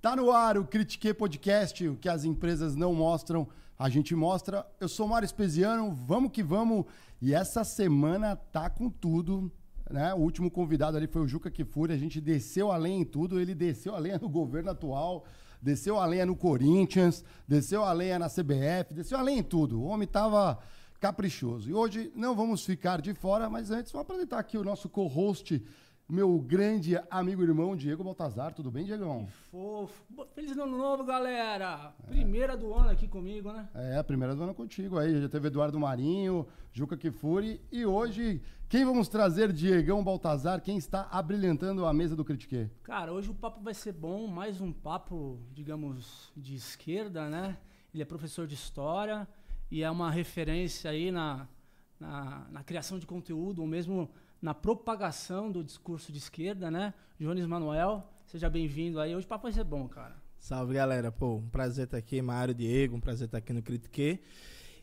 Tá no ar o Critique Podcast, o que as empresas não mostram, a gente mostra. Eu sou Mário Espesiano, vamos que vamos. E essa semana tá com tudo. Né? O último convidado ali foi o Juca Kifuri, a gente desceu a lenha em tudo, ele desceu a lenha no governo atual, desceu a lenha no Corinthians, desceu a lenha na CBF, desceu a lenha em tudo. O homem tava caprichoso. E hoje não vamos ficar de fora, mas antes vou apresentar aqui o nosso co-host meu grande amigo e irmão Diego Baltazar. Tudo bem, Diegão? Que fofo. Feliz ano novo, galera. Primeira do ano aqui comigo, né? É, a primeira do ano contigo aí. Já teve Eduardo Marinho, Juca Kifuri. E hoje, quem vamos trazer, Diegão Baltazar? Quem está abrilhantando a mesa do Critique? Cara, hoje o papo vai ser bom. Mais um papo, digamos, de esquerda, né? Ele é professor de história e é uma referência aí na, na, na criação de conteúdo, ou mesmo na propagação do discurso de esquerda, né? Jones Manuel, seja bem-vindo aí. Hoje o papo vai ser bom, cara. Salve, galera. Pô, um prazer estar aqui, Mário, Diego, um prazer estar aqui no Critique.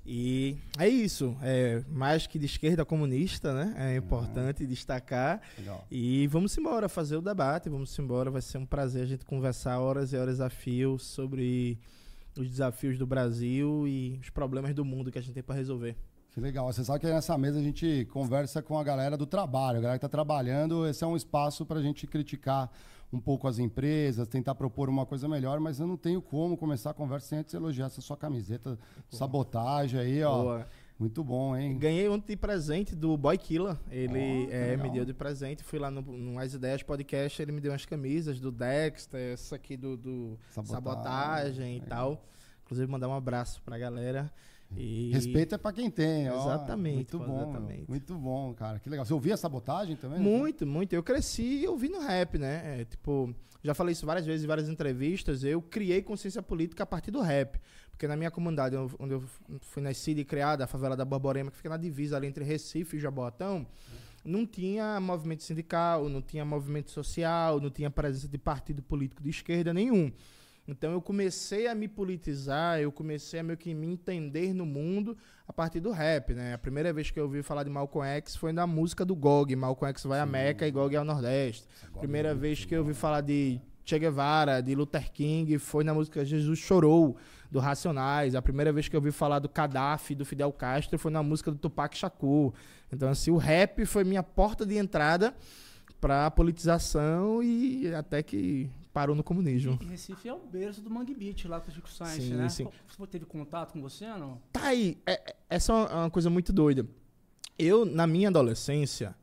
E é isso, é mais que de esquerda comunista, né? É importante uhum. destacar. Legal. E vamos embora fazer o debate, vamos embora. Vai ser um prazer a gente conversar horas e horas a fio sobre os desafios do Brasil e os problemas do mundo que a gente tem para resolver. Que legal. Você sabe que nessa mesa a gente conversa com a galera do trabalho, a galera que está trabalhando. Esse é um espaço para a gente criticar um pouco as empresas, tentar propor uma coisa melhor, mas eu não tenho como começar a conversa sem antes elogiar essa sua camiseta, sabotagem aí, ó. Boa. Muito bom, hein? Ganhei ontem de presente do Boy Killa. Ele oh, é, me deu de presente. Fui lá no, no As Ideias Podcast, ele me deu umas camisas do Dexter, essa aqui do, do Sabotagem, Sabotagem e tal. Inclusive, mandar um abraço pra galera. E... Respeito é para quem tem. Exatamente. Ó, muito bom. Exatamente. Muito bom, cara. Que legal. Você ouvia sabotagem também? Muito, muito. Eu cresci ouvindo rap, né? É, tipo, já falei isso várias vezes em várias entrevistas. Eu criei consciência política a partir do rap. Porque na minha comunidade, onde eu fui nascido e criado, a favela da Borborema, que fica na divisa ali entre Recife e Jaboatão, não tinha movimento sindical, não tinha movimento social, não tinha presença de partido político de esquerda nenhum. Então eu comecei a me politizar, eu comecei a meio que me entender no mundo a partir do rap, né? A primeira vez que eu ouvi falar de Malcolm X foi na música do Gog, Malcolm X vai Sim. à Meca e Gog ao Nordeste. Primeira é vez que eu ouvi falar de Che Guevara, de Luther King, foi na música Jesus Chorou, do Racionais. A primeira vez que eu ouvi falar do Gaddafi, do Fidel Castro, foi na música do Tupac Shakur. Então, assim, o rap foi minha porta de entrada para a politização e até que parou no comunismo. E Recife é o berço do Mangue Beat lá com o Chico Sainz, sim, né? Sim. Você teve contato com você ou não? Tá aí. É, é, essa é uma coisa muito doida. Eu, na minha adolescência,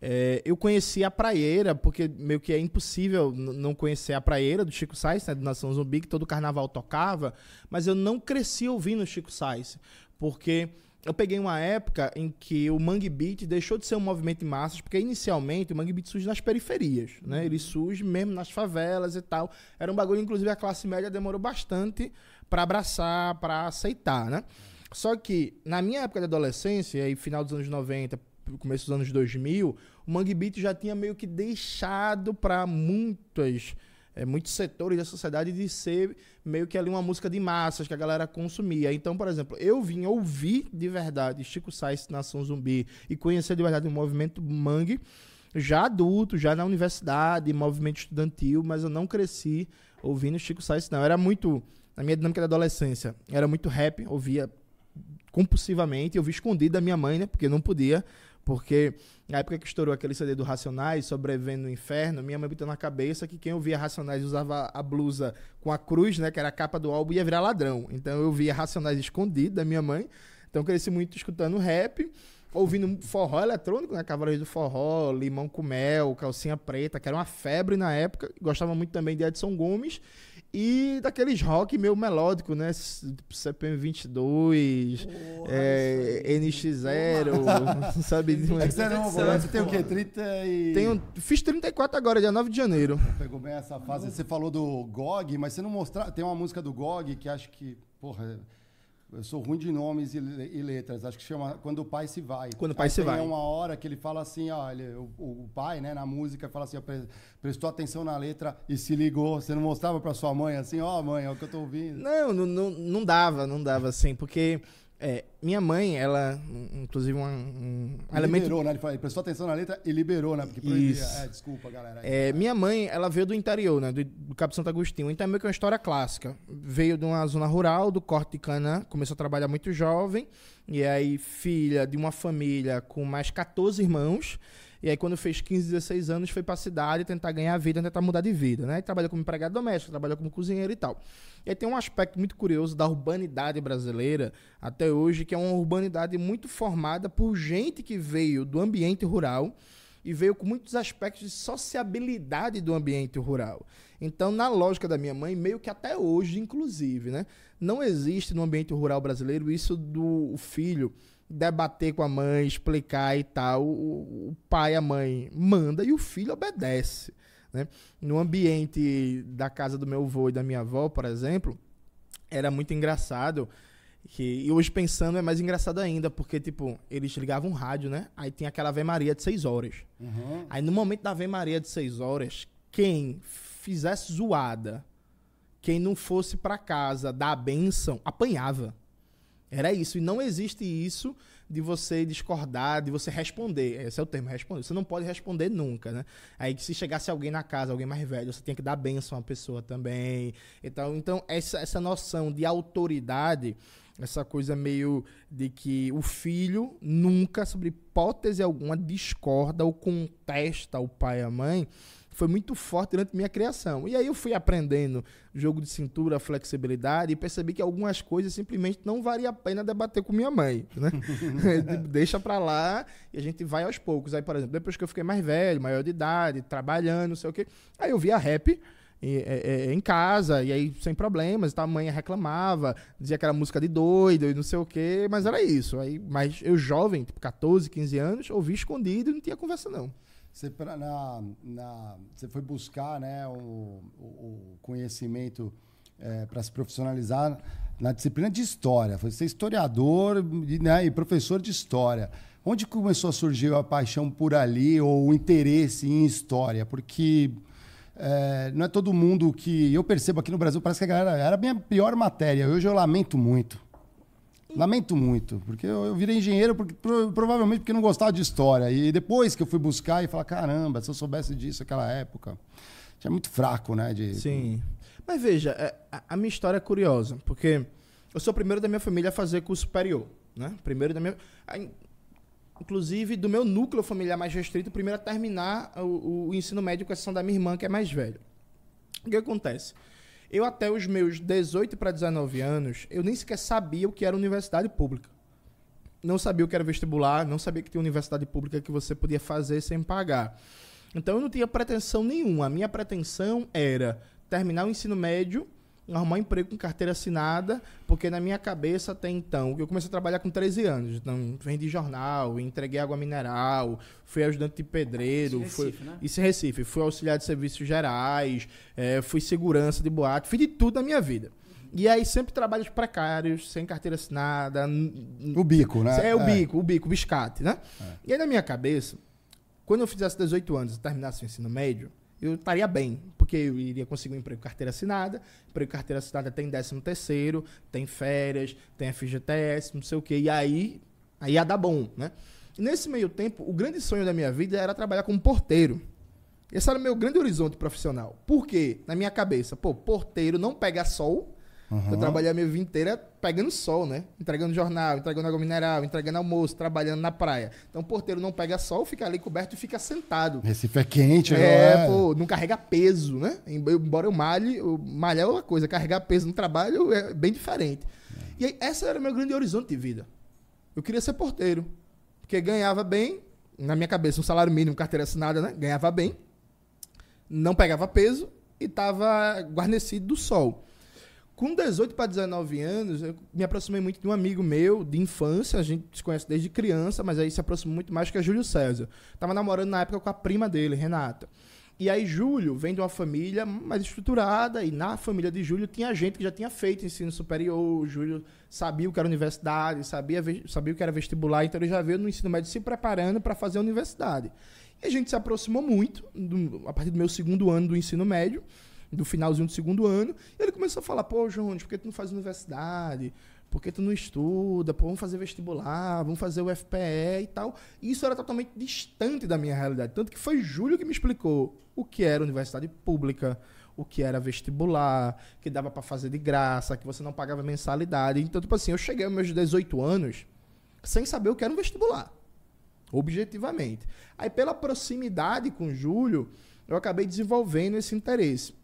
é, eu conheci a praieira, porque meio que é impossível não conhecer a praieira do Chico Sainz, né, do Nação Zumbi, que todo carnaval tocava, mas eu não cresci ouvindo o Chico Sainz, porque eu peguei uma época em que o Mangue Beat deixou de ser um movimento de massas, porque inicialmente o Mangue Beat surge nas periferias, né? Ele surge mesmo nas favelas e tal. Era um bagulho, inclusive, a classe média demorou bastante para abraçar, para aceitar, né? Só que na minha época de adolescência, aí final dos anos 90, começo dos anos 2000, o Mangue Beat já tinha meio que deixado para muitas é, muitos setores da sociedade de ser meio que ali uma música de massas que a galera consumia. Então, por exemplo, eu vim ouvir de verdade Chico Sainz Nação Zumbi e conhecer de verdade o movimento Mangue já adulto, já na universidade, movimento estudantil, mas eu não cresci ouvindo Chico Sainz, não. Era muito, na minha dinâmica da adolescência, era muito rap, ouvia compulsivamente, eu vi escondido da minha mãe, né, porque não podia, porque na época que estourou aquele CD do Racionais, Sobrevivendo no Inferno, minha mãe botou na cabeça que quem ouvia Racionais usava a blusa com a cruz, né, que era a capa do álbum, ia virar ladrão. Então eu via Racionais escondido da minha mãe. Então cresci muito escutando rap, ouvindo forró eletrônico, né, Cavaleiro do Forró, Limão com Mel, Calcinha Preta, que era uma febre na época. Gostava muito também de Edson Gomes. E daqueles rock meio melódico, né? CPM 22, é, NX0, sabe? É que você não, você tem o quê? 30 e... Tenho, fiz 34 agora, dia 9 de janeiro. Pegou bem essa fase. Você falou do GOG, mas você não mostrou... Tem uma música do GOG que acho que, porra eu sou ruim de nomes e, e, letras. Acho que chama Quando o Pai se Vai. Quando o Pai Aí se Vai. Tem uma hora que ele fala assim, ó, ele, o, o, pai, né, na música, fala assim, ó, prestou atenção na letra e se ligou. Você não mostrava para sua mãe assim, ó, oh, mãe, é o que eu tô ouvindo? Não, não, não, não dava, não dava assim, porque É, minha mãe, ela, inclusive, um, um Ele elemento liberou, né? Ele, falou, ele prestou atenção na letra e liberou, né? Porque Isso. proibia. É, desculpa, galera. É, minha mãe, ela veio do interior, né? Do, do Cabo Santo Agostinho. Então é meio que uma história clássica. Veio de uma zona rural, do corte de cana, começou a trabalhar muito jovem. E aí, filha de uma família com mais 14 irmãos. E aí, quando fez 15, 16 anos, foi pra cidade tentar ganhar vida, tentar mudar de vida, né? E trabalhou como empregado doméstico, trabalhou como cozinheiro e tal. E aí tem um aspecto muito curioso da urbanidade brasileira até hoje, que é uma urbanidade muito formada por gente que veio do ambiente rural e veio com muitos aspectos de sociabilidade do ambiente rural. Então, na lógica da minha mãe, meio que até hoje, inclusive, né, não existe no ambiente rural brasileiro isso do filho debater com a mãe, explicar e tal. O, o pai a mãe manda e o filho obedece. Né? No ambiente da casa do meu avô e da minha avó, por exemplo, era muito engraçado. Que, e hoje pensando é mais engraçado ainda, porque, tipo, eles ligavam um rádio, né? Aí tinha aquela Ave Maria de seis horas. Uhum. Aí no momento da Ave Maria de seis horas, quem fizesse zoada, quem não fosse pra casa dar a bênção, apanhava. Era isso. E não existe isso de você discordar, de você responder. Esse é o termo, responder. Você não pode responder nunca, né? Aí se chegasse alguém na casa, alguém mais velho, você tinha que dar bênção a uma pessoa também. Então, então essa, essa noção de autoridade, essa coisa meio de que o filho nunca, sobre hipótese alguma, discorda ou contesta o pai e a mãe, foi muito forte durante minha criação. E aí eu fui aprendendo jogo de cintura, flexibilidade e percebi que algumas coisas simplesmente não valia a pena debater com minha mãe, né? Deixa pra lá e a gente vai aos poucos. Aí, por exemplo, depois que eu fiquei mais velho, maior de idade, trabalhando, não sei o quê, aí eu via rap e, é, é, em casa, e aí sem problemas, tá? a mãe reclamava, dizia que era música de doido e não sei o quê, mas era isso. Aí, mas eu jovem, tipo 14, 15 anos, ouvi escondido e não tinha conversa não. Você, pra- na, na- você foi buscar né, o, o- conhecimento para se profissionalizar na disciplina de história. Foi ser historiador né, e professor de história. Onde começou a surgir a paixão por ali ou o interesse em história? Porque é, não é todo mundo que. Eu percebo aqui no Brasil, parece que a galera. Era a minha pior matéria. Hoje eu lamento muito. Lamento muito, porque eu, eu virei engenheiro porque, pro- provavelmente porque não gostava de história. E depois que eu fui buscar e falar, caramba, se eu soubesse disso naquela época. Tinha muito fraco, né? De, Sim. Mas veja, é, a, a minha história é curiosa, porque eu sou o primeiro da minha família a fazer curso superior, né? Primeiro da minha... a in- Inclusive, do meu núcleo familiar mais restrito, primeiro a terminar o, o ensino médio com exceção da minha irmã, que é mais velha. O que acontece? Eu, até os meus 18 para 19 anos, eu nem sequer sabia o que era universidade pública. Não sabia o que era vestibular, não sabia que tinha universidade pública que você podia fazer sem pagar. Então eu não tinha pretensão nenhuma. A minha pretensão era terminar o ensino médio, arrumar um emprego com carteira assinada, porque na minha cabeça até então, eu comecei a trabalhar com 13 anos, então vendi jornal, entreguei água mineral, fui ajudante de pedreiro, Isso em fui, Recife, né? isso em Recife, fui auxiliar de serviços gerais, eh, fui segurança de boate, fiz de tudo na minha vida. E aí sempre trabalhos precários, sem carteira assinada, O bico, né? é o bico, o bico, o biscate, né? E aí na minha cabeça, quando eu fizesse 18 anos e terminasse o ensino médio, eu estaria bem, porque eu iria conseguir um emprego carteira assinada, emprego carteira assinada tem 13 terceiro, tem férias, tem FGTS, não sei o quê, e aí, aí ia dar bom, né? E nesse meio tempo, o grande sonho da minha vida era trabalhar como porteiro. Esse era o meu grande horizonte profissional. Por quê? Na minha cabeça, pô, porteiro não pega sol, eu trabalhei a minha vida inteira pegando sol, né? Entregando jornal, entregando água mineral, entregando almoço, trabalhando na praia. Então, o porteiro não pega sol, fica ali coberto e fica sentado. Recife é quente, É, né? pô, não carrega peso, né? Embora eu malhe, eu- malhar é uma coisa, carregar peso no trabalho é bem diferente. E aí, essa era o meu grande horizonte de vida. Eu queria ser porteiro, porque ganhava bem, na minha cabeça, um salário mínimo, carteira assinada, né? Ganhava bem, não pegava peso e estava guarnecido do sol. Com 18 para 19 anos, eu me aproximei muito de um amigo meu de infância, a gente se conhece desde criança, mas aí se aproximou muito mais que a Júlio César. Tava namorando na época com a prima dele, Renata. E aí Júlio vem de uma família mais estruturada e na família de Júlio tinha gente que já tinha feito ensino superior, Júlio sabia o que era universidade, sabia, sabia o que era vestibular, então ele já veio no ensino médio se preparando para fazer a universidade. E a gente se aproximou muito do- a partir do meu segundo ano do ensino médio, do finalzinho do segundo ano, e ele começou a falar, pô, João, por que tu não faz universidade? Por que tu não estuda? Pô, vamos fazer vestibular, vamos fazer o FPE e tal. E isso era totalmente distante da minha realidade. Tanto que foi Júlio que me explicou o que era universidade pública, o que era vestibular, que dava para fazer de graça, que você não pagava mensalidade. Então, tipo assim, eu cheguei aos meus 18 anos sem saber o que era um vestibular. Objetivamente. Aí, pela proximidade com o Júlio, eu acabei desenvolvendo esse interesse.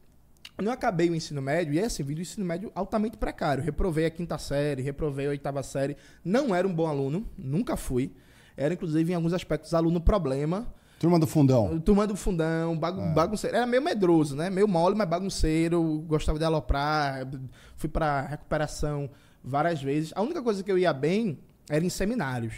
Eu acabei o ensino médio, e é assim, vi do ensino médio altamente precário. Reprovei a quinta série, reprovei a oitava série. Não era um bom aluno, nunca fui. Era, inclusive, em alguns aspectos, aluno problema. Turma do fundão. Turma do fundão, bagu é. bagunceiro. Era meio medroso, né? Meio mole, mas bagunceiro. Gostava de aloprar. Fui para recuperação várias vezes. A única coisa que eu ia bem era em seminários.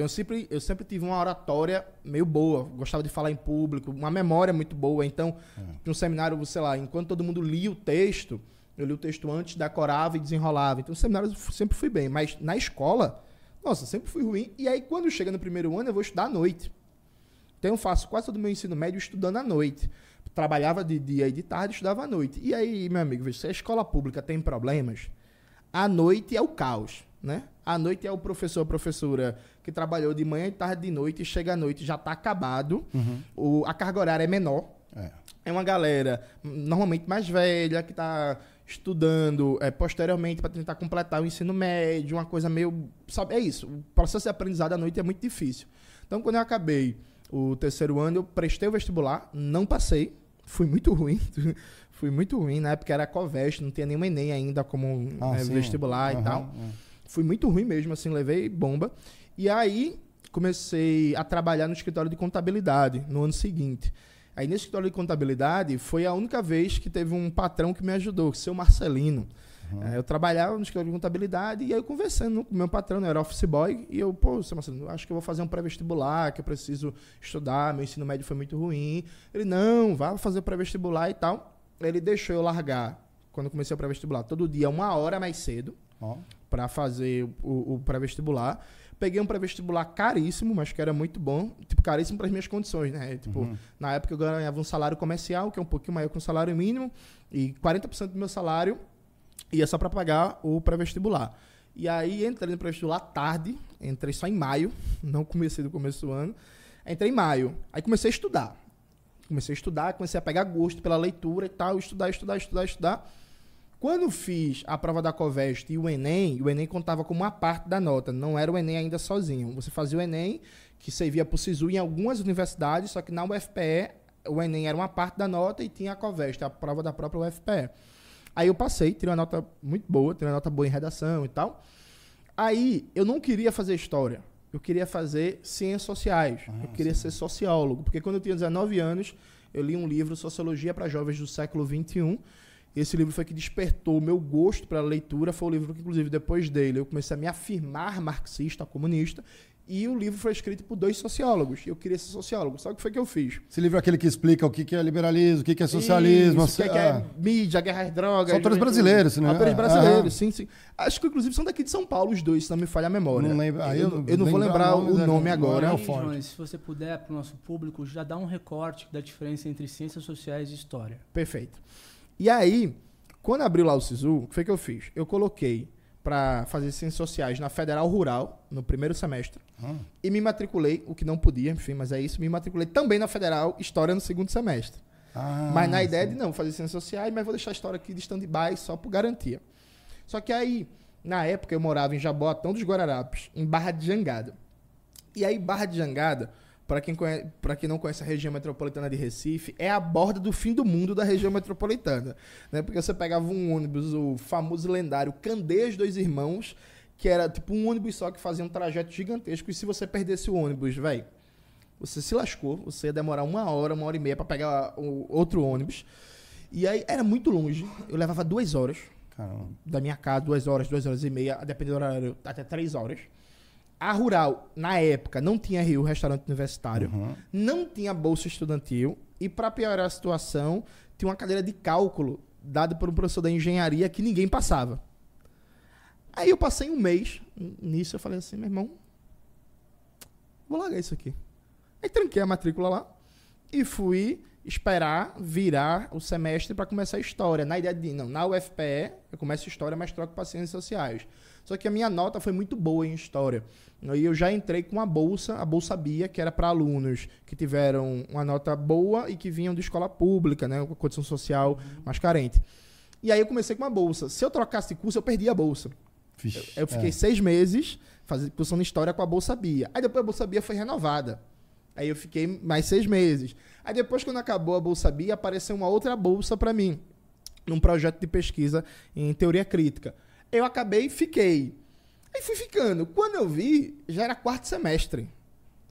Então eu sempre, eu sempre tive uma oratória meio boa, gostava de falar em público, uma memória muito boa. Então, é. um seminário, sei lá, enquanto todo mundo lia o texto, eu li o texto antes, decorava e desenrolava. Então, no seminário eu sempre fui bem, mas na escola, nossa, sempre fui ruim. E aí, quando chega no primeiro ano, eu vou estudar à noite. Então, eu faço quase todo o meu ensino médio estudando à noite. Trabalhava de dia e de tarde, estudava à noite. E aí, meu amigo, se a escola pública tem problemas, à noite é o caos, né? À noite é o professor, a professora que trabalhou de manhã e tarde de noite e chega à noite já está acabado. Uhum. O, a carga horária é menor. É. é uma galera normalmente mais velha que está estudando é, posteriormente para tentar completar o ensino médio, uma coisa meio. Sabe, é isso. O processo de aprendizado à noite é muito difícil. Então, quando eu acabei o terceiro ano, eu prestei o vestibular, não passei. Fui muito ruim. Fui muito ruim. Na época era Covest, não tinha nenhum Enem ainda como ah, é, vestibular uhum, e tal. Uhum. Fui muito ruim mesmo, assim, levei bomba. E aí comecei a trabalhar no escritório de contabilidade no ano seguinte. Aí nesse escritório de contabilidade foi a única vez que teve um patrão que me ajudou, que é o seu Marcelino. Uhum. É, eu trabalhava no escritório de contabilidade e aí eu conversando com o meu patrão, eu era office boy, e eu, pô, seu Marcelino, acho que eu vou fazer um pré-vestibular, que eu preciso estudar, meu ensino médio foi muito ruim. Ele, não, vá fazer pré-vestibular e tal. Ele deixou eu largar, quando eu comecei o pré-vestibular, todo dia uma hora mais cedo, oh. para fazer o, o pré-vestibular. Peguei um pré-vestibular caríssimo, mas que era muito bom. Tipo, caríssimo para as minhas condições, né? Tipo, uhum. na época eu ganhava um salário comercial, que é um pouquinho maior que um salário mínimo, e 40% do meu salário ia só para pagar o pré-vestibular. E aí entrei no pré-vestibular tarde, entrei só em maio, não comecei do começo do ano. Entrei em maio. Aí comecei a estudar. Comecei a estudar, comecei a pegar gosto pela leitura e tal, estudar, estudar, estudar, estudar. Quando fiz a prova da Covest e o Enem, o Enem contava como uma parte da nota, não era o Enem ainda sozinho. Você fazia o Enem, que servia para o SISU em algumas universidades, só que na UFPE o Enem era uma parte da nota e tinha a Covest, a prova da própria UFPE. Aí eu passei, tirei uma nota muito boa, tirei uma nota boa em redação e tal. Aí eu não queria fazer história, eu queria fazer ciências sociais, ah, eu queria sim. ser sociólogo, porque quando eu tinha 19 anos, eu li um livro, Sociologia para Jovens do Século XXI, esse livro foi que despertou o meu gosto pela leitura. Foi o livro que, inclusive, depois dele, eu comecei a me afirmar marxista, comunista. E o livro foi escrito por dois sociólogos. E eu queria ser sociólogo. Sabe o que foi que eu fiz? Esse livro é aquele que explica o que é liberalismo, o que é socialismo. Isso, o que, é, é mídia, guerra às drogas. São autores brasileiros, né? Autores brasileiros, ah. sim, sim. Acho que, inclusive, são daqui de São Paulo os dois, se não me falha a memória. Não lembro. Ah, eu, eu, eu, não vou lembrar o nome, nome agora. Aí, João, se você puder, para o nosso público, já dá um recorte da diferença entre ciências sociais e história. Perfeito. E aí, quando abriu lá o SISU, o que foi que eu fiz? Eu coloquei para fazer ciências sociais na Federal Rural, no primeiro semestre, hum. e me matriculei, o que não podia, enfim, mas é isso, me matriculei também na Federal História no segundo semestre. Ah, mas na ideia sim. de não, fazer ciências sociais, mas vou deixar a história aqui de stand-by só por garantia. Só que aí, na época, eu morava em Jaboatão dos Guararapes, em Barra de Jangada. E aí, Barra de Jangada para quem, para quem não conhece a região metropolitana de Recife, é a borda do fim do mundo da região metropolitana. Né? Porque você pegava um ônibus, o famoso lendário Candeias Dois Irmãos, que era tipo um ônibus só que fazia um trajeto gigantesco, e se você perdesse o ônibus, velho, você se lascou, você ia demorar uma hora, uma hora e meia para pegar o outro ônibus. E aí era muito longe, eu levava duas horas Caramba. da minha casa, duas horas, duas horas e meia, dependendo do horário, até três horas. A Rural, na época, não tinha Rio Restaurante Universitário, uhum. não tinha bolsa estudantil e, para piorar a situação, tinha uma cadeira de cálculo dada por um professor da engenharia que ninguém passava. Aí eu passei um mês nisso, eu falei assim, meu irmão, vou largar isso aqui. Aí tranquei a matrícula lá e fui esperar virar o semestre para começar a história. Na ideia de, não, na UFPE eu começo história, mas troco para ciências sociais. Só que a minha nota foi muito boa em história. E eu já entrei com a bolsa, a Bolsa Bia, que era para alunos que tiveram uma nota boa e que vinham de escola pública, né, com condição social mais carente. E aí eu comecei com uma bolsa. Se eu trocasse curso, eu perdia a bolsa. Vixe, Eu, eu fiquei é. seis meses fazendo cursando história com a Bolsa Bia. Aí depois a Bolsa Bia foi renovada. Aí eu fiquei mais seis meses. Aí depois, quando acabou a Bolsa Bia, apareceu uma outra bolsa para mim, num projeto de pesquisa em teoria crítica. Eu acabei e fiquei. Aí fui ficando. Quando eu vi, já era quarto semestre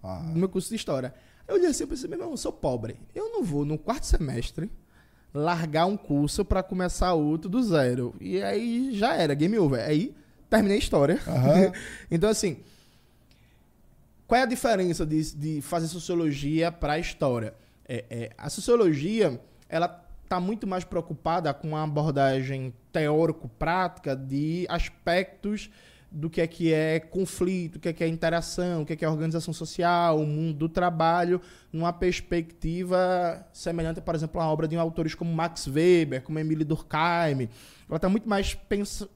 Ah, no meu curso de história. Eu olhei assim e pensei, meu irmão, eu sou pobre. Eu não vou no quarto semestre largar um curso para começar outro do zero. E aí já era, game over. Aí terminei a história. Aham. então, assim, qual é a diferença de, de fazer sociologia para história? É, é, a sociologia, ela está muito mais preocupada com a abordagem teórico-prática de aspectos do que é que é conflito, o que é que é interação, o que é que é organização social, o mundo do trabalho, numa perspectiva semelhante, por exemplo, a obra de autores como Max Weber, como Emile Durkheim. Ela está muito mais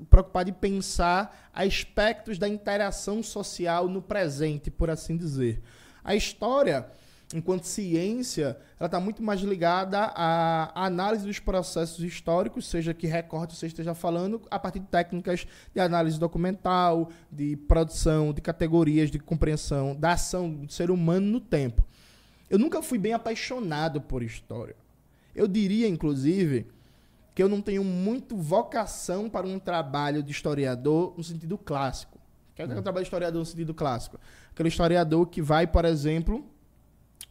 preocupada em pensar aspectos da interação social no presente, por assim dizer. A história, enquanto ciência, ela está muito mais ligada à análise dos processos históricos, seja que recorte você esteja falando, a partir de técnicas de análise documental, de produção, de categorias, de compreensão da ação do ser humano no tempo. Eu nunca fui bem apaixonado por história. Eu diria, inclusive, que eu não tenho muito vocação para um trabalho de historiador no sentido clássico. O que é, que é um trabalho de historiador no sentido clássico? Aquele historiador que vai, por exemplo,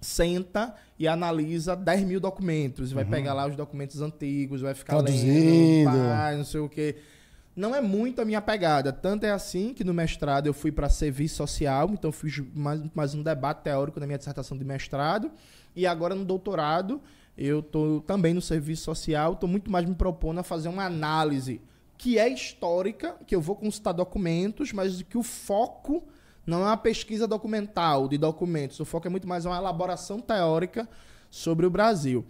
senta e analisa 10 mil documentos. Vai pegar lá os documentos antigos, vai ficar Traduzindo. lendo, pá, não sei o quê. Não é muito a minha pegada. Tanto é assim que no mestrado eu fui para serviço social, então fiz mais, mais um debate teórico na minha dissertação de mestrado. E agora no doutorado eu estou também no serviço social, estou muito mais me propondo a fazer uma análise que é histórica, que eu vou consultar documentos, mas que o foco não é uma pesquisa documental de documentos, o foco é muito mais uma elaboração teórica sobre o Brasil.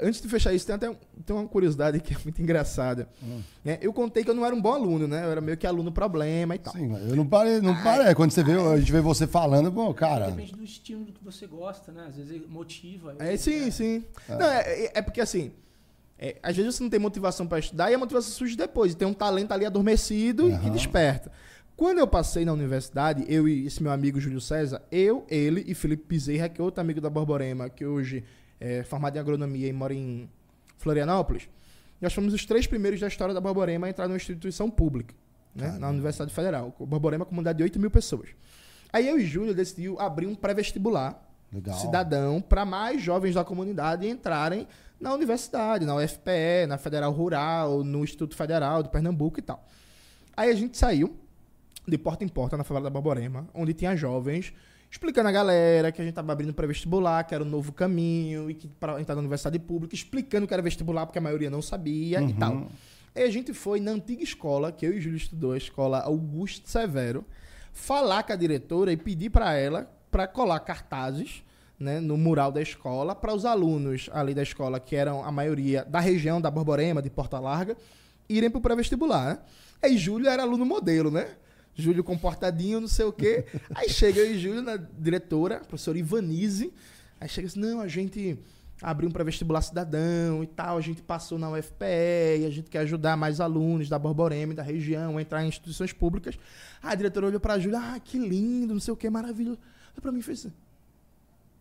Antes de fechar isso, tem até tem uma curiosidade que é muito engraçada. né? Eu contei que eu não era um bom aluno, né? Eu era meio que aluno problema e tal. Sim, eu não parei, não parei. Quando você vê, a gente vê você falando, bom, cara. Depende do estímulo que você gosta, né? Às vezes motiva. É, sim, sim. Não, é, é- é porque assim, é, às vezes você não tem motivação para estudar e a motivação surge depois. E tem um talento ali adormecido e que desperta. Quando eu passei na universidade, eu e esse meu amigo Júlio César, eu, ele e Felipe Bezerra, que é outro amigo da Borborema, que hoje é formado em agronomia e mora em Florianópolis, nós fomos os três primeiros da história da Borborema a entrar numa instituição pública, né, na Universidade Federal. O Borborema é uma comunidade de 8 mil pessoas. Aí eu e Júlio decidiu abrir um pré-vestibular cidadão para mais jovens da comunidade entrarem na universidade, na UFPE, na Federal Rural, no Instituto Federal de Pernambuco e tal. Aí a gente saiu de porta em porta na favela da Borborema, onde tinha jovens explicando a galera que a gente estava abrindo para vestibular, que era um novo caminho e que para entrar na universidade pública, explicando que era vestibular porque a maioria não sabia e tal. Aí a gente foi na antiga escola, que eu e o Júlio estudou, a escola Augusto Severo, falar com a diretora e pedir para ela para colar cartazes né, no mural da escola para os alunos ali da escola, que eram a maioria da região da Borborema, de Porta Larga, irem para o pré-vestibular. Né? Aí Júlio era aluno modelo, né? Júlio comportadinho, não sei o quê. Aí chega eu e Júlio na diretora, professora Ivanise. Aí chega assim, não, a gente abriu um pré-vestibular cidadão e tal, a gente passou na UFPE e a gente quer ajudar mais alunos da Borborema da região a entrar em instituições públicas. A diretora olhou pra Júlia, ah, que lindo, não sei o que, maravilhoso. Olha pra mim e fez assim,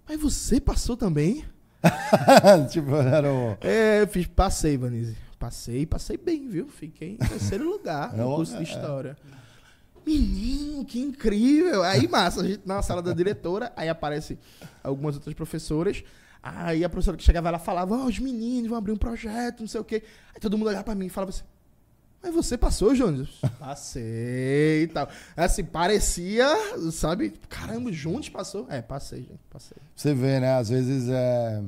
mas você passou também? tipo, era o. É, eu fiz, passei, Vanise. Passei, passei bem, viu? Fiquei em terceiro lugar no É, curso de é. história. Menino, que incrível! Aí, massa, a gente na sala da diretora, aí aparece algumas outras professoras. Aí a professora que chegava, ela falava, ó, os meninos vão abrir um projeto, não sei o quê. Aí todo mundo olhava pra mim e falava assim, mas você passou, Jones? Passei e tal. Assim, parecia, sabe? Caramba, juntos passou? É, passei, gente, passei. Você vê, né? Às vezes é,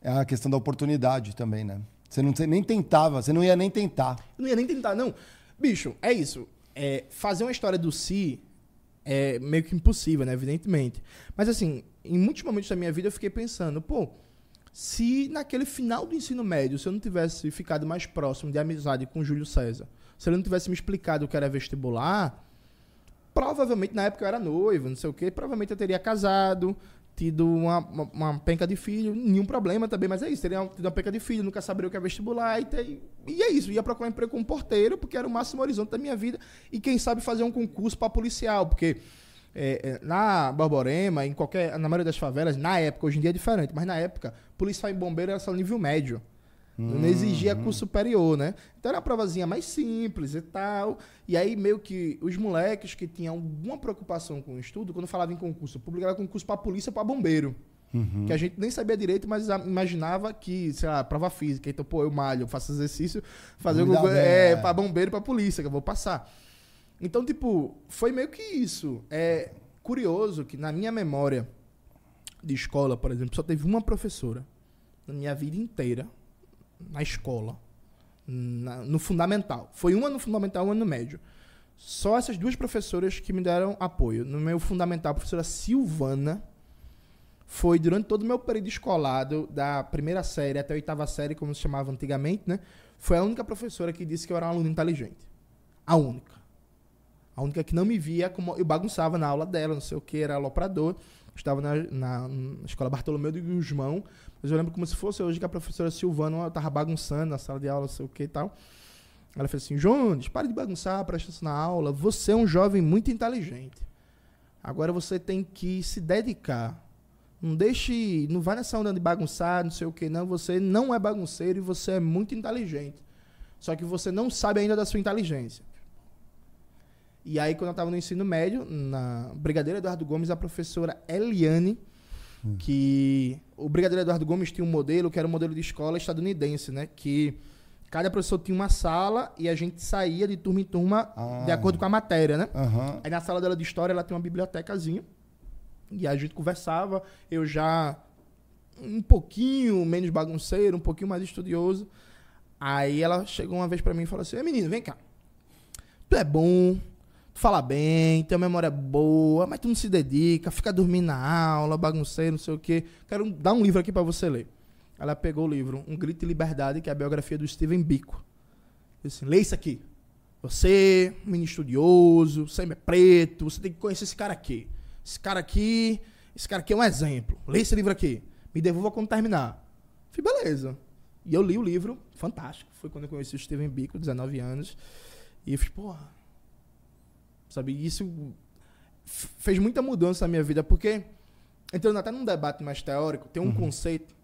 é a questão da oportunidade também, né? Você não você nem tentava, você não ia nem tentar. Eu não ia nem tentar, não. Bicho, é isso. É, fazer uma história do Si é meio que impossível, né? Evidentemente. Mas assim, em muitos momentos da minha vida eu fiquei pensando, pô, se naquele final do ensino médio, se eu não tivesse ficado mais próximo de amizade com Júlio César, se ele não tivesse me explicado o que era vestibular, provavelmente na época eu era noivo, não sei o quê, provavelmente eu teria casado, tido uma, uma, uma penca de filho, nenhum problema também, mas é isso, teria tido uma penca de filho, nunca saberia o que é vestibular, e, ter, e é isso, ia procurar um emprego como porteiro, porque era o máximo horizonte da minha vida, e quem sabe fazer um concurso para policial, porque é, é, na Borborema, em qualquer, na maioria das favelas, na época, hoje em dia é diferente, mas na época, policial e bombeiro era só nível médio. Uhum. Não exigia curso superior, né? Então era uma provazinha mais simples e tal. E aí, meio que os moleques que tinham alguma preocupação com o estudo, quando falavam em concurso público, era concurso para polícia para bombeiro. Uhum. Que a gente nem sabia direito, mas imaginava que, sei lá, prova física. Então, pô, eu malho, eu faço exercício, fazer o é, é. para bombeiro para polícia, que eu vou passar. Então, tipo, foi meio que isso. É curioso que na minha memória de escola, por exemplo, só teve uma professora na minha vida inteira, na escola, na, no fundamental. Foi uma no fundamental e uma no médio. Só essas duas professoras que me deram apoio. No meu fundamental, a professora Silvana foi durante todo o meu período escolado, da primeira série até a oitava série, como se chamava antigamente, né? Foi a única professora que disse que eu era um aluno inteligente. A única. A única que não me via como eu bagunçava na aula dela, não sei o que, era aloprador. Estava na, na, na escola Bartolomeu de Guzmão, mas eu lembro como se fosse hoje que a professora Silvana estava bagunçando na sala de aula, sei o que e tal. Ela fez assim: Jones, pare de bagunçar, presta atenção na aula. Você é um jovem muito inteligente. Agora você tem que se dedicar. Não deixe. Não vai nessa onda de bagunçar, não sei o que, não. Você não é bagunceiro e você é muito inteligente. Só que você não sabe ainda da sua inteligência. E aí, quando eu estava no ensino médio, na Brigadeiro Eduardo Gomes, a professora Eliane, hum. que o Brigadeiro Eduardo Gomes tinha um modelo que era um modelo de escola estadunidense, né? Que cada professor tinha uma sala e a gente saía de turma em turma ah. de acordo com a matéria, né? Uhum. Aí na sala dela de história ela tem uma bibliotecazinha e a gente conversava, eu já um pouquinho menos bagunceiro, um pouquinho mais estudioso. Aí ela chegou uma vez para mim e falou assim: menino, vem cá. Tu é bom, fala bem, tem uma memória boa, mas tu não se dedica, fica dormindo na aula, bagunceiro, não sei o quê. Quero dar um livro aqui para você ler. Ela pegou o livro, Um Grito de Liberdade, que é a biografia do Steven Biko. Disse assim, lê isso aqui. Você, menino estudioso, você é preto, você tem que conhecer esse cara aqui. Esse cara aqui, esse cara aqui é um exemplo. Lê esse livro aqui. Me devolva quando terminar. Falei, beleza. E eu li o livro, fantástico. Foi quando eu conheci o Steven Biko, 19 anos. E eu falei, porra, Sabe? Isso fez muita mudança na minha vida, porque, entrando até num debate mais teórico, tem um uhum. conceito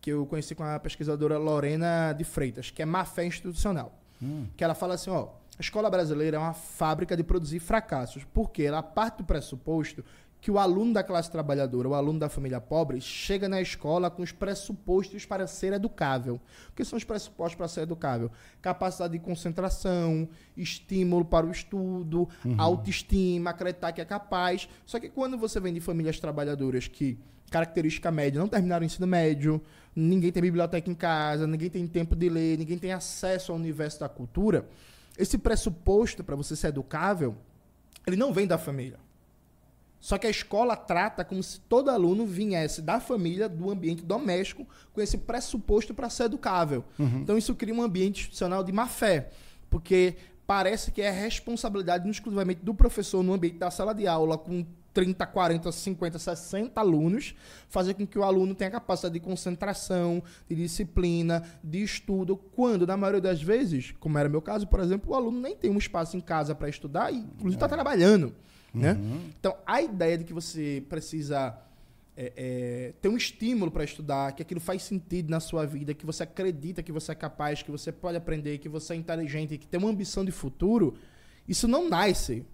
que eu conheci com a pesquisadora Lorena de Freitas, que é má fé institucional. Uhum. Que ela fala assim, ó, a escola brasileira é uma fábrica de produzir fracassos, porque ela parte do pressuposto que o aluno da classe trabalhadora, o aluno da família pobre, chega na escola com os pressupostos para ser educável. O que são os pressupostos para ser educável? Capacidade de concentração, estímulo para o estudo, uhum. autoestima, acreditar que é capaz. Só que quando você vem de famílias trabalhadoras que, característica média, não terminaram o ensino médio, ninguém tem biblioteca em casa, ninguém tem tempo de ler, ninguém tem acesso ao universo da cultura, esse pressuposto para você ser educável, ele não vem da família. Só que a escola trata como se todo aluno viesse da família, do ambiente doméstico, com esse pressuposto para ser educável. Uhum. Então isso cria um ambiente institucional de má fé, porque parece que é responsabilidade exclusivamente do professor no ambiente da sala de aula, com 30, 40, 50, 60 alunos, fazer com que o aluno tenha capacidade de concentração, de disciplina, de estudo, quando, na maioria das vezes, como era meu caso, por exemplo, o aluno nem tem um espaço em casa para estudar e, inclusive, está é. trabalhando. Né? Uhum. Então, a ideia de que você precisa é, é, ter um estímulo para estudar, que aquilo faz sentido na sua vida, que você acredita que você é capaz, que você pode aprender, que você é inteligente, que tem uma ambição de futuro, isso não nasce.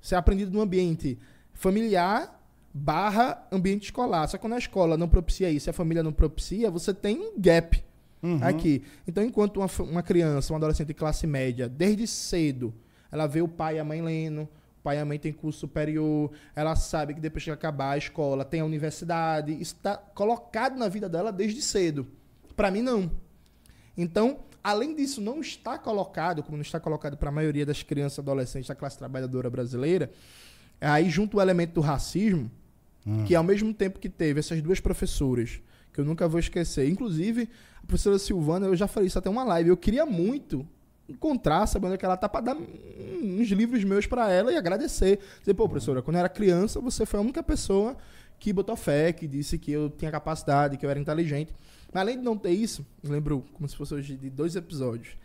Isso é aprendido no ambiente familiar barra ambiente escolar. Só que quando a escola não propicia isso, a família não propicia, você tem um gap uhum. aqui. Então, enquanto uma, uma criança, um adolescente de classe média, desde cedo, ela vê o pai e a mãe lendo, pai e a mãe tem curso superior, ela sabe que depois que acabar a escola tem a universidade, isso está colocado na vida dela desde cedo. Para mim, não. Então, além disso, não está colocado, como não está colocado para a maioria das crianças e adolescentes da classe trabalhadora brasileira, aí junto o elemento do racismo, hum. que ao mesmo tempo que teve essas duas professoras que eu nunca vou esquecer. Inclusive, a professora Silvana, eu já falei isso até uma live, eu queria muito encontrar, sabendo que ela tá para dar uns livros meus para ela e agradecer. Dizer, pô, professora, quando eu era criança, você foi a única pessoa que botou fé, que disse que eu tinha capacidade, que eu era inteligente. Mas além de não ter isso, lembro como se fosse hoje de dois episódios.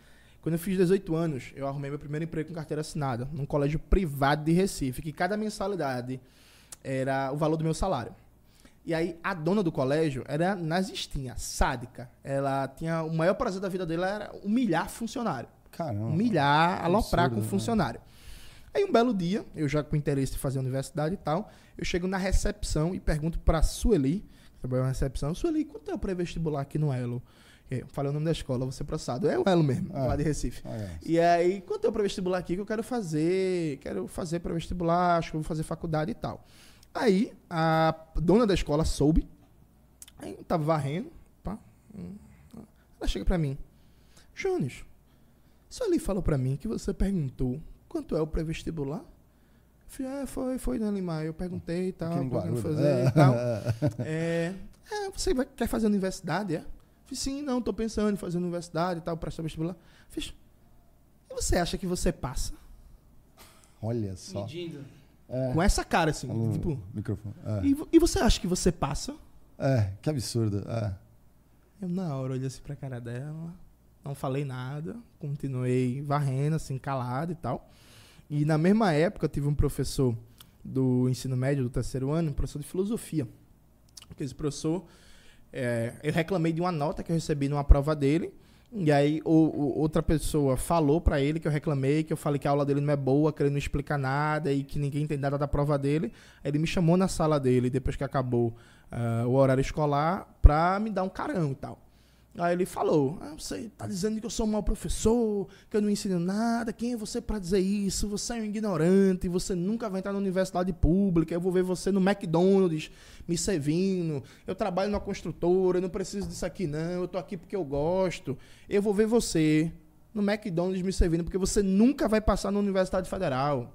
Quando eu fiz 18 anos, eu arrumei meu primeiro emprego com carteira assinada, num colégio privado de Recife, que cada mensalidade era o valor do meu salário. E aí a dona do colégio era nazistinha, sádica. Ela tinha o maior prazer da vida dela era humilhar funcionário. Caramba. Humilhar, aloprar absurdo, com né? funcionário. Aí um belo dia, eu já com interesse em fazer universidade e tal, eu chego na recepção e pergunto pra Sueli, que trabalha na recepção, Sueli, quanto é o pré-vestibular aqui no Elo? Eu falei o nome da escola, vou ser processado. É o Elo mesmo, Ah. lá de Recife. É. E aí, quanto é o pré-vestibular aqui que eu quero fazer? Quero fazer pré-vestibular, acho que eu vou fazer faculdade e tal. Aí, a dona da escola soube. Aí, eu tava varrendo. Pá, hum, ela chega pra mim. Jones, isso ali falou pra mim que você perguntou quanto é o pré-vestibular? Eu falei, é, foi, foi, Dona Limar. Eu perguntei e tal, quando Guarulhos. fazer É. e tal. É, é, você vai, quer fazer universidade, é? Eu Falei, sim, não, tô pensando em fazer universidade e tal, prestar vestibular. Fiz, e você acha que você passa? Olha só. Medindo. É. Com essa cara, assim, Alô, tipo... microfone. É. E, e você acha que você passa? É, que absurdo. É. Eu, na hora, olhei assim pra cara dela, não falei nada, continuei varrendo, assim, calado e tal. E na mesma época, eu tive um professor do ensino médio, do terceiro ano, um professor de filosofia. Esse professor, é, eu reclamei de uma nota que eu recebi numa prova dele, e aí outra pessoa falou pra ele que eu reclamei, que eu falei que a aula dele não é boa, que ele não explica nada e que ninguém tem nada da prova dele. Aí ele me chamou na sala dele, depois que acabou ah, o horário escolar, pra me dar um carão e tal. Aí ele falou: ah, Você tá dizendo que eu sou um mau professor, que eu não ensino nada. Quem é você pra dizer isso? Você é um ignorante, você nunca vai entrar na universidade pública. Eu vou ver você no McDonald's me servindo. Eu trabalho numa construtora, eu não preciso disso aqui, não. Eu tô aqui porque eu gosto. Eu vou ver você no McDonald's me servindo, porque você nunca vai passar na Universidade Federal.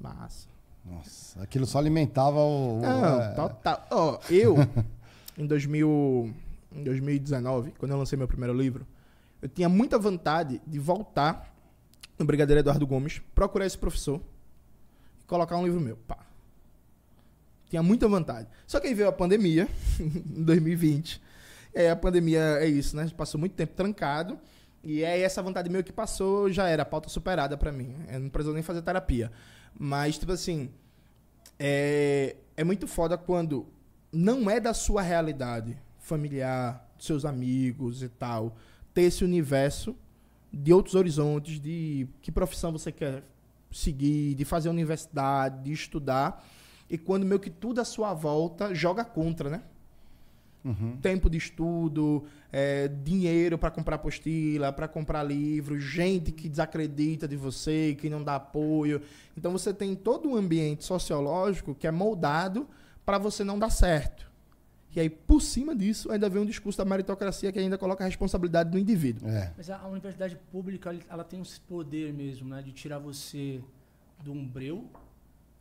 Massa. Nossa, aquilo só alimentava o. o- Não, é, total. Ó, eu, em, 2000, em 2019, quando eu lancei meu primeiro livro, eu tinha muita vontade de voltar no Brigadeiro Eduardo Gomes, procurar esse professor e colocar um livro meu. Pá. Tinha muita vontade. Só que aí veio a pandemia, em 2020. E aí a pandemia é isso, né? A gente passou muito tempo trancado. E aí essa vontade meio que passou, já era pauta superada pra mim. Eu não precisou nem fazer terapia. Mas, tipo assim, é, é muito foda quando não é da sua realidade familiar, dos seus amigos e tal, ter esse universo de outros horizontes, de que profissão você quer seguir, de fazer universidade, de estudar, e quando meio que tudo à sua volta joga contra, né? Uhum. tempo de estudo, é, dinheiro para comprar apostila, para comprar livro, gente que desacredita de você, que não dá apoio. Então você tem todo um ambiente sociológico que é moldado para você não dar certo. E aí, por cima disso, ainda vem um discurso da meritocracia que ainda coloca a responsabilidade do indivíduo. É. Mas a, universidade pública, ela- tem esse poder mesmo, né? De tirar você do umbreu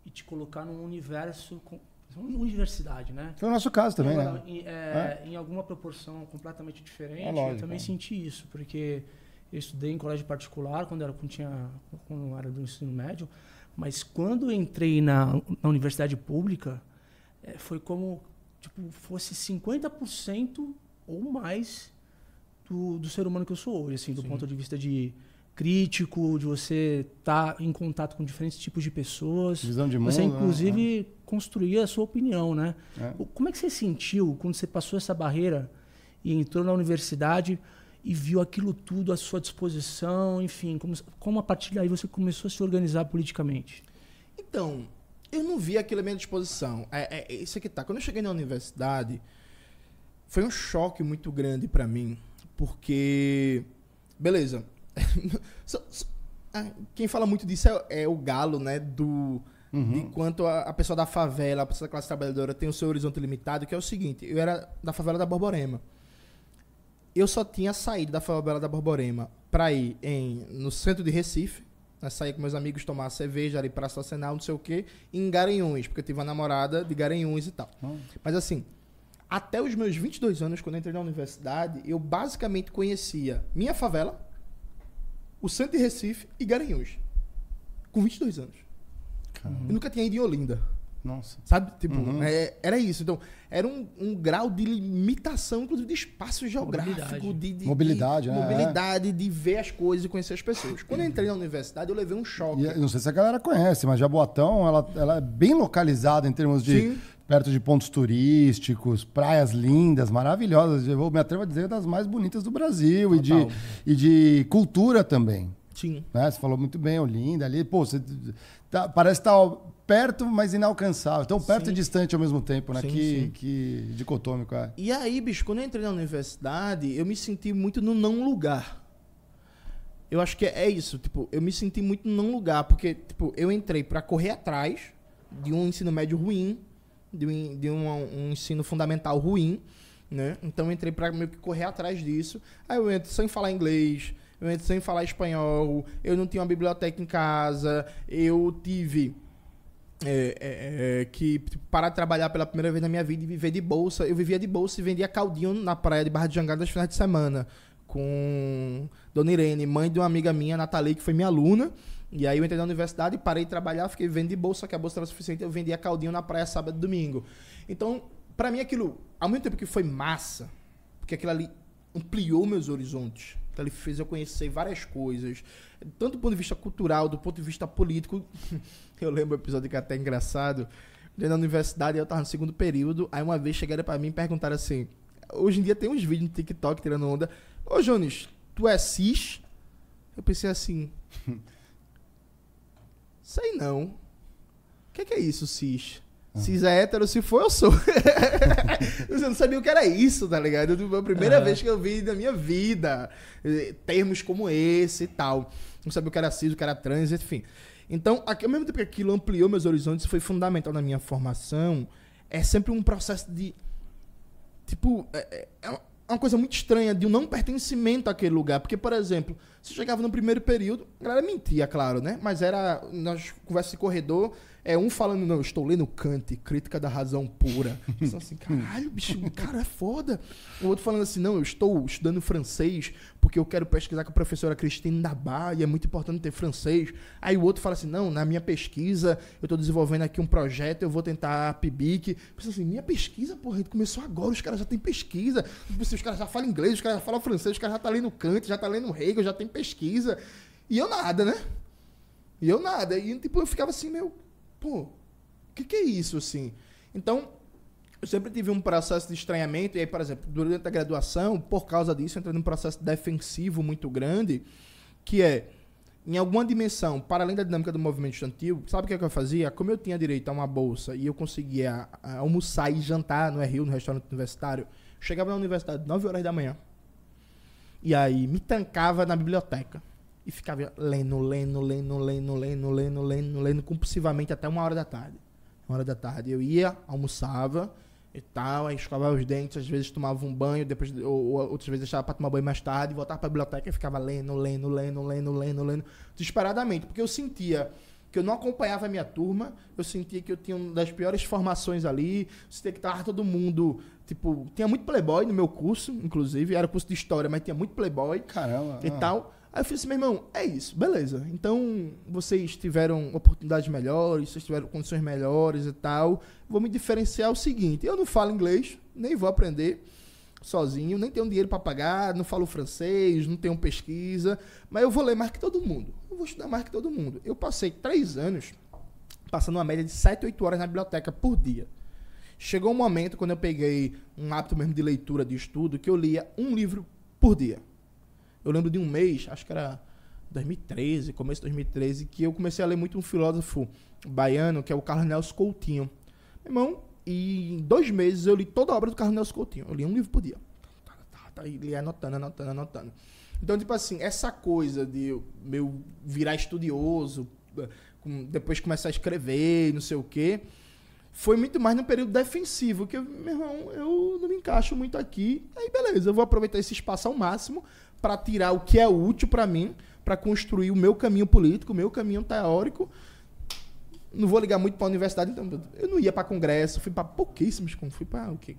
e te colocar num universo... Com, uma universidade, né? Foi o nosso caso também, Agora, né? em, é, em alguma proporção completamente diferente, É lógico, eu também é. senti isso, porque eu estudei em colégio particular quando era, quando tinha, quando era do ensino médio, mas quando entrei na, na universidade pública, é, foi como tipo, fosse 50% ou mais do, do ser humano que eu sou hoje, assim, do Sim. ponto de vista de crítico, de você estar em contato com diferentes tipos de pessoas. Visão de mundo. Você, né? inclusive, construir a sua opinião, né? É. Como é que você sentiu quando você passou essa barreira e entrou na universidade e viu aquilo tudo à sua disposição, enfim, como, como a partir daí você começou a se organizar politicamente? Então, eu não vi aquilo à minha disposição. É, é, é isso que tá. Quando eu cheguei na universidade, foi um choque muito grande pra mim, porque, beleza. Ah, Quem fala muito disso é, é o galo, né? Do Uhum. de quanto a, a pessoa da favela, a pessoa da classe trabalhadora tem o seu horizonte limitado, que é o seguinte: eu era da favela da Borborema. Eu só tinha saído da favela da Borborema pra ir em, no centro de Recife, né, sair com meus amigos, tomar cerveja ali pra Senal, não sei o quê, em Garanhuns, porque eu tive uma namorada de Garanhuns e tal. Hum. Mas assim, até os meus 22 anos, quando eu entrei na universidade, eu basicamente conhecia minha favela, o centro de Recife e Garanhuns. Com 22 anos. Caramba. Eu nunca tinha ido em Olinda. Nossa. Sabe? Tipo, Uhum. é, era isso. Então, era um, um grau de limitação, inclusive, de espaço geográfico, Mobilidade. de, de- Mobilidade, de, né? mobilidade, de ver as coisas e conhecer as pessoas. Quando eu entrei na universidade, eu levei um choque. E eu não sei se a galera conhece, mas Jaboatão, ela, ela é bem localizada em termos de. Sim. Perto de pontos turísticos, praias lindas, maravilhosas. Eu me atrevo a dizer das mais bonitas do Brasil. E de, e de cultura também. Sim. né? Você falou muito bem, Olinda ali. Pô, você tá- parece estar perto, mas inalcançável. Tão perto Sim. e distante ao mesmo tempo, né? Sim, que, sim. que dicotômico é. E aí, bicho, quando eu entrei na universidade, eu me senti muito no não lugar. Eu acho que é isso, tipo, eu me senti muito no não lugar, porque, tipo, eu entrei pra correr atrás de um ensino médio ruim, de um, de um, um ensino fundamental ruim, né? Então eu entrei pra meio que correr atrás disso. Aí eu entro sem falar inglês, eu sem falar espanhol, eu não tinha uma biblioteca em casa, eu tive é, é, é, que tipo, parar de trabalhar pela primeira vez na minha vida e viver de bolsa. Eu vivia de bolsa e vendia caldinho na praia de Barra de Jangada nos finais de semana. Com Dona Irene, mãe de uma amiga minha, Nathalie, que foi minha aluna. E aí eu entrei na universidade, parei de trabalhar, fiquei vivendo de bolsa, que a bolsa era suficiente, eu vendia caldinho na praia sábado e domingo. Então, pra mim aquilo, ao mesmo tempo que foi massa, porque aquilo ali ampliou meus horizontes. Aquilo ali fez eu conhecer várias coisas, tanto do ponto de vista cultural, do ponto de vista político. Eu lembro um episódio que é até engraçado. Na universidade, eu tava no segundo período, aí uma vez chegaram pra mim e perguntaram assim: hoje em dia tem uns vídeos no TikTok tirando onda. Ô, Jones, tu é cis? Eu pensei assim. Sei não. O que, que é isso, cis? Cis é hétero, se for, eu sou. eu não sabia o que era isso, tá ligado? Foi a primeira Aham. vez que eu vi na minha vida eh, termos como esse e tal. Não sabia o que era cis, o que era trans, enfim. Então, ao mesmo tempo que aquilo ampliou meus horizontes, foi fundamental na minha formação, é sempre um processo de. Tipo, é, é uma- uma coisa muito estranha de um não pertencimento àquele lugar. Porque, por exemplo, você chegava no primeiro período, a galera mentia, claro, né? Mas era nas conversas de corredor, é um falando, não, eu estou lendo Kant, crítica da razão pura. Você assim, caralho, bicho, cara, é foda. O outro falando assim, não, eu estou estudando francês porque eu quero pesquisar com a professora Christine Dabar e é muito importante ter francês. Aí o outro fala assim, não, na minha pesquisa eu estou desenvolvendo aqui um projeto, eu vou tentar PIBIC. Pensa assim, minha pesquisa, porra, a começou agora, os caras já têm pesquisa. Tipo assim, Os caras já falam inglês, os caras já falam francês, os caras já estão lendo Kant, já estão lendo Hegel, já tem pesquisa. E eu nada, né? E eu nada. E tipo, eu ficava assim, meu, pô, o que, que é isso, assim? Então, eu sempre tive um processo de estranhamento, e aí, por exemplo, durante a graduação, por causa disso, eu entrei num processo defensivo muito grande, que é, em alguma dimensão, para além da dinâmica do movimento estudantil, sabe o que, é que eu fazia? Como eu tinha direito a uma bolsa e eu conseguia ah, almoçar e jantar no RU, no restaurante universitário, chegava na universidade 9 horas da manhã, e aí me tancava na biblioteca. E ficava lendo, lendo, lendo, lendo, lendo, lendo, lendo, lendo compulsivamente até uma hora da tarde. Uma hora da tarde. Eu ia, almoçava e tal, aí escovava os dentes, às vezes tomava um banho, depois, ou, ou outras vezes deixava pra tomar banho mais tarde, voltava pra biblioteca e ficava lendo, lendo, lendo, lendo, lendo, lendo, desesperadamente, porque eu sentia que eu não acompanhava a minha turma, eu sentia que eu tinha uma das piores formações ali, sentia que tava todo mundo, tipo, tinha muito playboy no meu curso, inclusive, era curso de história, mas tinha muito playboy Caramba. e ah. tal. Aí eu falei assim, meu irmão, é isso, beleza. Então, vocês tiveram oportunidades melhores, vocês tiveram condições melhores e tal. Vou me diferenciar o seguinte, eu não falo inglês, nem vou aprender sozinho, nem tenho dinheiro para pagar, não falo francês, não tenho pesquisa, mas eu vou ler mais que todo mundo. Eu vou estudar mais que todo mundo. Eu passei três anos passando uma média de 7, 8 horas na biblioteca por dia. Chegou um momento, quando eu peguei um hábito mesmo de leitura, de estudo, que eu lia um livro por dia. Eu lembro de um mês, acho que era 2013, começo de 2013, que eu comecei a ler muito um filósofo baiano, que é o Carlos Nelson Coutinho. Meu irmão, e em dois meses eu li toda a obra do Carlos Nelson Coutinho. Eu li um livro por dia. Tá, tá, tá, e li anotando, anotando, anotando. Então, tipo assim, essa coisa de eu, meu virar estudioso, depois começar a escrever, não sei o quê, foi muito mais no período defensivo, que, eu, meu irmão, eu não me encaixo muito aqui. Aí, beleza, eu vou aproveitar esse espaço ao máximo para tirar o que é útil para mim, para construir o meu caminho político, o meu caminho teórico. Não vou ligar muito para a universidade, então eu não ia para congresso, fui para pouquíssimos, fui para o quê?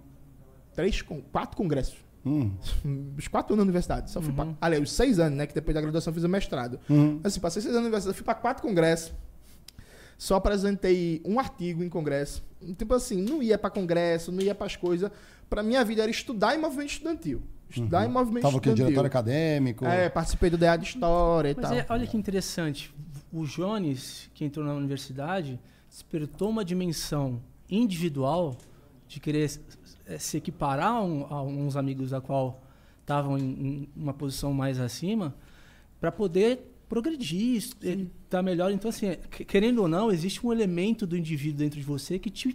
três, quatro congressos. Hum. Os quatro anos na universidade. Só fui uhum. pra, aliás, os seis anos, né? Que depois da graduação eu fiz o mestrado. Uhum. Assim, passei seis anos na universidade, fui para quatro congressos. Só apresentei um artigo em congresso. Tipo assim, não ia para congresso, não ia para as coisas. Para minha vida era estudar em movimento estudantil. Estudar uhum. em movimento Tava estudantil. Tava diretor acadêmico. É, participei do DA de História e Mas tal. É, olha que interessante. O Jones, que entrou na universidade, despertou uma dimensão individual de querer é, se equiparar a, um, a uns amigos a qual estavam em, em, uma posição mais acima, para poder progredir, estar tá melhor. Então, assim, querendo ou não, existe um elemento do indivíduo dentro de você que te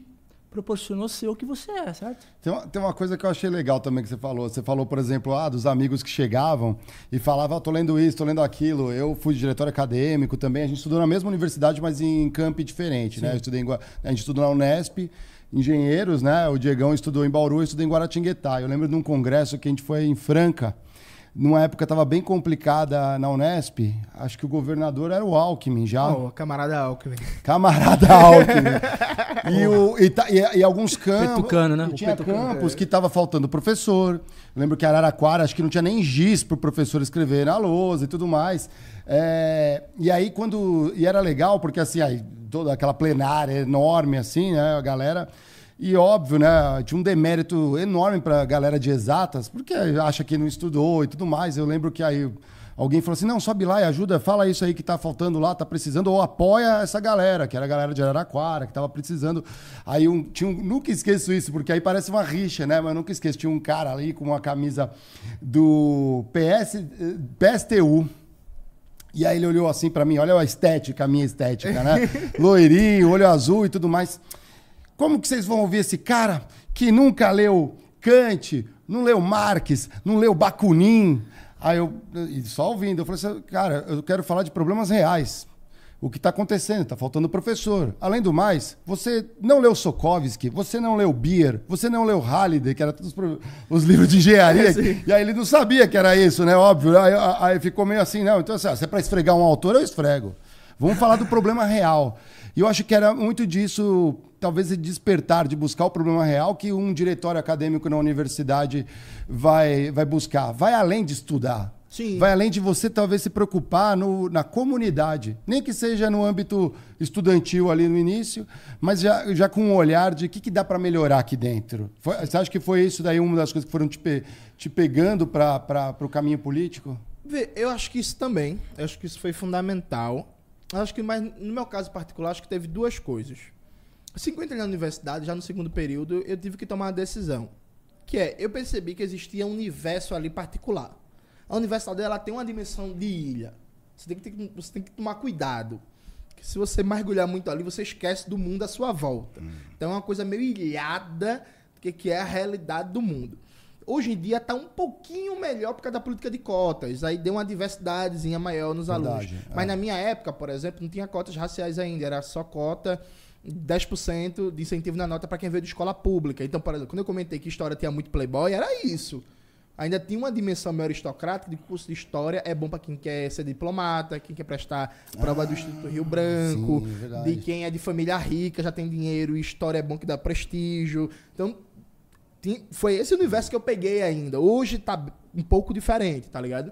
proporcionou ser o que você é, certo? Tem uma, tem uma coisa que eu achei legal também que você falou. Você falou, por exemplo, ah, dos amigos que chegavam e falavam, ah, tô lendo isso, tô lendo aquilo. Eu fui diretor acadêmico também. A gente estudou na mesma universidade, mas em campi diferente, né? Eu estudei em, a gente estudou na Unesp engenheiros, né? O Diegão estudou em Bauru, eu estudei em Guaratinguetá. Eu lembro de um congresso que a gente foi em Franca, numa época estava bem complicada na Unesp. Acho que o governador era o Alckmin já. Oh, camarada Alckmin. Camarada Alckmin. e, o, e, e, e, alguns campos. Petucano, né? tinha Petucano. campos que estava faltando professor. Eu lembro que Araraquara, acho que não tinha nem giz para o professor escrever na lousa e tudo mais. É, e aí, quando. E era legal, porque assim, aí, toda aquela plenária enorme, assim, né? A galera. E óbvio, né? Tinha um demérito enorme para a galera de exatas, porque acha que não estudou e tudo mais. Eu lembro que aí alguém falou assim: não, sobe lá e ajuda, fala isso aí que tá faltando lá, tá precisando, ou apoia essa galera, que era a galera de Araraquara, que tava precisando. Aí um, tinha um, nunca esqueço isso, porque aí parece uma rixa, né? Mas nunca esqueço, tinha um cara ali com uma camisa do PS, eh, PSTU e aí ele olhou assim para mim, olha a estética, a minha estética, né? Loirinho, olho azul e tudo mais. Como que vocês vão ouvir esse cara que nunca leu Kant, não leu Marx, não leu Bakunin? Aí eu, só ouvindo, eu falei assim, cara, eu quero falar de problemas reais o que está acontecendo, está faltando professor. Além do mais, você não leu Sokovsky, você não leu Beer, você não leu Halliday, que era todos os livros de engenharia, é, e aí ele não sabia que era isso, né? Óbvio. Aí, aí ficou meio assim, não, então assim, se é para esfregar um autor, eu esfrego. Vamos falar do problema real. E eu acho que era muito disso, talvez de despertar, de buscar o problema real que um diretório acadêmico na universidade vai, vai buscar. Vai além de estudar. Sim. Vai além de você talvez se preocupar no, na comunidade, nem que seja no âmbito estudantil ali no início, mas já, já com um olhar de o que, que dá para melhorar aqui dentro. Foi, você acha que foi isso daí uma das coisas que foram te, pe, te pegando para o caminho político? Eu acho que isso também. Eu acho que isso foi fundamental. Eu acho que, mas no meu caso particular, acho que teve duas coisas. Assim que eu entrei na universidade, já no segundo período, eu tive que tomar uma decisão. Que é, eu percebi que existia um universo ali particular a universidade ela tem uma dimensão de ilha. Você tem que, ter, você tem que tomar cuidado. Que se você mergulhar muito ali, você esquece do mundo à sua volta. Hum. Então é uma coisa meio ilhada que, que é a realidade do mundo. Hoje em dia está um pouquinho melhor por causa da política de cotas. Aí deu uma diversidadezinha maior nos Verdade, alunos. É. Mas na minha época, por exemplo, não tinha cotas raciais ainda. Era só cota 10% de incentivo na nota para quem veio de escola pública. Então, por exemplo, quando eu comentei que história tinha muito playboy, era isso ainda tinha uma dimensão meio aristocrática de curso de história é bom para quem quer ser diplomata, quem quer prestar prova ah, do Instituto Rio Branco, sim, de quem é de família rica, já tem dinheiro, e história é bom que dá prestígio. Então, foi esse universo que eu peguei ainda. Hoje tá um pouco diferente, tá ligado?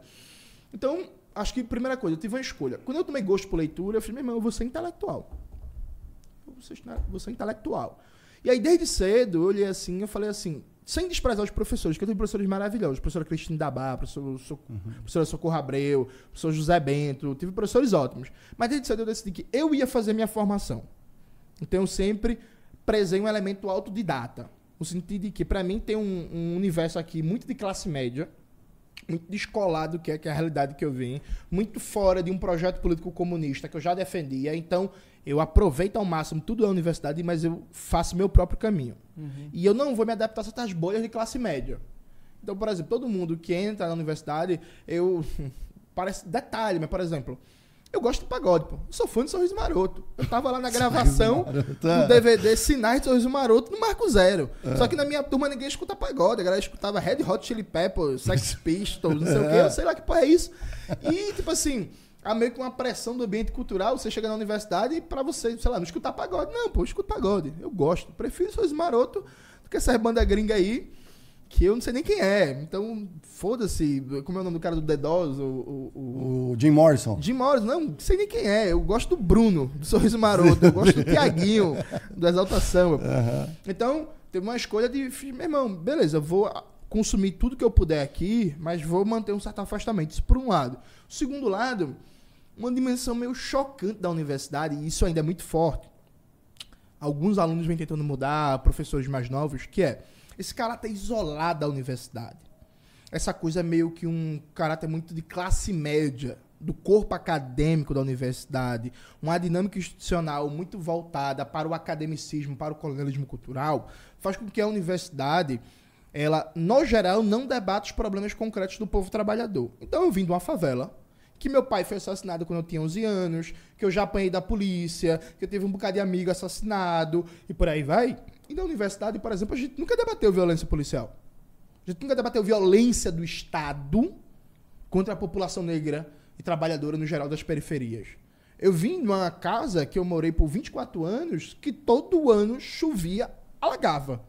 Então, acho que primeira coisa, eu tive uma escolha. Quando eu tomei gosto por leitura, eu falei, meu irmão, eu vou ser intelectual. Ser, vou ser intelectual. E aí, desde cedo, eu olhei assim, eu falei assim, sem desprezar os professores, que eu tenho professores maravilhosos. Professora Cristina Dabá, professor, so, uhum. professora Socorro Abreu, professor José Bento, tive professores ótimos. Mas desde cedo eu decidi que eu ia fazer minha formação. Então eu sempre prezei um elemento autodidata. No sentido de que, para mim, tem um, um, universo aqui muito de classe média, muito descolado, que é, que é a realidade que eu vim, muito fora de um projeto político comunista que eu já defendia. Então, eu aproveito ao máximo tudo da universidade, mas eu faço meu próprio caminho. Uhum. E eu não vou me adaptar a certas bolhas de classe média. Então, por exemplo, todo mundo que entra na universidade, eu. Parece detalhe, mas, por exemplo, eu gosto de pagode, pô. Eu sou fã de Sorriso Maroto. Eu tava lá na gravação do DVD é. Sinais de Sorriso Maroto no Marco Zero. É. Só que na minha turma ninguém escuta pagode. A galera escutava Red Hot Chili Peppers, Sex Pistols, não sei é. o quê. Eu sei lá que porra é isso. E, tipo assim, há meio que uma pressão do ambiente cultural. Você chega na universidade e pra você, sei lá, não escutar pagode. Não, pô, eu escuto pagode. Eu gosto. Prefiro Sorriso Maroto do que essas bandas gringas aí. que eu não sei nem quem é. Então, foda-se. Como é o nome do cara do The Doors? O, o, o... O Jim Morrison. Jim Morrison, não, não sei nem quem é. Eu gosto do Bruno, do Sorriso Maroto. Eu gosto do Tiaguinho, do Exaltação. Então, teve uma escolha de, meu irmão, beleza, eu vou consumir tudo que eu puder aqui, mas vou manter um certo afastamento. Isso por um lado. O segundo lado, uma dimensão meio chocante da universidade, e isso ainda é muito forte. Alguns alunos vêm tentando mudar, professores mais novos, que é esse caráter isolado da universidade. Essa coisa é meio que um caráter muito de classe média, do corpo acadêmico da universidade, uma dinâmica institucional muito voltada para o academicismo, para o colonialismo cultural, faz com que a universidade, ela, no geral, não debate os problemas concretos do povo trabalhador. Então eu vim de uma favela, que meu pai foi assassinado quando eu tinha 11 anos, que eu já apanhei da polícia, que eu tive um bocado de amigo assassinado, e por aí vai. E na universidade, por exemplo, a gente nunca debateu violência policial. A gente nunca debateu violência do Estado contra a população negra e trabalhadora no geral das periferias. Eu vim de uma casa que eu morei por 24 anos que todo ano chovia, alagava.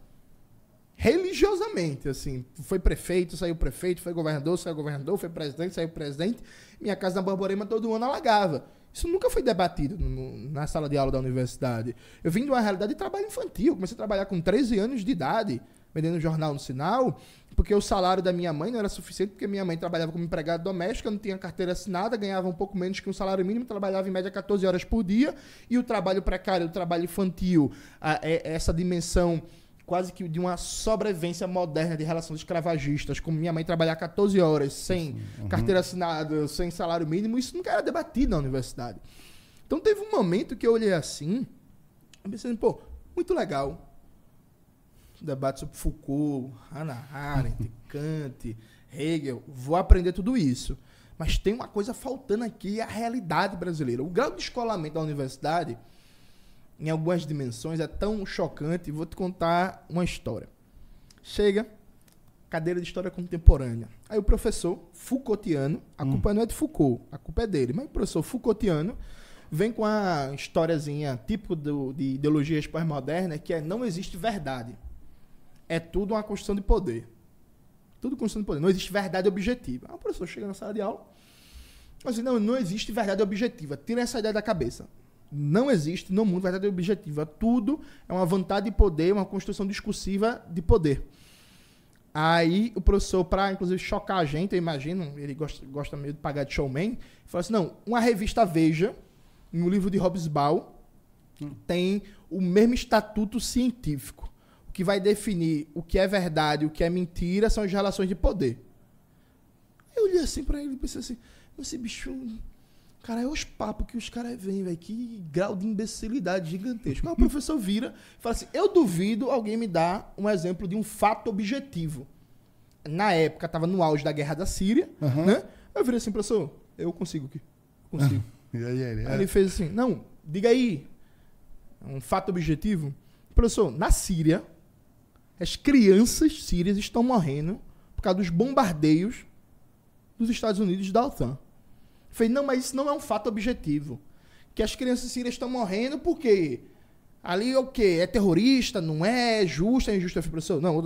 Religiosamente, assim. Foi prefeito, saiu prefeito, foi governador, saiu governador, foi presidente, saiu presidente. Minha casa na Borborema todo ano alagava. Isso nunca foi debatido no, na sala de aula da universidade. Eu vim de uma realidade de trabalho infantil. Comecei a trabalhar com 13 anos de idade, vendendo jornal no sinal, porque o salário da minha mãe não era suficiente, porque minha mãe trabalhava como empregada doméstica, não tinha carteira assinada, ganhava um pouco menos que um salário mínimo, trabalhava em média 14 horas por dia, e o trabalho precário, o trabalho infantil, a, a, é, essa dimensão quase que de uma sobrevivência moderna de relações escravagistas, como minha mãe trabalhar 14 horas sem uhum. carteira assinada, sem salário mínimo, isso nunca era debatido na universidade. Então teve um momento que eu olhei assim, e pensei, pô, muito legal. Debate sobre Foucault, Hannah Arendt, Kant, Hegel, vou aprender tudo isso. Mas tem uma coisa faltando aqui, a realidade brasileira. O grau de escolamento da universidade em algumas dimensões é tão chocante. Vou te contar uma história. Chega, cadeira de história contemporânea. Aí o professor Foucaultiano, a hum. culpa não é de Foucault, a culpa é dele, mas o professor Foucaultiano vem com a historiazinha típico do, de ideologia pós-moderna, que é não existe verdade. É tudo uma construção de poder. Tudo construção de poder. Não existe verdade objetiva. Aí o professor chega na sala de aula, mas assim, não, não existe verdade objetiva. Tira essa ideia da cabeça. Não existe no mundo verdade objetiva. Tudo é uma vontade de poder, uma construção discursiva de poder. Aí o professor, para inclusive chocar a gente, eu imagino, ele gosta, gosta meio de pagar de showman, falou assim: não, uma revista Veja, no livro de Hobsbawm, hum. tem o mesmo estatuto científico. O que vai definir o que é verdade e o que é mentira são as relações de poder. Eu olhei assim para ele e pensei assim: esse bicho Cara, é os papos que os caras vêm, velho. Que grau de imbecilidade gigantesco. O professor vira e fala assim: Eu duvido alguém me dar um exemplo de um fato objetivo. Na época, tava no auge da guerra da Síria, uhum. né? Eu virei assim, professor, eu consigo aqui. Consigo. e aí, ele, aí ele fez assim: Não, diga aí. Um fato objetivo. Professor, na Síria, as crianças sírias estão morrendo por causa dos bombardeios dos Estados Unidos da OTAN. Falei, não, mas isso não é um fato objetivo. Que as crianças sírias estão morrendo porque ali é o quê? É terrorista? Não é? É justo? É injusto? Eu falei, professor, não,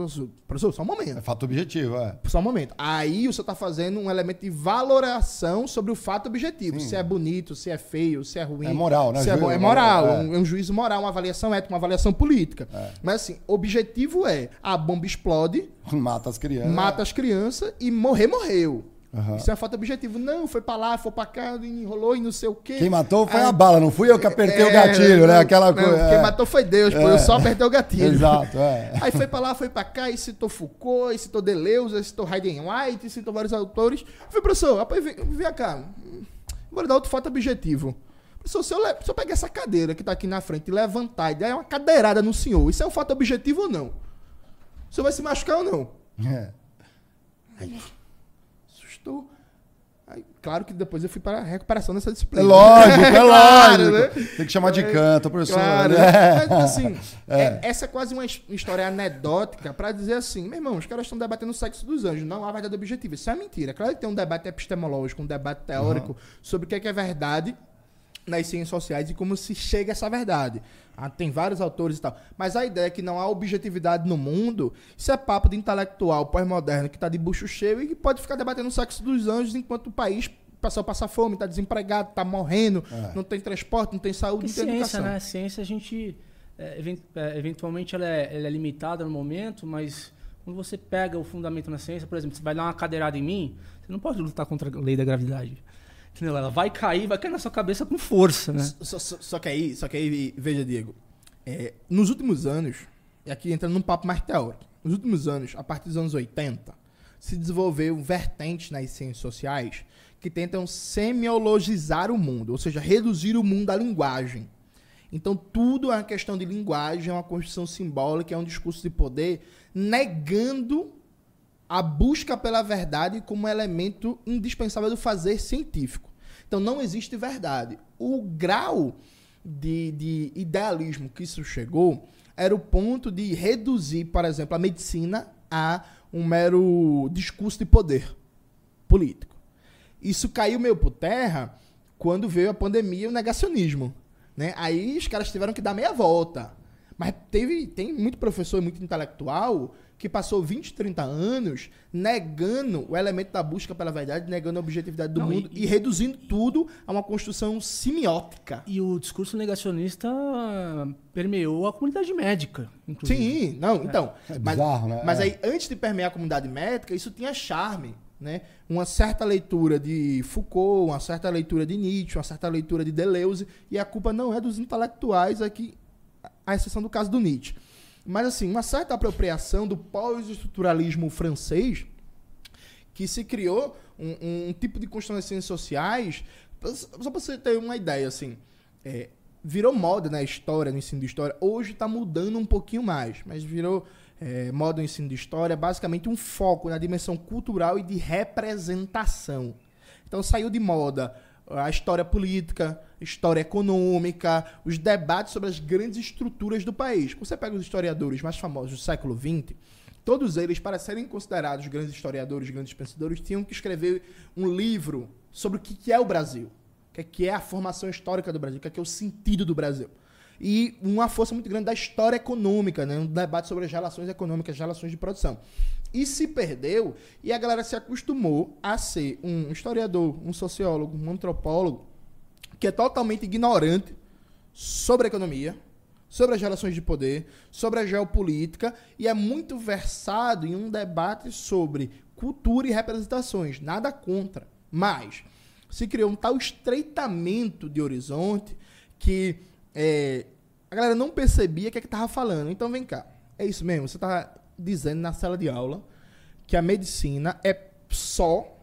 professor, só um momento. É fato objetivo, é. Só um momento. Aí o senhor está fazendo um elemento de valoração sobre o fato objetivo. Sim. Se é bonito, se é feio, se é ruim. É moral, né? Se é, bom, é moral. É. Um, é um juízo moral, uma avaliação ética, uma avaliação política. É. Mas assim, objetivo é a bomba explode. Mata as crianças. Mata as crianças e morrer, morreu. Uhum. Isso é falta de objetivo. Não, foi pra lá, foi pra cá, enrolou e não sei o quê. Quem matou foi a bala, não fui eu que apertei é, o gatilho, né? não, né? Aquela coisa. Quem é. matou foi Deus, pô, eu só apertei o gatilho. Exato, é. Aí foi pra lá, foi pra cá, e citou Foucault, e citou Deleuze, e citou Hayden White, e citou vários autores. Eu falei, professor, rapaz, vem, vem cá, vou lhe dar outro fato objetivo. Professor, se eu, se eu pegar essa cadeira que tá aqui na frente e levantar e der uma cadeirada no senhor, isso é um fato objetivo ou não? O senhor vai se machucar ou não? É. Aí, Aí, claro que depois eu fui para a recuperação dessa disciplina. É lógico, é lógico. né? Tem que chamar de canto, professor. Claro, né? Mas, assim, é. É, essa é quase uma história anedótica para dizer assim, meu irmão, os caras estão debatendo o sexo dos anjos, não há verdade objetiva. Isso é mentira. Claro que tem um debate epistemológico, um debate teórico uhum. sobre o que é, que é verdade nas ciências sociais e como se chega a essa verdade. Ah, tem vários autores e tal. Mas a ideia é que não há objetividade no mundo, isso é papo de intelectual pós-moderno que está de bucho cheio e que pode ficar debatendo o sexo dos anjos enquanto o país passou passa fome, está desempregado, está morrendo, é. não tem transporte, não tem saúde, não tem ciência, educação. Né? Ciência, a gente, é, é, eventualmente, ela é, ela é limitada no momento, mas quando você pega o fundamento na ciência, por exemplo, você vai dar uma cadeirada em mim, você não pode lutar contra a lei da gravidade. Entendeu? Ela vai cair, vai cair na sua cabeça com força, né? Só, só, só que aí, só que aí, veja, Diego, é, nos últimos anos, e aqui entrando num papo mais teórico, nos últimos anos, a partir dos anos 80, se desenvolveu vertentes nas ciências sociais que tentam semiologizar o mundo, ou seja, reduzir o mundo à linguagem. Então, tudo é uma questão de linguagem, é uma construção simbólica, é um discurso de poder, negando a busca pela verdade como elemento indispensável do fazer científico. Então não existe verdade. O grau de, de idealismo que isso chegou era o ponto de reduzir, por exemplo, a medicina a um mero discurso de poder político. Isso caiu meio por terra quando veio a pandemia e o negacionismo. Né? Aí os caras tiveram que dar meia volta. Mas teve, tem muito professor, muito intelectual que passou 20, 30 anos negando o elemento da busca pela verdade, negando a objetividade do Não, mundo e, e, reduzindo tudo a uma construção semiótica. E o discurso negacionista permeou a comunidade médica, inclusive. Sim, não, então. É bizarro, mas, né? Mas é. aí, antes de permear a comunidade médica, isso tinha charme. Né? Uma certa leitura de Foucault, uma certa leitura de Nietzsche, uma certa leitura de Deleuze, e a culpa não é dos intelectuais aqui, à exceção do caso do Nietzsche. Mas, assim, uma certa apropriação do pós-estruturalismo francês, que se criou um, um tipo de ciências sociais, só para você ter uma ideia, assim, é, virou moda na história, no ensino de história. Hoje está mudando um pouquinho mais, mas virou é, moda no ensino de história, basicamente um foco na dimensão cultural e de representação. Então saiu de moda a história política, história econômica, os debates sobre as grandes estruturas do país. Você pega os historiadores mais famosos do século XX, todos eles, para serem considerados grandes historiadores, grandes pensadores, tinham que escrever um livro sobre o que é o Brasil, o que é a formação histórica do Brasil, o que é o sentido do Brasil. E uma força muito grande da história econômica, né? um debate sobre as relações econômicas, as relações de produção. E se perdeu, e a galera se acostumou a ser um historiador, um sociólogo, um antropólogo, que é totalmente ignorante sobre a economia, sobre as relações de poder, sobre a geopolítica, e é muito versado em um debate sobre cultura e representações. Nada contra. Mas se criou um tal estreitamento de horizonte que é, a galera não percebia o que é que estava falando. Então vem cá. É isso mesmo, você está dizendo na sala de aula que a medicina é só,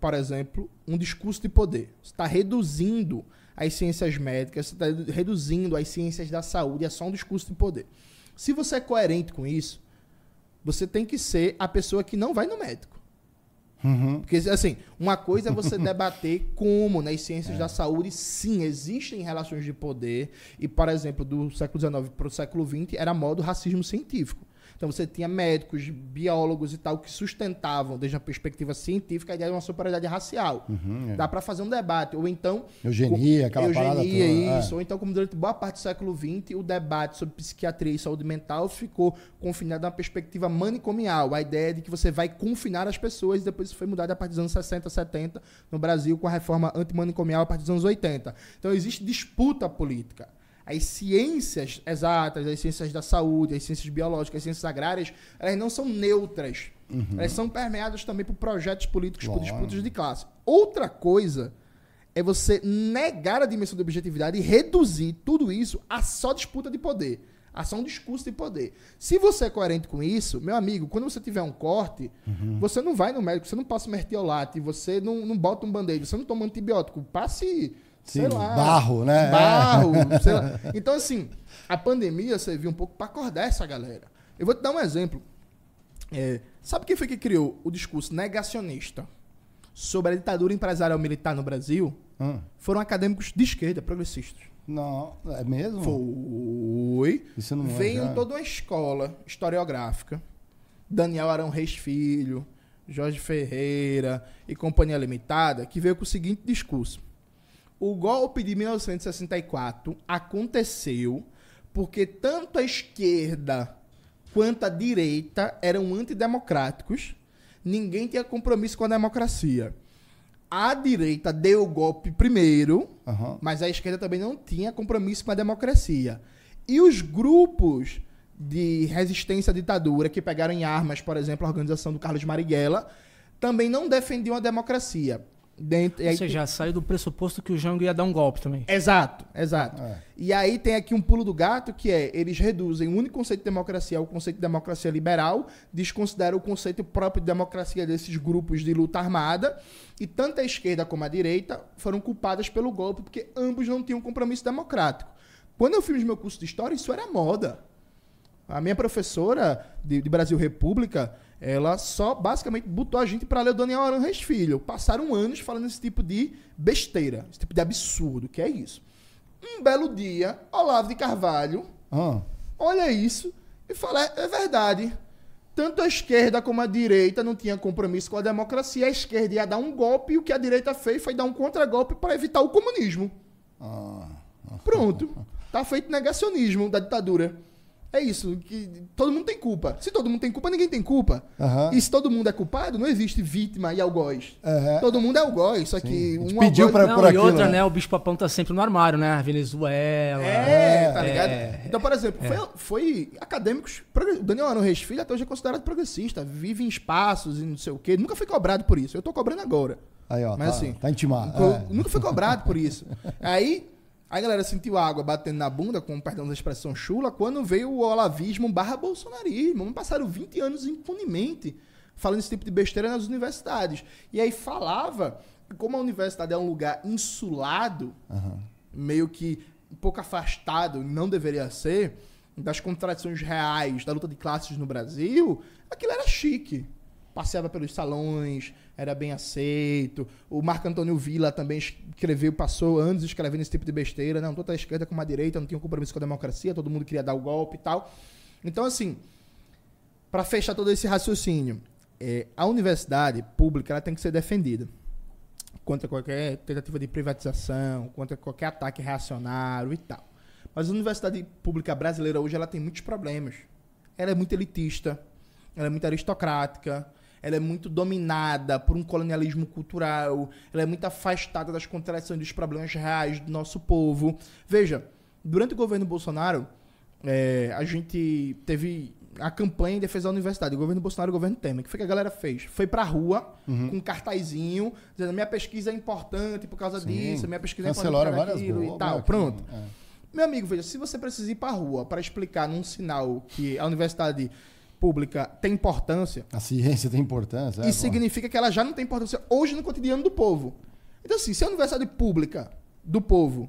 por exemplo, um discurso de poder. Você está reduzindo as ciências médicas, você está reduzindo as ciências da saúde, é só um discurso de poder. Se você é coerente com isso, você tem que ser a pessoa que não vai no médico. Uhum. Porque, assim, uma coisa é você debater como nas ciências é. da saúde, sim, existem relações de poder. E, por exemplo, do século XIX para o século XX, era modo racismo científico. Então você tinha médicos, biólogos e tal que sustentavam, desde a perspectiva científica, a ideia de uma superioridade racial. Uhum, é. Dá para fazer um debate. Ou então. Eugenia, aquela eugenia, parada toda. É. isso. É. Ou então, como durante boa parte do século XX, o debate sobre psiquiatria e saúde mental ficou confinado a uma perspectiva manicomial. A ideia de que você vai confinar as pessoas, e depois isso foi mudado a partir dos anos 60, 70, no Brasil, com a reforma antimanicomial a partir dos anos 80. Então existe disputa política as ciências exatas, as ciências da saúde, as ciências biológicas, as ciências agrárias, elas não são neutras. Uhum. Elas são permeadas também por projetos políticos, Bom. por disputas de classe. Outra coisa é você negar a dimensão de objetividade e reduzir tudo isso a só disputa de poder. A só um discurso de poder. Se você é coerente com isso, meu amigo, quando você tiver um corte, uhum. você não vai no médico, você não passa mertiolate, você não, não bota um band-aid, você não toma antibiótico. Passe Sim, sei lá. Barro, né? Barro, sei lá. Então, assim, a pandemia serviu um pouco para acordar essa galera. Eu vou te dar um exemplo. É, sabe quem foi que criou o discurso negacionista sobre a ditadura empresarial militar no Brasil? Hum. Foram acadêmicos de esquerda, progressistas. Não, é mesmo? Foi. Isso não é Veio já... toda uma escola historiográfica. Daniel Arão Reis Filho, Jorge Ferreira e Companhia Limitada, que veio com o seguinte discurso O golpe de 1964 aconteceu porque tanto a esquerda quanto a direita eram antidemocráticos. Ninguém tinha compromisso com a democracia. A direita deu o golpe primeiro, Aham. mas a esquerda também não tinha compromisso com a democracia. E os grupos de resistência à ditadura que pegaram em armas, por exemplo, a organização do Carlos Marighella, também não defendiam a democracia. Dentro, Ou seja, saiu do pressuposto que o Jango ia dar um golpe também. Exato, exato. É. E aí tem aqui um pulo do gato que é, eles reduzem o único conceito de democracia ao conceito de democracia liberal, desconsideram o conceito próprio de democracia desses grupos de luta armada, e tanto a esquerda como a direita foram culpadas pelo golpe, porque ambos não tinham compromisso democrático. Quando eu fiz meu curso de história, isso era moda. A minha professora de, de Brasil República, ela só basicamente botou a gente para ler o Daniel Arantes Filho. Passaram anos falando esse tipo de besteira, esse tipo de absurdo, que é isso. Um belo dia, Olavo de Carvalho Ah, olha isso e fala: é, é verdade. Tanto a esquerda como a direita não tinha compromisso com a democracia. A esquerda ia dar um golpe e o que a direita fez foi dar um contragolpe para evitar o comunismo. ah. Pronto. Tá feito negacionismo da ditadura. É isso. Que todo mundo tem culpa. Se todo mundo tem culpa, ninguém tem culpa. Aham. E se todo mundo é culpado, não existe vítima e algoz. É. Todo mundo é algoz. Só que A um pediu algoz- pra- Não, por e aquilo, outra, né? né? O bicho papão tá sempre no armário, né? Venezuela. É, tá ligado? É. Então, por exemplo, foi, foi acadêmicos. O Daniel Arão Reis Filho até hoje é considerado progressista, vive em espaços e não sei o quê. Nunca foi cobrado por isso. Eu tô cobrando agora. Aí, ó, Mas tá, assim, tá intimado. É. Nunca foi cobrado por isso. Aí, a galera sentiu água batendo na bunda, com perdão da expressão chula, quando veio o olavismo barra bolsonarismo. Passaram 20 anos impunemente falando esse tipo de besteira nas universidades. E aí falava que como a universidade é um lugar insulado, meio que um pouco afastado, não deveria ser, das contradições reais da luta de classes no Brasil, aquilo era chique. Passeava pelos salões, era bem aceito. O Marco Antônio Villa também escreveu, passou anos escrevendo esse tipo de besteira. Não, tanto a esquerda como a direita não tinham compromisso com a democracia, todo mundo queria dar o golpe e tal. Então, assim, para fechar todo esse raciocínio, é, a universidade pública ela tem que ser defendida contra qualquer tentativa de privatização, contra qualquer ataque reacionário e tal. Mas a universidade pública brasileira hoje ela tem muitos problemas. Ela é muito elitista, ela é muito aristocrática, ela é muito dominada por um colonialismo cultural, ela é muito afastada das contradições dos problemas reais do nosso povo. Veja, durante o governo Bolsonaro, é, a gente teve a campanha em defesa da universidade, o governo Bolsonaro e o governo Temer. O que foi que a galera fez? Foi pra rua com um cartazinho, dizendo minha pesquisa é importante por causa Sim. disso, minha pesquisa é importante por causa daquilo e tal. aqui, Pronto. é. Meu amigo, veja, se você precisa ir pra rua para explicar num sinal que a universidade pública tem importância, A ciência tem importância. é, pô. significa que ela já não tem importância hoje no cotidiano do povo. Então, assim, se a universidade pública do povo,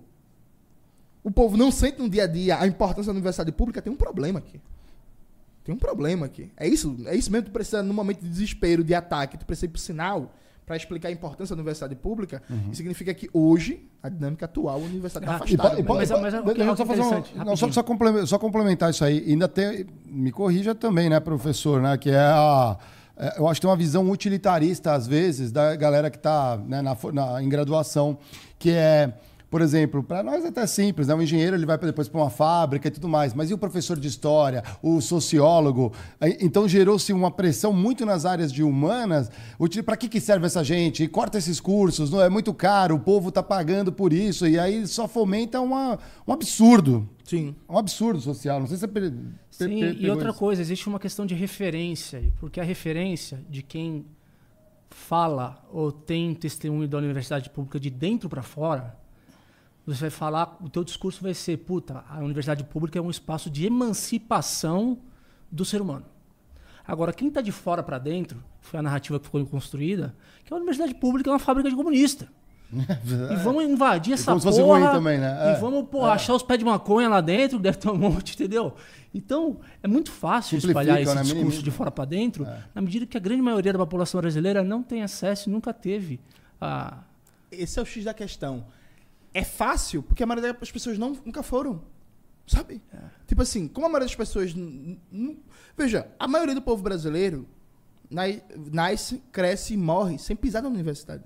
o povo não sente no dia a dia a importância da universidade pública, tem um problema aqui. Tem um problema aqui. É isso, é isso mesmo. Tu precisa, num momento de desespero, de ataque, tu precisa ir pro sinal para explicar a importância da universidade pública. Isso significa que hoje, a dinâmica atual, a universidade está Ah, afastada. e po- Mas- po- mas- deixa ok, eu só fazer um- não, só, só, complementar, só complementar isso aí. Ainda tem, me corrija também, né, professor, né, que é a, é, eu acho que tem uma visão utilitarista às vezes da galera que está né, na, na- em graduação, que é por exemplo, para nós é até simples, né? O engenheiro ele vai depois para uma fábrica e tudo mais, mas e o professor de história, o sociólogo? Então gerou-se uma pressão muito nas áreas de humanas. Para que, que serve essa gente? E corta esses cursos, não é muito caro, o povo está pagando por isso, e aí só fomenta uma, um absurdo. Sim. Um absurdo social. Não sei se você. Sim, e outra isso. coisa, existe uma questão de referência, porque a referência de quem fala ou tem testemunho da universidade pública de dentro para fora, você vai falar, o teu discurso vai ser, puta, a universidade pública é um espaço de emancipação do ser humano. Agora, quem está de fora para dentro, foi a narrativa que ficou construída, que a universidade pública é uma fábrica de comunista. E vamos invadir essa como se fosse porra. ruim também, né? É, E vamos porra, achar os pés de maconha lá dentro, que deve ter um monte, entendeu? Então, é muito fácil espalhar esse né? discurso de fora para dentro, na medida que a grande maioria da população brasileira não tem acesso e nunca teve a. Esse é o X da questão. É fácil, porque a maioria das pessoas não, nunca foram. Sabe? Tipo assim, como a maioria das pessoas. Veja, a maioria do povo brasileiro nasce, cresce e morre sem pisar na universidade.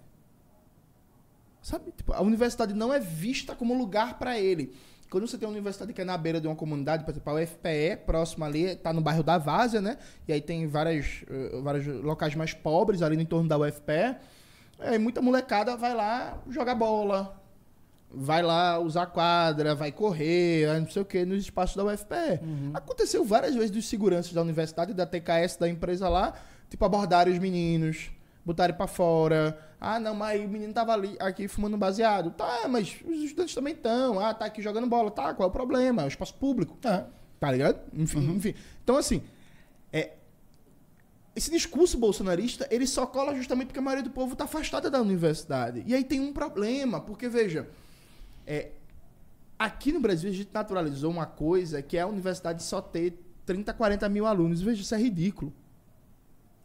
Sabe? Tipo, a universidade não é vista como lugar para ele. Quando você tem uma universidade que é na beira de uma comunidade, por exemplo, a UFPE, próximo ali, está no bairro da Várzea, né? E aí tem várias, uh, vários locais mais pobres ali no entorno da UFPE. Aí muita molecada vai lá jogar bola, vai lá usar quadra, vai correr, não sei o que, nos espaços da UFPE. Uhum. Aconteceu várias vezes dos seguranças da universidade, da TKS, da empresa lá, tipo, abordarem os meninos, botarem para fora. Ah, não, mas o menino tava ali, aqui fumando baseado. Tá, mas os estudantes também estão. Ah, tá aqui jogando bola. Tá, qual é o problema? É o espaço público. É. Tá ligado? Enfim, uhum. enfim. Então, assim, é, esse discurso bolsonarista, ele só cola justamente porque a maioria do povo está afastada da universidade. E aí tem um problema, porque, veja, é, aqui no Brasil a gente naturalizou uma coisa que é a universidade só ter 30, 40 mil alunos. Veja, isso é ridículo.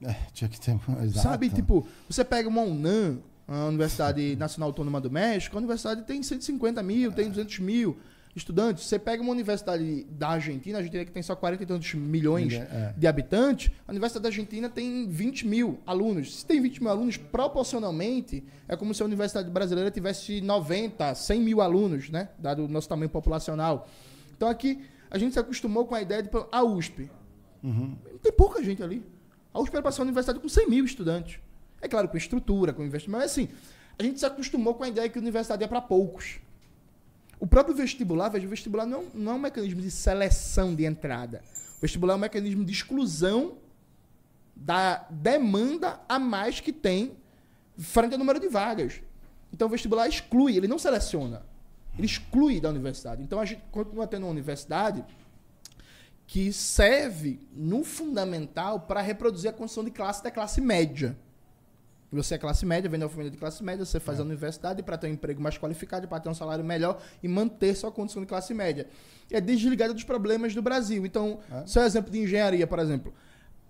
É, tinha que ter. Exato. Sabe, tipo, você pega uma UNAM, a Universidade Nacional Autônoma do México, a universidade tem 150 mil, tem 200 mil estudantes. Você pega uma universidade da Argentina, a Argentina que tem só 40 e tantos milhões é. de habitantes, a Universidade da Argentina tem 20 mil alunos. Se tem 20 mil alunos, proporcionalmente, é como se a Universidade Brasileira tivesse 90, 100 mil alunos, né? Dado o nosso tamanho populacional. Então aqui, a gente se acostumou com a ideia de a USP. Uhum. Tem pouca gente ali. A USP era para ser uma universidade com 100 mil estudantes. É claro, com estrutura, com investimento, mas assim, a gente se acostumou com a ideia que a universidade é para poucos. O próprio vestibular, veja, o vestibular não, não é um mecanismo de seleção de entrada. O vestibular é um mecanismo de exclusão da demanda a mais que tem frente ao número de vagas. Então o vestibular exclui, ele não seleciona. Ele exclui da universidade. Então a gente continua tendo uma universidade que serve no fundamental para reproduzir a condição de classe da classe média. Você é classe média, vem da família de classe média, você faz é. a universidade para ter um emprego mais qualificado, para ter um salário melhor e manter sua condição de classe média. É desligada dos problemas do Brasil. Então, é. seu exemplo de engenharia, por exemplo.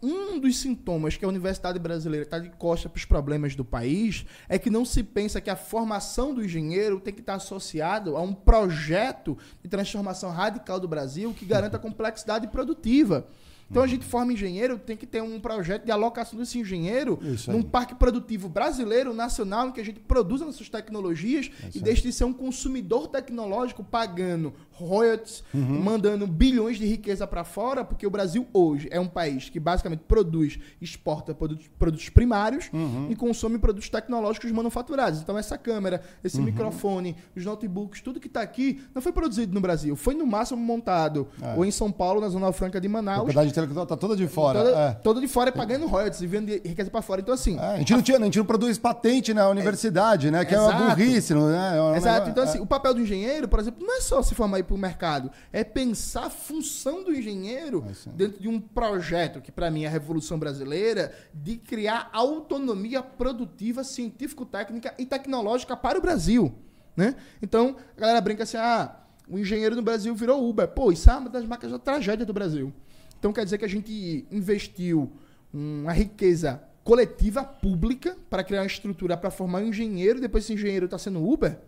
Um dos sintomas que a universidade brasileira está de costa para os problemas do país é que não se pensa que a formação do engenheiro tem que estar associado a um projeto de transformação radical do Brasil que garanta complexidade produtiva. Então a gente forma engenheiro, tem que ter um projeto de alocação desse engenheiro num parque produtivo brasileiro, nacional, em que a gente produza nossas tecnologias é e deixe de ser um consumidor tecnológico pagando royalties, uhum. mandando bilhões de riqueza para fora, porque o Brasil hoje é um país que basicamente produz, exporta produtos, produtos primários uhum. e consome produtos tecnológicos manufaturados. Então essa câmera, esse uhum. microfone, os notebooks, tudo que está aqui não foi produzido no Brasil, foi no máximo montado é. ou em São Paulo, na Zona Franca de Manaus. Intelectual está toda de fora. Toda, é. toda de fora é pagando royalties e vendo riqueza para fora. Então assim... É, a, gente não tinha, a gente não produz patente na universidade, né? Que Exato. é uma burrice. Não, né? É Exato. Então assim, é. o papel do engenheiro, por exemplo, não é só se formar para o mercado. É pensar a função do engenheiro dentro de um projeto, que para mim é a Revolução Brasileira, de criar autonomia produtiva, científico-técnica e tecnológica para o Brasil. Né? Então, a galera brinca assim, ah, o engenheiro no Brasil virou Uber. Pô, isso é uma das marcas da tragédia do Brasil. Então quer dizer que a gente investiu uma riqueza coletiva pública para criar uma estrutura para formar um engenheiro, depois esse engenheiro está sendo Uber?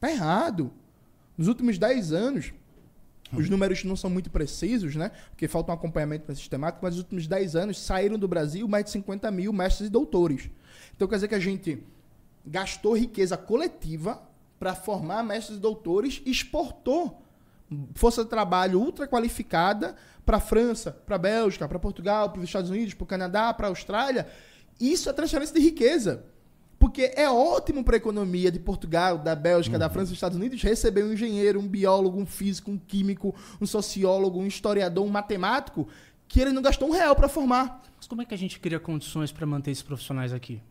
Tá errado. Nos últimos 10 anos, os números não são muito precisos, né? Porque falta um acompanhamento sistemático, mas nos últimos 10 anos saíram do Brasil mais de 50 mil mestres e doutores. Então quer dizer que a gente gastou riqueza coletiva para formar mestres e doutores e exportou força de trabalho ultra qualificada para a França, para a Bélgica, para Portugal, para os Estados Unidos, para o Canadá, para a Austrália. Isso é transferência de riqueza. Porque é ótimo para a economia de Portugal, da Bélgica, uhum. da França e dos Estados Unidos receber um engenheiro, um biólogo, um físico, um químico, um sociólogo, um historiador, um matemático, que ele não gastou um real para formar. Mas como é que a gente cria condições para manter esses profissionais aqui?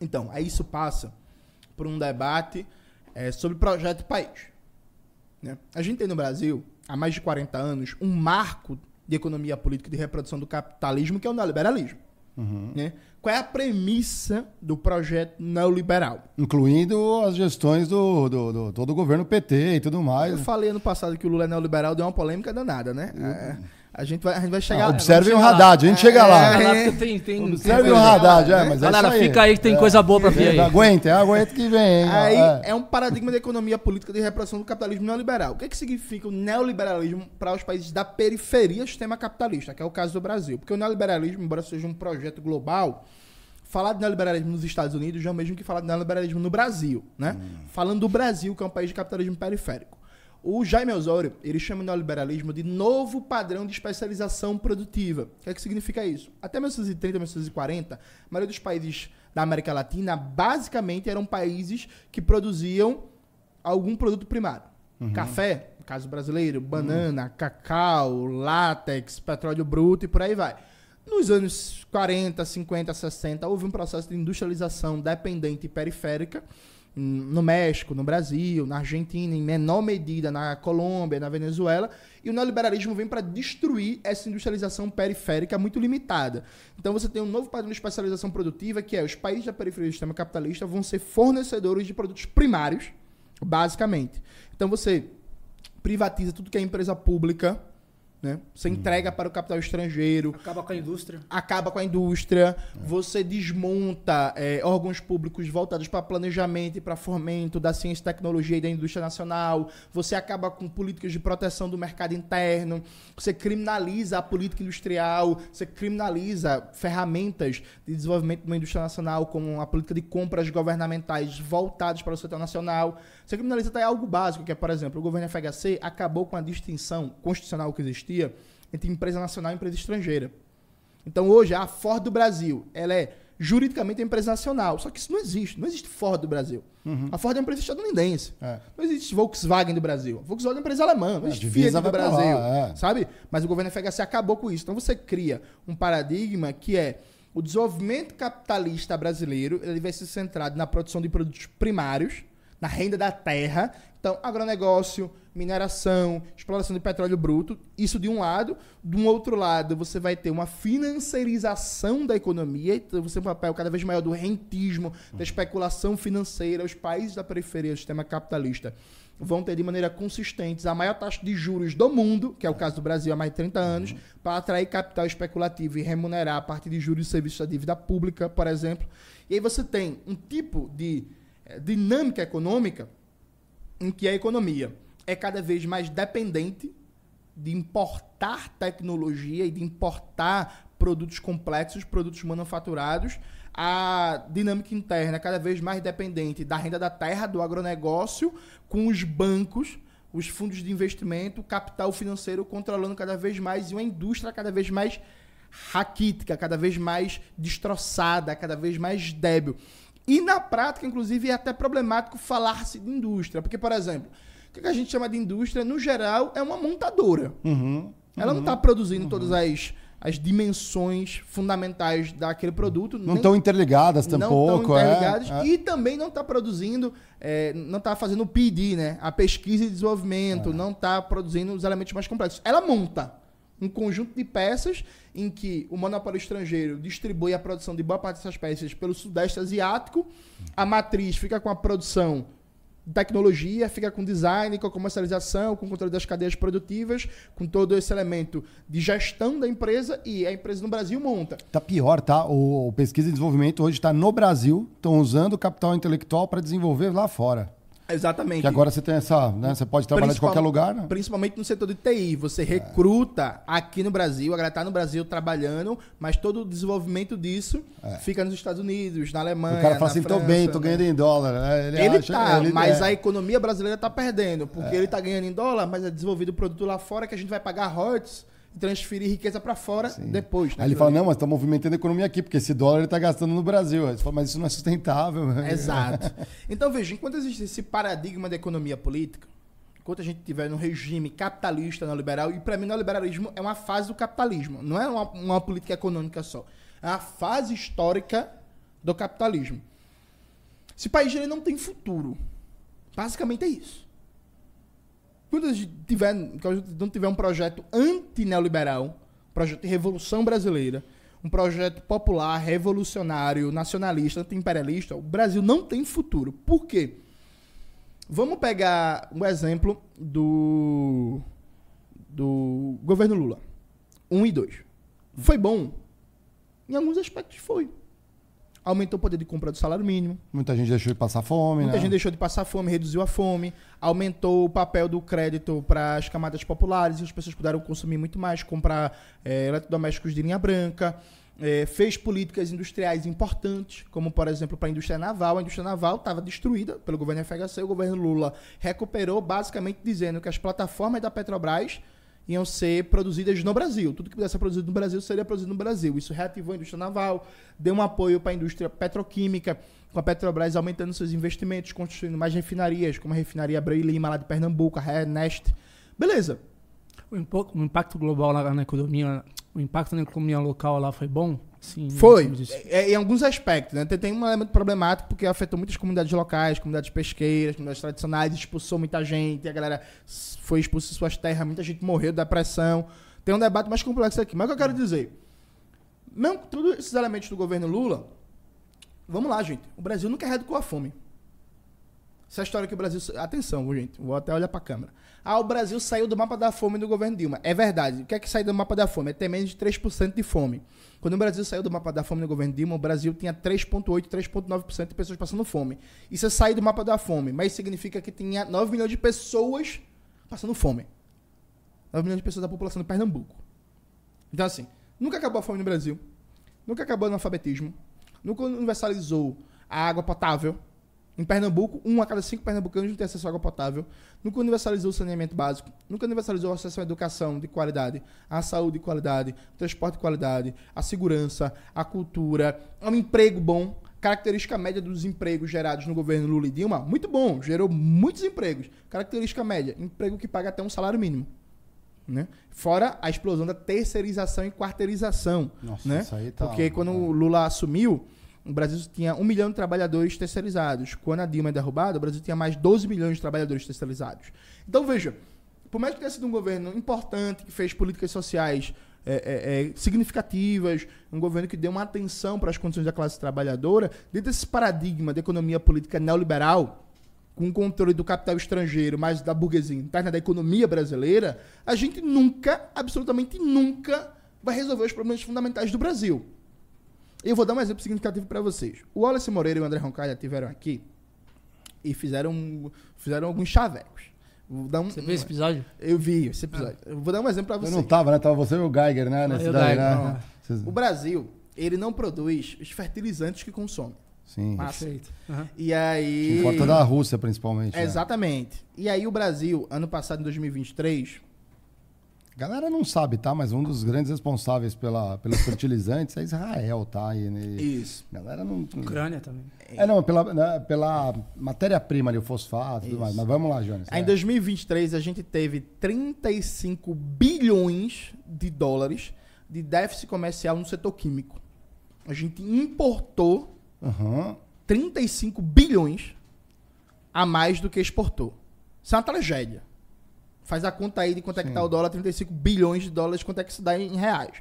Então, aí isso passa por um debate é, sobre projeto país. Né? A gente tem no Brasil, há mais de 40 anos, um marco de economia política de reprodução do capitalismo, que é o neoliberalismo. Uhum. Né? Qual é a premissa do projeto neoliberal? Incluindo as gestões do, do, do todo o governo PT e tudo mais. Eu falei ano passado que o Lula é neoliberal, deu uma polêmica danada, né? Uhum. É. A gente vai, a gente vai chegar ah, Observe o Haddad, a gente chega lá. É, é, tem, tem, observe o Haddad, é, mas Galera, é fica aí que tem coisa boa pra vir aí. Aguenta, aguenta que vem. Hein, aí é. um paradigma de economia política de repressão do capitalismo neoliberal. O que, é que significa o neoliberalismo para os países da periferia do sistema capitalista, que é o caso do Brasil? Porque o neoliberalismo, embora seja um projeto global, falar de neoliberalismo nos Estados Unidos é o mesmo que falar de neoliberalismo no Brasil, né? Falando do Brasil, que é um país de capitalismo periférico. O Jaime Osório, ele chama o neoliberalismo de novo padrão de especialização produtiva. O que é que significa isso? Até 1930, 1940, a maioria dos países da América Latina, basicamente, eram países que produziam algum produto primário. Café, no caso brasileiro, banana, cacau, látex, petróleo bruto e por aí vai. Nos anos 40, 50, 60, houve um processo de industrialização dependente e periférica no México, no Brasil, na Argentina, em menor medida na Colômbia, na Venezuela, e o neoliberalismo vem para destruir essa industrialização periférica muito limitada. Então você tem um novo padrão de especialização produtiva, que é os países da periferia do sistema capitalista vão ser fornecedores de produtos primários, basicamente. Então você privatiza tudo que é empresa pública, né? Você entrega para o capital estrangeiro, Acaba com a indústria. acaba com a indústria, você desmonta é, órgãos públicos voltados para planejamento e para fomento da ciência e tecnologia e da indústria nacional, você acaba com políticas de proteção do mercado interno, você criminaliza a política industrial, você criminaliza ferramentas de desenvolvimento de uma indústria nacional, como a política de compras governamentais voltadas para o setor nacional. Você criminaliza até algo básico, que é, por exemplo, o governo FHC acabou com a distinção constitucional que existia entre empresa nacional e empresa estrangeira. Então hoje a Ford do Brasil, ela é juridicamente uma empresa nacional. Só que isso não existe. Não existe Ford do Brasil. A Ford é uma empresa estadunidense. É. Não existe Volkswagen do Brasil. Volkswagen é uma empresa alemã. Não A existe divisa Fiat do Brasil. lá, é. Sabe? Mas o governo FHC acabou com isso. Então você cria um paradigma que é o desenvolvimento capitalista brasileiro, ele vai ser centrado na produção de produtos primários, na renda da terra. Então, agronegócio, mineração, exploração de petróleo bruto, isso de um lado. Um outro lado, você vai ter uma financiarização da economia, então você tem um papel cada vez maior do rentismo, da especulação financeira. Os países da periferia do sistema capitalista vão ter de maneira consistente a maior taxa de juros do mundo, que é o caso do Brasil há mais de 30 anos, para atrair capital especulativo e remunerar a partir de juros e serviços da dívida pública, por exemplo. E aí você tem um tipo de dinâmica econômica em que a economia é cada vez mais dependente de importar tecnologia e de importar produtos complexos, produtos manufaturados. A dinâmica interna é cada vez mais dependente da renda da terra, do agronegócio, com os bancos, os fundos de investimento, o capital financeiro controlando cada vez mais e uma indústria cada vez mais raquítica, cada vez mais destroçada, cada vez mais débil. E na prática, inclusive, é até problemático falar-se de indústria. Porque, por exemplo, o que a gente chama de indústria, no geral, é uma montadora. Uhum. Ela não está produzindo todas as, as dimensões fundamentais daquele produto. Não estão interligadas não tampouco, estão é, interligados é. e também não está produzindo, é, não está fazendo o PD, né? A pesquisa e desenvolvimento, não está produzindo os elementos mais complexos. Ela monta um conjunto de peças em que o monopólio estrangeiro distribui a produção de boa parte dessas peças pelo sudeste asiático, a matriz fica com a produção de tecnologia, fica com design, com a comercialização, com o controle das cadeias produtivas, com todo esse elemento de gestão da empresa e a empresa no Brasil monta. Tá pior, tá? O, o pesquisa e desenvolvimento hoje está no Brasil, estão usando o capital intelectual para desenvolver lá fora. Exatamente. Que agora você tem essa, né? Você pode trabalhar de qualquer lugar, né? Principalmente no setor de TI. Você recruta aqui no Brasil, a galera tá no Brasil trabalhando, mas todo o desenvolvimento disso fica nos Estados Unidos, na Alemanha. É. O cara fala assim, tô França, bem, tô né? ganhando em dólar. né? Ele, Ele acha- tá, ele- mas é. a economia brasileira tá perdendo, porque ele tá ganhando em dólar, mas é desenvolvido o produto lá fora que a gente vai pagar royalties transferir riqueza para fora depois. né? Aí ele fala, não, mas tá movimentando a economia aqui, porque esse dólar ele tá gastando no Brasil. Aí você fala, mas isso não é sustentável. Exato. Então, veja, enquanto existe esse paradigma da economia política, enquanto a gente tiver no regime capitalista neoliberal, e para mim o neoliberalismo é uma fase do capitalismo, não é uma, uma política econômica só. É uma fase histórica do capitalismo. Esse país ele não tem futuro. Basicamente é isso. Quando tiver, quando tiver um projeto anti-neoliberal, projeto de revolução brasileira, um projeto popular, revolucionário, nacionalista, anti-imperialista, o Brasil não tem futuro. Por quê? Vamos pegar um exemplo do, do governo Lula. 1 um e 2. Foi bom? Em alguns aspectos foi. Aumentou o poder de compra do salário mínimo. Muita gente deixou de passar fome, Muita né? gente deixou de passar fome, reduziu a fome, aumentou o papel do crédito para as camadas populares, e as pessoas puderam consumir muito mais, comprar eh, eletrodomésticos de linha branca. é, fez políticas industriais importantes, como por exemplo para a indústria naval. A indústria naval estava destruída pelo governo FHC, o governo Lula recuperou, basicamente dizendo que as plataformas da Petrobras iam ser produzidas no Brasil. Tudo que pudesse ser produzido no Brasil seria produzido no Brasil. Isso reativou a indústria naval, deu um apoio para a indústria petroquímica, com a Petrobras aumentando seus investimentos, construindo mais refinarias, como a refinaria Abreu e Lima lá de Pernambuco, a Renest. Beleza. O, impacto global lá na economia, o impacto na economia local lá foi bom? Sim. Foi. É, em alguns aspectos, né? Tem, tem um elemento problemático porque afetou muitas comunidades locais, comunidades pesqueiras, comunidades tradicionais, expulsou muita gente, a galera foi expulsa de suas terras, muita gente morreu da pressão. Tem um debate mais complexo aqui. Mas o que eu quero dizer? Mesmo todos esses elementos do governo Lula, vamos lá, gente. O Brasil nunca erradicou a fome. Essa história que o Brasil. Atenção, gente. Vou até olhar pra câmera. Ah, o Brasil saiu do mapa da fome do governo Dilma. É verdade. O que é que saiu do mapa da fome? É ter menos de 3% de fome. Quando o Brasil saiu do mapa da fome no governo Dilma, o Brasil tinha 3,8%, 3,9% de pessoas passando fome. Isso é sair do mapa da fome, mas significa que tinha 9 milhões de pessoas passando fome. 9 milhões de pessoas da população de Pernambuco. Então, assim, nunca acabou a fome no Brasil. Nunca acabou o analfabetismo. Nunca universalizou a água potável. Em Pernambuco, um a cada cinco pernambucanos não tem acesso à água potável. Nunca universalizou o saneamento básico. Nunca universalizou o acesso à educação de qualidade, à saúde de qualidade, transporte de qualidade, à segurança, à cultura, a um emprego bom. Característica média dos empregos gerados no governo Lula e Dilma, muito bom, gerou muitos empregos. Característica média, emprego que paga até um salário mínimo. Né? Fora a explosão da terceirização e quarteirização. Nossa, né? isso aí tá. Porque quando o Lula assumiu, o Brasil tinha um milhão de trabalhadores terceirizados. Quando a Dilma é derrubada, o Brasil tinha mais 12 milhões de trabalhadores terceirizados. Então, veja, por mais que tenha sido um governo importante, que fez políticas sociais é, é, é, significativas, um governo que deu uma atenção para as condições da classe trabalhadora, dentro desse paradigma de economia política neoliberal, com o controle do capital estrangeiro, mas da burguesia interna da economia brasileira, a gente nunca, absolutamente nunca, vai resolver os problemas fundamentais do Brasil. Eu vou dar um exemplo significativo para vocês. O Wallace Moreira e o André Roncalha tiveram aqui e fizeram, fizeram alguns chavecos. Vou dar um, Você viu esse episódio? Eu vi esse episódio. Eu vou dar um exemplo para Eu vocês. não tava, né? Tava você e o Geiger, né? Nesse eu, daí, Geiger, né? O Brasil, ele não produz os fertilizantes que consome. Sim. Massa. Perfeito. Aham. E aí... Importa da Rússia, principalmente. né? Exatamente. E aí o Brasil, ano passado, em 2023, A galera não sabe, tá? Mas um dos grandes responsáveis pela, pelos fertilizantes é Israel, tá? E, e- isso. a galera não. Ucrânia também. É, não, pela, né, pela matéria-prima ali, o fosfato e tudo mais. Mas vamos lá, Jones. Em É. 2023, a gente teve 35 bilhões de dólares de déficit comercial no setor químico. A gente importou Aham. 35 bilhões a mais do que exportou. Isso é uma tragédia. Faz a conta aí de quanto é que Sim. tá o dólar, 35 bilhões de dólares, quanto é que isso dá em reais.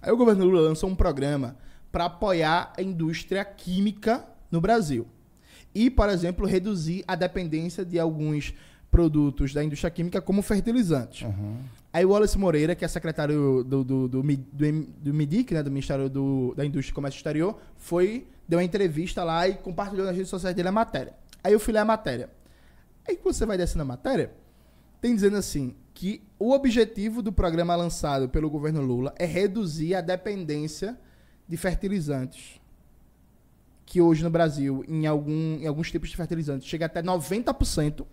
Aí o governo Lula lançou um programa para apoiar a indústria química no Brasil. E, por exemplo, reduzir a dependência de alguns produtos da indústria química como fertilizantes. aham. Aí o Wallace Moreira, que é secretário do, do, do, do, do MIDIC, né, do Ministério do, da Indústria e Comércio Exterior, foi, deu uma entrevista lá e compartilhou nas redes sociais dele a matéria. Aí eu fui ler a matéria. Aí quando você vai descendo a matéria, tem dizendo assim, que o objetivo do programa lançado pelo governo Lula é reduzir a dependência de fertilizantes. Que hoje no Brasil, em, algum, em alguns tipos de fertilizantes, chega até 90%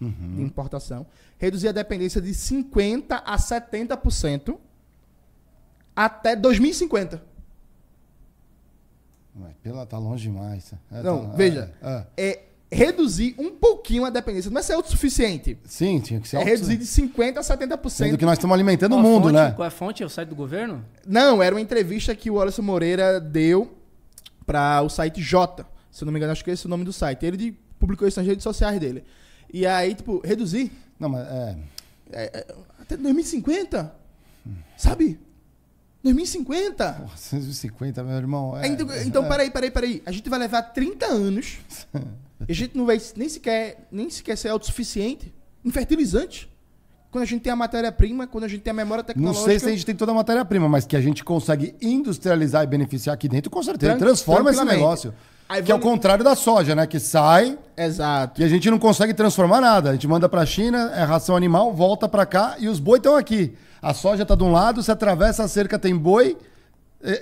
de importação, reduzir a dependência de 50% a 70% até 2050. Mas pela tá longe demais. É, Não, tá- veja. é, é. Reduzir um pouquinho a dependência. Não é ser autossuficiente. Sim, tinha que ser. É reduzir de 50% a 70%. Sendo que nós estamos alimentando o Qual a mundo, fonte? né? Qual é a fonte? É o site do governo? Não, era uma entrevista que o Wallace Moreira deu para o site J. Se eu não me engano, acho que esse é o nome do site. Ele publicou isso nas redes sociais dele. E aí, tipo, reduzir Não, mas é. é, é, até 2050. Sabe? 2050. Porra, 150, meu irmão. É, então, então, é. peraí, peraí, peraí. A gente vai levar 30 anos. a gente não vai nem sequer, nem sequer ser autossuficiente em fertilizante. Quando a gente tem a matéria-prima, quando a gente tem a memória Não tecnológica. sei se a gente tem toda a matéria-prima, mas que a gente consegue industrializar e beneficiar aqui dentro, com certeza. Tran- Transforma esse negócio. Aí que é o vamos- contrário da soja, né? Que sai Exato. e a gente não consegue transformar nada. A gente manda pra China, é ração animal, volta pra cá e os boi estão aqui. A soja tá de um lado, você atravessa a cerca, tem boi,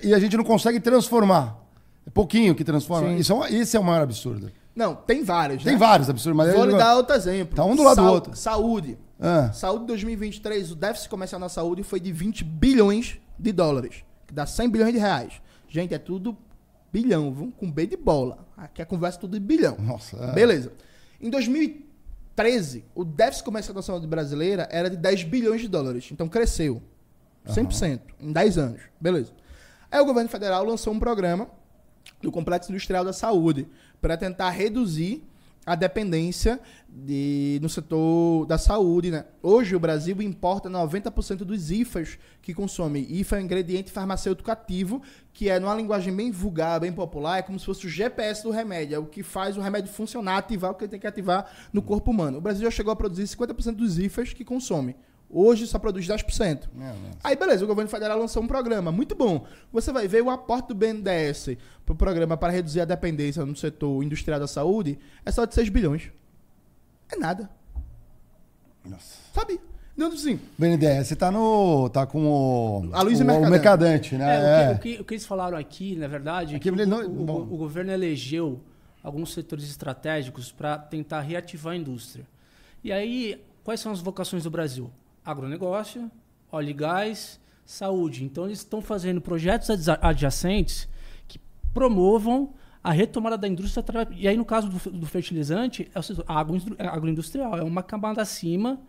e, a gente não consegue transformar. É pouquinho que transforma. Sim. Isso é esse é o maior absurdo. Não, tem vários. Tem né? vários absurdos, mas Vou lhe dar outro exemplo. Tá um do lado do outro. Saúde. Ah, Saúde 2023, o déficit comercial na saúde foi de 20 bilhões de dólares, que dá 100 bilhões de reais. Gente, é tudo bilhão, viu? com B de bola. Aqui a conversa é tudo de bilhão. nossa. é. Beleza. Em 2013, o déficit comercial da saúde brasileira era de 10 bilhões de dólares. Então cresceu 100% em 10 anos. Beleza. Aí o governo federal lançou um programa do Complexo Industrial da Saúde para tentar reduzir a dependência de, no setor da saúde. Né? Hoje o Brasil importa 90% dos IFAs que consome. IFA é um ingrediente farmacêutico ativo, que é, numa linguagem bem vulgar, bem popular, é como se fosse o GPS do remédio. É o que faz o remédio funcionar, ativar o que ele tem que ativar no corpo humano. O Brasil já chegou a produzir 50% dos IFAs que consome. Hoje só produz 10%. Meu Deus. Aí, beleza, o governo federal lançou um programa. Muito bom. Você vai ver o aporte do BNDES para o programa para reduzir a dependência no setor industrial da saúde é só de 6 bilhões. É nada. Nossa. Sabe? Não, assim, BNDES, você tá no. tá com o. A Luísa o, Mercadante. o Mercadante, né? É, o, É. que, o, que, o que eles falaram aqui, na verdade, é Aqui que ele o, não- o- o governo elegeu alguns setores estratégicos para tentar reativar a indústria. E aí, quais são as vocações do Brasil? Agronegócio, óleo e gás, saúde. Então, eles estão fazendo projetos adja- adjacentes que promovam a retomada da indústria. E aí, no caso do, do fertilizante, é o setor agroindustrial. É uma camada acima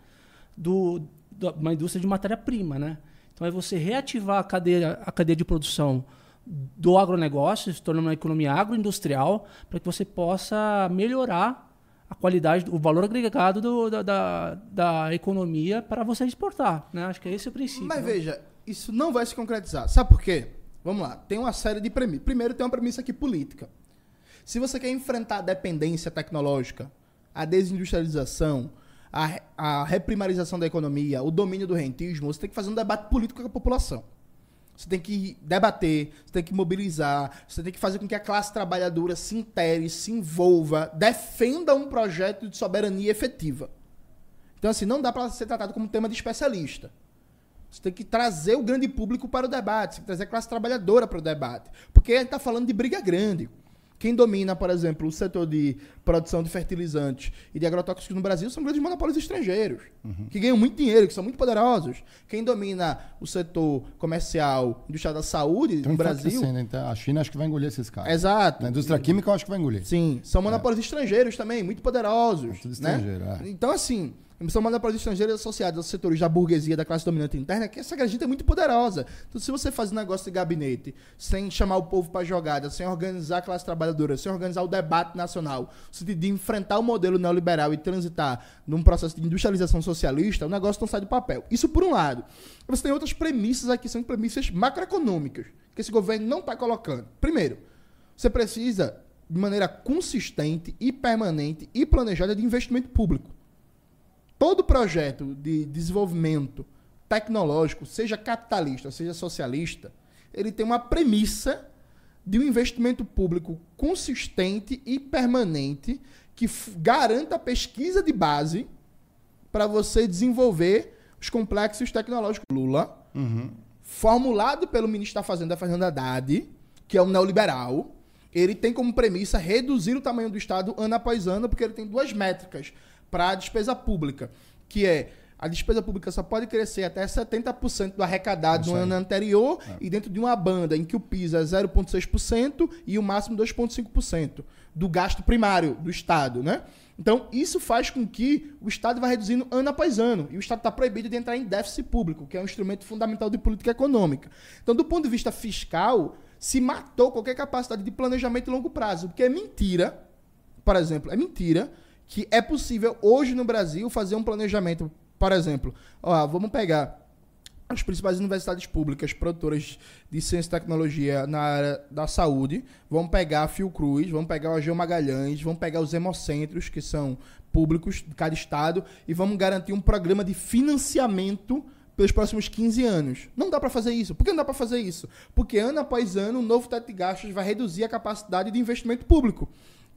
do, da uma indústria de matéria-prima, né? Então é você reativar a cadeia, a cadeia de produção do agronegócio, se tornando uma economia agroindustrial, para que você possa melhorar a qualidade, o valor agregado do- da, da, da economia para você exportar, né? Acho que esse é o princípio. Mas né? veja, isso não vai se concretizar. Sabe por quê? Vamos lá, tem uma série de premissas. Primeiro, tem uma premissa aqui política. Se você quer enfrentar a dependência tecnológica, a desindustrialização, a, a reprimarização da economia, o domínio do rentismo, você tem que fazer um debate político com a população. Você tem que debater, você tem que mobilizar, você tem que fazer com que a classe trabalhadora se intere, se envolva, defenda um projeto de soberania efetiva. Então, assim, não dá para ser tratado como tema de especialista. Você tem que trazer o grande público para o debate, você tem que trazer a classe trabalhadora para o debate. Porque a gente está falando de briga grande. Quem domina, por exemplo, o setor de produção de fertilizantes e de agrotóxicos no Brasil são grandes monopólios estrangeiros, que ganham muito dinheiro, que são muito poderosos. Quem domina o setor comercial, industrial da saúde Então, no Brasil. enfraquecendo, então, a China acho que vai engolir esses caras. Exato. Na indústria química eu acho que vai engolir. Sim, são monopólios estrangeiros também, muito poderosos. É tudo né? estrangeiro, é. Então, assim, são monopólios estrangeiros associados aos setores da burguesia, da classe dominante interna, que essa gente é muito poderosa. Então, se você faz um negócio de gabinete, sem chamar o povo para jogada, sem organizar a classe trabalhadora, sem organizar o debate nacional, no sentido de enfrentar o modelo neoliberal e transitar num processo de industrialização socialista, o negócio não sai do papel. Isso por um lado. Você tem outras premissas aqui, são premissas macroeconômicas, que esse governo não está colocando. Primeiro, você precisa, de maneira consistente e permanente e planejada, de investimento público. Todo projeto de desenvolvimento tecnológico, seja capitalista, seja socialista, ele tem uma premissa de um investimento público consistente e permanente que garanta a pesquisa de base para você desenvolver os complexos tecnológicos. Lula, formulado pelo ministro da Fazenda, Fernando Haddad, que é um neoliberal, ele tem como premissa reduzir o tamanho do Estado ano após ano, porque ele tem duas métricas para a despesa pública, que é a despesa pública só pode crescer até 70% do arrecadado Isso no aí. ano anterior e dentro de uma banda em que o PIS é 0,6% e o máximo 2,5% do gasto primário do Estado, né? Então, isso faz com que o Estado vá reduzindo ano após ano. E o Estado está proibido de entrar em déficit público, que é um instrumento fundamental de política econômica. Então, do ponto de vista fiscal, se matou qualquer capacidade de planejamento de longo prazo. Porque é mentira, por exemplo, é mentira que é possível hoje no Brasil fazer um planejamento. Por exemplo, ó, vamos pegar as principais universidades públicas produtoras de ciência e tecnologia na área da saúde, vamos pegar a Fiocruz, vamos pegar o Ageu Magalhães, vamos pegar os hemocentros, que são públicos de cada estado, e vamos garantir um programa de financiamento pelos próximos 15 anos. Não dá para fazer isso. Por que não dá para fazer isso? Porque ano após ano, o novo teto de gastos vai reduzir a capacidade de investimento público.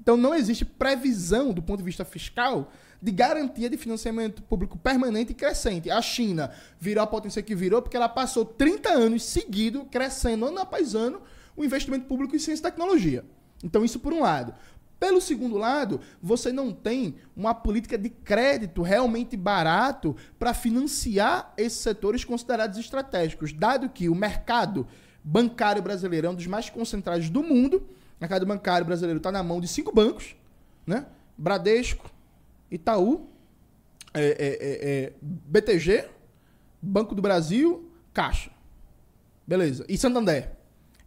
Então não existe previsão do ponto de vista fiscal de garantia de financiamento público permanente e crescente. A China virou a potência que virou porque ela passou 30 anos seguidos crescendo ano após ano o investimento público em ciência e tecnologia. Então isso por um lado. Pelo segundo lado, você não tem uma política de crédito realmente barato para financiar esses setores considerados estratégicos, dado que o mercado bancário brasileiro é um dos mais concentrados do mundo. O mercado bancário brasileiro está na mão de cinco bancos, né? Bradesco, Itaú, é, é, é, é BTG, Banco do Brasil, Caixa. Beleza. E Santander.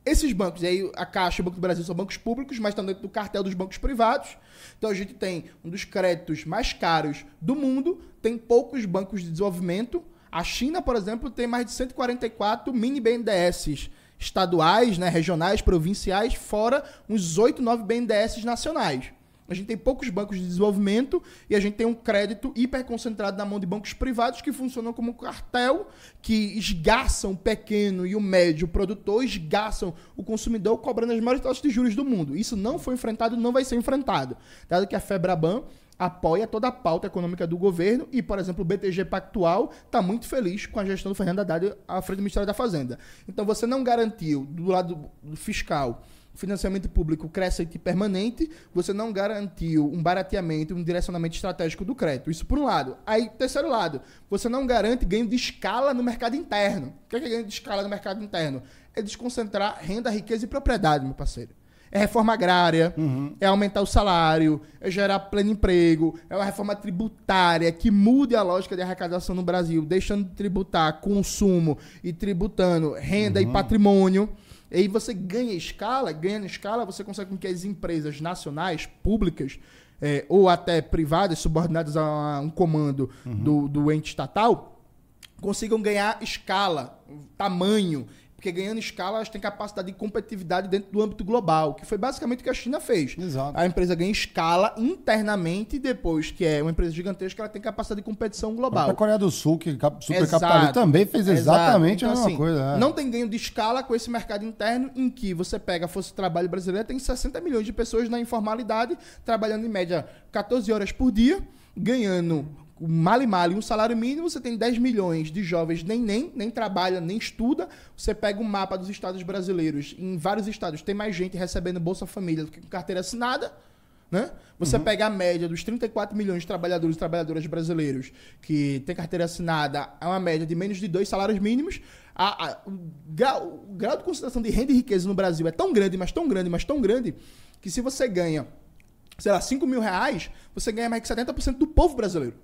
Esses bancos, e aí a Caixa e o Banco do Brasil são bancos públicos, mas estão dentro do cartel dos bancos privados. Então a gente tem um dos créditos mais caros do mundo, tem poucos bancos de desenvolvimento. A China, por exemplo, tem mais de 144 mini BNDES estaduais, né, regionais, provinciais, fora uns 8, 9 BNDES nacionais. A gente tem poucos bancos de desenvolvimento e a gente tem um crédito hiperconcentrado na mão de bancos privados que funcionam como cartel, que esgaçam o pequeno e o médio produtor, esgaçam o consumidor, cobrando as maiores taxas de juros do mundo. Isso não foi enfrentado e não vai ser enfrentado. Dado que a Febraban apoia toda a pauta econômica do governo e, por exemplo, o BTG Pactual está muito feliz com a gestão do Fernando Haddad à frente do Ministério da Fazenda. Então, você não garantiu, do lado fiscal, financiamento público crescente e permanente, você não garantiu um barateamento, um direcionamento estratégico do crédito. Isso por um lado. Aí, terceiro lado, você não garante ganho de escala no mercado interno. O que é, que é ganho de escala no mercado interno? É desconcentrar renda, riqueza e propriedade, meu parceiro. É reforma agrária, uhum. é aumentar o salário, é gerar pleno emprego, é uma reforma tributária que mude a lógica de arrecadação no Brasil, deixando de tributar consumo e tributando renda uhum. e patrimônio. E aí você ganha escala, ganhando escala, você consegue com que as empresas nacionais, públicas, é, ou até privadas, subordinadas a um comando uhum. do, do ente estatal, consigam ganhar escala, tamanho porque ganhando escala, elas têm capacidade de competitividade dentro do âmbito global, que foi basicamente o que a China fez. Exato. A empresa ganha escala internamente, depois que é uma empresa gigantesca, ela tem capacidade de competição global. A Coreia do Sul, que super capitalista, também fez exatamente então, a mesma assim, coisa. É. Não tem ganho de escala com esse mercado interno, em que você pega a força de trabalho brasileira, tem 60 milhões de pessoas na informalidade, trabalhando em média 14 horas por dia, ganhando male male um salário mínimo, você tem 10 milhões de jovens nem nem, nem trabalha, nem estuda. Você pega um mapa dos estados brasileiros, em vários estados tem mais gente recebendo Bolsa Família do que com carteira assinada. Né? Você uhum. pega a média dos 34 milhões de trabalhadores e trabalhadoras brasileiros que tem carteira assinada, é uma média de menos de dois salários mínimos. A, a, o, grau, o grau de concentração de renda e riqueza no Brasil é tão grande, mas tão grande, mas tão grande, que se você ganha, sei lá, 5 mil reais, você ganha mais que 70% do povo brasileiro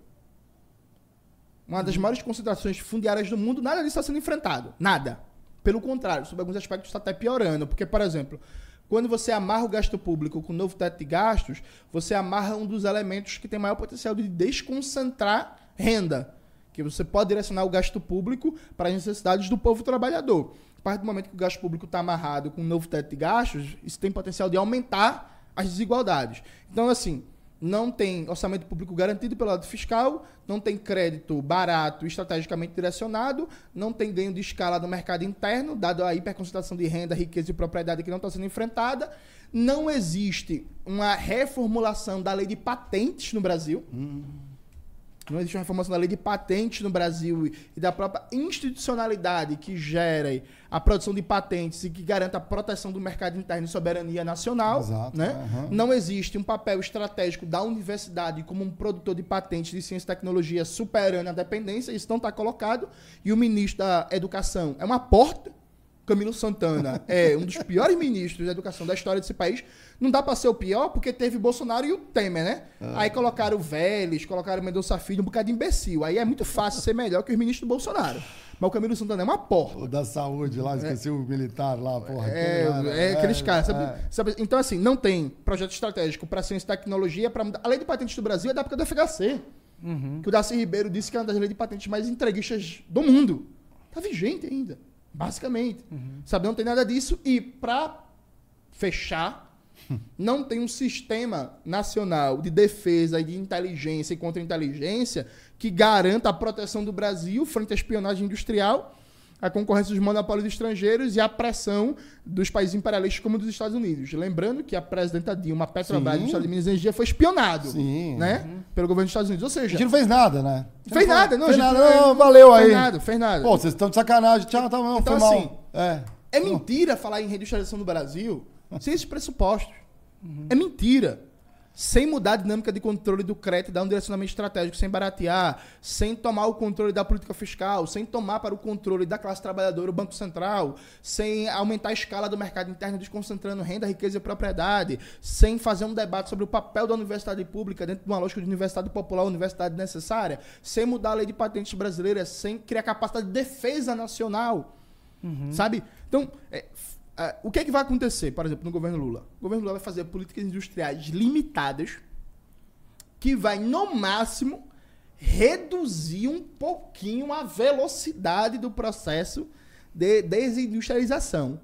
uma das maiores concentrações fundiárias do mundo, nada disso está sendo enfrentado. Nada. Pelo contrário, sob alguns aspectos está até piorando. Porque, por exemplo, quando você amarra o gasto público com o novo teto de gastos, você amarra um dos elementos que tem maior potencial de desconcentrar renda. Que você pode direcionar o gasto público para as necessidades do povo trabalhador. A partir do momento que o gasto público está amarrado com o novo teto de gastos, isso tem potencial de aumentar as desigualdades. Então, assim, não tem orçamento público garantido pelo lado fiscal, não tem crédito barato estrategicamente direcionado, não tem ganho de escala no mercado interno, dado a hiperconcentração de renda, riqueza e propriedade que não está sendo enfrentada. Não existe uma reformulação da lei de patentes no Brasil. Hum. Não existe uma reformação da lei de patentes no Brasil e da própria institucionalidade que gere a produção de patentes e que garanta a proteção do mercado interno e soberania nacional. Exato, né? Uhum. Não existe um papel estratégico da universidade como um produtor de patentes de ciência e tecnologia superando a dependência. Isso não está colocado. E o ministro da Educação é uma porta Camilo Santana é um dos piores ministros da educação da história desse país. Não dá para ser o pior porque teve Bolsonaro e o Temer, né? Ah. Aí colocaram o Vélez, colocaram o Mendonça Filho, um bocado de imbecil. Aí é muito fácil ser melhor que os ministros do Bolsonaro. Mas o Camilo Santana é uma porra. O da saúde lá, esqueci é. o militar lá, porra. É, é, é aqueles caras, sabe, é. sabe, Então, assim, não tem projeto estratégico para ciência e tecnologia para mudar. A lei de patentes do Brasil é da época do FHC. Uhum. Que o Darcy Ribeiro disse que é uma das leis de patentes mais entreguistas do mundo. Tá vigente ainda. Basicamente. Uhum. Sabe, não tem nada disso. E para fechar, não tem um sistema nacional de defesa e de inteligência e contra-inteligência que garanta a proteção do Brasil frente à espionagem industrial a concorrência dos monopólios estrangeiros e a pressão dos países imperialistas como dos Estados Unidos. Lembrando que a presidenta Dilma, a Petrobras, Sim. do Estado de Minas Energia, foi espionado Sim. né? pelo governo dos Estados Unidos. Ou A seja, gente não fez nada, né? fez nada. Não, fez a nada. Não, valeu aí. Fez nada, fez nada. Pô, vocês estão de sacanagem. Tchau, tá bom, Então, foi mal. assim, É. É mentira falar em reindustrialização do Brasil sem esses pressupostos. Uhum. É mentira. Sem mudar a dinâmica de controle do crédito, dar um direcionamento estratégico, sem baratear, sem tomar o controle da política fiscal, sem tomar para o controle da classe trabalhadora o Banco Central, sem aumentar a escala do mercado interno, desconcentrando renda, riqueza e propriedade, sem fazer um debate sobre o papel da universidade pública dentro de uma lógica de universidade popular, universidade necessária, sem mudar a lei de patentes brasileira, sem criar capacidade de defesa nacional. Sabe? Então, é, é, o que é que vai acontecer, por exemplo, no governo Lula? O governo Lula vai fazer políticas industriais limitadas que vai, no máximo, reduzir um pouquinho a velocidade do processo de desindustrialização.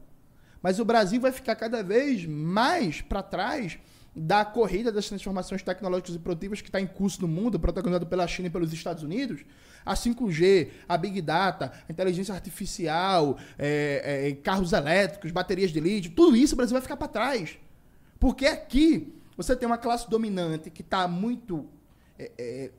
Mas o Brasil vai ficar cada vez mais para trás da corrida das transformações tecnológicas e produtivas que está em curso no mundo, protagonizado pela China e pelos Estados Unidos. A 5G, a Big Data, a inteligência artificial, é, é, carros elétricos, baterias de lítio, tudo isso o Brasil vai ficar para trás. Porque aqui você tem uma classe dominante que está muito é, é,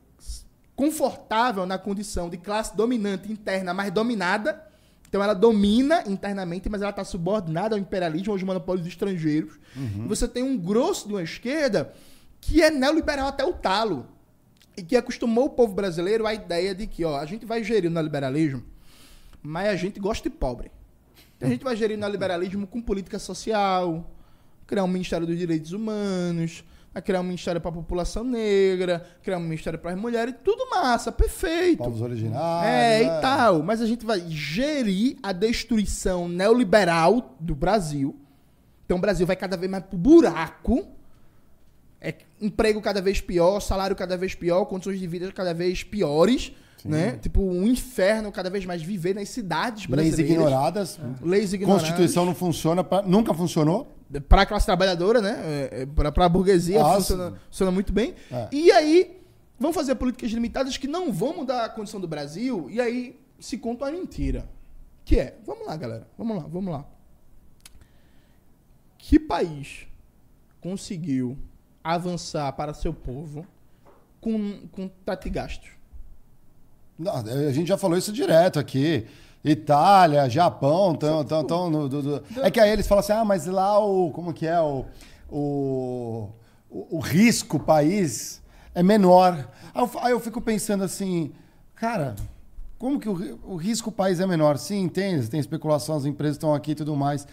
confortável na condição de classe dominante interna, mas dominada. Então ela domina internamente, mas ela está subordinada ao imperialismo, aos monopólios estrangeiros. E você tem um grosso de uma esquerda que é neoliberal até o talo. E que acostumou o povo brasileiro à ideia de que ó, a gente vai gerir o neoliberalismo, mas a gente gosta de pobre. Então, a gente vai gerir o neoliberalismo com política social, criar um Ministério dos Direitos Humanos, vai criar um Ministério para a população negra, criar um Ministério para as mulheres, tudo massa, perfeito. Povos originários. É, né? e tal. Mas a gente vai gerir a destruição neoliberal do Brasil. Então o Brasil vai cada vez mais pro buraco. É emprego cada vez pior, salário cada vez pior, condições de vida cada vez piores, né? Tipo, um inferno cada vez mais viver nas cidades Leis brasileiras. ignoradas. Leis ignoradas. Constituição não funciona, pra- nunca funcionou. Para a classe trabalhadora, né? É, é, Para a burguesia Ah, funciona, sim. funciona muito bem. É. E aí, vão fazer políticas limitadas que não vão mudar a condição do Brasil. E aí se conta uma mentira. Que é, vamos lá, galera. Vamos lá, vamos lá. Que país conseguiu avançar para seu povo com, com gastos? Não, a gente já falou isso direto aqui. Itália, Japão, tão, tão, tão no, do- do- É que aí eles falam assim, ah, mas lá o. Como que é? O, o, o, o risco país é menor. Aí eu, aí eu fico pensando assim, cara, como que o, o risco país é menor? Sim, entende, tem especulação, as empresas estão aqui e tudo mais.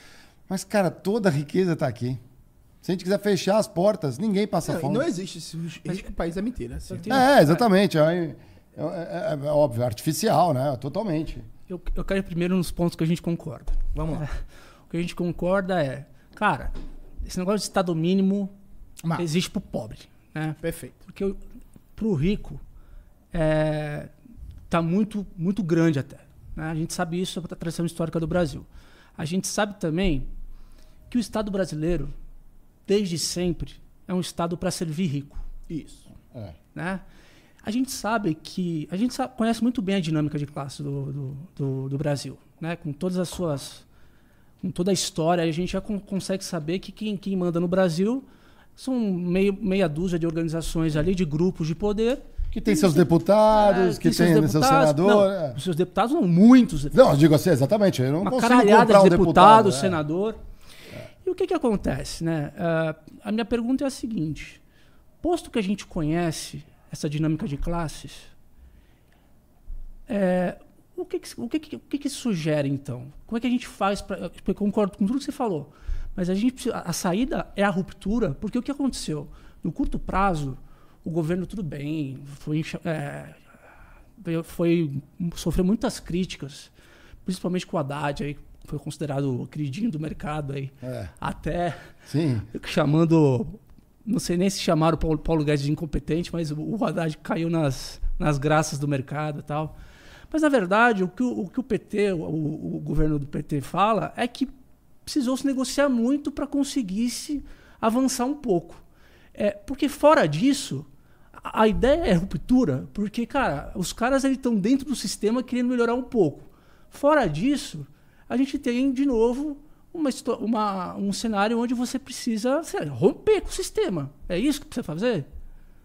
Mas, cara, toda a riqueza está aqui. Se a gente quiser fechar as portas, ninguém passa Não, fome. não existe esse risco país é mentira. assim. É, exatamente. É, é- é- é óbvio, é artificial, né? Totalmente. Eu, eu quero ir primeiro nos pontos que a gente concorda. Vamos lá. O que a gente concorda é, cara, esse negócio de estado mínimo Mas, existe pro pobre, né? perfeito. Porque o- pro rico é, tá muito, muito grande até. né? A gente sabe isso da tradição histórica do Brasil. A gente sabe também que o Estado brasileiro, desde sempre, é um Estado para servir rico. Isso. É. né? A gente sabe que. A gente sabe- conhece muito bem a dinâmica de classe do, do, do, do Brasil. Né? Com todas as suas. Com toda a história, a gente já con- consegue saber que quem, quem manda no Brasil são meio, meia dúzia de organizações ali, de grupos de poder. Que tem seus deputados, É, que seus tem seu deputados. senador. Não, é. Os seus deputados são muitos. Não, eu digo assim, exatamente. Eu não uma consigo caralhada de um deputado, deputado. é. senador. E o que, que acontece? Né? Ah, a minha pergunta é a seguinte: posto que a gente conhece essa dinâmica de classes, é, o, que, que, o, que, que, o que, que sugere, então? Como é que a gente faz para. Eu concordo com tudo que você falou, mas a, gente, a saída é a ruptura, porque o que aconteceu? No curto prazo, o governo, tudo bem, foi, é, foi sofreu muitas críticas, principalmente com o Haddad, aí, foi considerado o queridinho do mercado aí, É, até sim. chamando, não sei nem se chamaram o Paulo, Paulo Guedes de incompetente, mas o, Haddad caiu nas, nas graças do mercado e tal. Mas, na verdade, o que o, o, que o PT, o, o governo do PT fala é que precisou se negociar muito para conseguir se avançar um pouco. É, porque fora disso, a, a ideia é ruptura, porque, cara, os caras estão dentro do sistema querendo melhorar um pouco. Fora disso, a gente tem, de novo, uma, uma, um cenário onde você precisa lá, romper com o sistema. É isso que precisa fazer?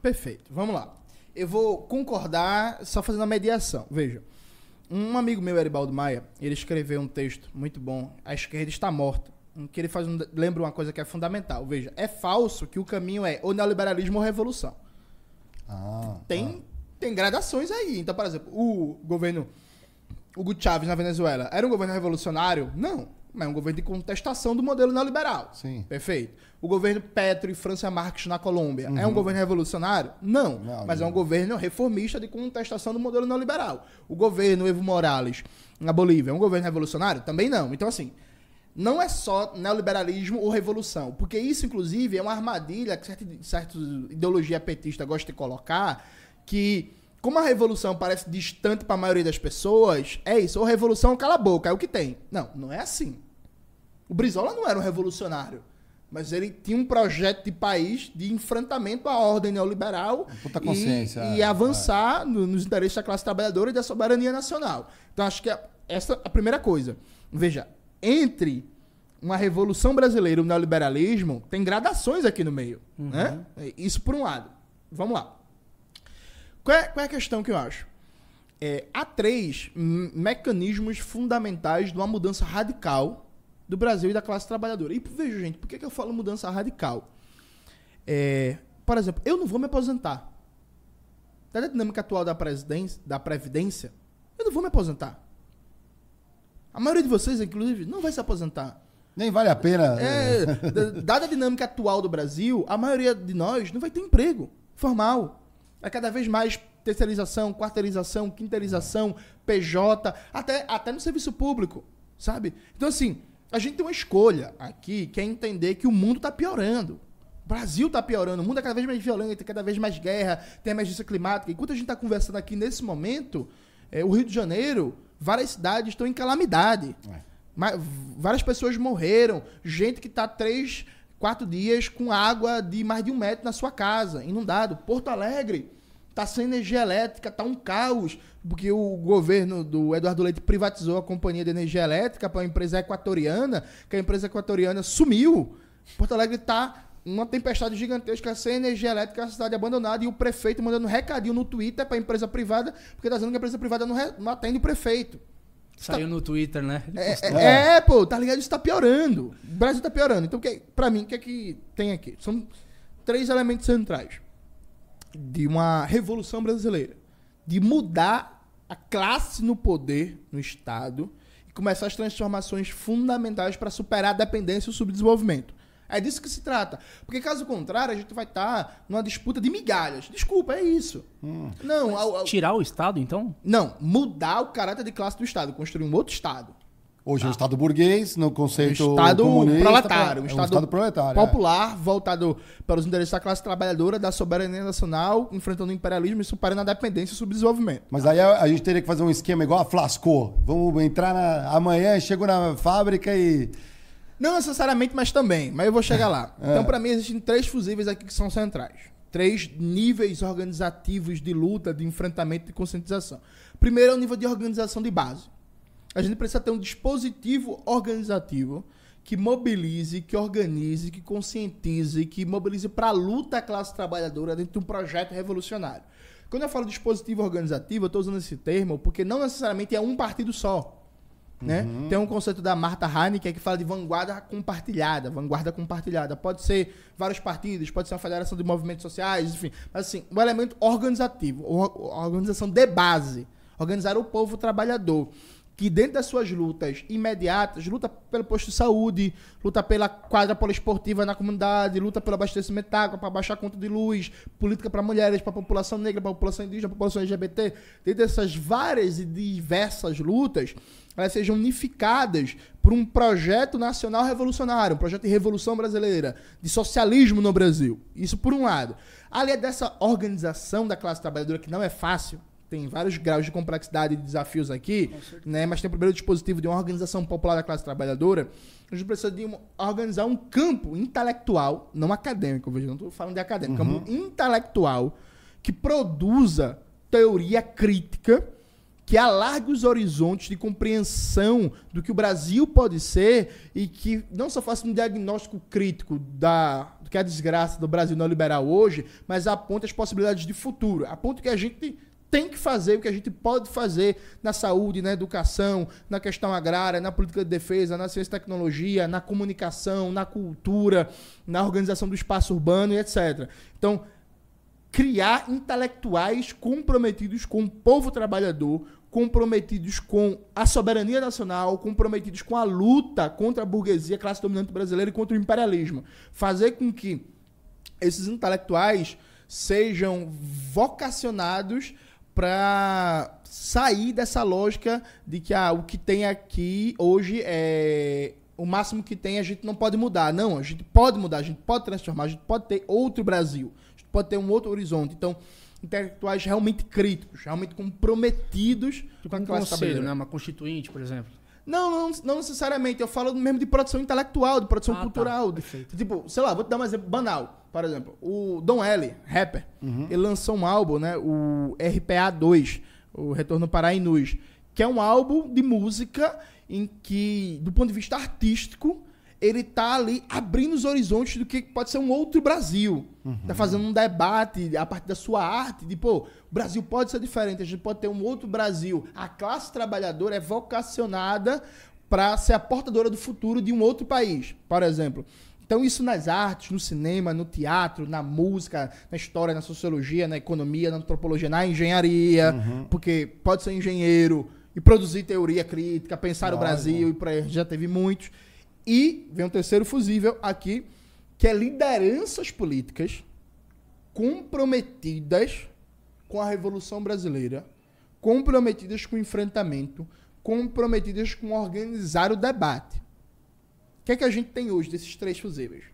Perfeito. Vamos lá. Eu vou concordar só fazendo a mediação. Veja, um amigo meu, Eribaldo Maia, ele escreveu um texto muito bom, A Esquerda Está Morta, em que ele faz um, lembra uma coisa que é fundamental. Veja, é falso que o caminho é ou neoliberalismo ou revolução. Ah, tem, ah. tem gradações aí. Então, por exemplo, o governo Hugo Chávez na Venezuela era um governo revolucionário? Não. Mas é um governo de contestação do modelo neoliberal. Sim. Perfeito. O governo Petro e França Marques na Colômbia uhum. é um governo revolucionário? Não. não mas não. é um governo reformista de contestação do modelo neoliberal. O governo Evo Morales na Bolívia é um governo revolucionário? Também não. Então, assim, não é só neoliberalismo ou revolução. Porque isso, inclusive, é uma armadilha que certa, certa ideologia petista gosta de colocar que como a revolução parece distante para a maioria das pessoas, é isso. Ou revolução, cala a boca, é o que tem. Não, não é assim. O Brizola não era um revolucionário. Mas ele tinha um projeto de país de enfrentamento à ordem neoliberal Puta consciência, e, e é, avançar é. no, nos interesses da classe trabalhadora e da soberania nacional. Então, acho que é, essa é a primeira coisa. Veja, entre uma revolução brasileira e o neoliberalismo, tem gradações aqui no meio. Uhum. Né? Isso por um lado. Vamos lá. Qual é, qual é a questão que eu acho? É, há três mecanismos fundamentais de uma mudança radical do Brasil e da classe trabalhadora. E veja, gente, por que, que eu falo mudança radical? É, por exemplo, eu não vou me aposentar. Da dinâmica atual da, da Previdência, eu não vou me aposentar. A maioria de vocês, inclusive, não vai se aposentar. Nem vale a pena. É, dada a dinâmica atual do Brasil, a maioria de nós não vai ter emprego formal. É cada vez mais terceirização, quarteirização, quinteirização, PJ, até, até no serviço público, sabe? Então, assim, a gente tem uma escolha aqui que é entender que o mundo está piorando. O Brasil está piorando, o mundo é cada vez mais violento, tem cada vez mais guerra, tem emergência climática. Enquanto a gente está conversando aqui nesse momento, é, o Rio de Janeiro, várias cidades estão em calamidade. É. Várias pessoas morreram, gente que está três quatro dias com água de mais de um metro na sua casa, inundado. Porto Alegre está sem energia elétrica, está um caos, porque o governo do Eduardo Leite privatizou a companhia de energia elétrica para uma empresa equatoriana, que a empresa equatoriana sumiu. Porto Alegre está uma tempestade gigantesca sem energia elétrica, a cidade abandonada e o prefeito mandando recadinho no Twitter para a empresa privada, porque está dizendo que a empresa privada não, não atende o prefeito. Saiu tá... no Twitter, né? É, é, é, pô, tá ligado? Isso tá piorando. O Brasil tá piorando. Então, que, pra mim, o que é que tem aqui? São três elementos centrais de uma revolução brasileira. De mudar a classe no poder, no Estado, e começar as transformações fundamentais para superar a dependência e o subdesenvolvimento. É disso que se trata. Porque caso contrário, a gente vai estar tá numa disputa de migalhas. Desculpa, é isso. Hum. Não, ao, ao... Tirar o Estado, então? Não, mudar o caráter de classe do Estado, construir um outro Estado. Hoje é um Estado burguês, no conceito um Estado comunista, proletário. Um, é estado, um estado proletário, é. popular, é. voltado para os interesses da classe trabalhadora, da soberania nacional, enfrentando o imperialismo e superando a dependência e o subdesenvolvimento. Mas aí a, a, gente teria que fazer um esquema igual a Flascou. Vamos entrar na, amanhã, chego na fábrica e não necessariamente, mas também. Mas eu vou chegar lá. É. Então, para mim, existem três fusíveis aqui que são centrais. Três níveis organizativos de luta, de enfrentamento e conscientização. Primeiro é o nível de organização de base. A gente precisa ter um dispositivo organizativo que mobilize, que organize, que conscientize, que mobilize para a luta a classe trabalhadora dentro de um projeto revolucionário. Quando eu falo dispositivo organizativo, eu estou usando esse termo porque não necessariamente é um partido só. Né? Uhum. Tem um conceito da Marta Heineken que fala de vanguarda compartilhada. Vanguarda compartilhada. Pode ser vários partidos, pode ser uma federação de movimentos sociais, enfim. Mas assim, um elemento organizativo, organização de base. Organizar o povo trabalhador que dentro das suas lutas imediatas, luta pelo posto de saúde, luta pela quadra poliesportiva na comunidade, luta pelo abastecimento de água, para baixar a conta de luz, política para mulheres, para a população negra, para a população indígena, para a população LGBT, dentro dessas várias e diversas lutas, elas sejam unificadas por um projeto nacional revolucionário, um projeto de revolução brasileira, de socialismo no Brasil. Isso por um lado. Ali é dessa organização da classe trabalhadora que não é fácil, tem vários graus de complexidade e desafios aqui, né? mas tem o primeiro dispositivo de uma organização popular da classe trabalhadora. A gente precisa de organizar um campo intelectual, não acadêmico, veja, não estou falando de acadêmico, uhum. campo intelectual que produza teoria crítica que alargue os horizontes de compreensão do que o Brasil pode ser e que não só faça um diagnóstico crítico da do que é a desgraça do Brasil neoliberal hoje, mas aponte as possibilidades de futuro, aponte que a gente tem que fazer, o que a gente pode fazer na saúde, na educação, na questão agrária, na política de defesa, na ciência e tecnologia, na comunicação, na cultura, na organização do espaço urbano e etc. Então, criar intelectuais comprometidos com o povo trabalhador, comprometidos com a soberania nacional, comprometidos com a luta contra a burguesia, classe dominante brasileira e contra o imperialismo. Fazer com que esses intelectuais sejam vocacionados para sair dessa lógica de que ah, o que tem aqui hoje é o máximo que tem a gente não pode mudar. Não, a gente pode mudar, a gente pode transformar, a gente pode ter outro Brasil, a gente pode ter um outro horizonte. Então, intelectuais realmente críticos, realmente comprometidos com a classe conselho, né? Uma constituinte, por exemplo. Não, não, não, necessariamente. Eu falo mesmo de produção intelectual, de produção ah, tá. cultural. Tá. Tipo, sei lá, vou te dar um exemplo banal. Por exemplo, o Don L, rapper, uhum. ele lançou um álbum, né? O RPA 2, o Retorno para Inus, que é um álbum de música em que, do ponto de vista artístico, ele tá ali abrindo os horizontes do que pode ser um outro Brasil. Uhum. Tá fazendo um debate a partir da sua arte, de, pô, o Brasil pode ser diferente, a gente pode ter um outro Brasil. A classe trabalhadora é vocacionada para ser a portadora do futuro de um outro país, por exemplo. Então, isso nas artes, no cinema, no teatro, na música, na história, na sociologia, na economia, na antropologia, na engenharia, uhum. porque pode ser engenheiro e produzir teoria crítica, pensar o Brasil, e por aí já teve muitos. E vem um terceiro fusível aqui, que é lideranças políticas comprometidas com a Revolução Brasileira, comprometidas com o enfrentamento, comprometidas com organizar o debate. O que é que a gente tem hoje desses três fusíveis?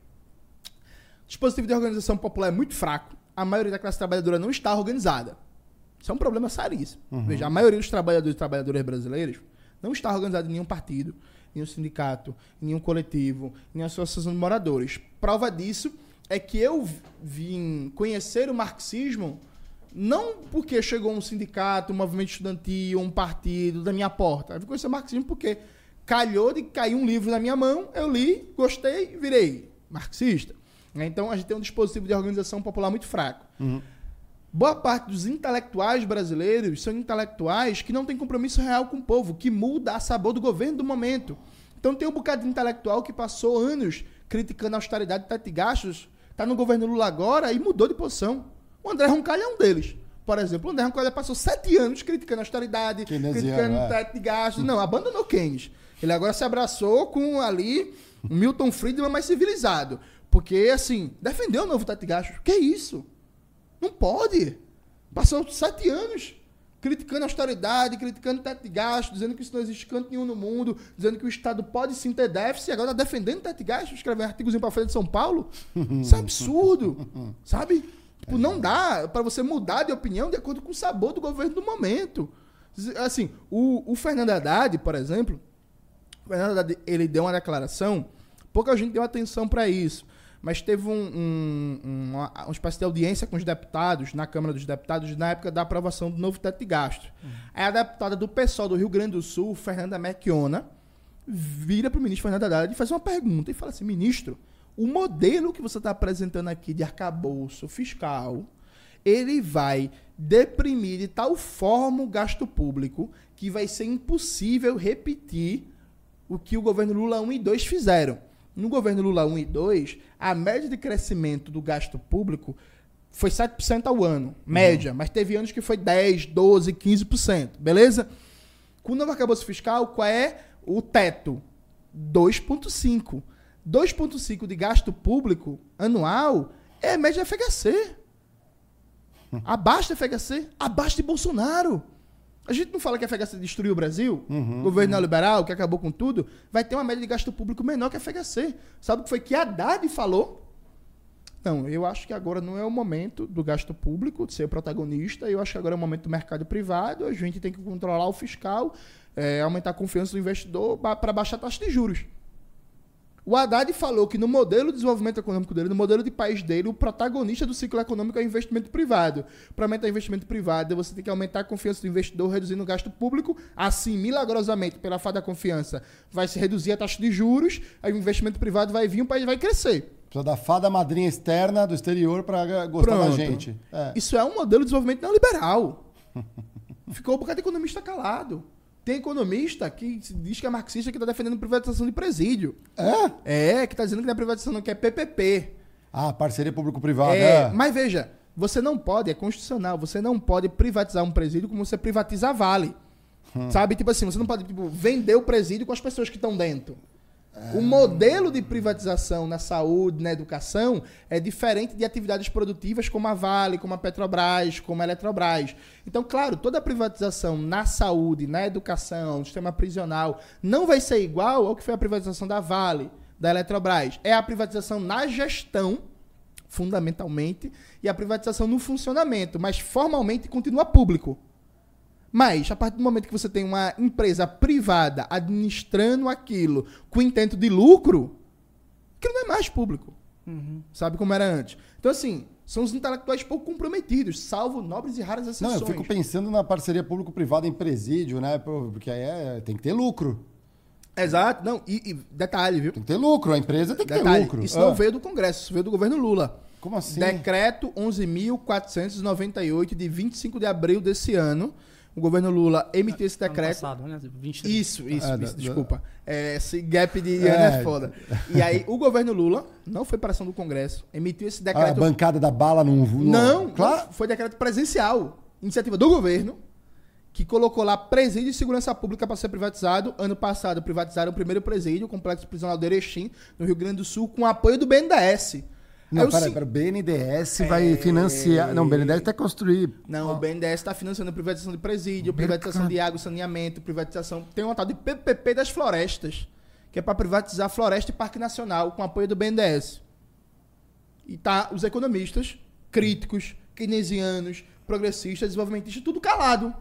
O dispositivo de organização popular é muito fraco. A maioria da classe trabalhadora não está organizada. Isso é um problema seríssimo. Uhum. Veja, a maioria dos trabalhadores e trabalhadoras brasileiros não está organizada em nenhum partido, em nenhum sindicato, em nenhum coletivo, em associação de moradores. Prova disso é que eu vim conhecer o marxismo não porque chegou um sindicato, um movimento estudantil, um partido da minha porta. Eu vim conhecer o marxismo porque calhou de cair um livro na minha mão, eu li, gostei, virei marxista. Então a gente tem um dispositivo de organização popular muito fraco. Uhum. Boa parte dos intelectuais brasileiros são intelectuais que não têm compromisso real com o povo, que muda a sabor do governo do momento. Então tem um bocado de intelectual que passou anos criticando a austeridade e teto de gastos, está no governo Lula agora e mudou de posição. O André Roncalho é um deles. Por exemplo, o André Roncalho passou sete anos criticando a austeridade, criticando o é. teto de gastos. Não, abandonou Keynes. Ele agora se abraçou com ali Milton Friedman mais civilizado. Porque, assim, defendeu o novo teto de gastos. Que isso? Não pode. Passou sete anos criticando a austeridade, criticando o teto de gastos, dizendo que isso não existe canto nenhum no mundo, dizendo que o Estado pode sim ter déficit, e agora está defendendo o teto de gastos, escrevendo artigos para frente de São Paulo. Isso é absurdo. sabe? Tipo, não dá para você mudar de opinião de acordo com o sabor do governo do momento. Assim, o, o Fernando Haddad, por exemplo, o Fernando Haddad, ele deu uma declaração, pouca gente deu atenção para isso mas teve um, um, uma, uma espécie de audiência com os deputados, na Câmara dos Deputados, na época da aprovação do novo teto de gastos. Uhum. Aí a deputada do PSOL do Rio Grande do Sul, Fernanda Mecchiona, vira para o ministro Fernando Haddad e faz uma pergunta e fala assim, ministro, o modelo que você está apresentando aqui de arcabouço fiscal, ele vai deprimir de tal forma o gasto público que vai ser impossível repetir o que o governo Lula 1 e 2 fizeram. No governo Lula 1 e 2, a média de crescimento do gasto público foi 7% ao ano, média, uhum. mas teve anos que foi 10, 12, 15%, beleza? Com o novo arcabouço fiscal, qual é o teto? 2,5%. 2,5% de gasto público anual é a média da FHC. Abaixo da FHC, abaixo de Bolsonaro. A gente não fala que a FHC destruiu o Brasil, uhum, governo uhum. neoliberal, que acabou com tudo, vai ter uma média de gasto público menor que a FHC. Sabe o que foi que a Haddad falou? Então, eu acho que agora não é o momento do gasto público de ser protagonista, eu acho que agora é o momento do mercado privado, a gente tem que controlar o fiscal, é, aumentar a confiança do investidor para baixar a taxa de juros. O Haddad falou que no modelo de desenvolvimento econômico dele, no modelo de país dele, o protagonista do ciclo econômico é o investimento privado. Para aumentar o investimento privado, você tem que aumentar a confiança do investidor, reduzindo o gasto público. Assim, milagrosamente, pela falta da confiança, vai se reduzir a taxa de juros, aí o investimento privado vai vir, o país vai crescer. Precisa da fada madrinha externa do exterior para gostar Pronto. da gente. É. Isso é um modelo de desenvolvimento neoliberal. Ficou um bocado de economista calado. Tem economista que diz que é marxista que está defendendo privatização de presídio. É? É, que está dizendo que não é privatização, que é PPP. Ah, parceria público-privada. É, é, mas veja, você não pode, é constitucional, você não pode privatizar um presídio como você privatiza a Vale. Hum. Sabe? Tipo assim, você não pode tipo, vender o presídio com as pessoas que estão dentro. O modelo de privatização na saúde, na educação, é diferente de atividades produtivas como a Vale, como a Petrobras, como a Eletrobras. Então, claro, toda privatização na saúde, na educação, no sistema prisional, não vai ser igual ao que foi a privatização da Vale, da Eletrobras. É a privatização na gestão, fundamentalmente, e a privatização no funcionamento, mas formalmente continua público. Mas, a partir do momento que você tem uma empresa privada administrando aquilo com intento de lucro, aquilo não é mais público. Uhum. Sabe como era antes? Então, assim, são os intelectuais pouco comprometidos, salvo nobres e raras exceções. Não, eu fico pensando na parceria público-privada em presídio, né? Porque aí é, tem que ter lucro. Exato, não, e, e, detalhe, viu? Tem que ter lucro, a empresa tem que detalhe, ter lucro. Isso ah. não veio do Congresso, isso veio do governo Lula. Como assim? Decreto 11.498, de 25 de abril desse ano, o governo Lula emitiu esse decreto. Ano passado, né? 23. Isso, isso, ah, isso da, desculpa. É, esse gap de ano é. é foda. E aí, o governo Lula, não foi para ação do Congresso, emitiu esse decreto. Ah, a bancada da bala não. Não, claro. foi decreto presencial. Iniciativa do governo, que colocou lá presídio de segurança pública para ser privatizado. Ano passado, privatizaram o primeiro presídio, o Complexo Prisional do Erechim, no Rio Grande do Sul, com apoio do BNDES. Não, peraí, sim... o BNDES é... vai financiar. Não, o BNDES está construir. Não, o BNDES está financiando privatização de presídio, privatização de água e saneamento, privatização. Tem uma tal de PPP das florestas, que é para privatizar floresta e parque nacional com apoio do BNDES. E tá os economistas, críticos, keynesianos, progressistas, desenvolvimentistas, tudo calado.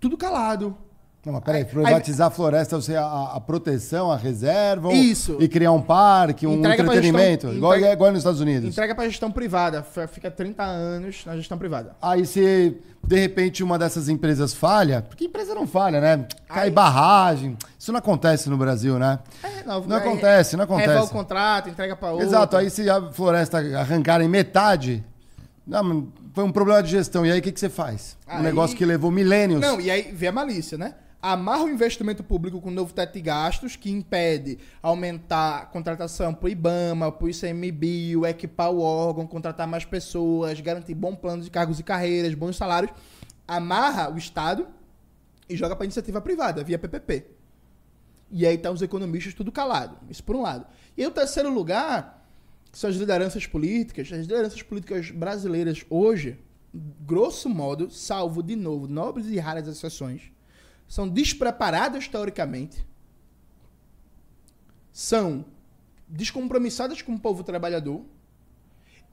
Tudo calado. Não, mas peraí, privatizar aí, a floresta, você a, a, proteção, a reserva isso. e criar um parque, um entrega entretenimento, gestão, igual, entrega, igual nos Estados Unidos. Entrega para gestão privada, fica 30 anos na gestão privada. Aí se de repente uma dessas empresas falha, porque empresa não falha, né? Cai aí, barragem, isso não acontece no Brasil, né? É, não, não acontece, não acontece. Leva o contrato, entrega para outro. Exato, aí se a floresta arrancar em metade, não, foi um problema de gestão, e aí o que, que você faz? Aí, um negócio que levou milênios. Não, e aí vê a malícia, né? Amarra o investimento público com um novo teto de gastos que impede aumentar a contratação para o IBAMA, para o ICMBio, equipar o órgão, contratar mais pessoas, garantir bom plano de cargos e carreiras, bons salários. Amarra o Estado e joga para iniciativa privada, via PPP. E aí tá os economistas tudo calado. Isso por um lado. E o terceiro lugar são as lideranças políticas. As lideranças políticas brasileiras hoje, grosso modo, salvo de novo nobres e raras exceções, são despreparadas teoricamente, são descompromissadas com o povo trabalhador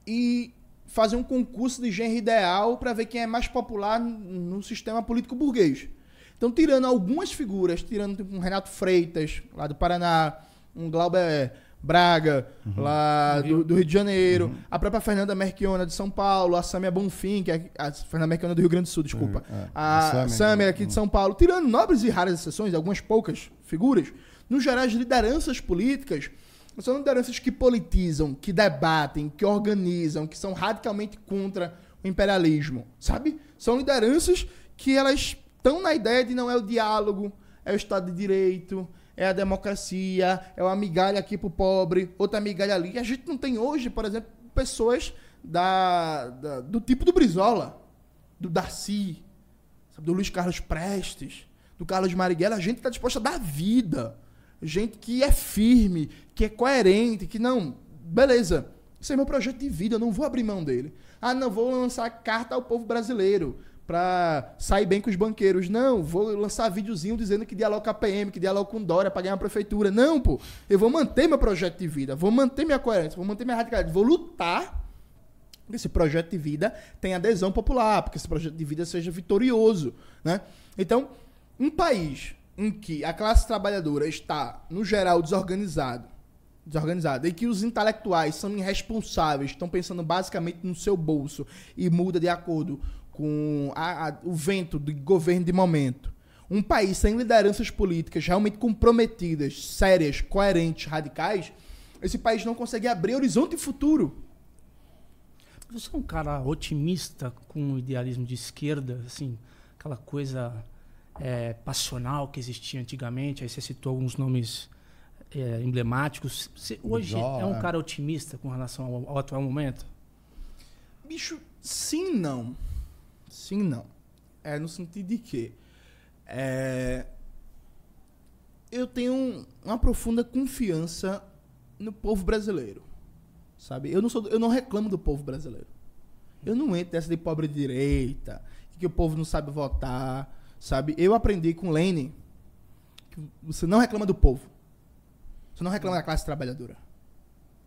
e fazem um concurso de genro ideal para ver quem é mais popular no sistema político burguês. Então, tirando algumas figuras, tirando tipo, um Renato Freitas, lá do Paraná, um Glauber Braga, uhum. lá do, do, Rio de Janeiro, uhum. a própria Fernanda Merchiona de São Paulo, a Samia Bonfim, que é a Fernanda Merchiona do Rio Grande do Sul, desculpa. Uhum. É. A, a Samia aqui de São Paulo, tirando nobres e raras exceções, algumas poucas figuras, no geral as lideranças políticas são lideranças que politizam, que debatem, que organizam, que são radicalmente contra o imperialismo, sabe? São lideranças que elas estão na ideia de não é o diálogo, é o Estado de Direito, é a democracia, é uma migalha aqui pro pobre, outra migalha ali. E a gente não tem hoje, por exemplo, pessoas da, da do tipo do Brizola, do Darcy, sabe, do Luiz Carlos Prestes, do Carlos Marighella. A gente está disposta a dar vida. Gente que é firme, que é coerente, que não. Beleza, esse é meu projeto de vida, eu não vou abrir mão dele. Ah, não, vou lançar carta ao povo brasileiro para sair bem com os banqueiros. Não, vou lançar videozinho dizendo que dialogo com a PM, que dialogo com Dória para ganhar a prefeitura. Não, pô. Eu vou manter meu projeto de vida, vou manter minha coerência, vou manter minha radicalidade, vou lutar que esse projeto de vida tenha adesão popular, porque esse projeto de vida seja vitorioso, né? Então, um país em que a classe trabalhadora está, no geral, desorganizado, desorganizada e que os intelectuais são irresponsáveis, estão pensando basicamente no seu bolso e muda de acordo com a, a, o vento do governo de momento. Um país sem lideranças políticas realmente comprometidas, sérias, coerentes, radicais, esse país não consegue abrir horizonte futuro. Você é um cara otimista com um idealismo de esquerda, assim, aquela coisa é, passional que existia antigamente. Aí você citou alguns nomes é, emblemáticos. Você hoje é um cara otimista com relação ao, ao, atual momento? Bicho, sim não. Sim não. É no sentido de que é, eu tenho uma profunda confiança no povo brasileiro. Sabe? Eu não, sou, eu não reclamo do povo brasileiro. Eu não entro dessa de pobre direita, que o povo não sabe votar, sabe? Eu aprendi com Lênin que você não reclama do povo. Você não reclama da classe trabalhadora.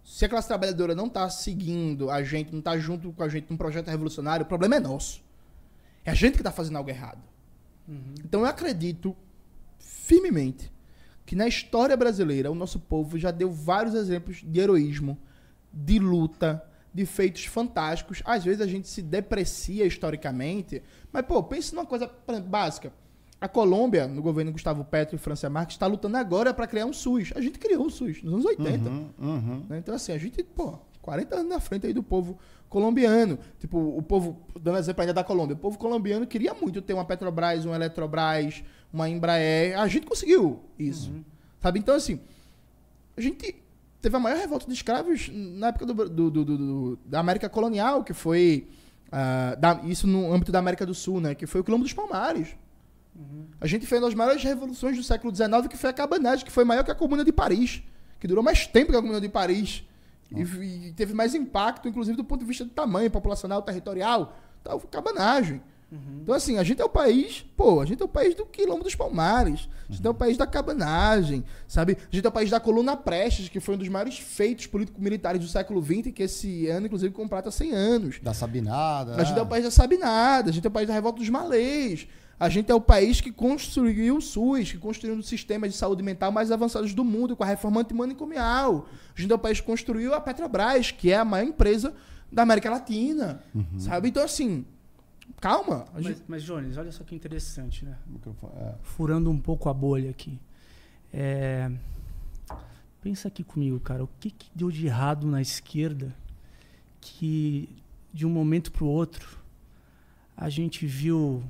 Se a classe trabalhadora não está seguindo a gente, não está junto com a gente num projeto revolucionário, o problema é nosso. É a gente que está fazendo algo errado. Uhum. Então eu acredito firmemente que na história brasileira o nosso povo já deu vários exemplos de heroísmo, de luta, de feitos fantásticos. Às vezes a gente se deprecia historicamente, mas pô, pense numa coisa básica. A Colômbia, no governo Gustavo Petro e Francia Marques, está lutando agora para criar um SUS. A gente criou o SUS nos anos 80. Uhum, uhum. Né? Então, assim, a gente, pô, 40 anos na frente aí do povo colombiano. Tipo, o povo, dando exemplo ainda da Colômbia, o povo colombiano queria muito ter uma Petrobras, uma Eletrobras, uma Embraer. A gente conseguiu isso. Uhum. Sabe? Então, assim, a gente teve a maior revolta de escravos na época do, do, do, do da América colonial, que foi. Uh, da, isso no âmbito da América do Sul, né? Que foi o Quilombo dos Palmares. Uhum. A gente fez uma das maiores revoluções do século XIX, que foi a cabanagem, que foi maior que a Comuna de Paris, que durou mais tempo que a Comuna de Paris. E, e, teve mais impacto, inclusive, do ponto de vista do tamanho populacional, territorial. Então, cabanagem. Uhum. Então, assim, a gente é o país, pô, a gente é o país do quilombo dos Palmares, a gente uhum. é o país da cabanagem, sabe? A gente é o país da coluna Prestes, que foi um dos maiores feitos político-militares do século XX, que esse ano, inclusive, completa 100 anos. Da Sabinada. A gente é. é o país da Sabinada, a gente é o país da revolta dos malês. A gente é o país que construiu o SUS, que construiu um sistema de saúde mental mais avançados do mundo, com a reforma antimanicomial. A gente é o país que construiu a Petrobras, que é a maior empresa da América Latina. Uhum. Sabe? Então, assim, calma. Mas, mas, Jones, olha só que interessante, né? É. Furando um pouco a bolha aqui. É... Pensa aqui comigo, cara. O que, que deu de errado na esquerda que, de um momento para o outro, a gente viu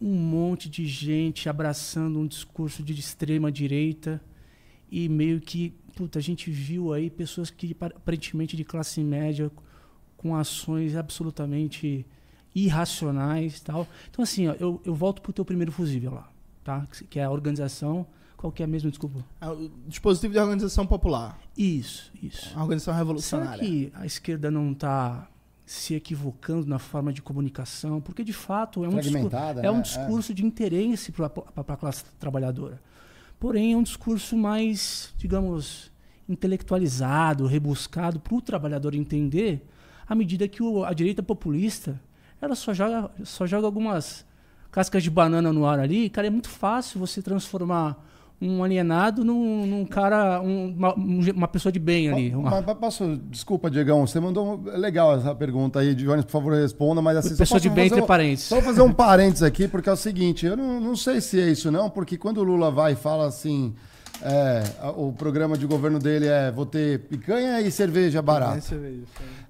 um monte de gente abraçando um discurso de extrema direita e meio que, puta, a gente viu aí pessoas que aparentemente de classe média com ações absolutamente irracionais tal. Então assim, ó, eu, eu volto pro teu primeiro fusível lá, tá? Que é a organização, qual que é a mesma, desculpa? É o dispositivo de organização popular. Isso, isso. A organização revolucionária. Será que a esquerda não está se equivocando na forma de comunicação, porque de fato é um discurso, é um né? discurso é. de interesse para a classe trabalhadora. Porém, é um discurso mais, digamos, intelectualizado, rebuscado para o trabalhador entender, à medida que o, a direita populista ela só joga, só joga algumas cascas de banana no ar ali. Cara, é muito fácil você transformar um alienado num, num cara, um, uma, uma, pessoa de bem ali. Uma... Posso, desculpa, Diegão, você mandou legal essa pergunta aí, Jones, por favor, responda, mas assim. Pessoa de bem entre um, parênteses. Só fazer um parênteses aqui, porque é o seguinte, eu não, não sei se é isso, não, porque quando o Lula vai e fala assim. É, o programa de governo dele é vou ter picanha e cerveja barata.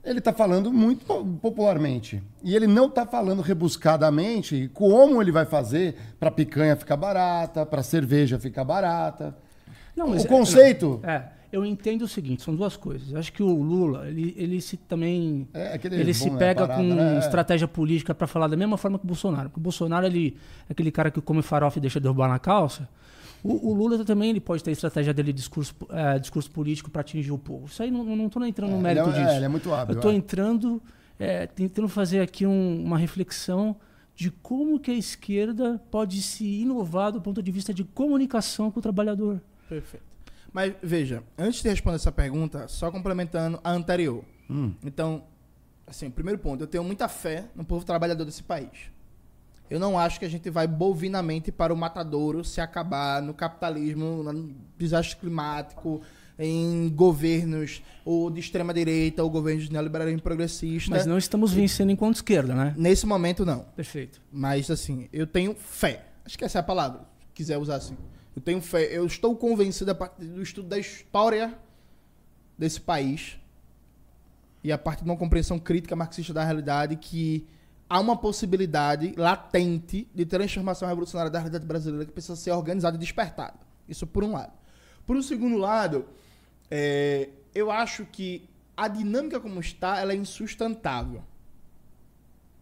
Ele está falando muito popularmente. E ele não está falando rebuscadamente como ele vai fazer para picanha ficar barata, para cerveja ficar barata. Não, o é, conceito. Não, é, eu entendo o seguinte, são duas coisas. Acho que o Lula, ele, ele se também. É, ele se né, pega parada, com né? estratégia política para falar da mesma forma que o Bolsonaro. Porque o Bolsonaro, ele é aquele cara que come farofa e deixa derrubar na calça. O, o, Lula também ele pode ter a estratégia dele de discurso, é, discurso político para atingir o povo. Isso aí não estou entrando no é, mérito ele é, disso. ele é muito hábil. Eu estou é. entrando, é, tentando fazer aqui um, uma reflexão de como que a esquerda pode se inovar do ponto de vista de comunicação com o trabalhador. Perfeito. Mas veja, antes de responder essa pergunta, só complementando a anterior. Hum. Então, assim, primeiro ponto, eu tenho muita fé no povo trabalhador desse país. Eu não acho que a gente vai bovinamente para o matadouro se acabar no capitalismo, no desastre climático, em governos ou de extrema direita ou governos de neoliberalismo progressista. Mas não estamos vencendo enquanto esquerda, né? Nesse momento, não. Perfeito. Mas, assim, eu tenho fé. Acho que essa é a palavra, se quiser usar assim. Eu tenho fé. Eu estou convencido a partir do estudo da história desse país e a partir de uma compreensão crítica marxista da realidade que há uma possibilidade latente de transformação revolucionária da realidade brasileira que precisa ser organizada e despertada. Isso por um lado. Por um segundo lado, é, eu acho que a dinâmica como está, ela é insustentável.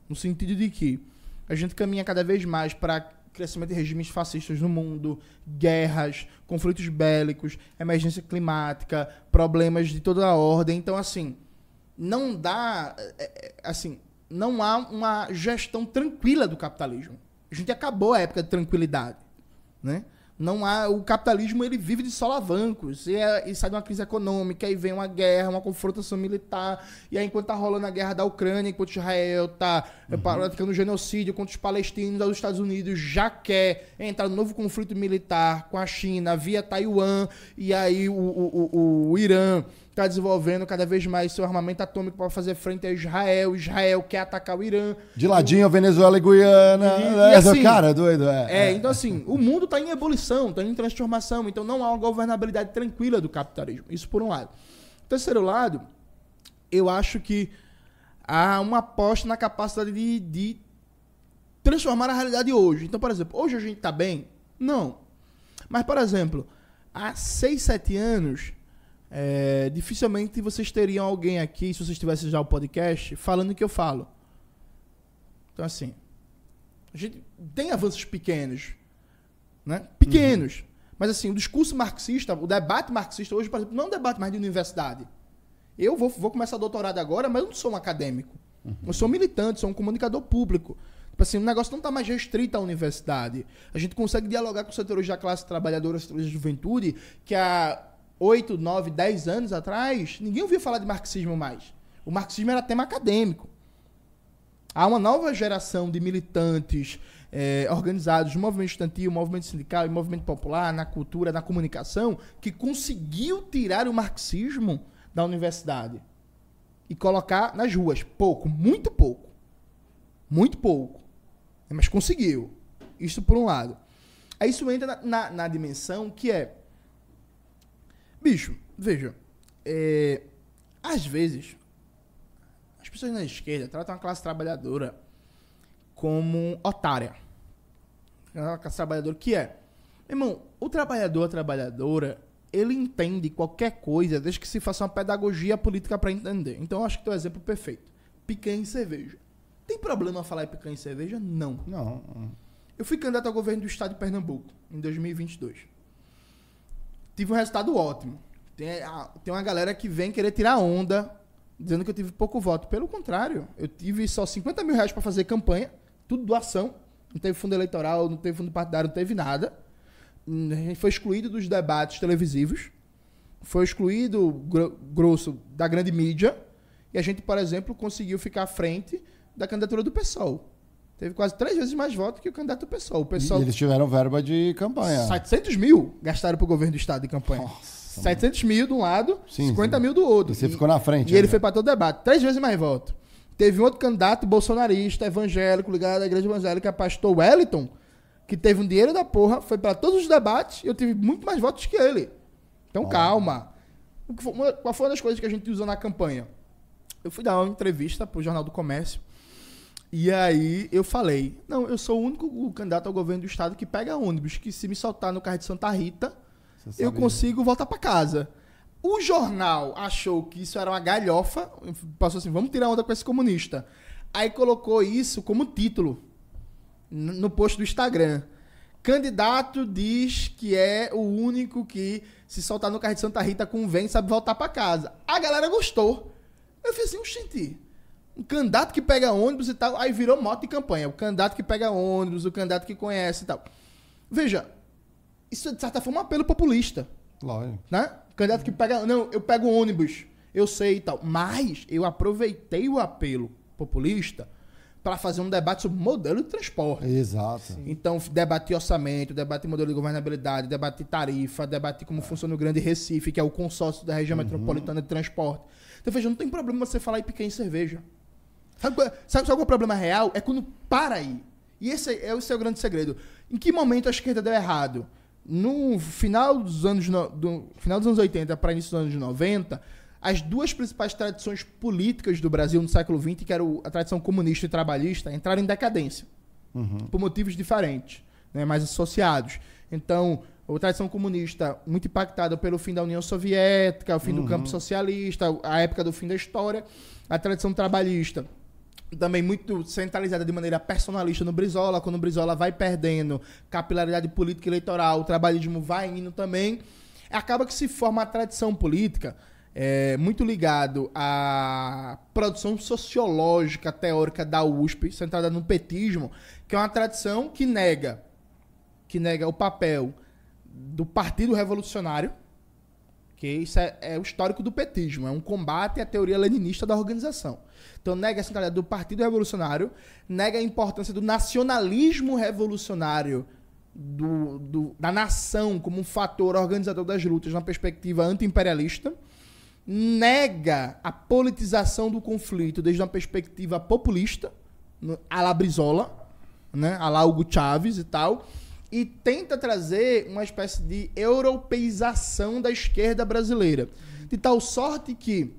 No sentido de que a gente caminha cada vez mais para crescimento de regimes fascistas no mundo, guerras, conflitos bélicos, emergência climática, problemas de toda a ordem. Então, assim, não dá, é, é, assim, não há uma gestão tranquila do capitalismo. A gente acabou a época de tranquilidade, né? Não há o capitalismo ele vive de solavancos e, é, e sai de uma crise econômica e vem uma guerra, uma confrontação militar e aí enquanto tá rolando a guerra da Ucrânia, enquanto Israel tá uhum. praticando genocídio contra os palestinos, os Estados Unidos já quer entrar no novo conflito militar com a China via Taiwan e aí o, o, o, o Irã está desenvolvendo cada vez mais seu armamento atômico para fazer frente a Israel. Israel quer atacar o Irã. De ladinho, Venezuela e Guiana. E, né? e assim, cara, é doido. É, é, então assim, o mundo está em ebulição, está em transformação. Então não há uma governabilidade tranquila do capitalismo. Isso por um lado. Terceiro lado, eu acho que há uma aposta na capacidade de, de transformar a realidade hoje. Então, por exemplo, hoje a gente está bem? Não. Mas, por exemplo, há seis, sete anos é, dificilmente vocês teriam alguém aqui, se vocês tivessem já o podcast, falando o que eu falo. Então, assim, a gente tem avanços pequenos, né? Pequenos. Uhum. Mas, assim, o discurso marxista, o debate marxista hoje, por exemplo, não é um debate mais de universidade. Eu vou, vou começar doutorado agora, mas eu não sou um acadêmico. Uhum. Eu sou militante, sou um comunicador público. Tipo assim, o negócio não está mais restrito à universidade. A gente consegue dialogar com setores da classe trabalhadora, setores da juventude, que a 8, 9, 10 anos atrás, ninguém ouvia falar de marxismo mais. O marxismo era tema acadêmico. Há uma nova geração de militantes é, organizados no movimento estudantil, movimento sindical e movimento popular, na cultura, na comunicação, que conseguiu tirar o marxismo da universidade e colocar nas ruas. Pouco, muito pouco. Muito pouco. Mas conseguiu. Isso por um lado. Aí isso entra na, na, na dimensão que é Bicho, veja. É, às vezes, as pessoas na esquerda tratam a classe trabalhadora como otária. A classe trabalhadora que é. Irmão, o trabalhador, a trabalhadora, ele entende qualquer coisa desde que se faça uma pedagogia política para entender. Então, eu acho que é o exemplo perfeito. Picanha e cerveja. Tem problema falar em picanha e cerveja? Não. Não. Eu fui candidato ao governo do estado de Pernambuco em 2022 tive um resultado ótimo. Tem, tem uma galera que vem querer tirar onda, dizendo que eu tive pouco voto. Pelo contrário, eu tive só 50 mil reais para fazer campanha, tudo doação. Não teve fundo eleitoral, não teve fundo partidário, não teve nada. A gente foi excluído dos debates televisivos. Foi excluído, grosso, da grande mídia. E a gente, por exemplo, conseguiu ficar à frente da candidatura do PSOL. Teve quase três vezes mais votos que o candidato do PSOL. O PSOL e eles tiveram verba de campanha. 700 mil gastaram para o governo do estado de campanha. Nossa, 700 mano. mil de um lado, sim, 50 sim. mil do outro. E você e, ficou na frente. E ele foi para todo debate. Três vezes mais votos. Teve um outro candidato bolsonarista, evangélico, ligado à igreja evangélica, pastor Wellington, que teve um dinheiro da porra, foi para todos os debates e eu tive muito mais votos que ele. Então, oh. calma. Qual foi uma das coisas que a gente usou na campanha? Eu fui dar uma entrevista para o Jornal do Comércio e aí eu falei, não, eu sou o único candidato ao governo do estado que pega ônibus, que se me soltar no carro de Santa Rita, eu consigo voltar para casa. O jornal achou que isso era uma galhofa, passou assim, vamos tirar onda com esse comunista. Aí colocou isso como título no post do Instagram. Candidato diz que é o único que se soltar no carro de Santa Rita convém sabe voltar para casa. A galera gostou. Eu fiz assim, gente, um candidato que pega ônibus e tal, aí virou moto de campanha. O candidato que pega ônibus, o candidato que conhece e tal. Veja, isso é, de certa forma um apelo populista. Lógico. Né? O candidato que pega. Não, eu pego ônibus, eu sei e tal. Mas eu aproveitei o apelo populista para fazer um debate sobre modelo de transporte. Exato. Então, debater orçamento, debater modelo de governabilidade, debater tarifa, debater como funciona o Grande Recife, que é o consórcio da região metropolitana de transporte. Então, veja, não tem problema você falar em picanha e cerveja. Sabe, qual- sabe, sabe qual é o problema real? É quando para aí. E esse é, é o grande segredo. Em que momento a esquerda deu errado? No final dos anos, no- do, final dos anos 80 para início dos anos 90, as duas principais tradições políticas do Brasil no século XX, que era a tradição comunista e trabalhista, entraram em decadência por motivos diferentes, né, mais associados. Então, a tradição comunista muito impactada pelo fim da União Soviética, o fim do campo socialista, a época do fim da história. A tradição trabalhista também muito centralizada de maneira personalista no Brizola, quando o Brizola vai perdendo capilaridade política e eleitoral, o trabalhismo vai indo também. Acaba que se forma a tradição política é, muito ligado à produção sociológica teórica da USP, centrada no petismo, que é uma tradição que nega que nega o papel do Partido Revolucionário, que isso é, é o histórico do petismo, é um combate à teoria leninista da organização. Então nega a centralidade do Partido Revolucionário, nega a importância do nacionalismo revolucionário do, do- da nação como um fator organizador das lutas na perspectiva anti-imperialista, nega a politização do conflito desde uma perspectiva populista, a la Brizola, né, a la Hugo Chávez e tal, e tenta trazer uma espécie de europeização da esquerda brasileira. De tal sorte que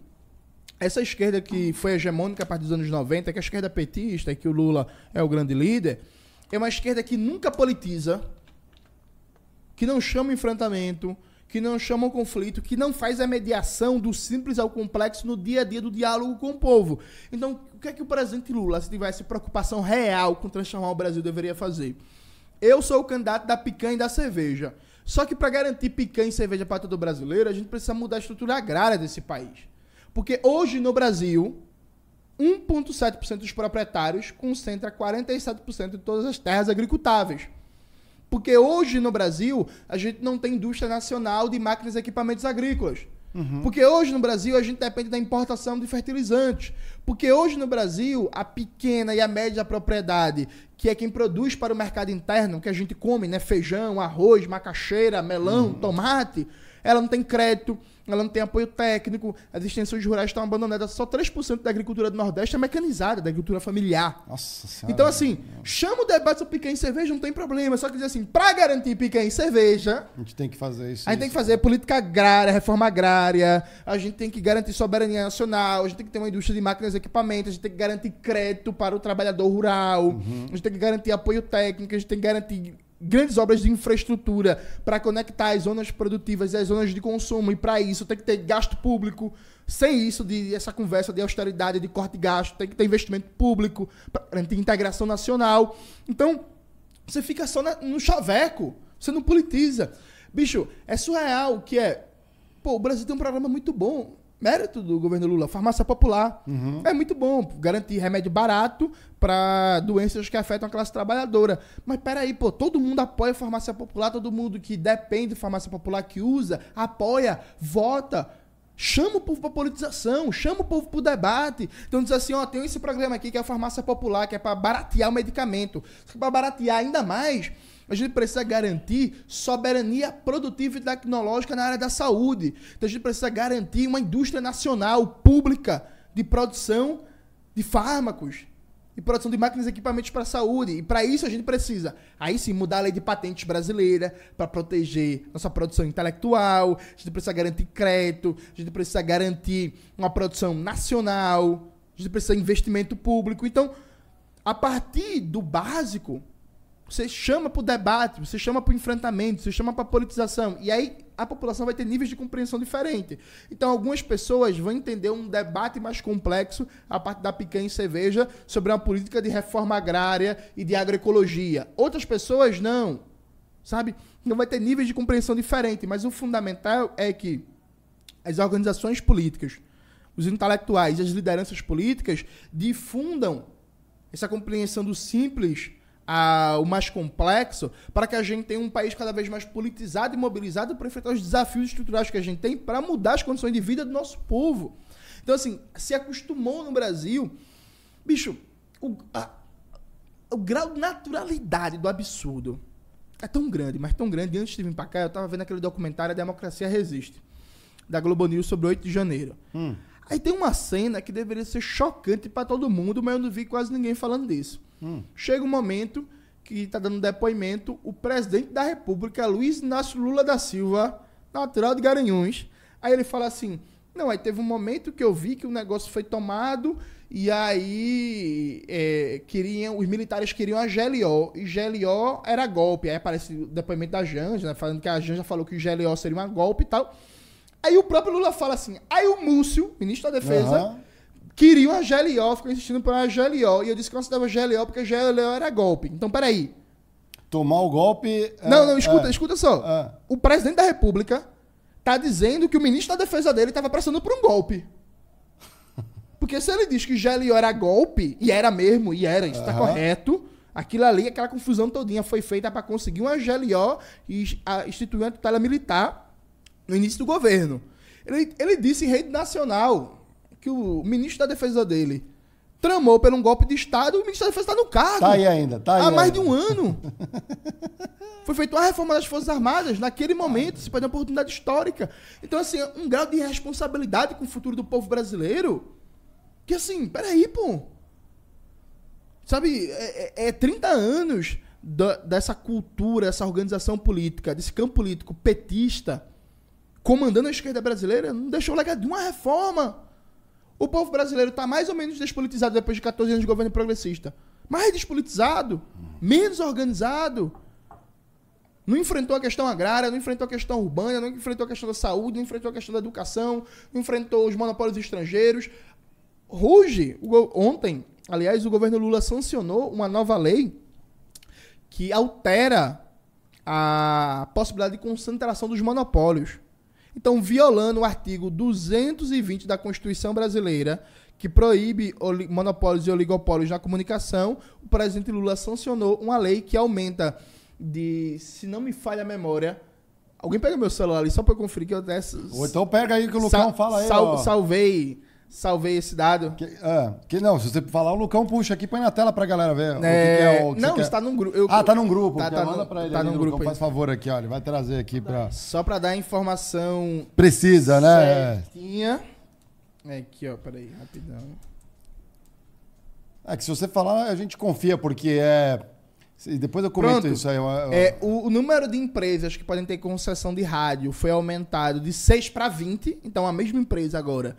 essa esquerda que foi hegemônica a partir dos anos 90, que é a esquerda petista, que o Lula é o grande líder, é uma esquerda que nunca politiza, que não chama enfrentamento, que não chama o conflito, que não faz a mediação do simples ao complexo no dia a dia do diálogo com o povo. Então, o que é que o presidente Lula, se tivesse preocupação real com transformar o Brasil, deveria fazer? Eu sou o candidato da picanha e da cerveja. Só que para garantir picanha e cerveja para todo brasileiro, a gente precisa mudar a estrutura agrária desse país. Porque hoje no Brasil, 1,7% dos proprietários concentra 47% de todas as terras agricultáveis. Porque hoje no Brasil, a gente não tem indústria nacional de máquinas e equipamentos agrícolas. Porque hoje no Brasil a gente depende da importação de fertilizantes. Porque hoje no Brasil, a pequena e a média propriedade, que é quem produz para o mercado interno, que a gente come, né? Feijão, arroz, macaxeira, melão, tomate, ela não tem crédito, ela não tem apoio técnico, as extensões rurais estão abandonadas. Só 3% da agricultura do Nordeste é mecanizada, da agricultura familiar. Nossa senhora. Então, assim, chama o debate sobre picanha e cerveja, não tem problema. Só que dizer assim, pra garantir picanha e cerveja, A gente tem que fazer isso. a gente tem que isso. fazer política agrária, reforma agrária, a gente tem que garantir soberania nacional, a gente tem que ter uma indústria de máquinas e equipamentos, a gente tem que garantir crédito para o trabalhador rural, a gente tem que garantir apoio técnico, a gente tem que garantir grandes obras de infraestrutura para conectar as zonas produtivas e as zonas de consumo, e para isso tem que ter gasto público. Sem isso, de essa conversa de austeridade, de corte de gasto, tem que ter investimento público garantir integração nacional. Então, você fica só na- no chaveco. Você não politiza. Bicho, é surreal que é. Pô, o Brasil tem um programa muito bom. Mérito do governo Lula, farmácia popular. É muito bom garantir remédio barato para doenças que afetam a classe trabalhadora. Mas peraí, pô, todo mundo apoia a farmácia popular, todo mundo que depende de farmácia popular, que usa, apoia, vota. Chama o povo pra politização, chama o povo pro debate. Então diz assim, ó, tem esse programa aqui que é a farmácia popular, que é para baratear o medicamento. Para baratear ainda mais, a gente precisa garantir soberania produtiva e tecnológica na área da saúde. Então a gente precisa garantir uma indústria nacional, pública, de produção de fármacos, de produção de máquinas e equipamentos para a saúde. E para isso a gente precisa, aí sim, mudar a lei de patentes brasileira para proteger nossa produção intelectual. A gente precisa garantir crédito, a gente precisa garantir uma produção nacional, a gente precisa de investimento público. Então, a partir do básico, você chama para o debate, você chama para o enfrentamento, você chama para a politização. E aí a população vai ter níveis de compreensão diferentes. Então, algumas pessoas vão entender um debate mais complexo a partir da picanha e cerveja sobre uma política de reforma agrária e de agroecologia. Outras pessoas não. Sabe? Então vai ter níveis de compreensão diferentes. Mas o fundamental é que as organizações políticas, os intelectuais e as lideranças políticas difundam essa compreensão do simples ao mais complexo, para que a gente tenha um país cada vez mais politizado e mobilizado para enfrentar os desafios estruturais que a gente tem para mudar as condições de vida do nosso povo. Então, assim, se acostumou no Brasil. Bicho, o, a- o grau de naturalidade do absurdo é tão grande, mas tão grande. Antes de vir pra cá, eu tava vendo aquele documentário A Democracia Resiste, da Globo News sobre o 8 de janeiro. Hum. Aí tem uma cena que deveria ser chocante pra todo mundo, mas eu não vi quase ninguém falando disso. Hum. Chega um momento que tá dando depoimento o presidente da República, Luiz Inácio Lula da Silva, natural de Garanhuns. Aí ele fala assim: Não, aí teve um momento que eu vi que o negócio foi tomado e aí é, queriam, os militares queriam a GLO e GLO era golpe. Aí aparece o depoimento da Janja, né, falando que a Janja falou que o GLO seria um golpe e tal. Aí o próprio Lula fala assim: Aí o Múcio, ministro da Defesa, Aham. queriam a GLO, ficou insistindo por uma GLO. E eu disse que eu considerava GLO porque GLO era golpe. Então, peraí. Tomar o golpe. é- não, não, escuta, é, escuta só. é. O presidente da República tá dizendo que o ministro da Defesa dele estava pressionando por um golpe. Porque se ele diz que GLO era golpe, e era mesmo, e era, isso tá Aham. correto, aquilo ali, aquela confusão todinha foi feita para conseguir uma GLO e instituir uma tutela militar no início do governo. Ele, ele disse em rede nacional que o ministro da Defesa dele tramou por um golpe de Estado e o ministro da Defesa está no cargo. Tá aí ainda, tá aí. Há mais ainda. de um ano. Foi feita uma reforma das Forças Armadas naquele momento, se perdeu uma oportunidade histórica. Então, assim, um grau de responsabilidade com o futuro do povo brasileiro. Que assim, peraí, pô. Sabe, é, é- é 30 anos da- dessa cultura, essa organização política, desse campo político petista, comandando a esquerda brasileira, não deixou legado de uma reforma. O povo brasileiro está mais ou menos despolitizado depois de 14 anos de governo progressista. Mais despolitizado, menos organizado. Não enfrentou a questão agrária, não enfrentou a questão urbana, não enfrentou a questão da saúde, não enfrentou a questão da educação, não enfrentou os monopólios estrangeiros. Hoje, ontem, aliás, o governo Lula sancionou uma nova lei que altera a possibilidade de concentração dos monopólios. Então, violando o artigo 220 da Constituição Brasileira, que proíbe monopólios e oligopólios na comunicação, o presidente Lula sancionou uma lei que aumenta de, se não me falha a memória, alguém pega meu celular ali só para eu conferir que eu desse, Ou então pega aí que o Lucão Sal- fala aí. sal- ó. salvei, salvei esse dado. Que, é, que não, se você falar, o Lucão puxa aqui, põe na tela pra galera ver. o que É, que é o que você não, está num grupo. eu- Ah, tá num grupo. Tá, Tá, manda no- pra ele tá ali, num Lucão, grupo aí. Faz favor aqui, ó. Ele vai trazer aqui pra... Só para dar a informação Precisa, né? certinha. É aqui, ó, peraí, rapidão. É que se você falar, a gente confia, porque é... Depois eu comento Pronto. isso aí. eu- eu- É, o, o número de empresas que podem ter concessão de rádio foi aumentado de 6 para 20. Então, a mesma empresa agora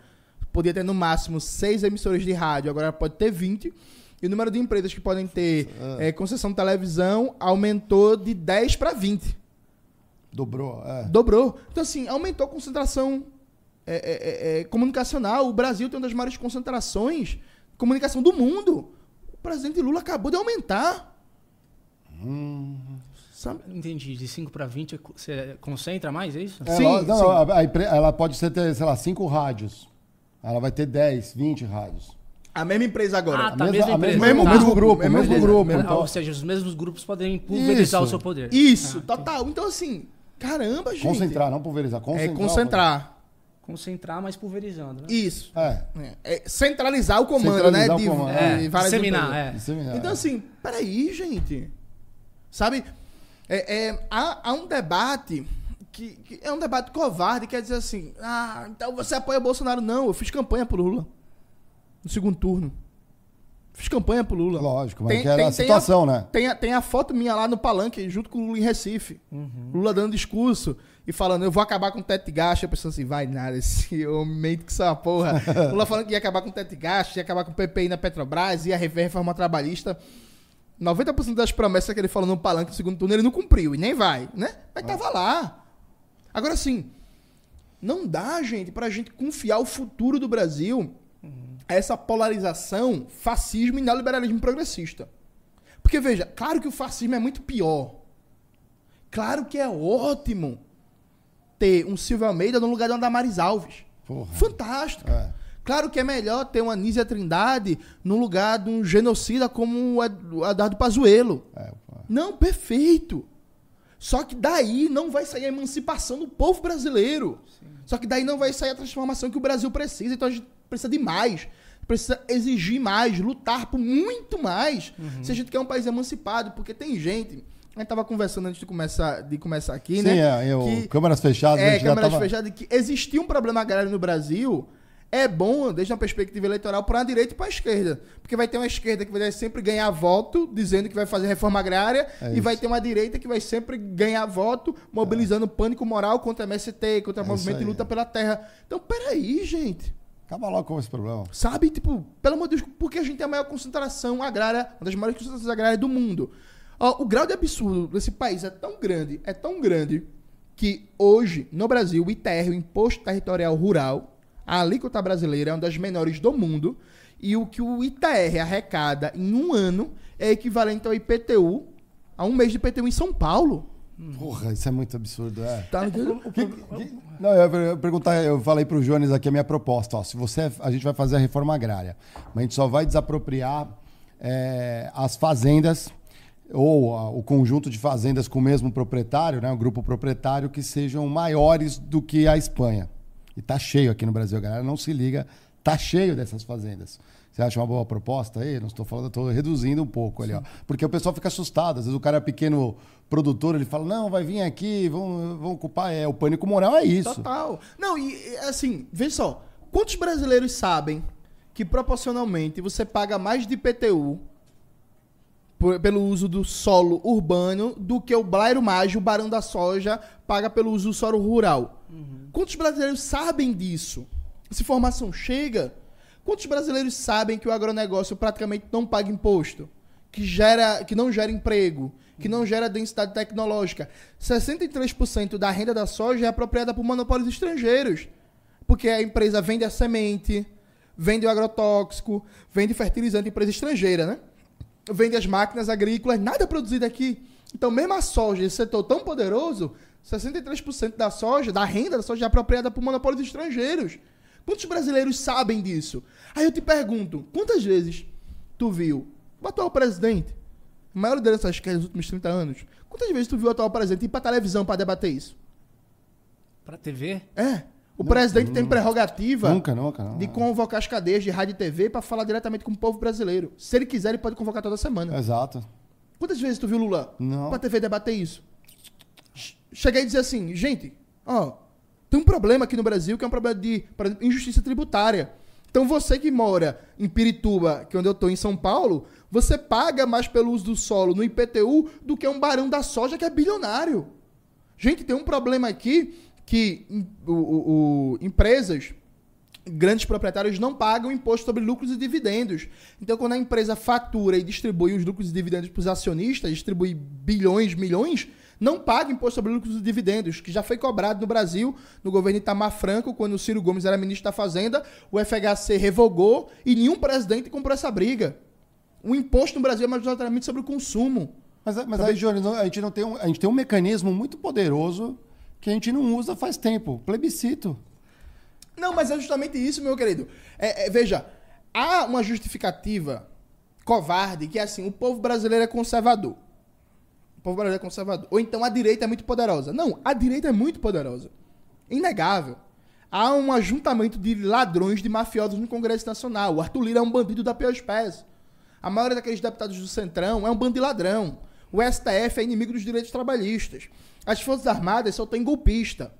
podia ter no máximo 6 emissoras de rádio, agora pode ter 20. E o número de empresas que podem ter é, concessão de televisão aumentou de 10 para 20. Dobrou, é. Dobrou. Então, assim, aumentou a concentração é, é, é, é, comunicacional. O Brasil tem uma das maiores concentrações de comunicação do mundo. O presidente Lula acabou de aumentar. Sabe? Entendi. De 5 para 20, você concentra mais, é isso? É, Sim, ela, não, sim. a- a ela pode ser ter, sei lá, cinco rádios. Ela vai ter 10, 20 rádios. A mesma empresa agora. Ah, tá, a mesma a empresa. mesmo, Tá. o mesmo grupo, o Mesma mesmo empresa. grupo. Ah, então- Ou seja, os mesmos grupos podem pulverizar Isso. o seu poder. Isso, Ah, total. Então, assim, caramba, gente. concentrar, não pulverizar. É Concentrar. concentrar. Concentrar, mas pulverizando, né? Isso. É. É, é centralizar o comando, Centralizar né? o De, comando. de É, várias disseminar, é. Disseminar, Então, é. assim, peraí, gente. Sabe? É, é, há, há um debate que, que é um debate covarde, quer dizer assim, ah, então você apoia Bolsonaro. Não, eu fiz campanha pro Lula. No segundo turno. Fiz campanha pro Lula. Lógico, mas Tem- que era tem- a tem situação, né? Tem a, tem a foto minha lá no palanque, junto com o Lula em Recife. Lula dando discurso e falando, eu vou acabar com o teto de gasto. Eu pensando assim, vai nada, esse homem mente que essa porra. Lula falando que ia acabar com o teto de gasto, ia acabar com o PPI na Petrobras, ia rever a reforma trabalhista. 90% das promessas que ele falou no palanque no segundo turno, ele não cumpriu, e nem vai, né? Mas tava lá. Agora sim, não dá, gente, pra gente confiar o futuro do Brasil a essa polarização fascismo e neoliberalismo progressista. Porque, veja, claro que o fascismo é muito pior. Claro que é ótimo ter um Silvio Almeida no lugar de uma Damaris Alves. Porra. Fantástico. É. Claro que é melhor ter uma Nízia Trindade no lugar de um genocida como o Ed- o Eduardo Pazuello. É. Não, perfeito. Só que daí não vai sair a emancipação do povo brasileiro. Só que daí não vai sair a transformação que o Brasil precisa. Então a gente precisa de mais. precisa exigir mais, lutar por muito mais, se a gente quer um país emancipado, porque tem gente. A gente tava conversando antes de começar, de começar aqui, Sim, né? é, eu, que- câmaras fechadas, a É, gente já câmeras tava... fechadas, que existia um problema agrário no Brasil. É bom, desde uma perspectiva eleitoral, para a direita e para a esquerda. Porque vai ter uma esquerda que vai sempre ganhar voto, dizendo que vai fazer reforma agrária, É e vai isso. ter uma direita que vai sempre ganhar voto, mobilizando pânico moral contra a MST, contra o É movimento de luta pela terra. Então, peraí, gente. Acaba logo com esse problema. Sabe, tipo, pelo amor de Deus, porque a gente tem a maior concentração agrária, uma das maiores concentrações agrárias do mundo. O grau de absurdo desse país é tão grande, é tão grande, que hoje, no Brasil, o ITR, o Imposto Territorial Rural, a alíquota brasileira é uma das menores do mundo, e o que o ITR arrecada em um ano é equivalente ao IPTU, a um mês de IPTU em São Paulo. Porra, isso é muito absurdo, é. Tá? O Que- que- não, eu per- perguntar, eu falei pro Jones aqui a minha proposta. Ó, se você, a gente vai fazer a reforma agrária, mas a gente só vai desapropriar é, as fazendas ou a- o conjunto de fazendas com o mesmo proprietário, né, o grupo proprietário, que sejam maiores do que a Espanha. E tá cheio aqui no Brasil, galera não se liga, tá cheio dessas fazendas. Você acha uma boa proposta aí? Não estou falando, estou reduzindo um pouco ali, ó. Porque o pessoal fica assustado. Às vezes o cara é pequeno produtor, ele fala, não, vai vir aqui, vão, vão ocupar. É, o pânico moral é isso. Total. Não, e assim, veja só. Quantos brasileiros sabem que proporcionalmente você paga mais de IPTU por- pelo uso do solo urbano do que o Blairo Mágio, o Barão da Soja, paga pelo uso do solo rural? Quantos brasileiros sabem disso? Essa informação chega? Quantos brasileiros sabem que o agronegócio praticamente não paga imposto? Que, gera, que não gera emprego? Que não gera densidade tecnológica? 63% da renda da soja é apropriada por monopólios estrangeiros. Porque a empresa vende a semente, vende o agrotóxico, vende fertilizante empresa estrangeira, né? Vende as máquinas agrícolas, nada é produzido aqui. Então, mesmo a soja, esse setor tão poderoso, 63% da soja, da renda da soja é apropriada por monopólios estrangeiros. Quantos brasileiros sabem disso? Aí eu te pergunto, quantas vezes tu viu o atual presidente, a maior liderança que é dos últimos 30 anos, quantas vezes tu viu o atual presidente ir pra televisão pra debater isso? Pra TV? É. O presidente tem prerrogativa Nunca, nunca. Não. de convocar as cadeias de rádio e TV pra falar diretamente com o povo brasileiro. Se ele quiser, ele pode convocar toda semana. Exato. Quantas vezes tu viu Lula Não. pra TV debater isso? Ch- Cheguei e dizer assim, gente, ó, tem um problema aqui no Brasil que é um problema de, exemplo, injustiça tributária. Então você que mora em Pirituba, que é onde eu tô em São Paulo, você paga mais pelo uso do solo no IPTU do que um barão da soja que é bilionário. Gente, tem um problema aqui que o- o- o- empresas, grandes proprietários não pagam imposto sobre lucros e dividendos. Então, quando a empresa fatura e distribui os lucros e dividendos para os acionistas, distribui bilhões, milhões, não paga imposto sobre lucros e dividendos, que já foi cobrado no Brasil, no governo Itamar Franco, quando o Ciro Gomes era ministro da Fazenda, o FHC revogou e nenhum presidente comprou essa briga. O imposto no Brasil é majoritariamente sobre o consumo. Mas, mas aí, não- a gente não tem um, a gente tem um mecanismo muito poderoso que a gente não usa faz tempo. Plebiscito. Não, mas é justamente isso, meu querido. É, é, veja, há uma justificativa covarde que é assim, o povo brasileiro é conservador. Povo brasileiro é conservador. Ou então a direita é muito poderosa. Não, a direita é muito poderosa. Inegável. Há um ajuntamento de ladrões, de mafiosos no Congresso Nacional. O Arthur Lira é um bandido da pior espécie. A maioria daqueles deputados do Centrão é um bando de ladrão. O STF é inimigo dos direitos trabalhistas. As Forças Armadas só tem golpista.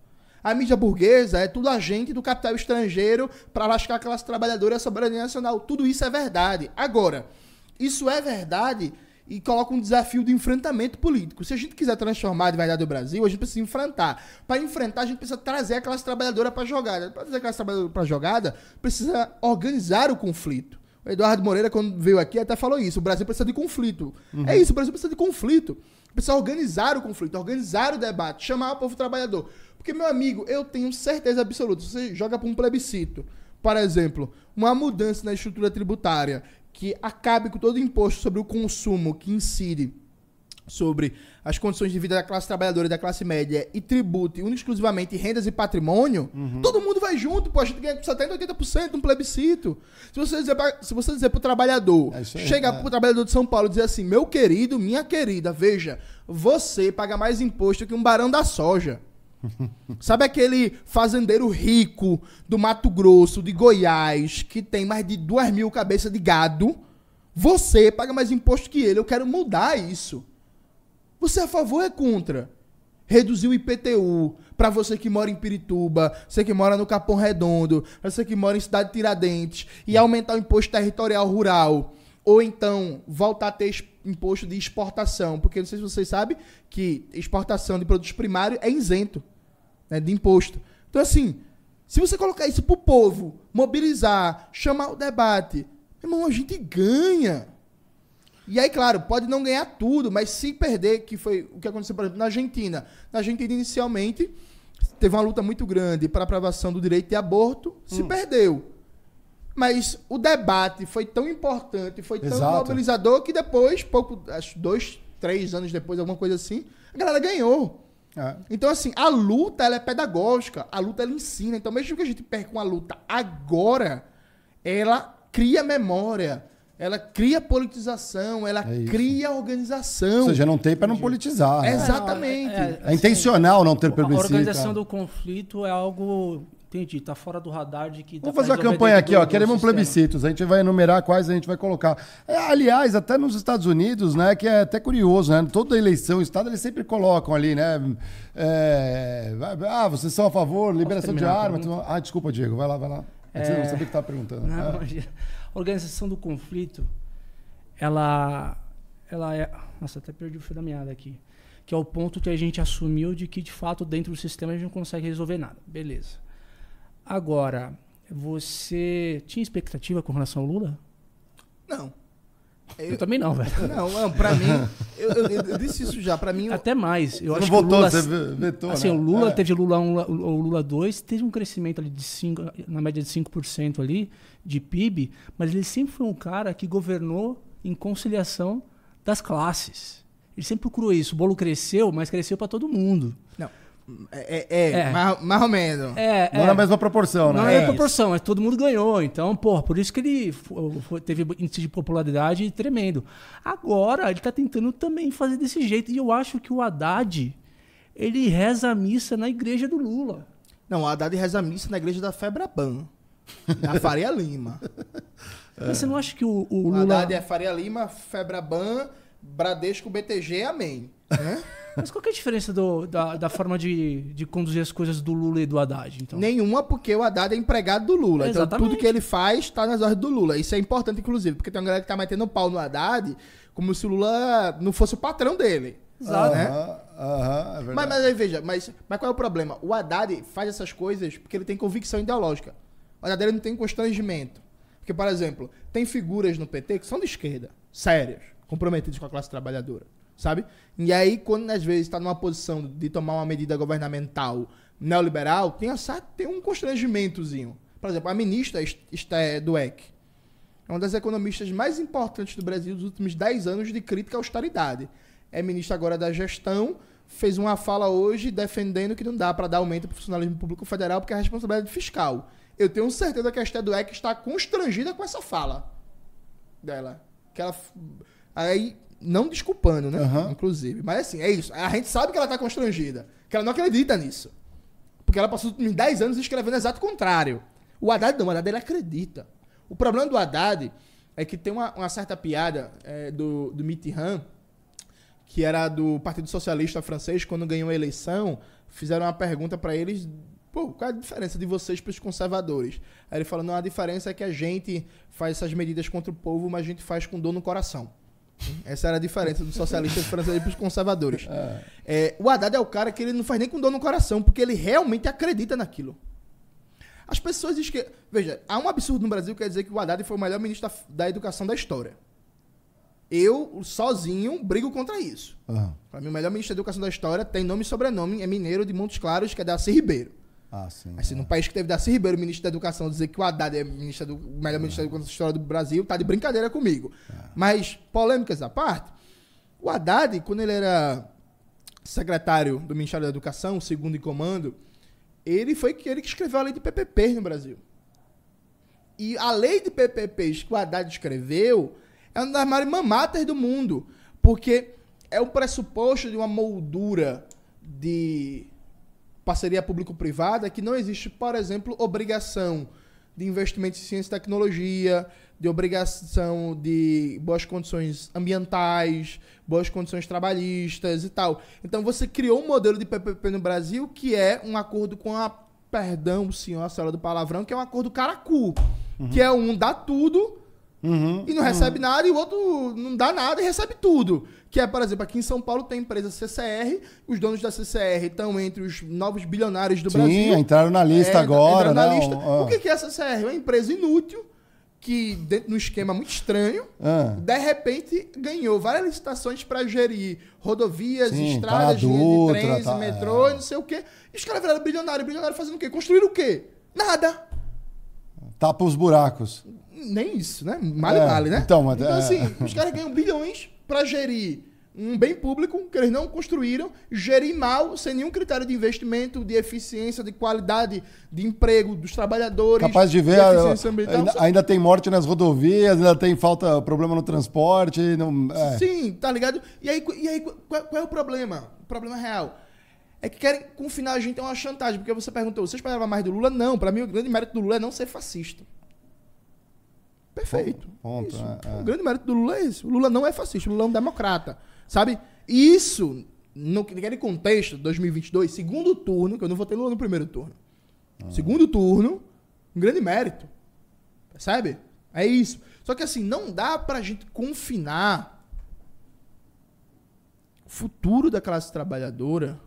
A mídia burguesa é tudo agente do capital estrangeiro para lascar a classe trabalhadora e a soberania nacional. Tudo isso é verdade. Agora, isso é verdade e coloca um desafio de enfrentamento político. Se a gente quiser transformar de verdade o Brasil, a gente precisa enfrentar. Para enfrentar, a gente precisa trazer a classe trabalhadora para a jogada. Para trazer a classe trabalhadora para a jogada, precisa organizar o conflito. O Eduardo Moreira, quando veio aqui, até falou isso. O Brasil precisa de conflito. É isso, o Brasil precisa de conflito. Precisa organizar o conflito, organizar o debate, chamar o povo trabalhador. Porque, meu amigo, eu tenho certeza absoluta. Se você joga para um plebiscito, por exemplo, uma mudança na estrutura tributária que acabe com todo o imposto sobre o consumo que incide sobre as condições de vida da classe trabalhadora e da classe média e tribute única exclusivamente rendas e patrimônio, todo mundo vai junto, pô, a gente ganha 70%, 80% num plebiscito. Se você dizer, pra, se você dizer pro trabalhador, É chega é. pro trabalhador de São Paulo e dizer assim, meu querido, minha querida, veja, você paga mais imposto que um barão da soja. Sabe aquele fazendeiro rico do Mato Grosso, de Goiás, que tem mais de duas mil cabeças de gado? Você paga mais imposto que ele. Eu quero mudar isso. Você é a favor ou é contra? Reduzir o IPTU para você que mora em Pirituba, você que mora no Capão Redondo, você que mora em Cidade de Tiradentes, e aumentar o imposto territorial rural. Ou então voltar a ter imposto de exportação. Porque não sei se vocês sabem que exportação de produtos primários é isento né, de imposto. Então, assim, se você colocar isso pro povo, mobilizar, chamar o debate, irmão, a gente ganha. E aí, claro, pode não ganhar tudo, mas se perder, que foi o que aconteceu, por exemplo, na Argentina. Na Argentina, inicialmente, teve uma luta muito grande para a aprovação do direito de aborto, se hum. perdeu. Mas o debate foi tão importante, foi tão Exato. mobilizador, que depois, pouco, acho dois, três anos depois, alguma coisa assim, a galera ganhou. É. Então, assim, a luta ela é pedagógica, a luta ela ensina. Então, mesmo que a gente perca uma luta agora, ela cria memória, ela cria politização, ela é cria organização. Ou seja, não tem para não politizar. Né? Exatamente. É, é, é, intencional não ter plebiscito. A organização do conflito é algo Entendi, tá fora do radar de que. Vamos fazer uma campanha aqui, ó. Queremos plebiscitos. A gente vai enumerar quais a gente vai colocar. É, aliás, até nos Estados Unidos, né? Que é até curioso, né? Toda eleição, o Estado, eles sempre colocam ali, né? É, ah, vocês são a favor, liberação de armas. Ah, desculpa, Diego. Vai lá, vai lá. É... Você não sabia o que estava perguntando. Não, é. A organização do conflito, ela. Ela é. Nossa, até perdi o fio da meada aqui. Que é o ponto que a gente assumiu de que, de fato, dentro do sistema a gente não consegue resolver nada. Beleza. Agora, você tinha expectativa com relação ao Lula? Não. Eu, eu também não, velho. Não, não pra mim, eu, eu, eu, disse isso já, pra mim... Até mais. Eu você acho não votou, Lula, você vetou, Assim, né? o Lula é. teve Lula 1, o Lula 2, teve um crescimento ali de 5, na média de 5% ali, de PIB, mas ele sempre foi um cara que governou em conciliação das classes. Ele sempre procurou isso. O bolo cresceu, mas cresceu para todo mundo. Não. É, é, é, Mais, mais, ou menos. É, não é. na mesma proporção, né? Não é na proporção, mas todo mundo ganhou. Então, porra, por isso que ele foi, teve índice de popularidade tremendo. Agora, ele tá tentando também fazer desse jeito. E eu acho que o Haddad, ele reza a missa na igreja do Lula. Não, o Haddad reza a missa na igreja da Febraban, na Faria Lima. Você não acha que o, o Lula... O Haddad é Faria Lima, Febraban, Bradesco, BTG, amém. Né? Mas qual que é a diferença do, da, da forma de, de conduzir as coisas do Lula e do Haddad? Então? Nenhuma, porque o Haddad é empregado do Lula. Exatamente. Então tudo que ele faz está nas ordens do Lula. Isso é importante, inclusive, porque tem uma galera que tá metendo pau no Haddad como se o Lula não fosse o patrão dele. Exato. Né? É mas, mas aí veja, mas, mas qual é o problema? O Haddad faz essas coisas porque ele tem convicção ideológica. O Haddad ele não tem constrangimento. Porque, por exemplo, tem figuras no PT que são de esquerda, sérias, comprometidas com a classe trabalhadora sabe? E aí, quando às vezes está numa posição de tomar uma medida governamental neoliberal, tem, essa, tem um constrangimentozinho. Por exemplo, a ministra é do EC é uma das economistas mais importantes do Brasil dos últimos 10 anos de crítica à austeridade. É ministra agora da gestão, fez uma fala hoje defendendo que não dá para dar aumento para o funcionalismo público federal porque é responsabilidade fiscal. Eu tenho certeza que a Esté do EC está constrangida com essa fala dela. Que ela aí não desculpando, né? Uhum. Inclusive. Mas assim, é isso. A gente sabe que ela tá constrangida. Que ela não acredita nisso. Porque ela passou 10 anos escrevendo o exato contrário. O Haddad não, o Haddad ele acredita. O problema do Haddad é que tem uma, uma certa piada é, do, do Mitterrand, que era do Partido Socialista francês, quando ganhou a eleição, fizeram uma pergunta para eles Pô, qual é a diferença de vocês para os conservadores? Aí ele falou: não, a diferença é que a gente faz essas medidas contra o povo, mas a gente faz com dor no coração. Essa era a diferença dos socialistas franceses para os conservadores. É. É, o Haddad é o cara que ele não faz nem com dor no coração, porque ele realmente acredita naquilo. As pessoas dizem que. Veja, há um absurdo no Brasil que quer dizer que o Haddad foi o melhor ministro da, da educação da história. Eu, sozinho, brigo contra isso. Uhum. Para mim, o melhor ministro da educação da história tem nome e sobrenome, é mineiro de Montes Claros, que é Darcy Ribeiro. Ah, sim. Assim, é. num país que teve Darcy Ribeiro, ministro da Educação, dizer que o Haddad é ministro do, o melhor ministro da Educação da história do Brasil, tá de brincadeira comigo. É. Mas, polêmicas à parte, o Haddad, quando ele era secretário do Ministério da Educação, segundo em comando, ele foi ele que escreveu a lei de PPPs no Brasil. E a lei de PPPs que o Haddad escreveu é uma das maiores mamatas do mundo, porque é um pressuposto de uma moldura de parceria público-privada, que não existe, por exemplo, obrigação de investimento em ciência e tecnologia, de obrigação de boas condições ambientais, boas condições trabalhistas e tal. Então você criou um modelo de PPP no Brasil que é um acordo com a, perdão, senhor, a senhora do palavrão, que é um acordo caracu, uhum. que é um dá tudo uhum, e não uhum. recebe nada e o outro não dá nada e recebe tudo. Que é, por exemplo, aqui em São Paulo tem empresa CCR, os donos da CCR estão entre os novos bilionários do Sim, Brasil. Sim, entraram na lista é, agora. Entraram na lista. Ah. O que é a CCR? Uma empresa inútil que, dentro de um esquema muito estranho, ah. de repente ganhou várias licitações para gerir rodovias, Sim, estradas, tá de trens, tá, metrô, é. não sei o quê. E os caras viraram bilionário. Bilionário fazendo o quê? Construíram o quê? Nada. Tapa os buracos. Nem isso, né? Male, é, vale, né? Então, então é. assim, os caras ganham bilhões para gerir um bem público que eles não construíram, gerir mal, sem nenhum critério de investimento, de eficiência, de qualidade de emprego dos trabalhadores. Capaz de ver, de ainda, ainda, tem morte nas rodovias, ainda tem falta, problema no transporte. Não, é. Sim, tá ligado? E aí, e aí qual, qual, é o problema? O problema real. É que querem confinar a gente a uma chantagem, porque você perguntou, você esperava mais do Lula? Não, para mim o grande mérito do Lula é não ser fascista. Perfeito. Ponto, é, é. O grande mérito do Lula é esse. O Lula não é fascista, o Lula é um democrata. Sabe? Isso, no, naquele contexto, 2022, segundo turno, que eu não votei Lula no primeiro turno. Ah. Segundo turno, um grande mérito. Percebe? É isso. Só que assim, não dá pra gente confinar o futuro da classe trabalhadora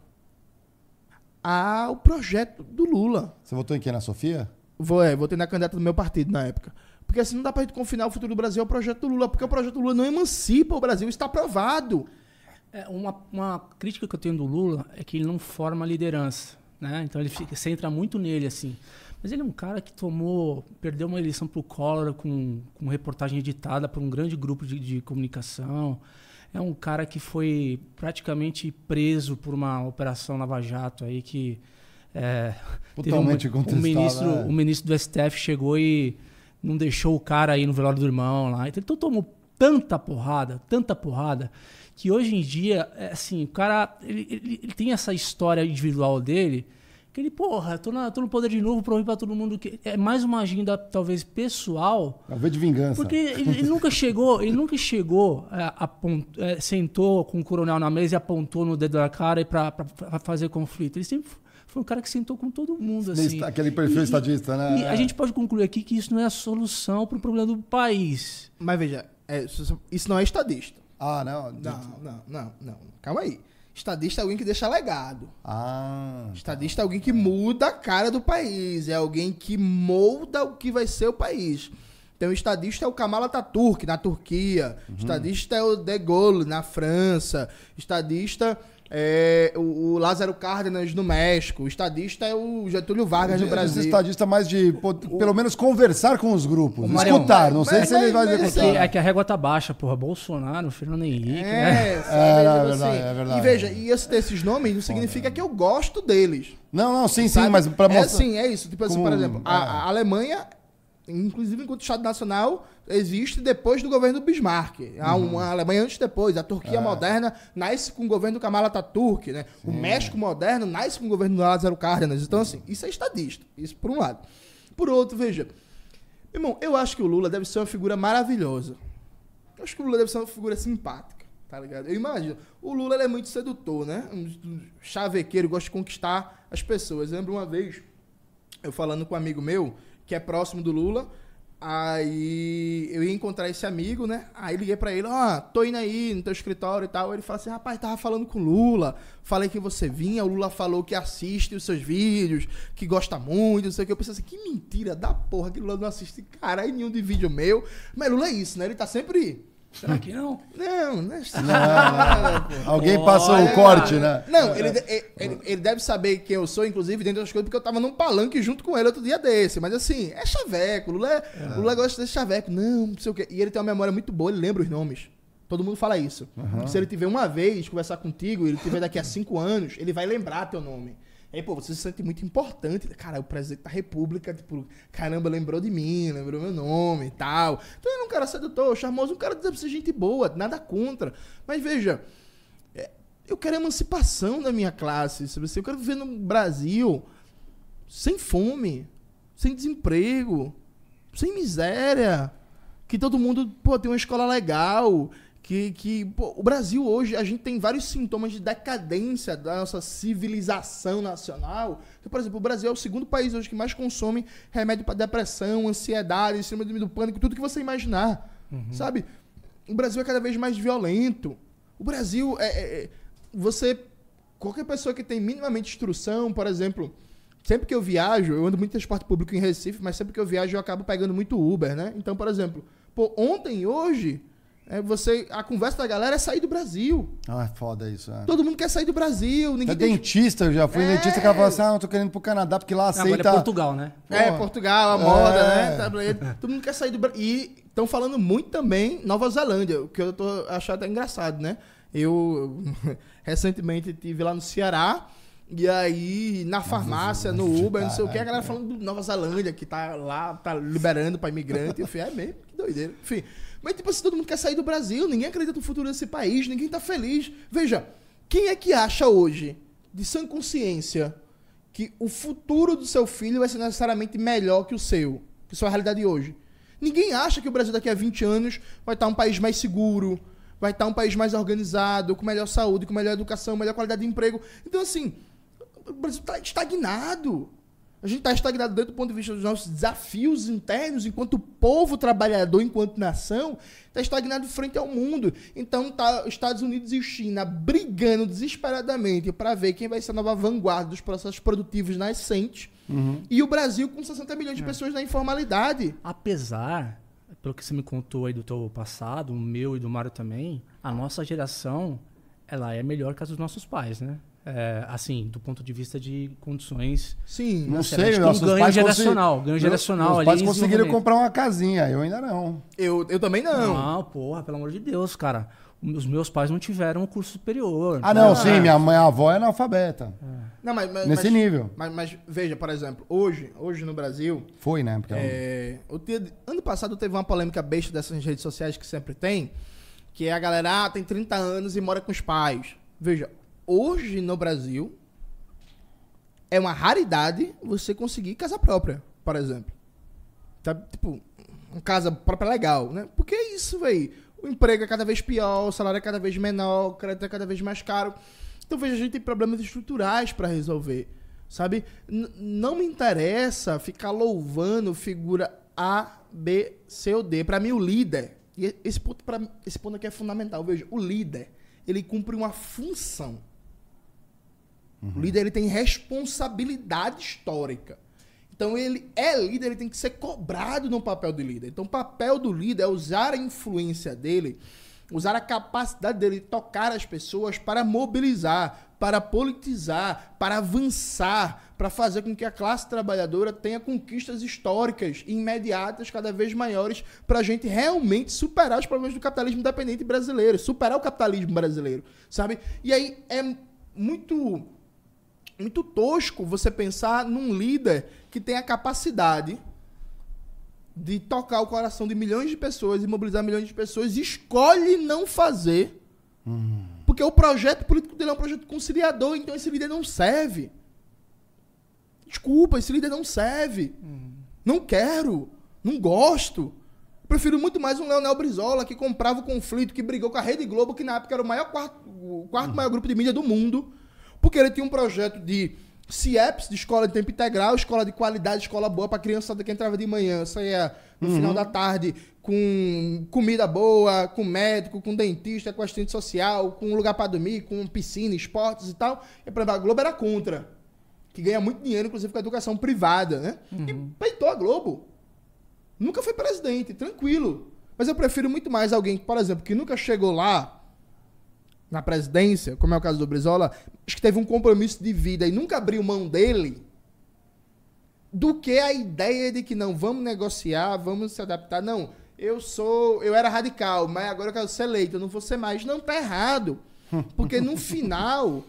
ao projeto do Lula. Você votou em quem? Na Sofia? Vou, é, votei na candidata do meu partido na época. Porque assim não dá pra gente confinar o futuro do Brasil ao projeto do Lula, porque o projeto do Lula não emancipa o Brasil, está aprovado. É, uma, uma crítica que eu tenho do Lula é que ele não forma liderança. Né? Então ele fica, centra muito nele, assim. Mas ele é um cara que tomou, perdeu uma eleição pro Collor com, com reportagem editada por um grande grupo de, de comunicação. É um cara que foi praticamente preso por uma operação Lava Jato aí que é, Totalmente um, o ministro, é. o ministro do STF chegou e não deixou o cara aí no velório do irmão lá. Então, tomou tanta porrada, tanta porrada, que hoje em dia, é assim, o cara, ele, ele, ele, tem essa história individual dele, que ele, porra, tô, na, tô no poder de novo, provar pra todo mundo que é mais uma agenda, talvez, pessoal. A ver de vingança. Porque ele, ele nunca chegou, ele nunca chegou, é, apont, é, sentou com o coronel na mesa e apontou no dedo da cara para fazer conflito. Ele sempre foi um cara que sentou com todo mundo. Assim. Aquele perfil e, estadista, né? E a gente pode concluir aqui que isso não é a solução para o problema do país. Mas veja, é, isso não é estadista. Ah, não? Não, não, não, não. Calma aí. Estadista é alguém que deixa legado. Ah. Estadista é alguém que muda a cara do país. É alguém que molda o que vai ser o país. Então, estadista é o Kamal Atatürk, na Turquia. Uhum. Estadista é o De Gaulle, na França. Estadista é, o, o, Lázaro Cárdenas no México, o estadista é o Getúlio Vargas no Brasil. O estadista mais de, pelo menos, conversar com os grupos, Marião, escutar, não sei mas, se ele vai executar. É que, é que a régua tá baixa, porra, Bolsonaro, Fernando Henrique, é, né? Sabe, é, é, verdade, assim. é verdade. E veja, e esse, esses nomes não significa que eu gosto deles. Não, não, sim, sabe? sim, mas para mostrar... É, sim, é isso. Tipo assim, Como... por exemplo, a, a Alemanha inclusive enquanto Estado Nacional, existe depois do governo do Bismarck. Há uhum. uma Alemanha antes e depois. A Turquia é. moderna nasce com o governo do Kemal Atatürk, né? O México moderno nasce com o governo do Lázaro Cárdenas. Então, assim, isso é estadista. Isso por um lado. Por outro, veja. Irmão, eu acho que o Lula deve ser uma figura maravilhosa. Eu acho que o Lula deve ser uma figura simpática, tá ligado? Eu imagino. O Lula é muito sedutor, né? Um chavequeiro, gosta de conquistar as pessoas. Eu lembro uma vez, eu falando com um amigo meu, que é próximo do Lula. Aí eu ia encontrar esse amigo, né? Aí liguei para ele, ó, oh, tô indo aí no teu escritório e tal. Ele falou assim, rapaz, tava falando com o Lula, falei que você vinha, o Lula falou que assiste os seus vídeos, que gosta muito, não sei o que. Eu pensei assim, que mentira da porra que o Lula não assiste caralho nenhum de vídeo meu. Mas Lula é isso, né? Ele tá sempre Será que não? Não, não é não, não, Alguém passou o corte, né? Não, ele, ele, ele, deve saber quem eu sou, inclusive, dentro das coisas, porque eu tava num palanque junto com ele outro dia desse. Mas assim, é chaveco. Lula, é, é. Lula gosta desse chaveco. Não, não sei o quê. E ele tem uma memória muito boa, ele lembra os nomes. Todo mundo fala isso. Uhum. Se ele tiver uma vez conversar contigo, ele tiver daqui a cinco anos, ele vai lembrar teu nome. Aí, pô, você se sente muito importante. Cara, o presidente da república, tipo, caramba, lembrou de mim, lembrou meu nome e tal. Então ele é um cara sedutor, charmoso, um cara deve ser gente boa, nada contra. Mas veja, é, eu quero emancipação da minha classe. sabe assim? Eu quero viver no Brasil sem fome, sem desemprego, sem miséria. Que todo mundo pô, tem uma escola legal. Que, que pô, o Brasil hoje, a gente tem vários sintomas de decadência da nossa civilização nacional. Que, por exemplo, o Brasil é o segundo país hoje que mais consome remédio para depressão, ansiedade, síndrome do pânico, tudo que você imaginar. Sabe? O Brasil é cada vez mais violento. O Brasil é, é- é- Você. Qualquer pessoa que tem minimamente instrução, por exemplo. Sempre que eu viajo, eu ando muito em transporte público em Recife, mas sempre que eu viajo eu acabo pegando muito Uber, né? Então, por exemplo, pô, ontem e hoje, é, você, a conversa da galera é sair do Brasil. Ah, é foda isso. É. Todo mundo quer sair do Brasil, ninguém É tem dentista, eu já fui É. dentista que ela falou assim: ah, eu tô querendo ir pro Canadá, porque lá Agora é aceita. Portugal, né? É, Porra. Portugal, a moda, É. né? Tablet. Todo mundo quer sair do Brasil. E estão falando muito também Nova Zelândia, o que eu tô achando até engraçado, né? Eu recentemente estive lá no Ceará. E aí, na farmácia, no Uber, não sei o que, a galera falando do Nova Zelândia, que tá lá, tá liberando pra imigrante. Eu falei, é mesmo? Que doideira. Enfim. Mas, tipo assim, todo mundo quer sair do Brasil, ninguém acredita no futuro desse país, ninguém tá feliz. Veja, quem é que acha hoje, de sã consciência, que o futuro do seu filho vai ser necessariamente melhor que o seu, que sua realidade hoje. Ninguém acha que o Brasil daqui a 20 anos vai estar um país mais seguro, vai estar um país mais organizado, com melhor saúde, com melhor educação, melhor qualidade de emprego. Então, assim, o Brasil está estagnado. A gente está estagnado dentro do ponto de vista dos nossos desafios internos, enquanto povo trabalhador, enquanto nação, está estagnado frente ao mundo. Então, tá Estados Unidos e China brigando desesperadamente para ver quem vai ser a nova vanguarda dos processos produtivos nascentes. E o Brasil com 60 milhões de pessoas na informalidade. Apesar, pelo que você me contou aí do teu passado, o meu e do Mário também, a nossa geração, ela é melhor que a dos nossos pais, né? É, assim, do ponto de vista de condições. Sim. Não sei, que um nossos ganho pais geracional, consegui- ganho geracional Meus conseguiram comprar uma casinha, eu ainda não. Eu, eu também não. Não, porra, pelo amor de Deus, cara. Os meus pais não tiveram um curso superior. Ah, não, Ah. sim, minha mãe, a avó é analfabeta. Não, mas, mas- Nesse mas- nível. Mas, mas veja, por exemplo, hoje, hoje no Brasil, Foi, né? Porque é, o te- ano passado teve uma polêmica besta dessas redes sociais que sempre tem, que é a galera ah, tem 30 anos e mora com os pais. Veja, hoje no Brasil é uma raridade você conseguir casa própria, por exemplo. Tá, tipo, uma casa própria legal, né? Porque é isso, velho. O emprego é cada vez pior, o salário é cada vez menor, o crédito é cada vez mais caro. Então, veja, a gente tem problemas estruturais para resolver, sabe? N- não me interessa ficar louvando figura A, B, C ou D. Para mim, o líder, e esse ponto, pra, esse ponto aqui é fundamental, veja, o líder, ele cumpre uma função. O líder ele tem responsabilidade histórica. Então ele é líder, ele tem que ser cobrado no papel de líder. Então o papel do líder é usar a influência dele, usar a capacidade dele de tocar as pessoas para mobilizar, para politizar, para avançar, para fazer com que a classe trabalhadora tenha conquistas históricas imediatas cada vez maiores para a gente realmente superar os problemas do capitalismo independente brasileiro, superar o capitalismo brasileiro, sabe? E aí é muito muito tosco você pensar num líder que tem a capacidade de tocar o coração de milhões de pessoas e mobilizar milhões de pessoas escolhe não fazer. Porque o projeto político dele é um projeto conciliador, então esse líder não serve. Desculpa, esse líder não serve. Não quero. Não gosto. Prefiro muito mais um Leonel Brizola que comprava o conflito, que brigou com a Rede Globo, que na época era o maior quarto, o quarto maior grupo de mídia do mundo, porque ele tinha um projeto de CIEPS, de escola de tempo integral, escola de qualidade, escola boa para criançada que entrava de manhã, saía no final da tarde com comida boa, com médico, com dentista, com assistente social, com um lugar para dormir, com piscina, esportes e tal. E por exemplo, a Globo era contra, que ganha muito dinheiro, inclusive com a educação privada, né? E peitou a Globo. Nunca foi presidente, tranquilo. Mas eu prefiro muito mais alguém, por exemplo, que nunca chegou lá na presidência, como é o caso do Brizola, mas que teve um compromisso de vida e nunca abriu mão dele, do que a ideia de que não vamos negociar, vamos se adaptar. Não, eu sou, eu era radical, mas agora eu quero ser eleito, eu não vou ser mais. Não, tá errado. Porque no final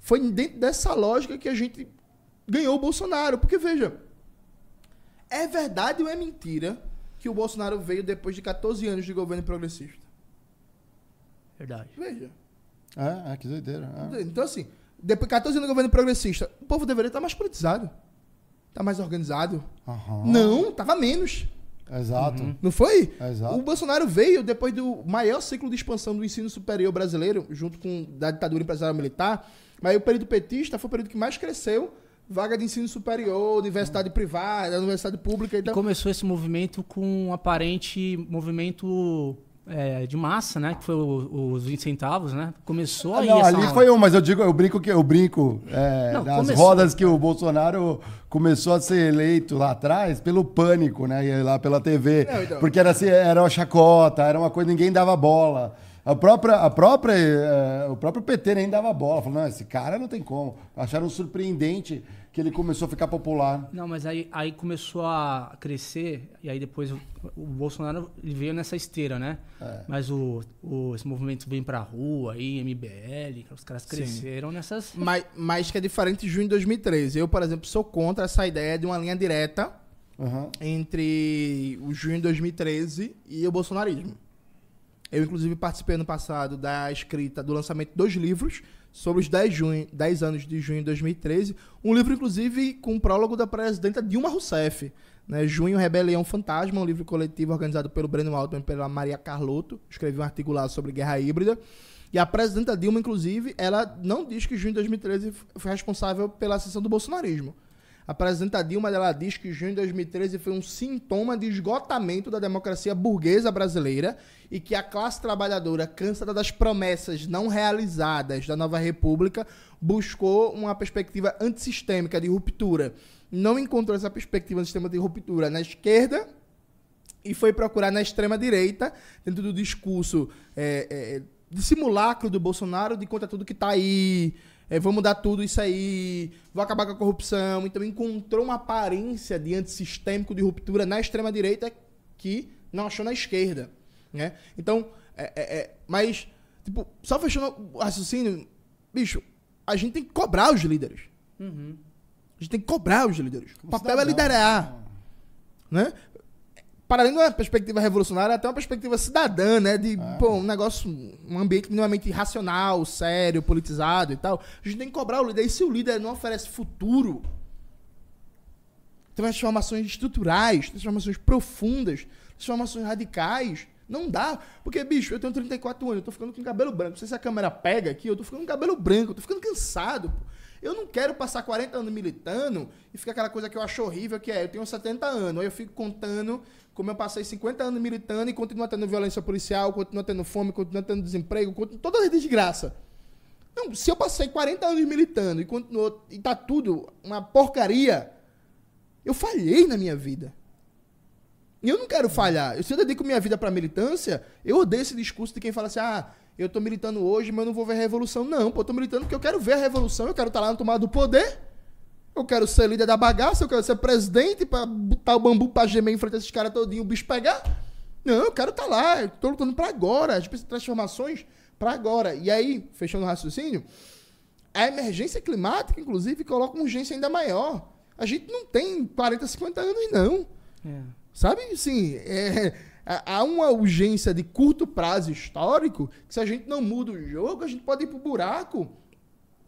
foi dentro dessa lógica que a gente ganhou o Bolsonaro. Porque veja, é verdade ou é mentira que o Bolsonaro veio depois de 14 anos de governo progressista? Verdade. Veja. É, é que doideira. é. Então, assim, depois de 14 anos do governo progressista, o povo deveria estar mais politizado. Tá mais organizado. Aham. Não, tava menos. Exato. Não foi? Exato. O Bolsonaro veio depois do maior ciclo de expansão do ensino superior brasileiro, junto com da ditadura empresarial militar. Mas o período petista foi o período que mais cresceu. Vaga de ensino superior, universidade privada, universidade pública. E Então, começou esse movimento com um aparente movimento é, de massa, né? Que foi o- os 20 centavos, né? Começou aí Não, essa ali foi um, mas eu digo, eu brinco que eu brinco é, Não, nas começou. rodas que o Bolsonaro começou a ser eleito lá atrás pelo pânico, né? E lá pela TV. Não, então. Porque era assim, era uma chacota, era uma coisa, ninguém dava bola. A própria, a própria, eh, o próprio PT nem dava bola. Falou, não, esse cara não tem como. Acharam surpreendente que ele começou a ficar popular. Não, mas aí, aí começou a crescer, e aí depois o, o Bolsonaro ele veio nessa esteira, né? É. Mas o, o- esse movimento vem pra rua, aí, MBL, os caras cresceram nessas. mas, mas que é diferente de junho de 2013. Eu, por exemplo, sou contra essa ideia de uma linha direta Aham. entre o junho de 2013 e o bolsonarismo. Eu, inclusive, participei ano passado da escrita, do lançamento de dois livros sobre os 10, junho, 10 anos de junho de 2013. Um livro, inclusive, com um prólogo da presidenta Dilma Rousseff. Né? Junho, Rebelião Fantasma, um livro coletivo organizado pelo Breno Altman e pela Maria Carlotto. Escrevi um artigo lá sobre guerra híbrida. E a presidenta Dilma, inclusive, ela não diz que junho de 2013 foi responsável pela ascensão do bolsonarismo. A presidenta Dilma ela diz que junho de 2013 foi um sintoma de esgotamento da democracia burguesa brasileira e que a classe trabalhadora, cansada das promessas não realizadas da nova república, buscou uma perspectiva antissistêmica de ruptura. Não encontrou essa perspectiva antissistêmica de ruptura na esquerda e foi procurar na extrema direita, dentro do discurso é, é, de simulacro do Bolsonaro, de contra tudo que tá aí, é, vou mudar tudo isso aí, vou acabar com a corrupção. Então encontrou uma aparência de antissistêmico, de ruptura na extrema direita que não achou na esquerda. Né? Então, é, é, é, mas, tipo, só fechando o raciocínio, bicho, a gente tem que cobrar os líderes. Uhum. A gente tem que cobrar os líderes. O Como papel é liderar né? Para além de uma perspectiva revolucionária, até uma perspectiva cidadã, né? De, pô, um negócio, um ambiente minimamente racional, sério, politizado e tal. A gente tem que cobrar o líder. E se o líder não oferece futuro, transformações estruturais, transformações profundas, transformações radicais, não dá. Porque, bicho, eu tenho 34 anos, eu tô ficando com cabelo branco. Não sei se a câmera pega aqui, eu tô ficando com cabelo branco, eu tô ficando cansado, pô. Eu não quero passar 40 anos militando e ficar aquela coisa que eu acho horrível, que é, eu tenho 70 anos, aí eu fico contando como eu passei 50 anos militando e continua tendo violência policial, continua tendo fome, continua tendo desemprego, continua toda a desgraça. Não, se eu passei 40 anos militando e continuou e tá tudo uma porcaria, eu falhei na minha vida. E eu não quero falhar. Se eu dedico minha vida pra militância, eu odeio esse discurso de quem fala assim: ah, eu tô militando hoje, mas eu não vou ver a revolução. Não, pô, eu tô militando porque eu quero ver a revolução, eu quero estar lá no tomado do poder. Eu quero ser líder da bagaça, eu quero ser presidente pra botar o bambu pra gemer em frente a esses caras todinho, o bicho pegar. Não, eu quero estar lá, eu tô lutando pra agora. A gente precisa de transformações pra agora. E aí, fechando o raciocínio, a emergência climática, inclusive, coloca uma urgência ainda maior. A gente não tem 40, 50 anos, não. É. Sabe, sim, é, há uma urgência de curto prazo histórico que se a gente não muda o jogo, a gente pode ir pro buraco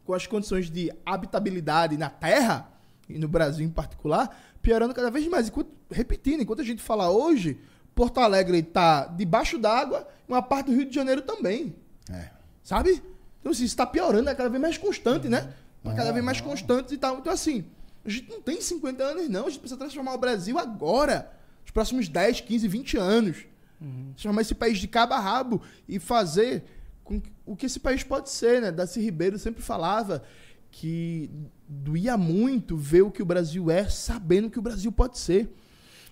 com as condições de habitabilidade na Terra, e no Brasil em particular, piorando cada vez mais. Enquanto, repetindo, enquanto a gente fala hoje, Porto Alegre está debaixo d'água, uma parte do Rio de Janeiro também. É. Sabe? Então, assim, isso está piorando, é cada vez mais constante, né? Tá cada vez mais constante e tal. Então, assim, a gente não tem 50 anos, não. A gente precisa transformar o Brasil agora. Nos próximos 10, 15, 20 anos. Transformar esse país de cabo a rabo e fazer com que- o que esse país pode ser, né? Darcy Ribeiro sempre falava que doía muito ver o que o Brasil é, sabendo que o Brasil pode ser.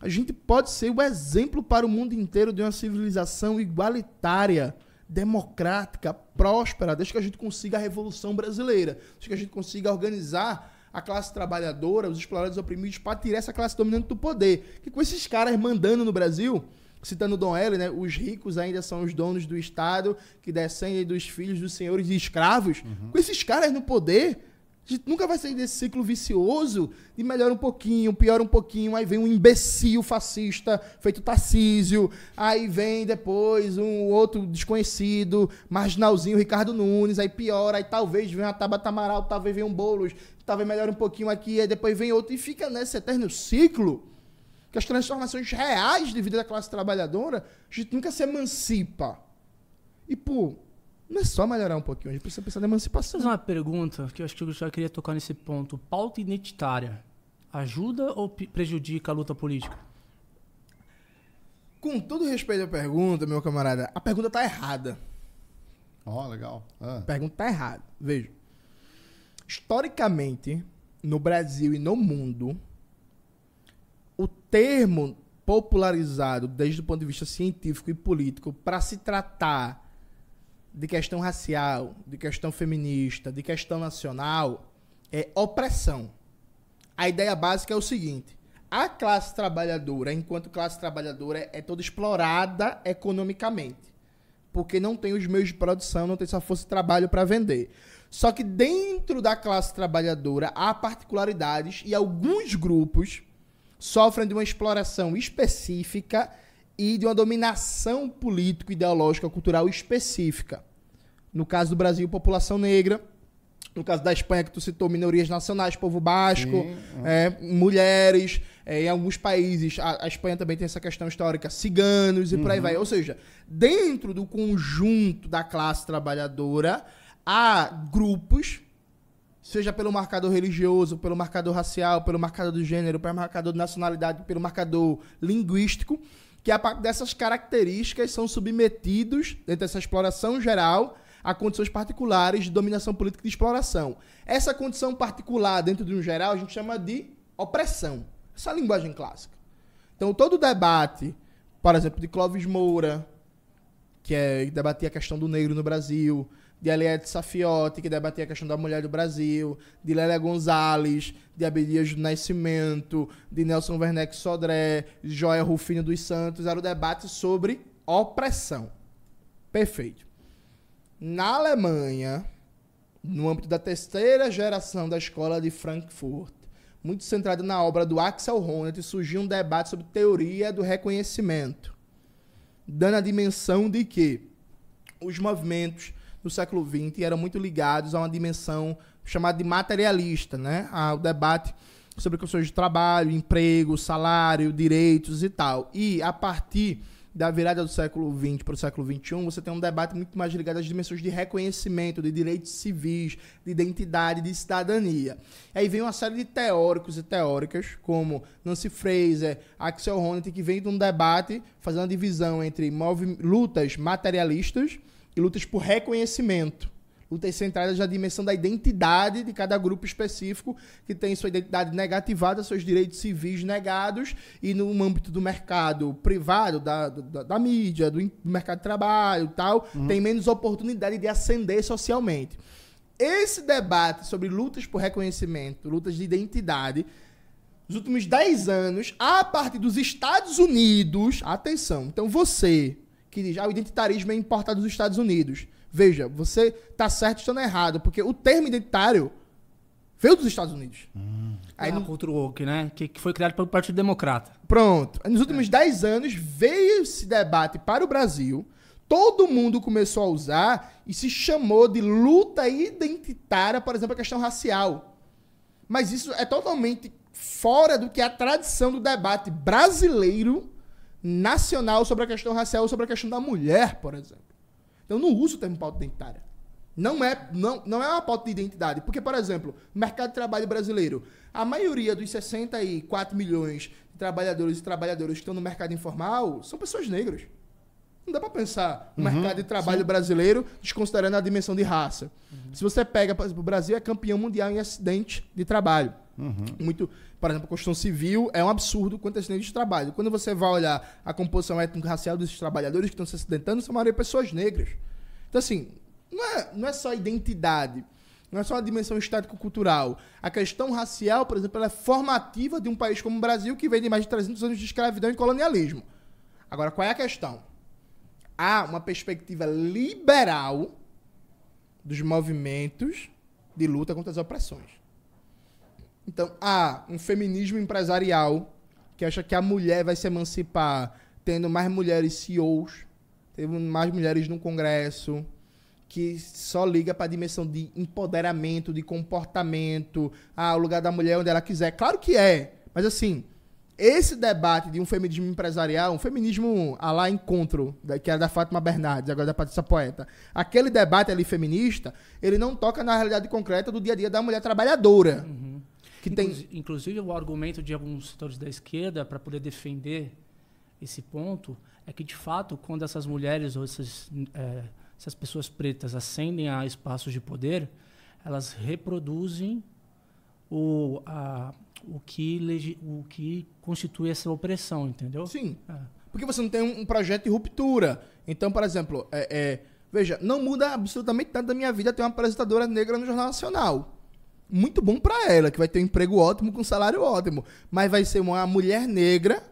A gente pode ser o exemplo para o mundo inteiro de uma civilização igualitária, democrática, próspera, desde que a gente consiga a Revolução Brasileira, desde que a gente consiga organizar a classe trabalhadora, os explorados oprimidos, para tirar essa classe dominante do poder. Que com esses caras mandando no Brasil, citando Dom L, né, os ricos ainda são os donos do Estado, que descendem dos filhos dos senhores e escravos. Com esses caras no poder, A gente nunca vai sair desse ciclo vicioso de melhora um pouquinho, piora um pouquinho, aí vem um imbecil fascista feito Tarcísio, aí vem depois um outro desconhecido, marginalzinho, Ricardo Nunes, aí piora, aí talvez venha uma Tabata Amaral, talvez venha um Boulos, talvez melhore um pouquinho aqui, aí depois vem outro, e fica nesse eterno ciclo que as transformações reais de vida da classe trabalhadora, a gente nunca se emancipa. E, pô, não é só melhorar um pouquinho, a gente precisa pensar na emancipação. Vou fazer uma pergunta que eu acho que eu já queria tocar nesse ponto. Pauta identitária ajuda ou prejudica a luta política? Com todo respeito à pergunta, meu camarada, a pergunta tá errada. Ó, legal. Ah. A pergunta tá errada. Veja. Historicamente, no Brasil e no mundo, o termo popularizado desde o ponto de vista científico e político para se tratar de questão racial, de questão feminista, de questão nacional é opressão. A ideia básica é o seguinte: a classe trabalhadora, enquanto classe trabalhadora, é toda explorada economicamente porque não tem os meios de produção, não tem essa força de trabalho para vender. Só que dentro da classe trabalhadora há particularidades e alguns grupos sofrem de uma exploração específica e de uma dominação político-ideológica cultural específica. No caso do Brasil, população negra. No caso da Espanha, que tu citou, minorias nacionais, povo basco, é, mulheres. é, em alguns países, a, a Espanha também tem essa questão histórica, ciganos e por aí vai. Ou seja, dentro do conjunto da classe trabalhadora, há grupos, seja pelo marcador religioso, pelo marcador racial, pelo marcador do gênero, pelo marcador de nacionalidade, pelo marcador linguístico, que a partir dessas características são submetidos, dentro dessa exploração geral, a condições particulares de dominação política e de exploração. Essa condição particular, dentro de um geral, a gente chama de opressão. Essa é a linguagem clássica. Então, todo o debate, por exemplo, de Clóvis Moura, que, é, debatia a questão do negro no Brasil, de Eliette Safiotti, que debatia a questão da mulher do Brasil, de Lélia Gonzalez, de Abdias do Nascimento, de Nelson Werneck Sodré, de Joia Rufino dos Santos, era o debate sobre opressão. Perfeito. Na Alemanha, no âmbito da terceira geração da escola de Frankfurt, muito centrado na obra do Axel Honneth, surgiu um debate sobre teoria do reconhecimento, dando a dimensão de que os movimentos do século XX eram muito ligados a uma dimensão chamada de materialista, né? Ao debate sobre questões de trabalho, emprego, salário, direitos e tal. E a partir da virada do século XX para o século XXI, você tem um debate muito mais ligado às dimensões de reconhecimento, de direitos civis, de identidade, de cidadania. Aí vem uma série de teóricos e teóricas, como Nancy Fraser, Axel Honneth, que vem de um debate fazendo a divisão entre lutas materialistas e lutas por reconhecimento. Lutas centradas na dimensão da identidade de cada grupo específico, que tem sua identidade negativada, seus direitos civis negados, e no âmbito do mercado privado, da, da, da mídia, do, do mercado de trabalho tal, tem menos oportunidade de ascender socialmente. Esse debate sobre lutas por reconhecimento, lutas de identidade, nos últimos 10 anos, a partir dos Estados Unidos, atenção, então você que diz, ah, o identitarismo é importado dos Estados Unidos. Veja, você tá certo estando errado, porque o termo identitário veio dos Estados Unidos. Aí Aí no- a cultura woke, né? Que, que foi criado pelo Partido Democrata. Pronto. Nos últimos 10 anos veio esse debate para o Brasil. Todo mundo começou a usar e se chamou de luta identitária, por exemplo, a questão racial. Mas isso é totalmente fora do que é a tradição do debate brasileiro nacional sobre a questão racial ou sobre a questão da mulher, por exemplo. Então eu não uso o termo pauta identitária. Não é, não, não é uma pauta de identidade. Porque, por exemplo, no mercado de trabalho brasileiro, a maioria dos 64 milhões de trabalhadores e trabalhadoras que estão no mercado informal são pessoas negras. Não dá pra pensar no mercado de trabalho brasileiro desconsiderando a dimensão de raça. Se você pega, por exemplo, o Brasil é campeão mundial em acidente de trabalho. Muito, por exemplo, a Constituição Civil é um absurdo quanto a de trabalho. Quando você vai olhar a composição étnico-racial desses trabalhadores que estão se acidentando, são a maioria pessoas negras. Então, assim, não é, não é só identidade, não é só uma dimensão estético-cultural. A questão racial, por exemplo, é formativa de um país como o Brasil, que vem de mais de 300 anos de escravidão e colonialismo. Agora, qual é a questão? Há uma perspectiva liberal dos movimentos de luta contra as opressões. Então, há um feminismo empresarial que acha que a mulher vai se emancipar tendo mais mulheres CEOs, tendo mais mulheres no Congresso, que só liga para a dimensão de empoderamento, de comportamento, ah, o lugar da mulher onde ela quiser. Claro que é, mas assim, esse debate de um feminismo empresarial, um feminismo a lá encontro, que era da Fátima Bernardes, agora da Patrícia Poeta, aquele debate ali feminista, ele não toca na realidade concreta do dia a dia da mulher trabalhadora. Uhum. Que tem... Inclusive, o argumento de alguns setores da esquerda para poder defender esse ponto é que, de fato, quando essas mulheres ou essas, é, essas pessoas pretas ascendem a espaços de poder, elas reproduzem o, a, o, que, o que constitui essa opressão, entendeu? Sim. É. Porque você não tem um, projeto de ruptura. Então, por exemplo, é, é, veja, não muda absolutamente nada da minha vida ter uma apresentadora negra no Jornal Nacional muito bom para ela, que vai ter um emprego ótimo com salário ótimo. Mas vai ser uma mulher negra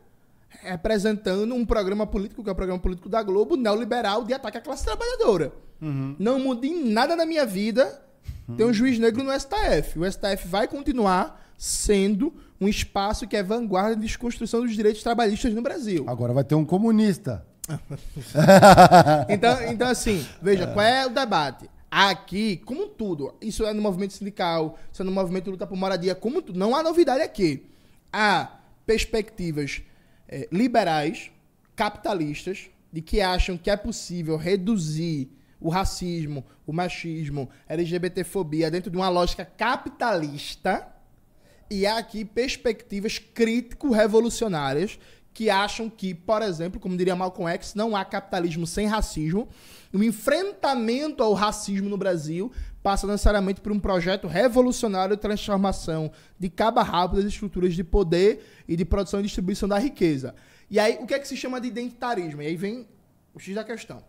representando um programa político, que é o programa político da Globo, neoliberal, de ataque à classe trabalhadora. Uhum. Não muda em nada na minha vida uhum. ter um juiz negro no STF. O STF vai continuar sendo um espaço que é vanguarda de desconstrução dos direitos trabalhistas no Brasil. Agora vai ter um comunista. então, então, assim, veja, qual é o debate? Aqui, como tudo, isso é no movimento sindical, isso é no movimento de luta por moradia, como tudo, não há novidade aqui. Há perspectivas é, liberais, capitalistas, de que acham que é possível reduzir o racismo, o machismo, LGBTfobia dentro de uma lógica capitalista. E há aqui perspectivas crítico-revolucionárias que acham que, por exemplo, como diria Malcolm X, não há capitalismo sem racismo. O enfrentamento ao racismo no Brasil passa necessariamente por um projeto revolucionário de transformação de cabo a rabo das estruturas de poder e de produção e distribuição da riqueza. E aí, o que é que se chama de identitarismo? E aí vem o X da questão.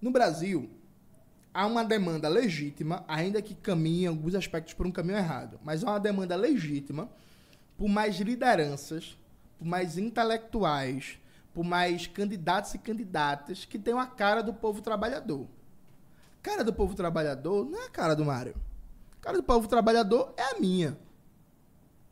No Brasil, há uma demanda legítima, ainda que caminhe em alguns aspectos por um caminho errado, mas há uma demanda legítima por mais lideranças por mais intelectuais, por mais candidatos e candidatas que tenham a cara do povo trabalhador. Cara do povo trabalhador não é a cara do Mário. Cara do povo trabalhador é a minha.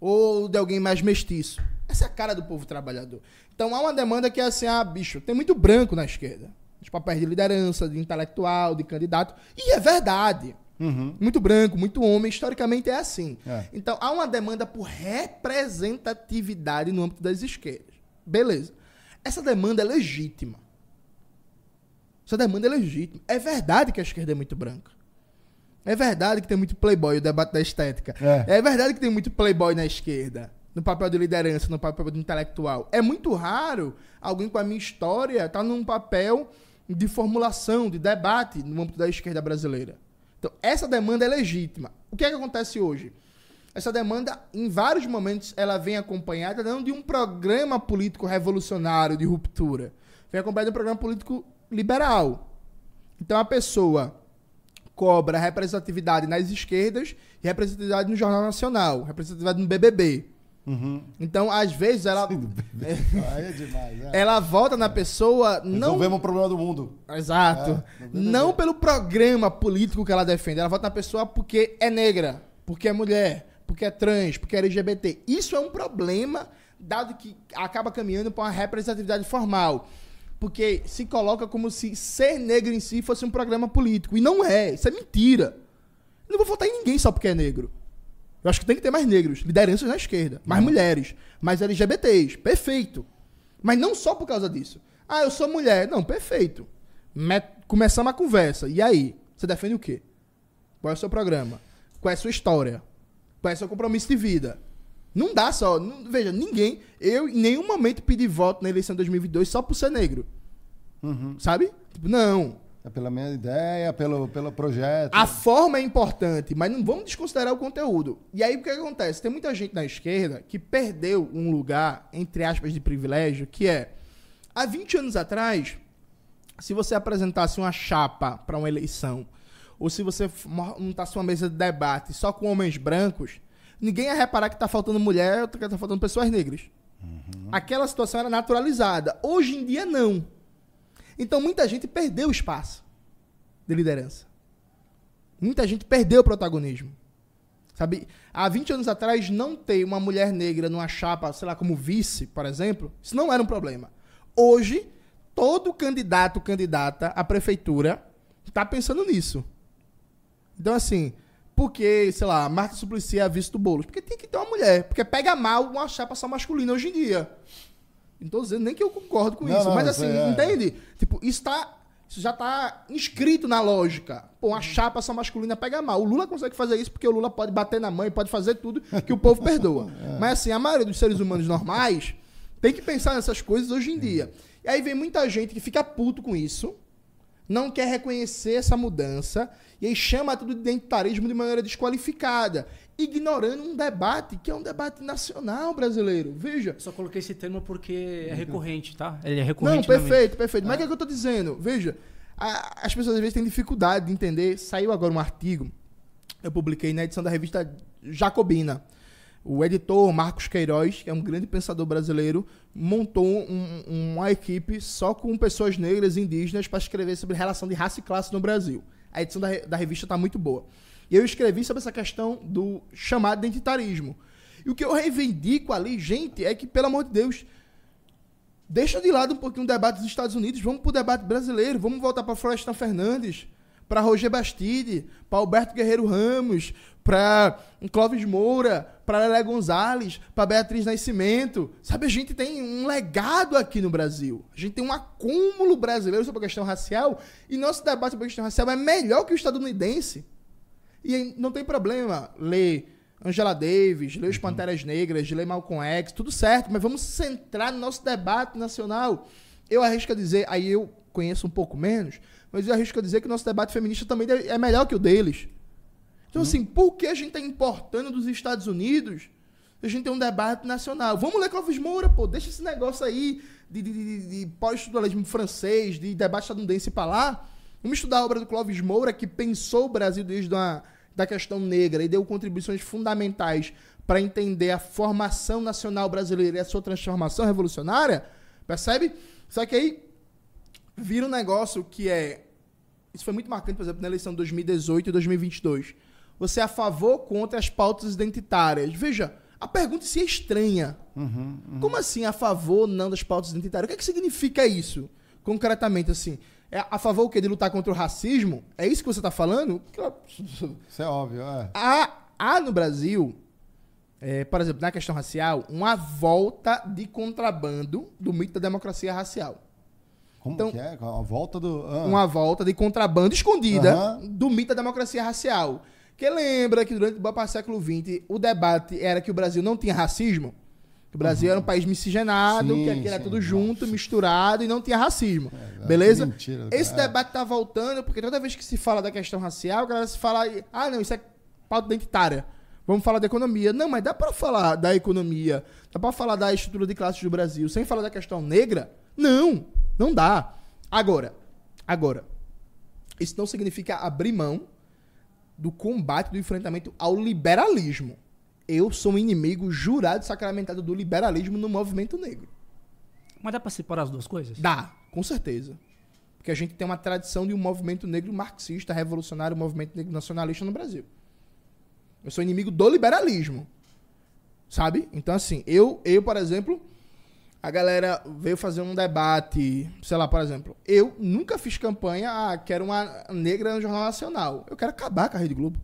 Ou de alguém mais mestiço. Essa é a cara do povo trabalhador. Então há uma demanda que é assim, ah, bicho, tem muito branco na esquerda. Os papéis de liderança, de intelectual, de candidato. E é verdade. Uhum. Muito branco, muito homem, historicamente é assim. É. Então há uma demanda por representatividade no âmbito das esquerdas. Beleza. Essa demanda é legítima. Essa demanda é legítima. É verdade que a esquerda é muito branca. É verdade que tem muito playboy, o debate da estética. É. é verdade que tem muito playboy na esquerda. No papel de liderança, no papel de intelectual. É muito raro alguém com a minha história estar tá num papel de formulação, de debate no âmbito da esquerda brasileira. Então, essa demanda é legítima. O que é que acontece hoje? Essa demanda, em vários momentos, ela vem acompanhada não de um programa político revolucionário de ruptura, vem acompanhada de um programa político liberal. Então, a pessoa cobra representatividade nas esquerdas e representatividade no Jornal Nacional, representatividade no BBB. Uhum. Então, às vezes, ela. é demais, é. Ela volta na pessoa. Não... Resolvemos o problema do mundo. Exato. É, não pelo programa político que ela defende. Ela volta na pessoa porque é negra, porque é mulher, porque é trans, porque é LGBT. Isso é um problema, dado que acaba caminhando para uma representatividade formal. Porque se coloca como se ser negro em si fosse um programa político. E não é. Isso é mentira. Eu não vou votar em ninguém só porque é negro. Eu acho que tem que ter mais negros, lideranças na esquerda, mais uhum. mulheres, mais LGBTs. Perfeito. Mas não só por causa disso. Ah, eu sou mulher. Não, perfeito. Met... Começamos a conversa. E aí? Você defende o quê? Qual é o seu programa? Qual é a sua história? Qual é o seu compromisso de vida? Não dá só. Não, veja, ninguém. Eu em nenhum momento pedi voto na eleição de 2022 só por ser negro. Uhum. Sabe? Tipo, não. É pela minha ideia, pelo, pelo projeto. A forma é importante, mas não vamos desconsiderar o conteúdo. E aí o que, acontece? Tem muita gente na esquerda que perdeu um lugar, entre aspas, de privilégio, que é. Há 20 anos atrás, se você apresentasse uma chapa para uma eleição, ou se você montasse uma mesa de debate só com homens brancos, ninguém ia reparar que está faltando mulher ou que está faltando pessoas negras. Uhum. Aquela situação era naturalizada. Hoje em dia, não. Então muita gente perdeu o espaço de liderança. Muita gente perdeu o protagonismo. Sabe? Há 20 anos atrás, não ter uma mulher negra numa chapa, sei lá, como vice, por exemplo, isso não era um problema. Hoje, todo candidato, candidata à prefeitura está pensando nisso. Então, assim, porque, sei lá, Marta Suplicy é a vice do Boulos? Porque tem que ter uma mulher. Porque pega mal uma chapa só masculina hoje em dia. Não tô dizendo nem que eu concordo com Não, isso. não, mas assim, é- entende? Tipo, isso tá. Isso já tá inscrito na lógica. Pô, uma chapa só masculina pega mal. O Lula consegue fazer isso porque o Lula pode bater na mãe, pode fazer tudo que o povo perdoa. Mas assim, a maioria dos seres humanos normais tem que pensar nessas coisas hoje em dia. E aí vem muita gente que fica puto com isso, não quer reconhecer essa mudança e aí chama tudo de identitarismo de maneira desqualificada, ignorando um debate que é um debate nacional brasileiro. Veja. Só coloquei esse termo porque é recorrente, tá? Ele é Não, recorrente. mídia. perfeito, perfeito. Mas o que, é que eu tô dizendo? Veja, a- as pessoas às vezes têm dificuldade de entender. Saiu agora um artigo, eu publiquei na edição da revista Jacobina. O editor Marcos Queiroz, que é um grande pensador brasileiro, montou um- uma equipe só com pessoas negras e indígenas para escrever sobre relação de raça e classe no Brasil. A edição da, da revista está muito boa. E eu escrevi sobre essa questão do chamado identitarismo. E o que eu reivindico ali, gente, é que, pelo amor de Deus, Deixa de lado um pouquinho o debate dos Estados Unidos, vamos pro debate brasileiro, vamos voltar para Florestan Fernandes, para Roger Bastide, para Alberto Guerreiro Ramos, para Clóvis Moura, para Lelé Gonzalez, para Beatriz Nascimento. Sabe, a gente tem um legado aqui no Brasil. A gente tem um acúmulo brasileiro sobre a questão racial e nosso debate sobre a questão racial é melhor que o estadunidense. E aí não tem problema ler Angela Davis, ler os Panteras Negras, ler Malcolm X, tudo certo, mas vamos centrar no nosso debate nacional. Eu arrisco a dizer, aí eu conheço um pouco menos, mas eu arrisco a dizer que o nosso debate feminista também é melhor que o deles. Então, assim, por que a gente está importando dos Estados Unidos? A gente tem um debate nacional. Vamos ler Clóvis Moura, pô. Deixa esse negócio aí de, de, de, de pós-estruturalismo francês, de debate estadunidense para lá. Vamos estudar a obra do Clóvis Moura, que pensou o Brasil desde a da questão negra e deu contribuições fundamentais para entender a formação nacional brasileira e a sua transformação revolucionária. Percebe? Só que aí vira um negócio que é. Isso foi muito marcante, por exemplo, na eleição de 2018 e 2022. Você é a favor ou contra as pautas identitárias? Veja, a pergunta se é estranha. Como assim a favor ou não das pautas identitárias? O que, é que significa isso? Concretamente, assim. É a favor o quê? De lutar contra o racismo? É isso que você está falando? Isso é óbvio, é. Há, há no Brasil, é, por exemplo, na questão racial, uma volta de contrabando do mito da democracia racial. Como Então- que é? A volta do. ah. uma volta de contrabando escondida Aham. do mito da democracia racial. Que lembra que durante do século XX o debate era que o Brasil não tinha racismo. Que o Brasil era um país miscigenado, Sim, que aqui era sim. tudo junto, misturado e não tinha racismo. É, Beleza? mentira, Esse debate tá voltando, porque toda vez que se fala da questão racial, a galera se fala, ah, não, isso é pauta identitária. Vamos falar da economia. Não, mas dá pra falar da economia, dá pra falar da estrutura de classes do Brasil sem falar da questão negra? Não, não dá. Agora, agora, isso não significa abrir mão do combate, do enfrentamento ao liberalismo. Eu sou um inimigo jurado e sacramentado do liberalismo no movimento negro. Mas dá pra separar as duas coisas? Dá, com certeza. Porque a gente tem uma tradição de um movimento negro marxista, revolucionário, um movimento negro nacionalista no Brasil. Eu sou inimigo do liberalismo. Sabe? Então, assim, eu, eu, por exemplo, a galera veio fazer um debate, sei lá, por exemplo, eu nunca fiz campanha, ah, quero uma negra no Jornal Nacional. Eu quero acabar com a Rede Globo.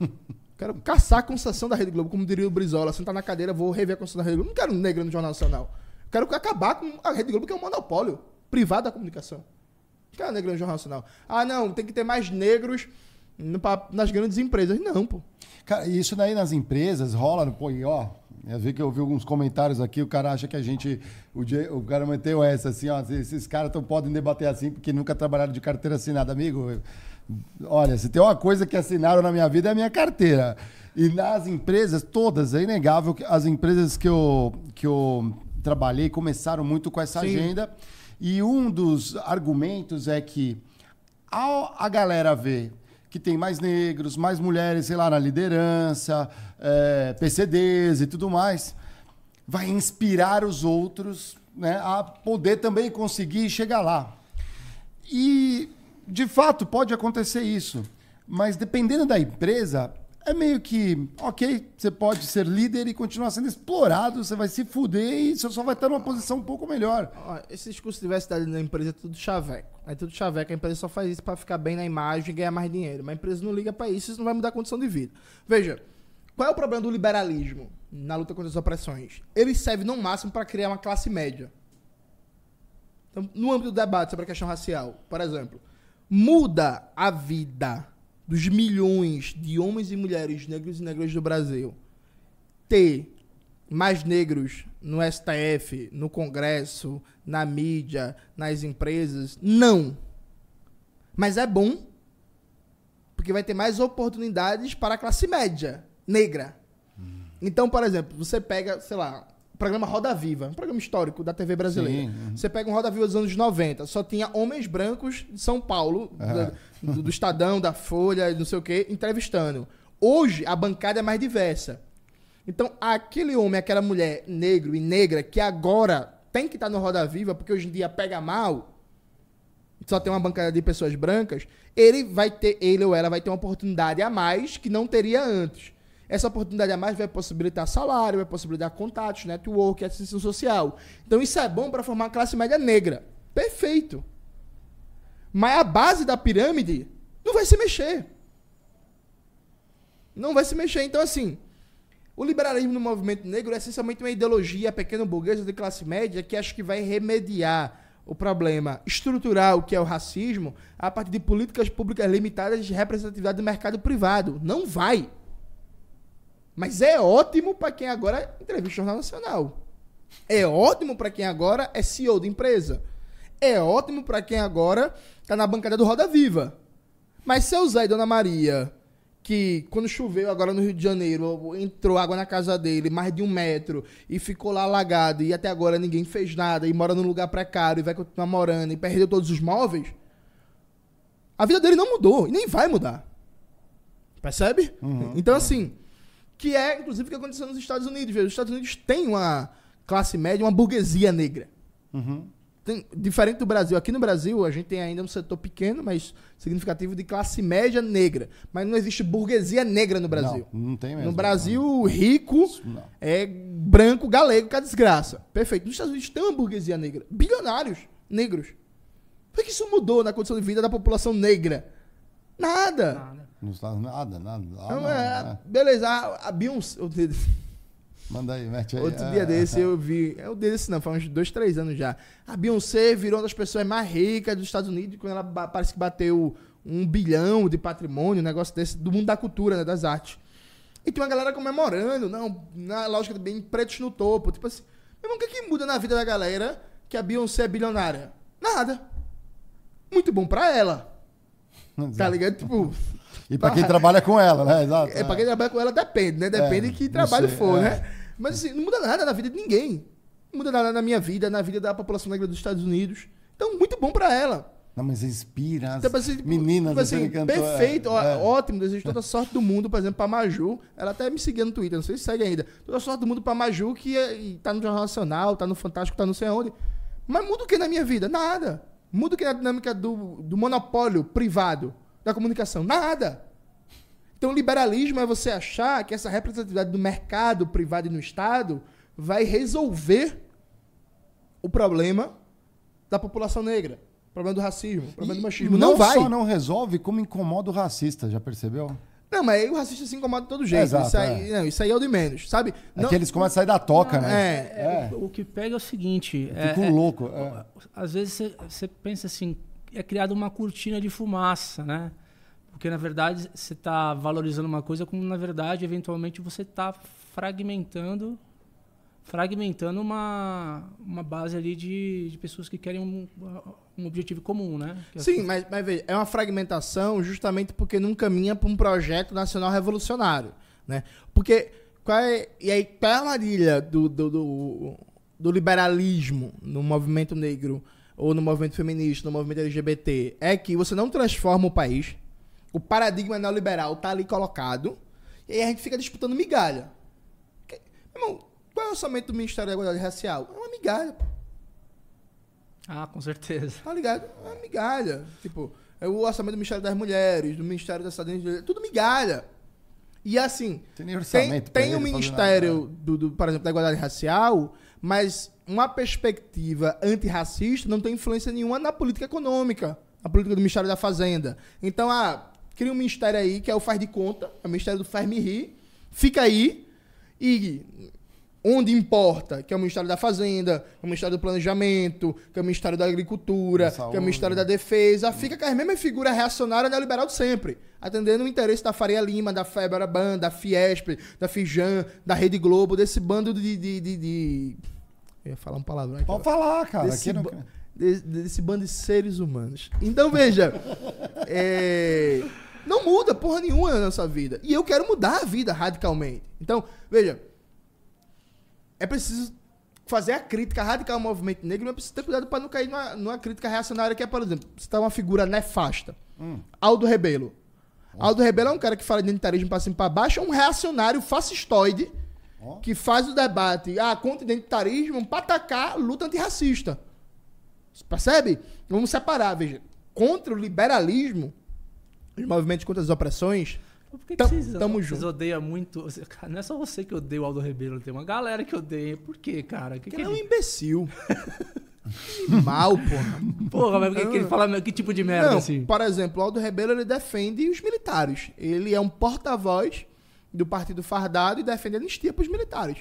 quero caçar a concessão da Rede Globo, como diria o Brizola, sentar na cadeira, vou rever a concessão da Rede Globo. Não quero negra no Jornal Nacional. Quero acabar com a Rede Globo, que é um monopólio privado da comunicação. Não quero negra no Jornal Nacional. Ah, não, tem que ter mais negros nas grandes empresas. Não, pô. Cara, isso daí nas empresas rola, pô, e ó. Eu vi que eu vi alguns comentários aqui, o cara acha que a gente. O, dia- o cara meteu essa assim, ó. Esses caras não podem debater assim porque nunca trabalharam de carteira assinada. Amigo, olha, se tem uma coisa que assinaram na minha vida é a minha carteira. E nas empresas, todas, é inegável que as empresas que eu, que eu trabalhei começaram muito com essa Sim. agenda. E um dos argumentos é que ao a galera ver que tem mais negros, mais mulheres, sei lá, na liderança, é, PCDs e tudo mais, vai inspirar os outros né, a poder também conseguir chegar lá. E, de fato, pode acontecer isso. Mas dependendo da empresa, é meio que, ok, você pode ser líder e continuar sendo explorado, você vai se fuder e você só vai estar numa posição um pouco melhor. Esse discurso de diversidade na empresa é tudo chaveco. É tudo chaveco. A empresa só faz isso pra ficar bem na imagem e ganhar mais dinheiro. Mas a empresa não liga pra isso, isso não vai mudar a condição de vida. Veja, qual é o problema do liberalismo na luta contra as opressões? Ele serve no máximo pra criar uma classe média. Então, no âmbito do debate sobre a questão racial, por exemplo, muda a vida dos milhões de homens e mulheres negros e negras do Brasil ter mais negros no STF, no Congresso, na mídia, nas empresas? Não. Mas é bom, porque vai ter mais oportunidades para a classe média negra. Então, por exemplo, você pega, sei lá, programa Roda Viva, um programa histórico da TV brasileira. Sim, uhum. Você pega um Roda Viva dos anos 90, só tinha homens brancos de São Paulo, da- do, do Estadão, da Folha, não sei o quê, entrevistando. Hoje, a bancada é mais diversa. Então, aquele homem, aquela mulher negro e negra que agora tem que estar no Roda Viva, porque hoje em dia pega mal, só tem uma bancada de pessoas brancas, ele vai ter, ele ou ela vai ter uma oportunidade a mais que não teria antes. Essa oportunidade a mais vai possibilitar salário, vai possibilitar contatos, network, assistência social. Então isso é bom para formar a classe média negra. Perfeito. Mas a base da pirâmide não vai se mexer. Não vai se mexer. Então, assim, o liberalismo no movimento negro é essencialmente uma ideologia pequeno burguesa de classe média que acho que vai remediar o problema estrutural que é o racismo a partir de políticas públicas limitadas de representatividade do mercado privado. Não vai. Mas é ótimo para quem agora entrevista Jornal Nacional. É ótimo para quem agora é CEO de empresa. É ótimo para quem agora tá na bancada do Roda Viva. Mas seu Zé e Dona Maria, que quando choveu agora no Rio de Janeiro, entrou água na casa dele, mais de um metro, e ficou lá alagado, e até agora ninguém fez nada, e mora num lugar precário, e vai continuar morando, e perdeu todos os móveis, a vida dele não mudou, e nem vai mudar. Percebe? Então, assim, que é, inclusive, o que aconteceu nos Estados Unidos. Veja, Os Estados Unidos têm uma classe média, uma burguesia negra. Uhum. Tem- diferente do Brasil. Aqui no Brasil, a gente tem ainda um setor pequeno, mas significativo de classe média negra. Mas não existe burguesia negra no Brasil. Não, não tem mesmo. No Brasil, rico Não. é branco, galego, que é desgraça. Perfeito. Nos Estados Unidos tem uma burguesia negra. Bilionários negros. Por que isso mudou na condição de vida da população negra? Nada. Nada. Não está nada, nada. Ah, Não, não, é, é. Beleza, a, a Beyoncé. Manda aí, mete aí. Outro dia é, desse eu vi. É o desse não, faz uns dois, três anos já. A Beyoncé virou uma das pessoas mais ricas dos Estados Unidos quando ela parece que bateu um bilhão de patrimônio, um negócio desse, do mundo da cultura, né, das artes. E tem uma galera comemorando, não, na lógica bem pretos no topo. Tipo assim, meu irmão, o que, que muda na vida da galera que a Beyoncé é bilionária? Nada. Muito bom pra ela. Tá ligado? Tipo, E pra quem trabalha com ela, né? Exato. é, pra quem trabalha com ela depende, né? Depende É, de que trabalho sei, for, é. né? Mas assim, não muda nada na vida de ninguém. Não muda nada na minha vida, na vida da população negra dos Estados Unidos. Então, muito bom pra ela. Não, mas inspira as Então, assim, meninas tipo assim, cantor, é, perfeito, é. ótimo, desejo toda a sorte do mundo, por exemplo, pra Maju. Ela até me seguia no Twitter, não sei se segue ainda. Toda a sorte do mundo pra Maju, que é, tá no Jornal Nacional, tá no Fantástico, tá não sei aonde. Mas muda o que na minha vida? Nada. Muda o que na dinâmica do, do monopólio privado da comunicação? Nada. Então, liberalismo é você achar que essa representatividade do mercado privado e no Estado vai resolver o problema da população negra, o problema do racismo, o problema E do machismo. Não, vai. só não resolve, como incomoda o racista, já percebeu? Não, mas aí o racista se incomoda de todo jeito. Exato, isso, aí, não, isso aí é o de menos, sabe? É Não- que eles começam a sair da toca, né? É, É. O que pega é o seguinte. é- Fico é- louco. é. às vezes você pensa assim, é criada uma cortina de fumaça, né? Porque na verdade você está valorizando uma coisa como na verdade eventualmente você está fragmentando fragmentando uma, uma base ali de, de pessoas que querem um, um objetivo comum, né? Que é- Sim, mas, mas veja, é uma fragmentação justamente porque não caminha para um projeto nacional revolucionário, né? Porque qual é, e aí, qual é a armadilha do, do, do, do liberalismo no movimento negro ou no movimento feminista, no movimento LGBT? É que você não transforma o país, o paradigma neoliberal tá ali colocado, e aí a gente fica disputando migalha. Que- Meu irmão, qual é o orçamento do Ministério da Igualdade Racial? É uma migalha, pô. Ah, com certeza. Tá ligado? É uma migalha. Tipo, é o orçamento do Ministério das Mulheres, do Ministério da Cidadania, tudo migalha. E assim, Tem tem, tem o Ministério, nada. do, do, por exemplo, da Igualdade Racial, mas uma perspectiva antirracista não tem influência nenhuma na política econômica, na política do Ministério da Fazenda. Então, ah, cria um ministério aí que é o faz de conta, é o Ministério do faz me rir, fica aí e onde importa, que é o Ministério da Fazenda, que é o Ministério do Planejamento, que é o Ministério da Agricultura, Da que é o Ministério da Defesa, fica com as mesmas figuras reacionárias neoliberal de sempre, atendendo o interesse da Faria Lima, da Febraban, da Fiesp, da Fijan, da Rede Globo, desse bando de... de, de, de- Eu ia falar um palavrão aqui. Pode falar, cara. Desse, não... ba- de- desse bando de seres humanos. Então, veja, é, não muda porra nenhuma na nossa vida. E eu quero mudar a vida radicalmente. Então, veja, é preciso fazer a crítica radical ao movimento negro, mas precisa ter cuidado para não cair numa, numa crítica reacionária que é, por exemplo, você tá uma figura nefasta. Hum. Aldo Rebelo. Aldo Rebelo é um cara que fala de identitarismo para cima e para baixo, é um reacionário fascistoide Que faz o debate ah, contra o identitarismo para atacar a luta antirracista. Você percebe? Vamos separar, veja. Contra o liberalismo, os movimentos contra as opressões, Por que, que vocês, tamo vocês junto. odeiam muito? cara, Não é só você que odeia o Aldo Rebelo, tem uma galera que odeia. Por quê, cara? Que que que ele é um imbecil. Mal, porra. Porra, mas por que, que ele fala que tipo de merda Não, assim? por exemplo, o Aldo Rebelo ele defende os militares. Ele é um porta-voz do Partido Fardado e defende a anistia para os militares.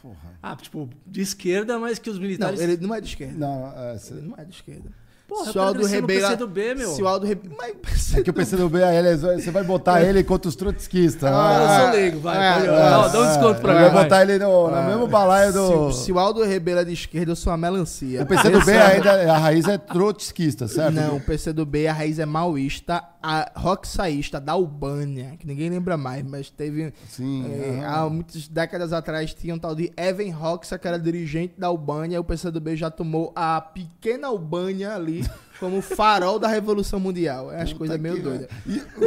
Porra. Ah, tipo, de esquerda, mas que os Não, militares. ele não é de esquerda. Não, é, cê- Ele não é de esquerda. Porra, Se o Aldo eu no Rebelo- PCdoB, meu. Se o Aldo Rebelo... Mas... é que o PCdoB, ele- você vai botar ele contra os trotskistas. Ah, eu né? sou leigo, vai. é, é, Não, dá um desconto pra mim. vai. botar ele no, no mesmo balaio do... Se, se o Aldo Rebelo é de esquerda, eu sou uma melancia. O PCdoB ainda, a raiz é trotskista, certo? Não, o PCdoB, a raiz é maoísta, a roxaísta da Albânia, que ninguém lembra mais, mas teve... Sim. é, aham. há muitas décadas atrás tinha um tal de Evan Roxa, que era dirigente da Albânia, e o PCdoB já tomou a pequena Albânia ali como farol da Revolução Mundial. É as coisas meio doidas.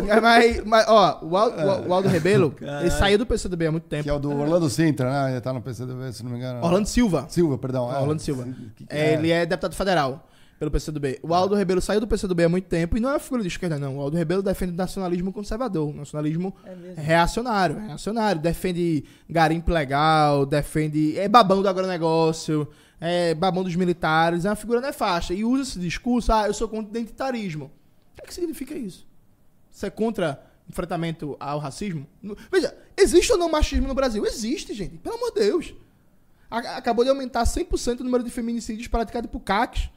É, Mas, mas, ó, o Aldo, o Aldo Rebelo, ele saiu do PCdoB há muito tempo. Que é o do Orlando Sintra, né? Ele tá no PCdoB, se não me engano. Orlando Silva. Silva, perdão. é. Orlando Silva. Que que É, Ele é deputado federal pelo PCdoB. O Aldo Rebelo saiu do PCdoB há muito tempo e não é uma figura de esquerda, não. O Aldo Rebelo defende nacionalismo conservador, nacionalismo É reacionário, reacionário. Defende garimpo legal, defende. É babão do agronegócio, é babão dos militares, é uma figura nefasta. E usa esse discurso, ah, eu sou contra o identitarismo. O que, é que significa isso? Você é contra enfrentamento ao racismo? Veja, existe ou não machismo no Brasil? Existe, gente. Pelo amor de Deus. Acabou de aumentar 100% o número de feminicídios praticados por CACs.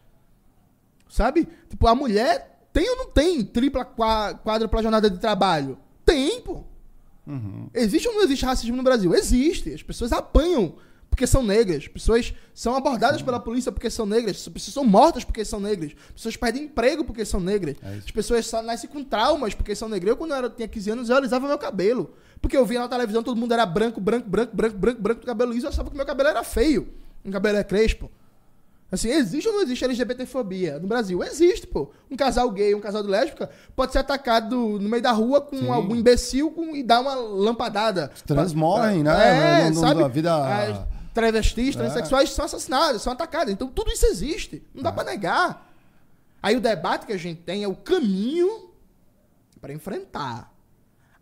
Sabe? Tipo, a mulher tem ou não tem tripla, quádrupla jornada de trabalho? Tem, pô. Uhum. Existe ou não existe racismo no Brasil? Existe. As pessoas apanham porque são negras. As pessoas são abordadas pela polícia porque são negras. As pessoas são mortas porque são negras. As pessoas perdem emprego porque são negras. É. As pessoas nascem com traumas porque são negras. Eu, quando eu era- tinha 15 anos, eu alisava meu cabelo. Porque eu via na televisão, todo mundo era branco, branco, branco, branco, branco, branco, do cabelo liso. Eu achava que meu cabelo era feio. Meu cabelo é crespo. Assim, existe ou não existe LGBTfobia no Brasil? Existe, pô. Um casal gay, um casal de lésbica pode ser atacado no meio da rua com Sim. algum imbecil com- e dar uma lampadada. Os trans morrem, né? É, No- no- sabe? na vida- As travestis, É. transexuais são assassinadas, são atacadas. Então tudo isso existe. Não dá pra negar. Aí o debate que a gente tem é o caminho para enfrentar.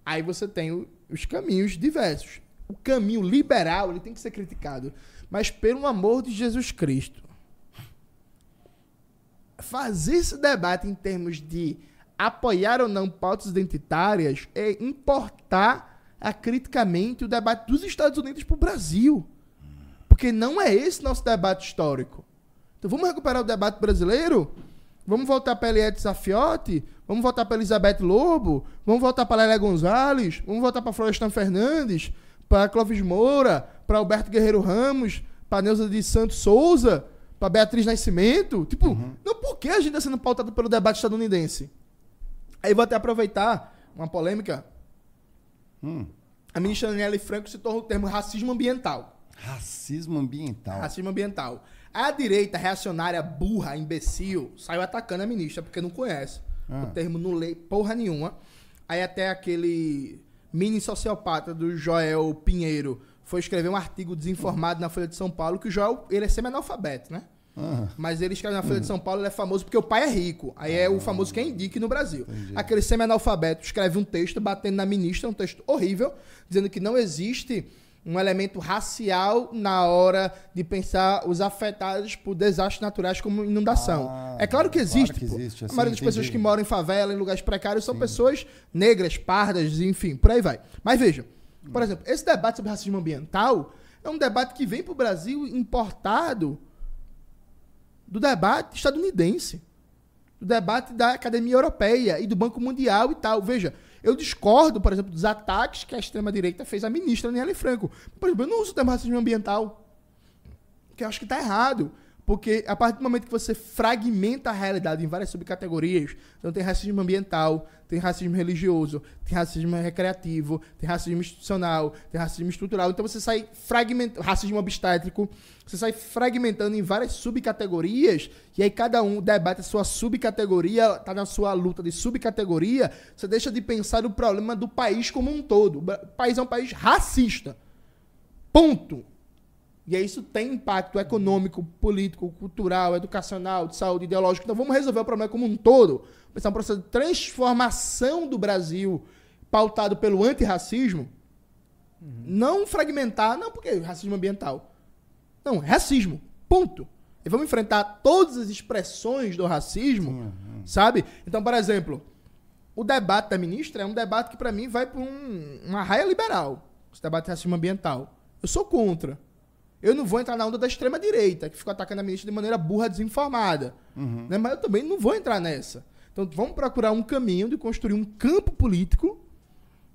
Aí você tem o- os caminhos diversos. O caminho liberal, ele tem que ser criticado. Mas pelo amor de Jesus Cristo, fazer esse debate em termos de apoiar ou não pautas identitárias é importar acriticamente o debate dos Estados Unidos para o Brasil. Porque não é esse nosso debate histórico. Então vamos recuperar o debate brasileiro? Vamos voltar para Eliette Safiotti? Vamos voltar para Elizabeth Lobo? Vamos voltar para Lélia Gonzalez? Vamos voltar para Florestan Fernandes? Para Clóvis Moura? Para Alberto Guerreiro Ramos? Para Neuza de Santos Souza? Para Beatriz Nascimento? Tipo, não, por que a gente está sendo pautado pelo debate estadunidense? Aí vou até aproveitar uma polêmica. Hum. A ministra Daniela Franco citou o termo racismo ambiental. Racismo ambiental. Racismo ambiental. A direita reacionária, burra, imbecil, saiu atacando a ministra porque não conhece. Ah. O termo não lê porra nenhuma. Aí até aquele mini sociopata do Joel Pinheiro foi escrever um artigo desinformado na Folha de São Paulo que o Joel, ele é semi-analfabeto, né? Ah. Mas ele escreve na Folha de São Paulo, ele é famoso porque o pai é rico. Aí é o famoso quem indique no Brasil. Aquele semi-analfabeto escreve um texto batendo na ministra, um texto horrível, dizendo que não existe um elemento racial na hora de pensar os afetados por desastres naturais como inundação. Ah, é claro que claro existe. que pô. existe, a assim, maioria das pessoas entendi. que moram em favela, em lugares precários, são pessoas negras, pardas, enfim, por aí vai. Mas veja, por exemplo, esse debate sobre racismo ambiental é um debate que vem para o Brasil importado do debate estadunidense, do debate da Academia Europeia e do Banco Mundial e tal. Veja, eu discordo, por exemplo, dos ataques que a extrema-direita fez à ministra Aniele Franco. Por exemplo, eu não uso o termo racismo ambiental, que eu acho que está errado. Porque a partir do momento que você fragmenta a realidade em várias subcategorias, então tem racismo ambiental, tem racismo religioso, tem racismo recreativo, tem racismo institucional, tem racismo estrutural. Então você sai fragmentando, racismo obstétrico, você sai fragmentando em várias subcategorias, e aí cada um debate a sua subcategoria, tá na sua luta de subcategoria, você deixa de pensar o problema do país como um todo. O país é um país racista. Ponto. E aí isso tem impacto econômico, político, cultural, educacional, de saúde, ideológico. Então vamos resolver o problema como um todo. Pensar um processo de transformação do Brasil pautado pelo antirracismo. Não fragmentar, não porque racismo ambiental. Não, racismo. Ponto. E vamos enfrentar todas as expressões do racismo, sabe? Então, por exemplo, o debate da ministra é um debate que, para mim, vai para um, uma raia liberal. Esse debate de racismo ambiental. Eu sou contra. Eu não vou entrar na onda da extrema-direita, que ficou atacando a ministra de maneira burra, desinformada. Né? Mas eu também não vou entrar nessa. Então, vamos procurar um caminho de construir um campo político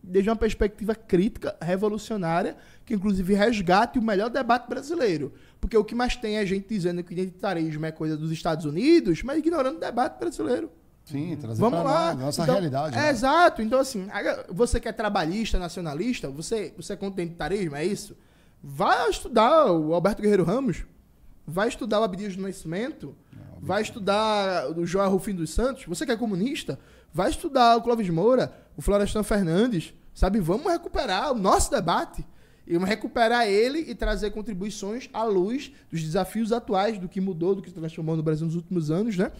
desde uma perspectiva crítica, revolucionária, que inclusive resgate o melhor debate brasileiro. Porque o que mais tem é gente dizendo que identitarismo é coisa dos Estados Unidos, mas ignorando o debate brasileiro. Sim, trazer Vamos lá. nossa Então, realidade. É, né? Exato. Então, assim, você que é trabalhista, nacionalista, você, você é contra o identitarismo, é isso? Vai estudar o Alberto Guerreiro Ramos, vai estudar o Abdias do Nascimento, vai estudar o João Rufino dos Santos. Você que é comunista, vai estudar o Clóvis Moura, o Florestan Fernandes, sabe? Vamos recuperar o nosso debate. E vamos recuperar ele e trazer contribuições à luz dos desafios atuais, do que mudou, do que se transformou no Brasil nos últimos anos, né?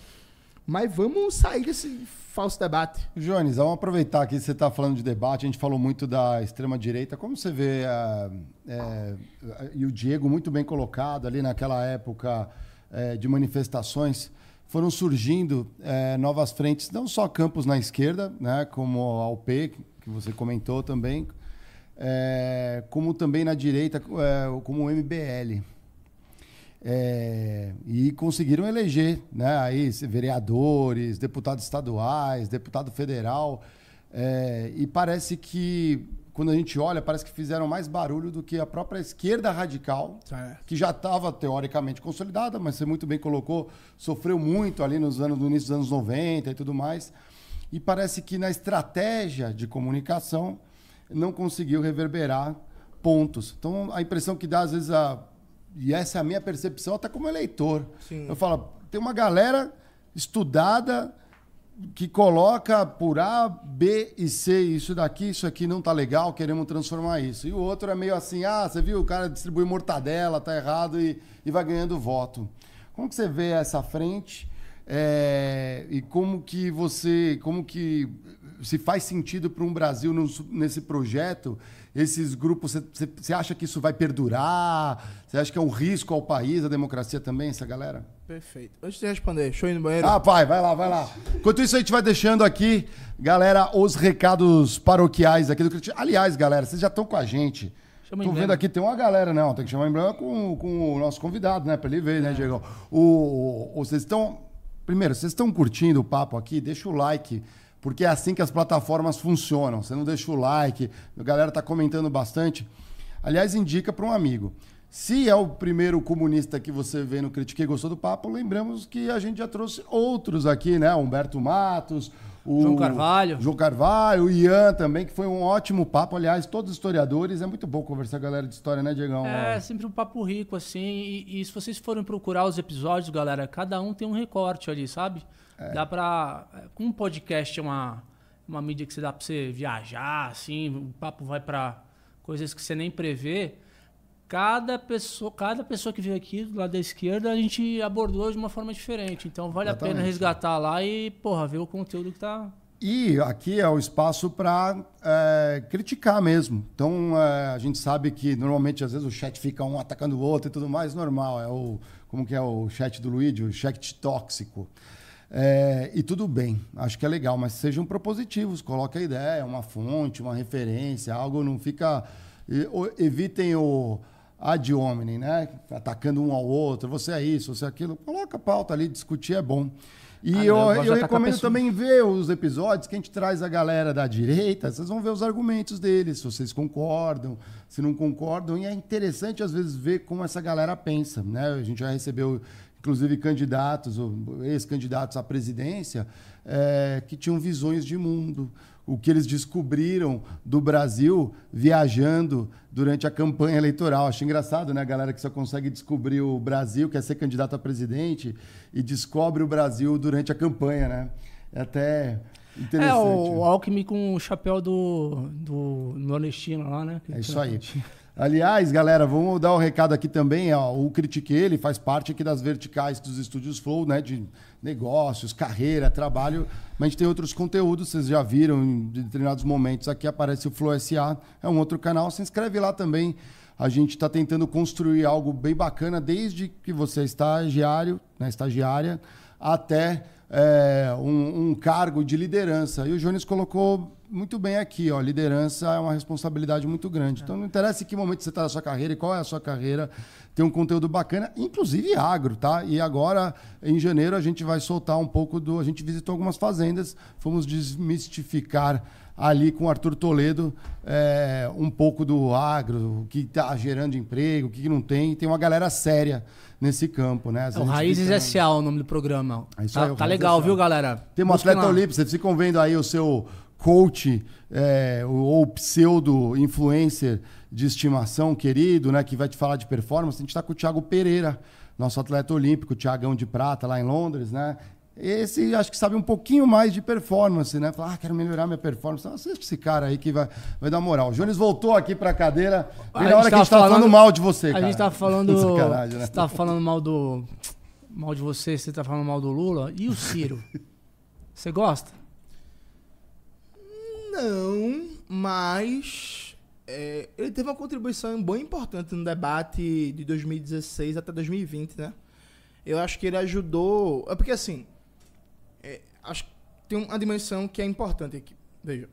Mas vamos sair desse falso debate. Jones, vamos aproveitar que você está falando de debate, a gente falou muito da extrema-direita. Como você vê, ah, é, e o Diego muito bem colocado ali naquela época é, de manifestações, foram surgindo é, novas frentes, não só campos na esquerda, né, como a UP, que você comentou também, é, como também na direita, é, como o MBL. É, e conseguiram eleger né, aí, vereadores, deputados estaduais, deputado federal. é, e parece que, quando a gente olha, parece que fizeram mais barulho do que a própria esquerda radical, que já estava teoricamente consolidada, mas você muito bem colocou, sofreu muito ali nos anos, no início dos anos 90 e tudo mais. E parece que na estratégia de comunicação não conseguiu reverberar pontos. Então a impressão que dá, às vezes, a, e essa é a minha percepção até como eleitor. Sim. Eu falo, tem uma galera estudada que coloca por A, B e C, isso daqui, isso aqui não tá legal, queremos transformar isso. E o outro é meio assim, ah, você viu, o cara distribui mortadela, tá errado e, e vai ganhando voto. Como que você vê essa frente é, e como que você, como que se faz sentido para um Brasil nesse projeto, esses grupos, você- acha que isso vai perdurar? Você acha que é um risco ao país, à democracia também, essa galera? Perfeito. Antes de responder, deixa eu ir no banheiro. Ah, pai, vai lá, vai lá. Enquanto isso, a gente vai deixando aqui, galera, os recados paroquiais aqui do Cristiano. Aliás, galera, vocês já estão com a gente. Chama Tô em vendo aqui, tem uma galera, não. Tem que chamar em branco com, com o nosso convidado, né? Pra ele ver, né, Diego? O, o- o- vocês estão. Primeiro, vocês estão curtindo o papo aqui? Deixa o like, porque é assim que as plataformas funcionam. Você não deixa o like, a galera tá comentando bastante. Aliás, indica para um amigo. Se é o primeiro comunista que você vê no Critiquei e gostou do papo, lembramos que a gente já trouxe outros aqui, né? Humberto Matos, o João Carvalho. João Carvalho, o Ian também, que foi um ótimo papo. Aliás, todos historiadores, é muito bom conversar com a galera de história, né, Diegão? É sempre um papo rico, assim. E, e se vocês forem procurar os episódios, galera, cada um tem um recorte ali, sabe? Dá pra. Com um podcast é uma, uma mídia que você dá pra você viajar, assim, o papo vai pra coisas que você nem prevê. cada pessoa, cada pessoa que veio aqui do lado da esquerda, a gente abordou de uma forma diferente. Então vale Exatamente. a pena resgatar lá e, porra, ver o conteúdo que tá. E aqui é o espaço para é, criticar mesmo. Então é, a gente sabe que normalmente às vezes o chat fica um atacando o outro e tudo mais, normal. É o como que é o chat do Luigi, o chat tóxico. É, e tudo bem, acho que é legal, mas sejam propositivos, coloque a ideia, uma fonte, uma referência, algo não fica. Evitem o ad hominem, né? Atacando um ao outro, você é isso, você é aquilo. Coloca a pauta ali, discutir é bom. E Ah, eu, eu eu recomendo também ver os episódios que a gente traz a galera da direita, vocês vão ver os argumentos deles, se vocês concordam, se não concordam. E é interessante, às vezes, ver como essa galera pensa. Né? A gente já recebeu, inclusive, candidatos, ou ex-candidatos à presidência, eh, que tinham visões de mundo. O que eles descobriram do Brasil viajando durante a campanha eleitoral. Acho engraçado, né? A galera que só consegue descobrir o Brasil, quer ser candidato a presidente, e descobre o Brasil durante a campanha, né? É até interessante. É, o, o Alckmin com o chapéu do, do nordestino lá, né? É isso aí. Aliás, galera, vamos dar um recado aqui também. Ó, o Critique ele faz parte aqui das verticais dos estúdios Flow, né? De negócios, carreira, trabalho. Mas a gente tem outros conteúdos, vocês já viram em determinados momentos. Aqui aparece o Flow SA, é um outro canal. Se inscreve lá também. A gente está tentando construir algo bem bacana desde que você é estagiário, né, estagiária, até é, um, um cargo de liderança. E o Jones colocou muito bem aqui, ó, liderança é uma responsabilidade muito grande. Então não interessa em que momento você está na sua carreira e qual é a sua carreira, tem um conteúdo bacana, inclusive agro, tá? E agora, em janeiro, a gente vai soltar um pouco do. A gente visitou algumas fazendas, fomos desmistificar ali com o Arthur Toledo é, um pouco do agro, o que está gerando emprego, o que não tem. Tem uma galera séria nesse campo, né? Às É o Raízes fica- SA, o nome do programa. É isso tá aí, tá legal, SA. viu, galera? Tem um atleta olímpico, vocês ficam vendo aí o seu coach é, ou pseudo-influencer de estimação querido, né, que vai te falar de performance. A gente está com o Thiago Pereira, nosso atleta olímpico, Thiagão de Prata, lá em Londres, né? Esse acho que sabe um pouquinho mais de performance, né? Fala, ah, quero melhorar minha performance. Então, assiste esse cara aí que vai, vai dar moral. O Jones voltou aqui pra cadeira. Bem A na hora que a gente tava falando, falando- mal de você, A cara. gente tá falando. Né? Você tá falando mal do. Mal de você, você tá falando mal do Lula. E o Ciro? Você gosta? Não, mas é, ele teve uma contribuição bem importante no debate de 2016 até 2020, né? Eu acho que ele ajudou. É porque assim, é, acho que tem uma dimensão que é importante aqui. Veja.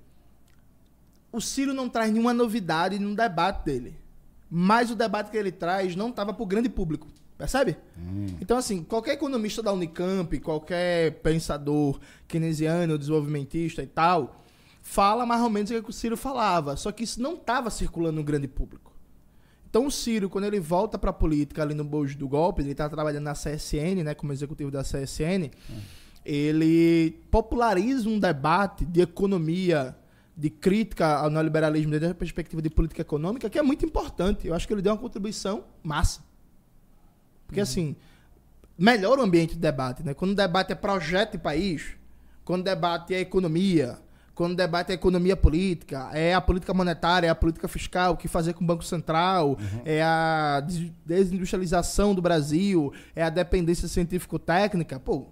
O Ciro não traz nenhuma novidade no debate dele. Mas o debate que ele traz não estava para o grande público. Percebe? Então, assim, qualquer economista da Unicamp, qualquer pensador keynesiano, desenvolvimentista e tal, fala mais ou menos o que o Ciro falava. Só que isso não estava circulando no grande público. Então, o Ciro, quando ele volta para a política ali no bojo do golpe, ele está trabalhando na CSN, né, como executivo da CSN, ele populariza um debate de economia, de crítica ao neoliberalismo desde a perspectiva de política econômica, que é muito importante. Eu acho que ele deu uma contribuição massa. Porque, assim, melhora o ambiente de debate, né? Quando o debate é projeto de país, quando o debate é economia, quando debate é economia política, é a política monetária, é a política fiscal, o que fazer com o Banco Central, é a des- desindustrialização do Brasil, é a dependência científico-técnica, pô,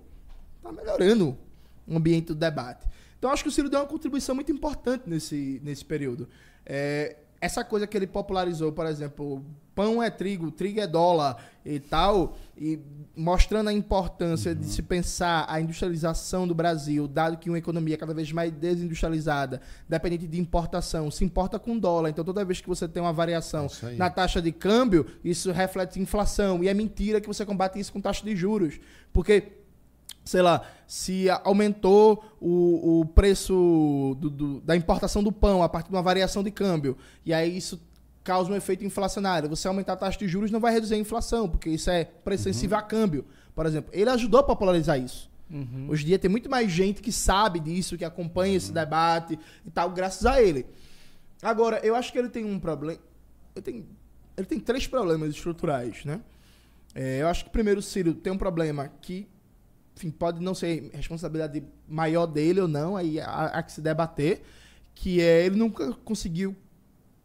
tá melhorando o ambiente do debate. Então, acho que o Ciro deu uma contribuição muito importante nesse, nesse período. É, essa coisa que ele popularizou, por exemplo, pão é trigo, trigo é dólar e tal, e mostrando a importância de se pensar a industrialização do Brasil, dado que uma economia cada vez mais desindustrializada, dependente de importação, se importa com dólar. Então, toda vez que você tem uma variação É na taxa de câmbio, isso reflete inflação. E é mentira que você combate isso com taxa de juros. Porque sei lá, se aumentou o, o preço do- do- da importação do pão a partir de uma variação de câmbio, e aí isso causa um efeito inflacionário. Você aumentar a taxa de juros não vai reduzir a inflação, porque isso é preço sensível a câmbio, por exemplo. Ele ajudou a popularizar isso. Hoje em dia tem muito mais gente que sabe disso, que acompanha esse debate e tal, graças a ele. Agora, eu acho que ele tem um problema. Ele tem, ele tem três problemas estruturais, né? É, eu acho que primeiro o Ciro tem um problema que, enfim, pode não ser responsabilidade maior dele ou não, aí há, há que se debater, que é ele nunca conseguiu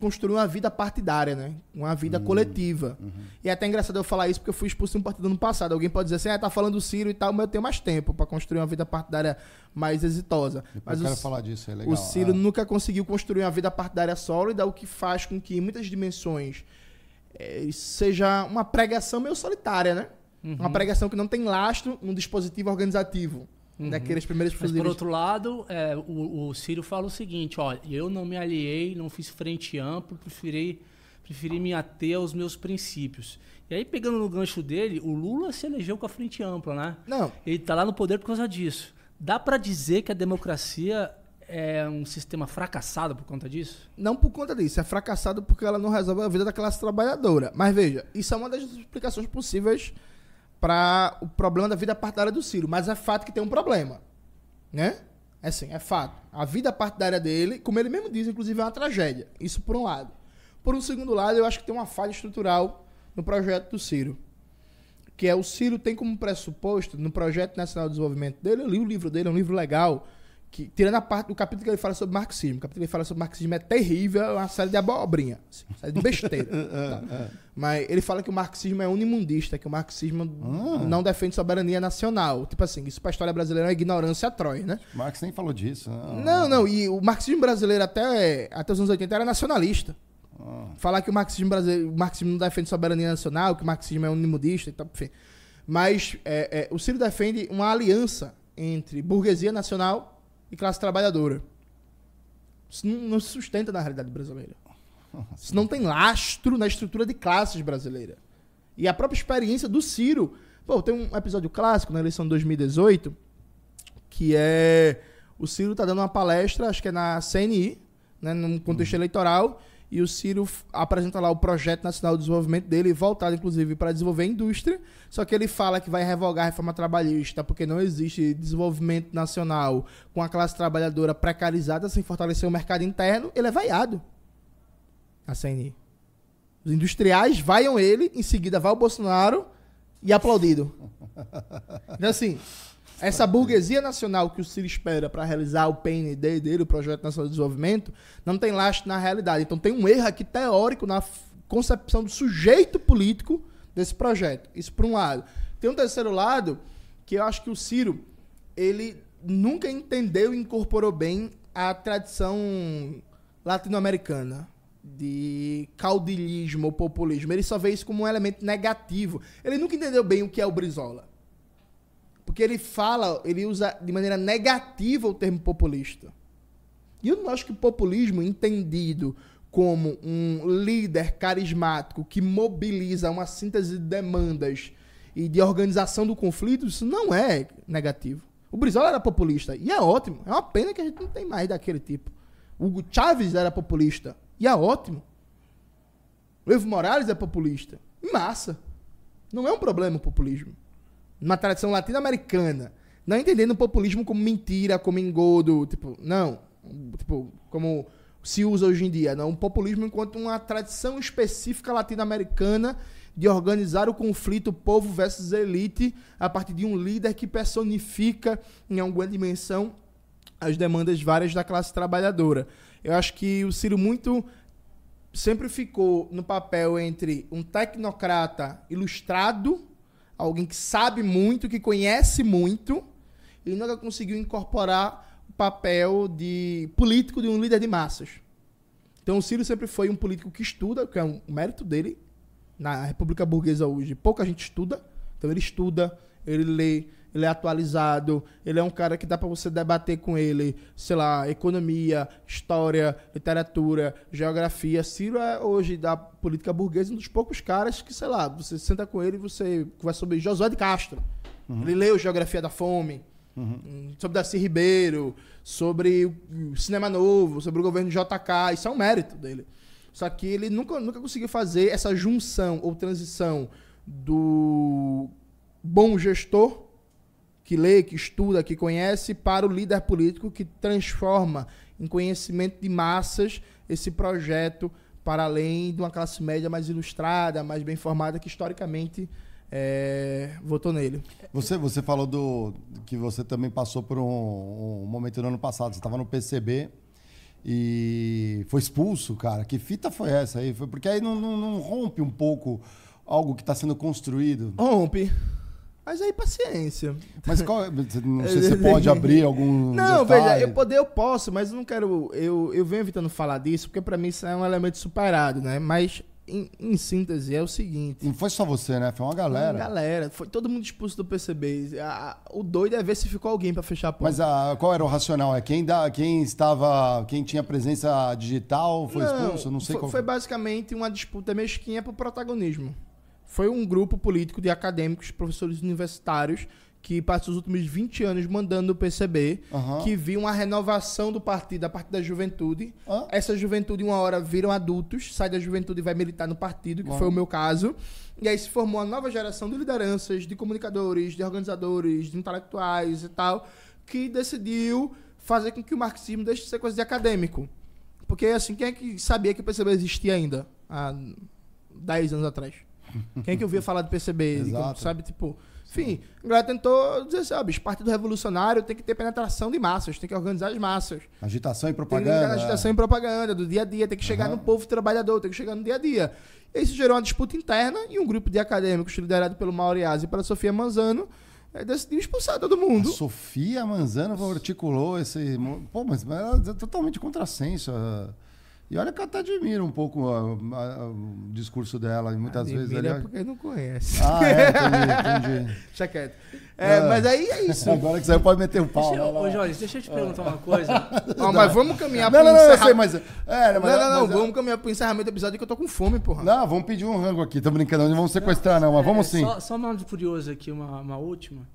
construir uma vida partidária, né? Uma vida coletiva. E é até engraçado eu falar isso porque eu fui expulso de um partido no passado. Alguém pode dizer assim, ah, tá falando do Ciro e tal, mas eu tenho mais tempo para construir uma vida partidária mais exitosa. Depois Mas eu quero o, falar disso, é legal. o Ciro Ah, nunca conseguiu construir uma vida partidária sólida, o que faz com que em muitas dimensões eh, seja uma pregação meio solitária, né? Uma Uhum. pregação que não tem lastro no dispositivo organizativo. Daqueles primeiros Uhum. Mas por outro lado, é, o, o Ciro fala o seguinte, olha, eu não me aliei, não fiz frente ampla, preferi, preferi me ater aos meus princípios. E aí, pegando no gancho dele, o Lula se elegeu com a frente ampla, né? Não, Ele está lá no poder por causa disso. Dá para dizer que a democracia é um sistema fracassado por conta disso? Não por conta disso, é fracassado porque ela não resolve a vida da classe trabalhadora. Mas veja, isso é uma das explicações possíveis para o problema da vida partidária do Ciro. Mas é fato que tem um problema, né? É sim, é fato. A vida partidária dele, como ele mesmo diz, inclusive é uma tragédia. Isso por um lado. Por um segundo lado, eu acho que tem uma falha estrutural no projeto do Ciro. Que é o Ciro tem como pressuposto, no projeto nacional de desenvolvimento dele, eu li o livro dele, é um livro legal, que, tirando a parte do capítulo que ele fala sobre marxismo, o capítulo que ele fala sobre marxismo é terrível, é uma série de abobrinha, assim, série de besteira. tá? Mas ele fala que o marxismo é unimundista, que o marxismo Ah. não defende soberania nacional. Tipo assim, isso pra história brasileira é uma ignorância atroz, né? Marx nem falou disso. Não, não, e o marxismo brasileiro até, até os anos 80 era nacionalista. Ah. Falar que o marxismo brasileiro, o marxismo não defende soberania nacional, que o marxismo é unimundista e tal, enfim. Mas é, é, o Ciro defende uma aliança entre burguesia nacional e classe trabalhadora. Isso não, não se sustenta na realidade brasileira. Isso não tem lastro na estrutura de classes brasileira. E a própria experiência do Ciro. Pô, tem um episódio clássico na eleição de 2018 que é o Ciro tá dando uma palestra, acho que é na CNI, né, num contexto eleitoral, e o Ciro apresenta lá o projeto nacional de desenvolvimento dele, voltado inclusive para desenvolver a indústria, só que ele fala que vai revogar a reforma trabalhista, porque não existe desenvolvimento nacional com a classe trabalhadora precarizada sem fortalecer o mercado interno, ele é vaiado. A CNI. Os industriais vaiam ele, em seguida vai o Bolsonaro e aplaudido. Então, assim, essa burguesia nacional que o Ciro espera para realizar o PND dele, o Projeto Nacional de Desenvolvimento, não tem lastro na realidade. Então tem um erro aqui teórico na concepção do sujeito político desse projeto. Isso por um lado. Tem um terceiro lado que eu acho que o Ciro ele nunca entendeu e incorporou bem a tradição latino-americana de caudilismo ou populismo. Ele só vê isso como um elemento negativo. Ele nunca entendeu bem o que é o Brizola. Porque ele fala, ele usa de maneira negativa o termo populista. E eu não acho que o populismo, entendido como um líder carismático que mobiliza uma síntese de demandas e de organização do conflito, isso não é negativo. O Brizola era populista, e é ótimo. É uma pena que a gente não tem mais daquele tipo. O Hugo Chávez era populista, e é ótimo. O Evo Morales é populista. Massa. Não é um problema o populismo. Numa tradição latino-americana. Não entendendo o populismo como mentira, como engodo. Tipo, não. Tipo, como se usa hoje em dia. Não. O populismo enquanto uma tradição específica latino-americana de organizar o conflito povo versus elite a partir de um líder que personifica em alguma dimensão as demandas várias da classe trabalhadora. Eu acho que o Ciro muito sempre ficou no papel entre um tecnocrata ilustrado, alguém que sabe muito, que conhece muito, e nunca conseguiu incorporar o papel de político de um líder de massas. Então o Ciro sempre foi um político que estuda, que é um mérito dele. Na República Burguesa hoje, pouca gente estuda. Então ele estuda, ele lê, ele é atualizado, ele é um cara que dá pra você debater com ele, sei lá, economia, história, literatura, geografia. Ciro é hoje da política burguesa um dos poucos caras que, sei lá, você senta com ele e você conversa sobre Josué de Castro. Ele leu Geografia da Fome, hum, sobre Darcy Ribeiro, sobre o cinema novo, sobre o governo de JK. Isso é um mérito dele. Só que ele nunca, nunca conseguiu fazer essa junção ou transição do bom gestor que lê, que estuda, que conhece, para o líder político que transforma em conhecimento de massas esse projeto para além de uma classe média mais ilustrada, mais bem formada, que historicamente é, votou nele. Você, você falou do que você também passou por um, um momento no ano passado. Você estava no PCB e foi expulso, cara. Que fita foi essa aí? Foi porque aí não, não, não rompe um pouco algo que está sendo construído? Rompe. Mas aí, paciência. Mas qual, não sei se você pode abrir algum. Não, detalhe. veja, eu poder eu posso, mas eu não quero. Eu, eu venho evitando falar disso, porque para mim isso é um elemento superado, né? Mas em, em, síntese, é o seguinte. Não foi só você, né? Foi uma galera. Uma galera. Foi todo mundo expulso do PCB. A, o doido é ver se ficou alguém para fechar a porta. Mas a, qual era o racional? É quem, dá, quem estava. Quem tinha presença digital foi não, expulso? Não sei foi, qual foi. basicamente uma disputa mesquinha pro protagonismo. Foi um grupo político de acadêmicos, professores universitários, que passou os últimos 20 anos mandando o PCB, uhum. que viu uma renovação do partido, a partir da juventude. Uhum. Essa juventude, uma hora, viram adultos, sai da juventude e vai militar no partido, que uhum. foi o meu caso. E aí se formou uma nova geração de lideranças, de comunicadores, de organizadores, de intelectuais e tal, que decidiu fazer com que o marxismo deixe de ser coisa de acadêmico. Porque, assim, quem é que sabia que o PCB existia ainda há 10 anos atrás? Quem é que ouvia falar do PCB? Como, sabe, tipo... Enfim, a galera tentou dizer assim, ó, bicho, partido revolucionário tem que ter penetração de massas, tem que organizar as massas. Agitação e propaganda. Tem agitação é. e propaganda, do dia a dia, tem que chegar uhum. no povo trabalhador, tem que chegar no dia a dia. E isso gerou uma disputa interna e um grupo de acadêmicos liderado pelo Mauriás e pela Sofia Manzano é, decidiu expulsar todo mundo. A Sofia Manzano articulou esse... Pô, mas, é totalmente contrassenso. E olha que eu até admiro um pouco a, a, o discurso dela, e muitas Admira vezes. Admira porque não conhece. Ah, é, entendi, entendi. Deixa quieto. É, é, mas aí é isso. Agora que você pode meter o pau. Deixa, ô, Jorge, deixa eu te perguntar uma coisa. Não, mas vamos caminhar não, não, não, eu sei, mas... É, mas não, não, não, mas, vamos caminhar pro encerramento do episódio que eu tô com fome, porra. Não, vamos pedir um rango aqui, tô brincando, não vamos sequestrar não, mas vamos sim. Só, só uma curioso aqui, uma, uma última.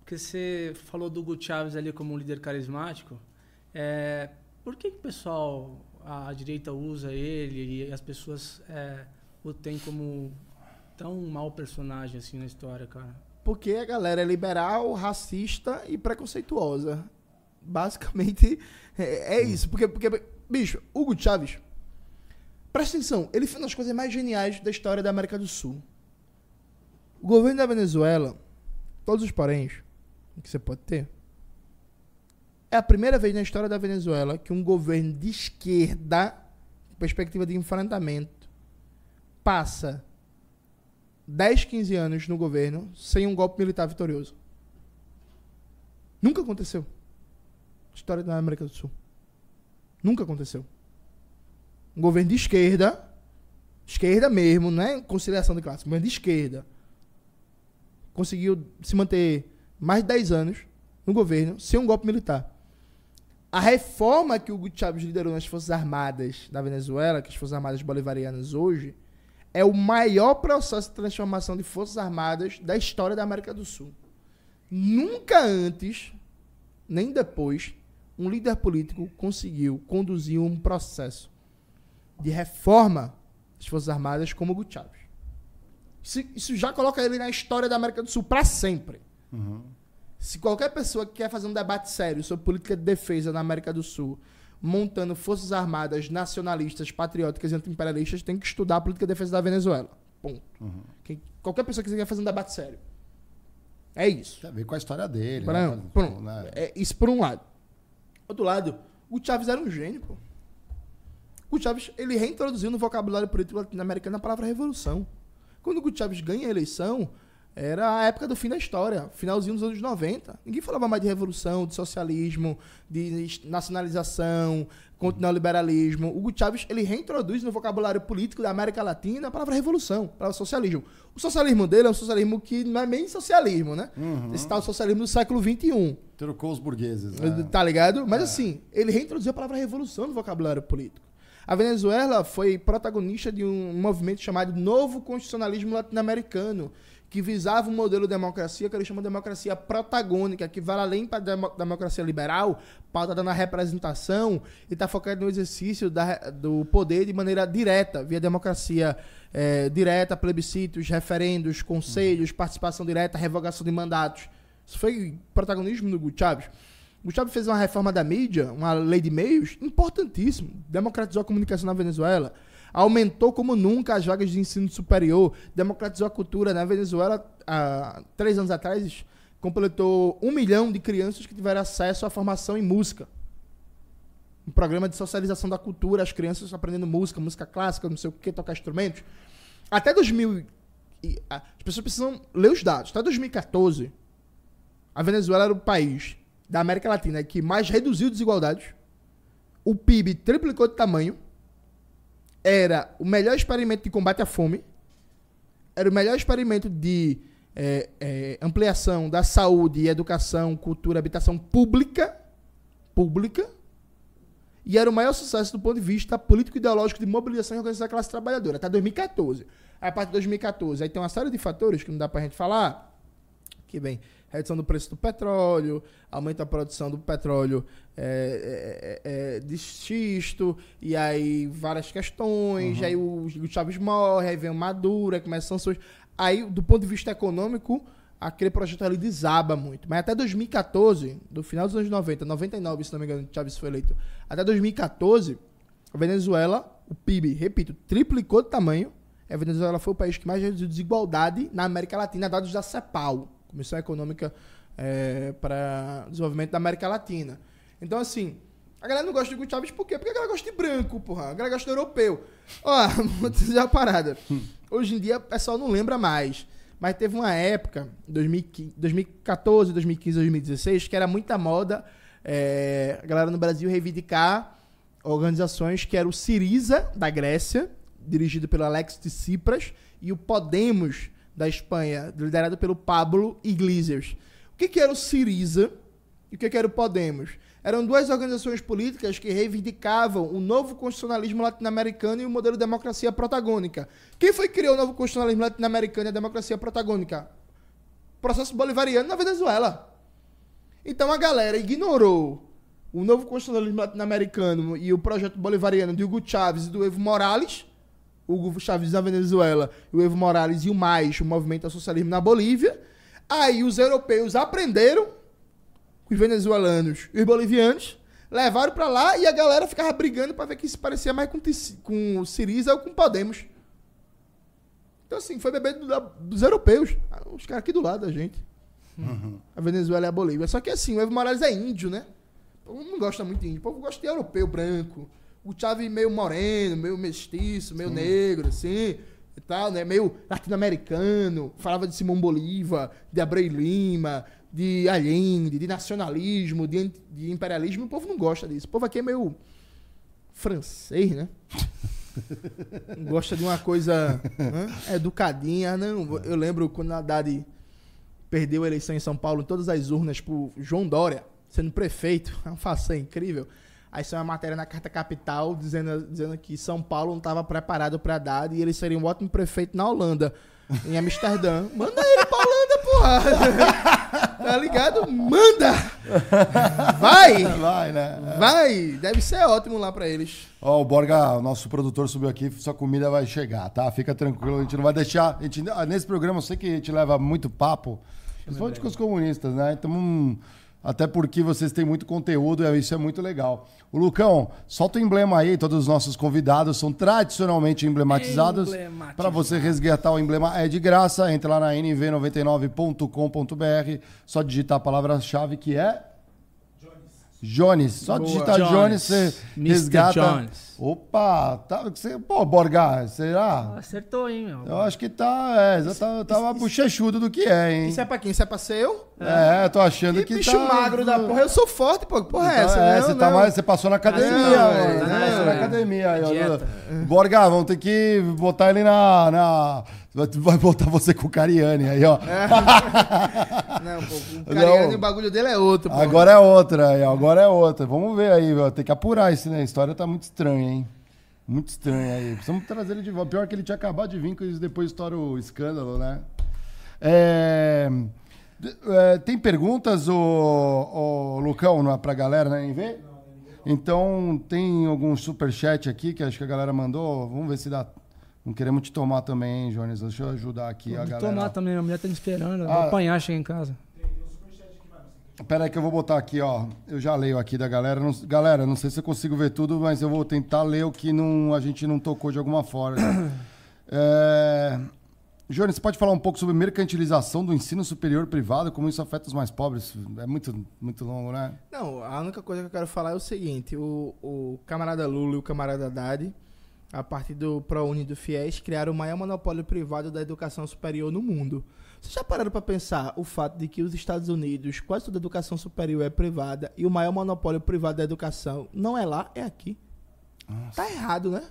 Porque você falou do Hugo Chaves ali como um líder carismático. É, por que, que o pessoal a direita usa ele e as pessoas é, o têm como tão mau personagem assim na história, cara? Porque a galera é liberal, racista e preconceituosa. Basicamente é, é isso. Porque, porque, bicho, Hugo Chávez, presta atenção, ele fez uma das coisas mais geniais da história da América do Sul. O governo da Venezuela, todos os poréns que você pode ter, é a primeira vez na história da Venezuela que um governo de esquerda, perspectiva de enfrentamento, passa 10, 15 anos no governo sem um golpe militar vitorioso. Nunca aconteceu. História da América do Sul. Nunca aconteceu. Um governo de esquerda, esquerda mesmo, não é conciliação de classe, um governo de esquerda, conseguiu se manter mais de 10 anos no governo sem um golpe militar. A reforma que o Hugo Chávez liderou nas Forças Armadas da Venezuela, que as Forças Armadas Bolivarianas hoje, é o maior processo de transformação de Forças Armadas da história da América do Sul. Nunca antes, nem depois, um líder político conseguiu conduzir um processo de reforma das Forças Armadas como o Hugo Chávez. Isso, isso já coloca ele na história da América do Sul para sempre. Uhum. Se qualquer pessoa que quer fazer um debate sério sobre política de defesa na América do Sul, montando forças armadas nacionalistas, patrióticas e anti-imperialistas, tem que estudar a política de defesa da Venezuela. Ponto. Uhum. Quem, qualquer pessoa que quer fazer um debate sério. É isso. Tem a ver com a história dele. Pra, né? Pronto. Né? É isso por um lado. Outro lado, o Chaves era um gênio, pô. O Chaves, ele reintroduziu no vocabulário político latino-americano a palavra revolução. Quando o Chaves ganha a eleição, era a época do fim da história, finalzinho dos anos 90. Ninguém falava mais de revolução, de socialismo, de nacionalização, contra o neoliberalismo. Hugo Chávez, ele reintroduz no vocabulário político da América Latina a palavra revolução, a palavra socialismo. O socialismo dele é um socialismo que não é nem socialismo, né? Uhum. Esse tal socialismo do século XXI. Trocou os burgueses. Né? Tá ligado? Mas é. assim, ele reintroduziu a palavra revolução no vocabulário político. A Venezuela foi protagonista de um movimento chamado Novo Constitucionalismo Latino-Americano, que visava um modelo de democracia que eles chamam de democracia protagônica, que vai além da democracia liberal, pautada na representação e está focada no exercício da, do poder de maneira direta, via democracia é, direta, plebiscitos, referendos, conselhos, participação direta, revogação de mandatos. Isso foi protagonismo do Hugo Chávez. O Chávez fez uma reforma da mídia, uma lei de meios, importantíssimo. Democratizou a comunicação na Venezuela aumentou como nunca as vagas de ensino superior, democratizou a cultura. Na Venezuela, há três anos atrás, completou um milhão de crianças que tiveram acesso à formação em música. um programa de socialização da cultura, as crianças aprendendo música, música clássica, não sei o que, tocar instrumentos. Até 2000. e, a- As pessoas precisam ler os dados. Até 2014, a Venezuela era o país da América Latina que mais reduziu desigualdades. O PIB triplicou de tamanho. Era o melhor experimento de combate à fome. Era o melhor experimento de é, é, ampliação da saúde, educação, cultura, habitação pública. Pública. E era o maior sucesso do ponto de vista político-ideológico de mobilização e organização da classe trabalhadora, até 2014. Aí, a partir de 2014, aí tem uma série de fatores que não dá pra gente falar, que vem redução do preço do petróleo, aumento da produção do petróleo é, é, é, de xisto, e aí várias questões, aí o, o Chaves morre, aí vem o Maduro, aí começam sanções. Aí, do ponto de vista econômico, aquele projeto ali desaba muito. Mas até 2014, do final dos anos 90, 99, se não me engano, Chaves foi eleito, até 2014, a Venezuela, o PIB, repito, triplicou de tamanho. A Venezuela foi o país que mais reduziu desigualdade na América Latina, dados da CEPAL, Comissão Econômica é, para Desenvolvimento da América Latina. Então, assim, a galera não gosta de Hugo Chávez por quê? Porque a galera gosta de branco, porra. A galera gosta de europeu. Ó, vou dizer uma parada. Hoje em dia, o pessoal não lembra mais. Mas teve uma época, 2015, 2014, 2015, 2016, que era muita moda é, a galera no Brasil reivindicar organizações que era o Siriza, da Grécia, dirigido pelo Alex Tsipras, e o Podemos, da Espanha, liderado pelo Pablo Iglesias. O que, que era o Siriza e o que, que era o Podemos? Eram duas organizações políticas que reivindicavam o novo constitucionalismo latino-americano e o modelo de democracia protagônica. Quem foi que criou o novo constitucionalismo latino-americano e a democracia protagônica? Processo bolivariano na Venezuela. Então a galera ignorou o novo constitucionalismo latino-americano e o projeto bolivariano de Hugo Chávez e do Evo Morales, Hugo Chávez na Venezuela, e o Evo Morales e o mais, o movimento ao socialismo na Bolívia. Aí os europeus aprenderam com os venezuelanos e os bolivianos, levaram pra lá e a galera ficava brigando pra ver quem se parecia mais com, com o Siriza ou com o Podemos. Então, assim, foi beber do- dos europeus. Os caras aqui do lado da gente. A Venezuela e a Bolívia. Só que assim, o Evo Morales é índio, né? O povo não gosta muito de índio. O povo gosta de europeu, branco. O Chávez meio moreno, meio mestiço, meio negro, assim. E tal, né? Meio latino-americano. Falava de Simão Bolívar, de Abreu Lima, de Allende, de nacionalismo, de, de imperialismo. O povo não gosta disso. O povo aqui é meio francês, né? Gosta de uma coisa educadinha. Não, eu lembro quando a Haddad perdeu a eleição em São Paulo, todas as urnas pro João Dória, sendo prefeito. É uma façanha incrível. Aí saiu uma matéria na Carta Capital dizendo, dizendo que São Paulo não estava preparado para Haddad e ele seria um ótimo prefeito na Holanda, em Amsterdã. Manda ele pra Holanda, porra! tá ligado? Manda! Vai! Vai, né? Vai! Deve ser ótimo lá pra eles. Ó, o Borga, nosso produtor subiu aqui, sua comida vai chegar, tá? Fica tranquilo, a gente não vai deixar. A gente, ah, nesse programa eu sei que a gente leva muito papo, principalmente com os comunistas, né? Então, hum, até porque vocês têm muito conteúdo, e isso é muito legal. O Lucão, solta o emblema aí, todos os nossos convidados são tradicionalmente emblematizados. Para você resgatar o emblema é de graça, entra lá na nv99.com.br, só digitar a palavra-chave que é. Jones. Só Boa. digitar Jones, Jones. você Mr. resgata. Jones. Opa, tá, você, pô, Borga, será? Acertou, hein, meu? Eu acho que tá, é, já tá, tava bochechudo do que é, hein? Isso é pra quem? Isso é pra ser eu? É, tô achando Que que, bicho tá... magro da porra. Eu sou forte, pô. Que porra é Tá- essa? é, Não, você, tá não. mais, você passou na academia, Não, velho. na- passou na academia aí, ó. vamos ter que botar ele na. na... vai- botar você com o Cariani aí, ó. Não, pô. O Cariani, o bagulho dele é outro, pô. Agora é outra, aí, ó, agora é outra. Vamos ver aí, ó. tem que apurar isso, né? A história tá muito estranha, hein? Muito estranha aí. Precisamos trazer ele de volta. Pior que ele tinha acabado de vir, que depois estoura o escândalo, né? É, é, tem perguntas, ô, ô, Lucão, não é pra galera, né? NV? Então, tem algum superchat aqui que acho que a galera mandou. Vamos ver se dá. Não queremos te tomar também, hein, Jones? Deixa eu ajudar aqui a Vou galera. tomar também, a mulher tá me esperando. Ah. Vou apanhar, chegar em casa. Pera aí que eu vou botar aqui, ó. Eu já leio aqui da galera. Não- galera, não sei se eu consigo ver tudo, mas eu vou tentar ler o que não, a gente não tocou de alguma forma. É, Jônio, você pode falar um pouco sobre mercantilização do ensino superior privado, como isso afeta os mais pobres? É muito, muito longo, né? Não, a única coisa que eu quero falar é o seguinte: o, o camarada Lula e o camarada Haddad, a partir do ProUni do FIES, criaram o maior monopólio privado da educação superior no mundo. Vocês já pararam para pensar o fato de que os Estados Unidos, quase toda a educação superior é privada e o maior monopólio privado da educação não é lá, é aqui? Nossa. Tá errado, né?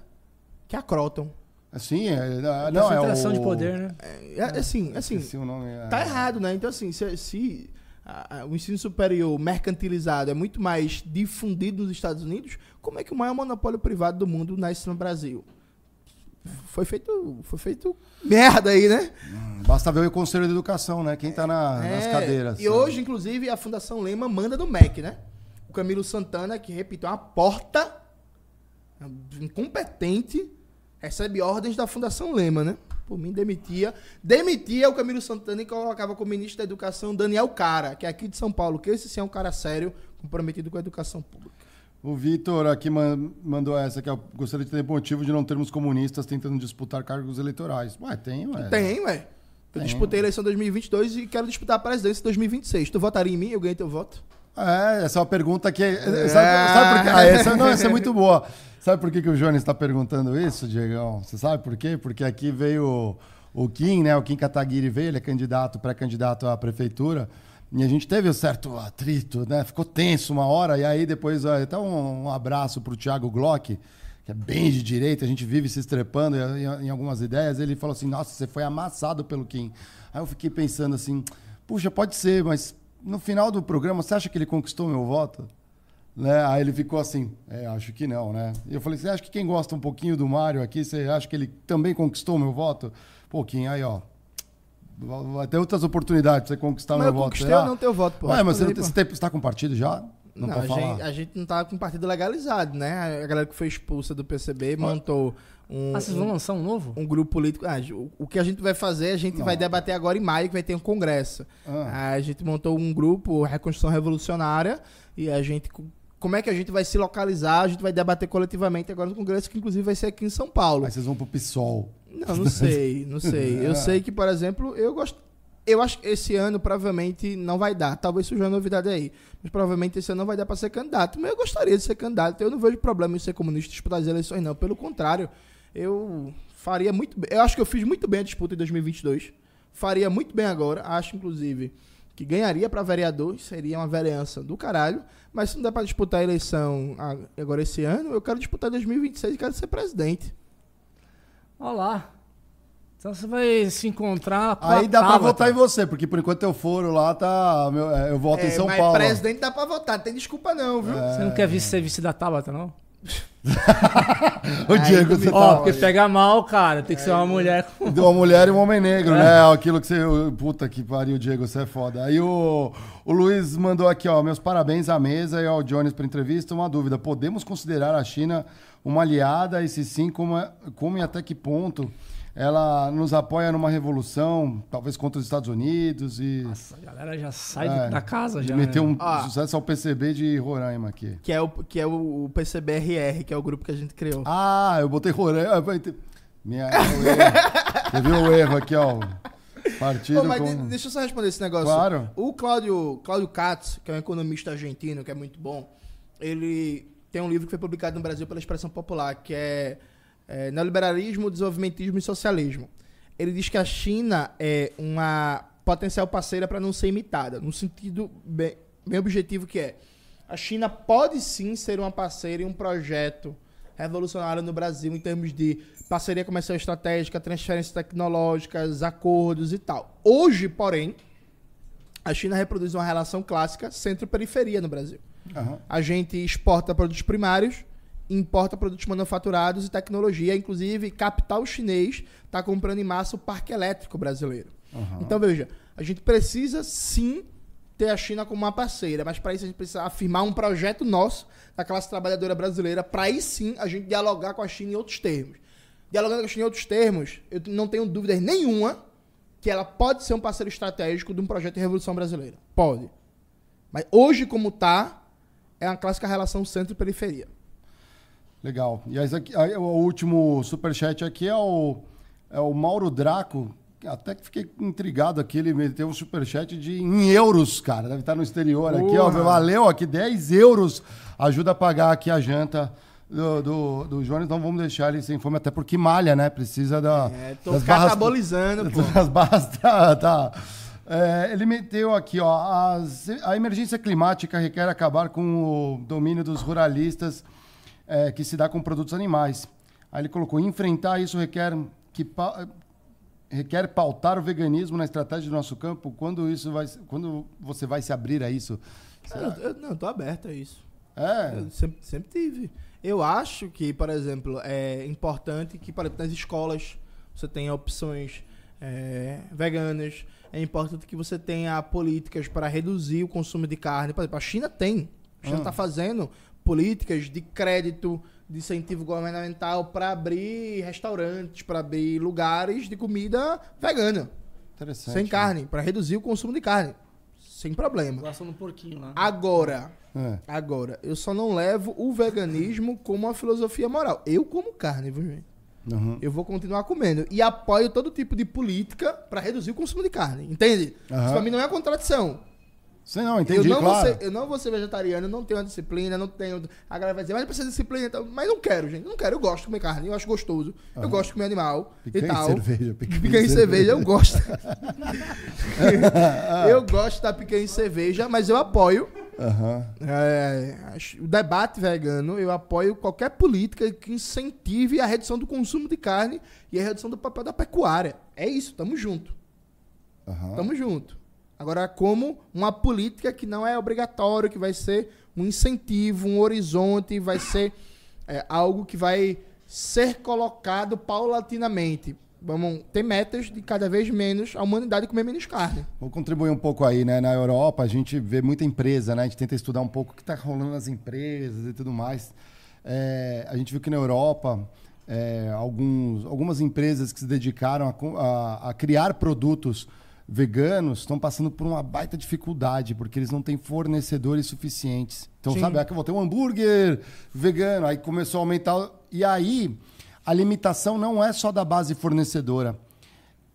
Que é a Croton. Assim, é, não, é o... de poder, né? É, é, assim, assim, o nome, é... tá errado, né? Então, assim, se, se a, a, o ensino superior mercantilizado é muito mais difundido nos Estados Unidos, como é que o maior monopólio privado do mundo nasce no Brasil? Foi feito, foi feito merda aí, né? Hum, basta ver o Conselho de Educação, né? Quem tá na, é, nas cadeiras. E hoje, inclusive, a Fundação Lema manda do MEC, né? O Camilo Santana, que, repito, é uma porta incompetente recebe ordens da Fundação Lema, né? Por mim, demitia. Demitia o Camilo Santana e colocava como ministro da Educação Daniel Cara, que é aqui de São Paulo, que esse sim é um cara sério, comprometido com a educação pública. O Vitor aqui mandou essa, que eu gostaria de ter motivo de não termos comunistas tentando disputar cargos eleitorais. Ué, tem, ué. Tem, ué. Eu tem. disputei a eleição 2022 e quero disputar a presidência em 2026. Tu votaria em mim? Eu ganhei teu voto? É, essa é uma pergunta que. É. Sabe, sabe por quê? Ah, essa, não, essa é muito boa. Sabe por que, que o Jones está perguntando isso, Diegão? Você sabe por quê? Porque aqui veio o, o Kim, né? O Kim Kataguiri veio, ele é candidato, pré-candidato à prefeitura. E a gente teve um certo atrito, né? Ficou tenso uma hora, e aí depois, até um, um abraço para o Thiago Glock, que é bem de direita, a gente vive se estrepando em, em, algumas ideias. Ele falou assim: Nossa, você foi amassado pelo Kim. Aí eu fiquei pensando assim: Puxa, pode ser, mas no final do programa, você acha que ele conquistou meu voto? Né? Aí ele ficou assim, é, acho que não, né? E eu falei, você acha que quem gosta um pouquinho do Mário aqui, você acha que ele também conquistou meu voto? Pouquinho, aí ó, vai ter outras oportunidades pra você conquistar mas meu eu voto. Conquistei ou não teu voto, pô. Ué, mas você, você, está com partido já? Não, não a, gente, a, gente, não tá com partido legalizado, né? A galera que foi expulsa do PCB montou um. Ah, vocês vão lançar um novo? Um grupo político. Ah, o, o, que a gente vai fazer, a gente não. vai debater agora em maio, que vai ter um congresso. Ah. A gente montou um grupo, Reconstrução Revolucionária, e a gente como é que a gente vai se localizar, a gente vai debater coletivamente agora no Congresso, que inclusive vai ser aqui em São Paulo. Aí vocês vão pro PSOL. Não, não sei, não sei. Eu sei que, por exemplo, eu gosto. Eu acho que esse ano provavelmente não vai dar. Talvez surja uma novidade aí. Mas provavelmente esse ano não vai dar para ser candidato. Mas eu gostaria de ser candidato. Eu não vejo problema em ser comunista disputar as eleições, não. Pelo contrário, eu faria muito bem. Eu acho que eu fiz muito bem a disputa em 2022. Faria muito bem agora. Acho, inclusive, que ganharia para vereador, seria uma vereança do caralho, mas se não dá para disputar a eleição agora esse ano, eu quero disputar 2026 e quero ser presidente. Olá. Então você vai se encontrar Aí dá para votar em você, porque por enquanto eu foro lá, tá, meu, é, eu voto é, em São mas Paulo. presidente dá para votar, não tem desculpa não, viu? É... Você não quer ser vice da Tabata, não? o Diego, você Ó, tá... porque pega mal, cara. Tem que é, ser uma mulher. De uma mulher e um homem negro, é. né? Aquilo que você. Puta que pariu, Diego, você é foda. Aí o, o Luiz mandou aqui, ó. Meus parabéns à mesa e ao Jones para entrevista. Uma dúvida: podemos considerar a China uma aliada? E se sim, como, é, como e até que ponto? Ela nos apoia numa revolução, talvez contra os Estados Unidos e... Nossa, a galera já sai é, da casa já, Meteu né? um ah, sucesso ao PCB de Roraima aqui. Que é, o, que é o PCBRR, que é o grupo que a gente criou. Ah, eu botei Roraima... Minha, Você viu o erro aqui, ó. Partido Pô, mas com... deixa eu só responder esse negócio. Claro. O Cláudio, Cláudio Katz, que é um economista argentino, que é muito bom, ele tem um livro que foi publicado no Brasil pela Expressão Popular, que é é, neoliberalismo, desenvolvimentismo e socialismo. Ele diz que a China é uma potencial parceira para não ser imitada, no sentido bem, bem objetivo que é. A China pode sim ser uma parceira em um projeto revolucionário no Brasil em termos de parceria comercial estratégica, transferências tecnológicas, acordos e tal. Hoje, porém, a China reproduz uma relação clássica centro-periferia no Brasil. Uhum. A gente exporta produtos primários importa produtos manufaturados e tecnologia, inclusive capital chinês está comprando em massa o parque elétrico brasileiro. Uhum. Então, veja, a gente precisa sim ter a China como uma parceira, mas para isso a gente precisa afirmar um projeto nosso da classe trabalhadora brasileira, para aí sim a gente dialogar com a China em outros termos. Dialogando com a China em outros termos, eu não tenho dúvida nenhuma que ela pode ser um parceiro estratégico de um projeto de revolução brasileira. Pode. Mas hoje, como está, é uma clássica relação centro-periferia. Legal. E aqui, aí, o último superchat aqui é o, é o Mauro Draco. até que fiquei intrigado aqui, ele meteu um superchat de em euros, cara. Deve estar no exterior aqui, ó. Valeu aqui, 10 euros. Ajuda a pagar aqui a janta do, do, do Jones. Então vamos deixar ele sem fome, até porque malha, né? Precisa da. É, tô das barras- catabolizando, pô. das barras tá. tá. É, ele meteu aqui, ó. as- a emergência climática requer acabar com o domínio dos ruralistas é, que se dá com produtos animais. Aí ele colocou: enfrentar isso requer que pa- requer pautar o veganismo na estratégia do nosso campo. Quando isso vai, quando você vai se abrir a isso? Eu, eu, não, tô aberto a isso. É, Eu sempre, sempre tive. Eu acho que, por exemplo, é importante que, por exemplo, nas escolas você tenha opções é, veganas. É importante que você tenha políticas para reduzir o consumo de carne. Por exemplo, a China tem. A China Ah. está fazendo políticas de crédito, de incentivo governamental para abrir restaurantes, para abrir lugares de comida vegana, interessante. sem carne, para reduzir o consumo de carne. Sem problema. Do porquinho lá. Agora, É. Agora, eu só não levo o veganismo como uma filosofia moral. Eu como carne, viu, gente? Uhum. Eu vou continuar comendo. E apoio todo tipo de política para reduzir o consumo de carne. Entende? Aham. Isso pra mim não é uma contradição. Sei não, entendi, eu, não claro. vou ser, eu não vou ser vegetariano, eu não tenho uma disciplina, não tenho. A galera vai dizer, mas precisa de disciplina. e tal. Mas não quero, gente. Não quero. Eu gosto de comer carne, eu acho gostoso. Eu gosto de comer animal Picanha e tal. cerveja, picanha Picanha e cerveja, eu gosto. eu gosto da picanha e cerveja, mas eu apoio Aham. é, o debate vegano, eu apoio qualquer política que incentive a redução do consumo de carne e a redução do papel da pecuária. É isso, tamo junto. Aham. Tamo junto. Agora, como uma política que não é obrigatório, que vai ser um incentivo, um horizonte, vai ser é, algo que vai ser colocado paulatinamente. Vamos ter metas de cada vez menos a humanidade comer menos carne. Vou contribuir um pouco aí, né? Na Europa, a gente vê muita empresa, né? A gente tenta estudar um pouco o que está rolando nas empresas e tudo mais. É, a gente viu que na Europa, é, alguns, algumas empresas que se dedicaram a, a- a criar produtos veganos estão passando por uma baita dificuldade, porque eles não têm fornecedores suficientes. Então, Sim. sabe, ah, que eu vou ter um hambúrguer vegano, aí começou a aumentar. E aí, a limitação não é só da base fornecedora,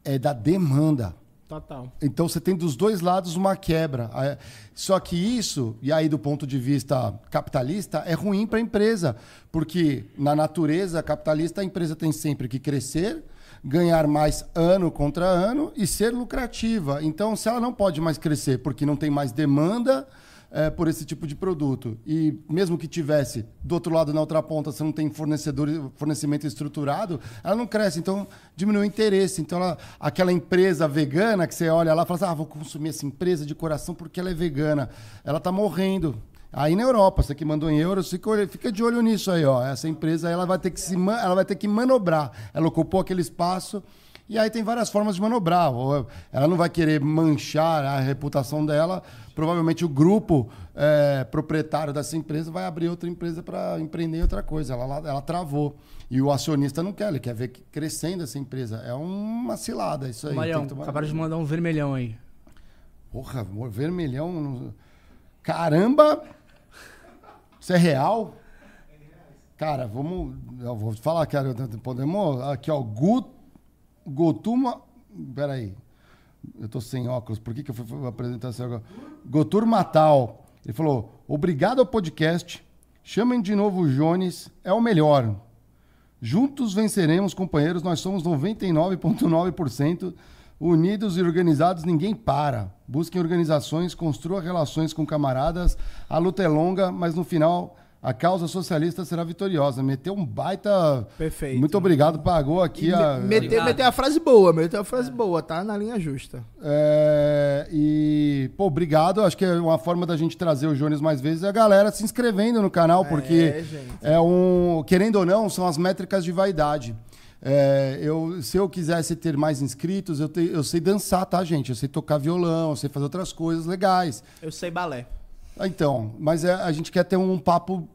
é da demanda. Total. Então você tem dos dois lados uma quebra. É, Só que isso, e aí do ponto de vista capitalista, é ruim para a empresa, porque na natureza capitalista a empresa tem sempre que crescer, ganhar mais ano contra ano e ser lucrativa. Então, se ela não pode mais crescer porque não tem mais demanda é, por esse tipo de produto, e mesmo que tivesse do outro lado, na outra ponta, você não tem fornecedor, fornecimento estruturado, ela não cresce. Então, diminui o interesse. Então, ela- aquela empresa vegana que você olha lá e fala assim, ah, vou consumir essa empresa de coração porque ela é vegana. Ela está morrendo. Aí na Europa, você que mandou em euros, fica, de olho nisso aí, ó. Essa empresa aí, ela vai ter que se ela vai ter que manobrar. Ela ocupou aquele espaço e aí tem várias formas de manobrar. Ela não vai querer manchar a reputação dela. Provavelmente o grupo eh, proprietário dessa empresa vai abrir outra empresa para empreender em outra coisa. Ela, ela, travou. E o acionista não quer, ele quer ver crescendo essa empresa. É uma cilada isso aí. Marião, tomar- acabaram de mandar um vermelhão aí. Porra, vermelhão. Caramba! Isso é real? Cara, vamos. Eu vou falar, cara. Podemos. Aqui, ó. Gut, Gotuma. Peraí. Eu tô sem óculos. Por que, que eu fui apresentar esse agora? Gotur Matal. Ele falou: obrigado ao podcast. Chamem de novo o Jones. É o melhor. Juntos venceremos, companheiros. Nós somos 99,9%. Unidos e organizados, ninguém para. Busquem organizações, construa relações com camaradas. A luta é longa, mas no final a causa socialista será vitoriosa. Meteu um baita. Perfeito. Muito obrigado, pagou aqui a. Me- meteu, meteu a frase boa, meteu a frase boa, tá na linha justa. É, e, pô, obrigado. Acho que é uma forma da gente trazer o Jones mais vezes é a galera se inscrevendo no canal, porque É, é um. Querendo ou não, são as métricas de vaidade. É, eu, se eu quisesse ter mais inscritos, eu, te- eu sei dançar, tá, gente? Eu sei tocar violão, eu sei fazer outras coisas legais. Eu sei balé. Ah, Então, mas é, a gente quer ter um papo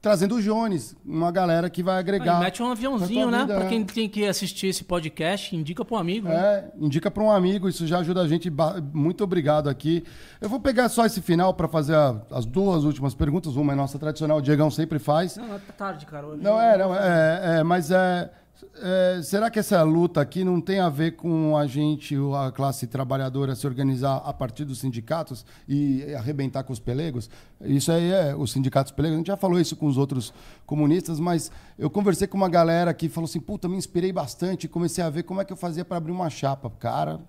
trazendo o Jones, uma galera que vai agregar. Aí mete um aviãozinho, pra né? vida, Pra é. quem tem que assistir esse podcast, indica pro amigo. né? É, indica para um amigo, isso já ajuda a gente. Muito obrigado aqui. Eu vou pegar só esse final para fazer a- as duas últimas perguntas. Uma é nossa tradicional, o Diegão sempre faz. Não, tá tarde, cara. Hoje Não, é, não, é, é, mas é. É, será que essa luta aqui não tem a ver com a gente, a classe trabalhadora, se organizar a partir dos sindicatos e arrebentar com os pelegos? Isso aí é os sindicatos pelegos. A gente já falou isso com os outros comunistas, mas eu conversei com uma galera que falou assim: puta, me inspirei bastante e comecei a ver como é que eu fazia para abrir uma chapa. Cara.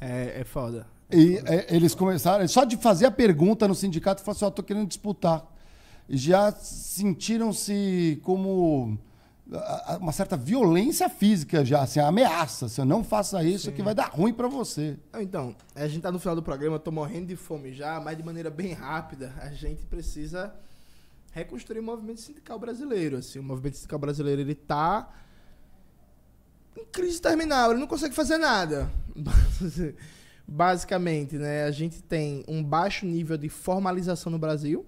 É, é foda. E é, eles começaram, só de fazer a pergunta no sindicato, falaram assim: ó, oh, tô querendo disputar. Já sentiram-se como uma certa violência física já, assim, ameaça. Se eu não faça isso, Sim. que vai dar ruim para você. Então, a gente tá no final do programa, tô morrendo de fome já, mas de maneira bem rápida, a gente precisa reconstruir o movimento sindical brasileiro. Assim, o movimento sindical brasileiro ele tá em crise terminal, ele não consegue fazer nada. Basicamente, né? A gente tem um baixo nível de formalização no Brasil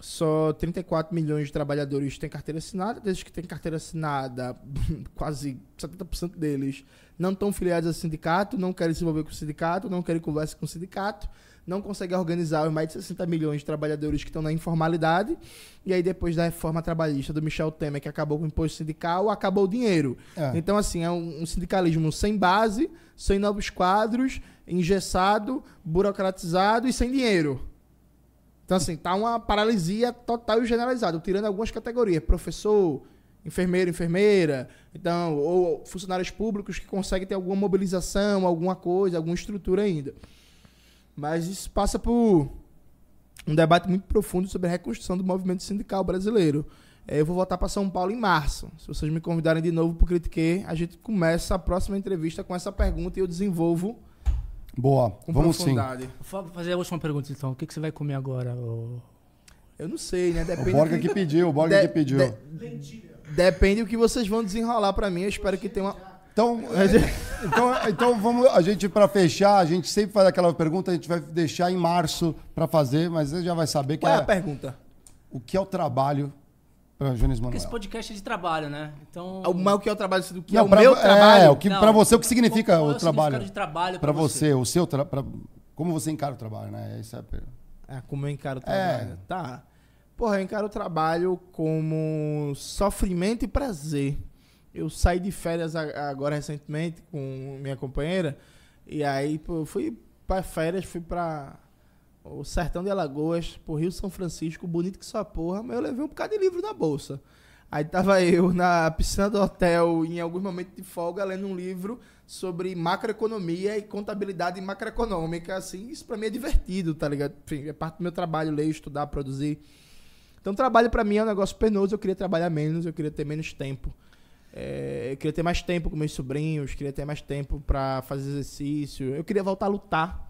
só 34 milhões de trabalhadores têm carteira assinada. Desde que têm carteira assinada, quase 70% deles não estão filiados a sindicato, não querem se envolver com o sindicato, não querem conversa com o sindicato, não conseguem organizar os mais de 60 milhões de trabalhadores que estão na informalidade. E aí, depois da reforma trabalhista do Michel Temer, que acabou com o imposto sindical, acabou o dinheiro. É. Então, assim, é um, um sindicalismo sem base, sem novos quadros, engessado, burocratizado e sem dinheiro. Então, assim, tá uma paralisia total e generalizada, tirando algumas categorias. Professor, enfermeiro, enfermeira, então, ou funcionários públicos que conseguem ter alguma mobilização, alguma coisa, alguma estrutura ainda. Mas isso passa por um debate muito profundo sobre a reconstrução do movimento sindical brasileiro. É, eu vou voltar para São Paulo em março. Se vocês me convidarem de novo para o Critique, a gente começa a próxima entrevista com essa pergunta e eu desenvolvo Boa, com vamos sim. Vou fazer a última pergunta então. O que, que você vai comer agora? Eu não sei, né? Depende o Borga que... que pediu, o Borga de, que pediu. De, depende do que vocês vão desenrolar para mim. Eu espero que tenha uma. Então, então, então vamos a gente para fechar, a gente sempre faz aquela pergunta, a gente vai deixar em março para fazer, mas você já vai saber que Qual é, é a pergunta. O que é o trabalho para Jones Manuel. Porque esse podcast é de trabalho, né? Então. O, mas o que é o trabalho do que não, é o pra, meu trabalho? É, o que para você o que significa qual, qual o trabalho? de trabalho para você? você, o seu tra... pra... como você encara o trabalho, né? Isso é... é como eu encaro o trabalho. É. Tá. Porra, eu encaro o trabalho como sofrimento e prazer. Eu saí de férias agora recentemente com minha companheira e aí pô, fui para férias, fui para o sertão de Alagoas, pro Rio São Francisco, bonito que só porra, mas eu levei um bocado de livro na bolsa. Aí tava eu na piscina do hotel, em algum momento de folga, lendo um livro sobre macroeconomia e contabilidade macroeconômica, assim, isso pra mim é divertido, tá ligado? Enfim, é parte do meu trabalho, ler, estudar, produzir. Então, trabalho para mim é um negócio penoso, eu queria trabalhar menos, eu queria ter menos tempo. É, eu queria ter mais tempo com meus sobrinhos, queria ter mais tempo para fazer exercício, eu queria voltar a lutar,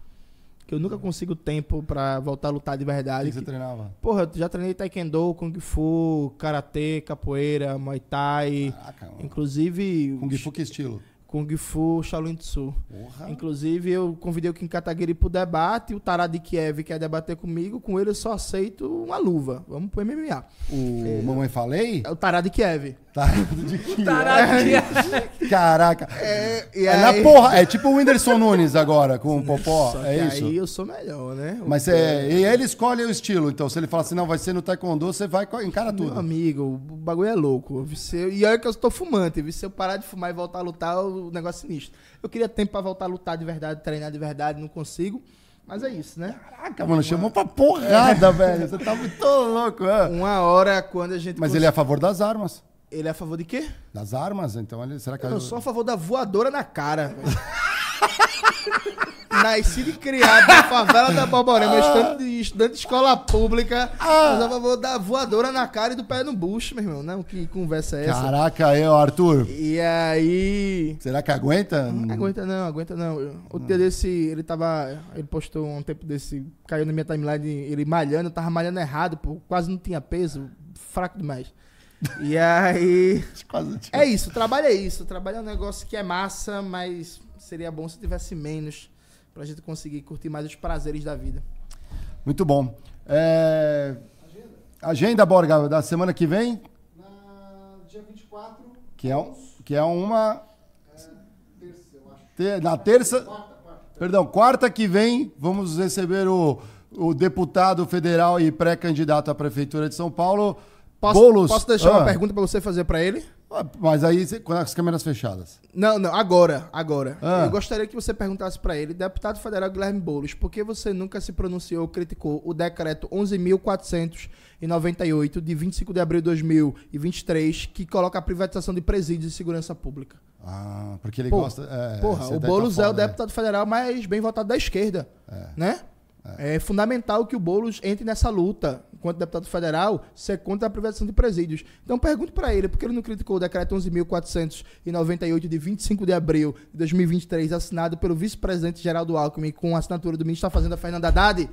que eu nunca consigo tempo para voltar a lutar de verdade. O que, você treinava? Porra, eu já treinei taekwondo, kung fu, karatê, capoeira, muay thai. Caraca, inclusive... Kung fu que estilo? Kung Fu Shaolin Tzu. Porra. Inclusive, eu convidei o Kim Kataguiri pro debate, o Tará de Kiev quer debater comigo, com ele eu só aceito uma luva. Vamos pro MMA. O é, Mamãe Falei? É o Tará de Kiev. Tará de Kiev. Tará de Kiev. Caraca. É, é aí... na porra, é tipo o Whindersson Nunes agora, com o Popó, só é isso? aí eu sou melhor, né? Mas é, e ele escolhe o estilo, então se ele fala assim, não, vai ser no Taekwondo, você vai encara tudo. Meu amigo, o bagulho é louco. E olha que eu estou fumante, se eu parar de fumar e voltar a lutar, eu o negócio sinistro. Eu queria tempo para voltar a lutar de verdade, treinar de verdade, não consigo. Mas é isso, né? Caraca, mano, chamou pra porrada, é. velho. Você tá muito louco, é. Uma hora quando a gente. Mas cons... ele é a favor das armas. Ele é a favor de quê? Das armas, então ele. Será que Eu sou a favor da voadora na cara. Nascido e criado na favela da Borborema, estudante, de escola pública, ah. mas a favor da voadora na cara e do pé no bucho, meu irmão. Não, que conversa é essa? Caraca, eu, Arthur. E aí. Será que aguenta? Não aguenta não, aguenta não. O dia desse, ele tava. Ele postou um tempo desse, caiu na minha timeline, ele malhando, eu tava malhando errado, pô, quase não tinha peso, fraco demais. E aí. é isso, trabalho é isso. Trabalho é um negócio que é massa, mas seria bom se tivesse menos pra gente conseguir curtir mais os prazeres da vida. Muito bom. É... Agenda. Agenda, Borga, da semana que vem? Na dia 24. Que é, um, que é uma. É, terça, eu acho. Na terça. Quarta, quarta. Perdão, quarta que vem, vamos receber o, o deputado federal e pré-candidato à Prefeitura de São Paulo. Posso, Boulos. Posso deixar ah. uma pergunta para você fazer para ele? Ah, Mas aí, com as câmeras fechadas. Não, não, agora, agora. Ah. Eu gostaria que você perguntasse pra ele, deputado federal Guilherme Boulos, por que você nunca se pronunciou ou criticou o decreto 11.498 de 25 de abril de 2023 que coloca a privatização de presídios e segurança pública? Ah, porque ele Pô, gosta. é, Porra, o Boulos é o deputado federal mais bem votado da esquerda, né? É. fundamental que o Boulos entre nessa luta, enquanto deputado federal, ser contra a privatização de presídios. Então pergunto pra ele, por que ele não criticou o decreto 11.498 de 25 de abril de 2023, assinado pelo vice-presidente Geraldo Alckmin com a assinatura do ministro da Fazenda Fernando Haddad?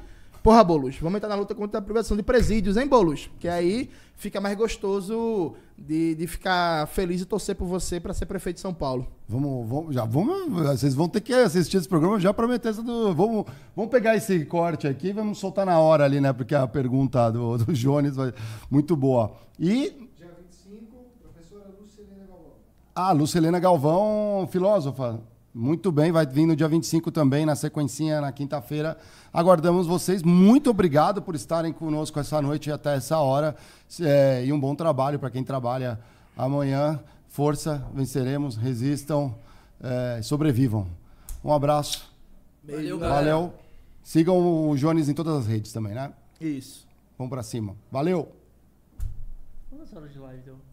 Porra, Boulos, vamos entrar na luta contra a privatização de presídios, hein, Boulos? Que aí fica mais gostoso de, de ficar feliz e torcer por você pra ser prefeito de São Paulo. Vamos, vamos, já vamos. Vocês vão ter que assistir esse programa já prometer essa do. Vamos, vamos pegar esse corte aqui e vamos soltar na hora ali, né? Porque a pergunta do, do Jones vai muito boa. E Dia 25, professora Lucilene Galvão. a Lucilena Galvão, filósofa. Muito bem, vai vir no dia 25 também, na sequencinha, na quinta-feira. Aguardamos vocês. Muito obrigado por estarem conosco essa noite até essa hora. É, e um bom trabalho para quem trabalha amanhã. Força, venceremos, resistam, é, sobrevivam. Um abraço. Valeu, Valeu. Sigam o Jones em todas as redes também, né? Isso. Vamos para cima. Valeu. Quantas horas de live deu?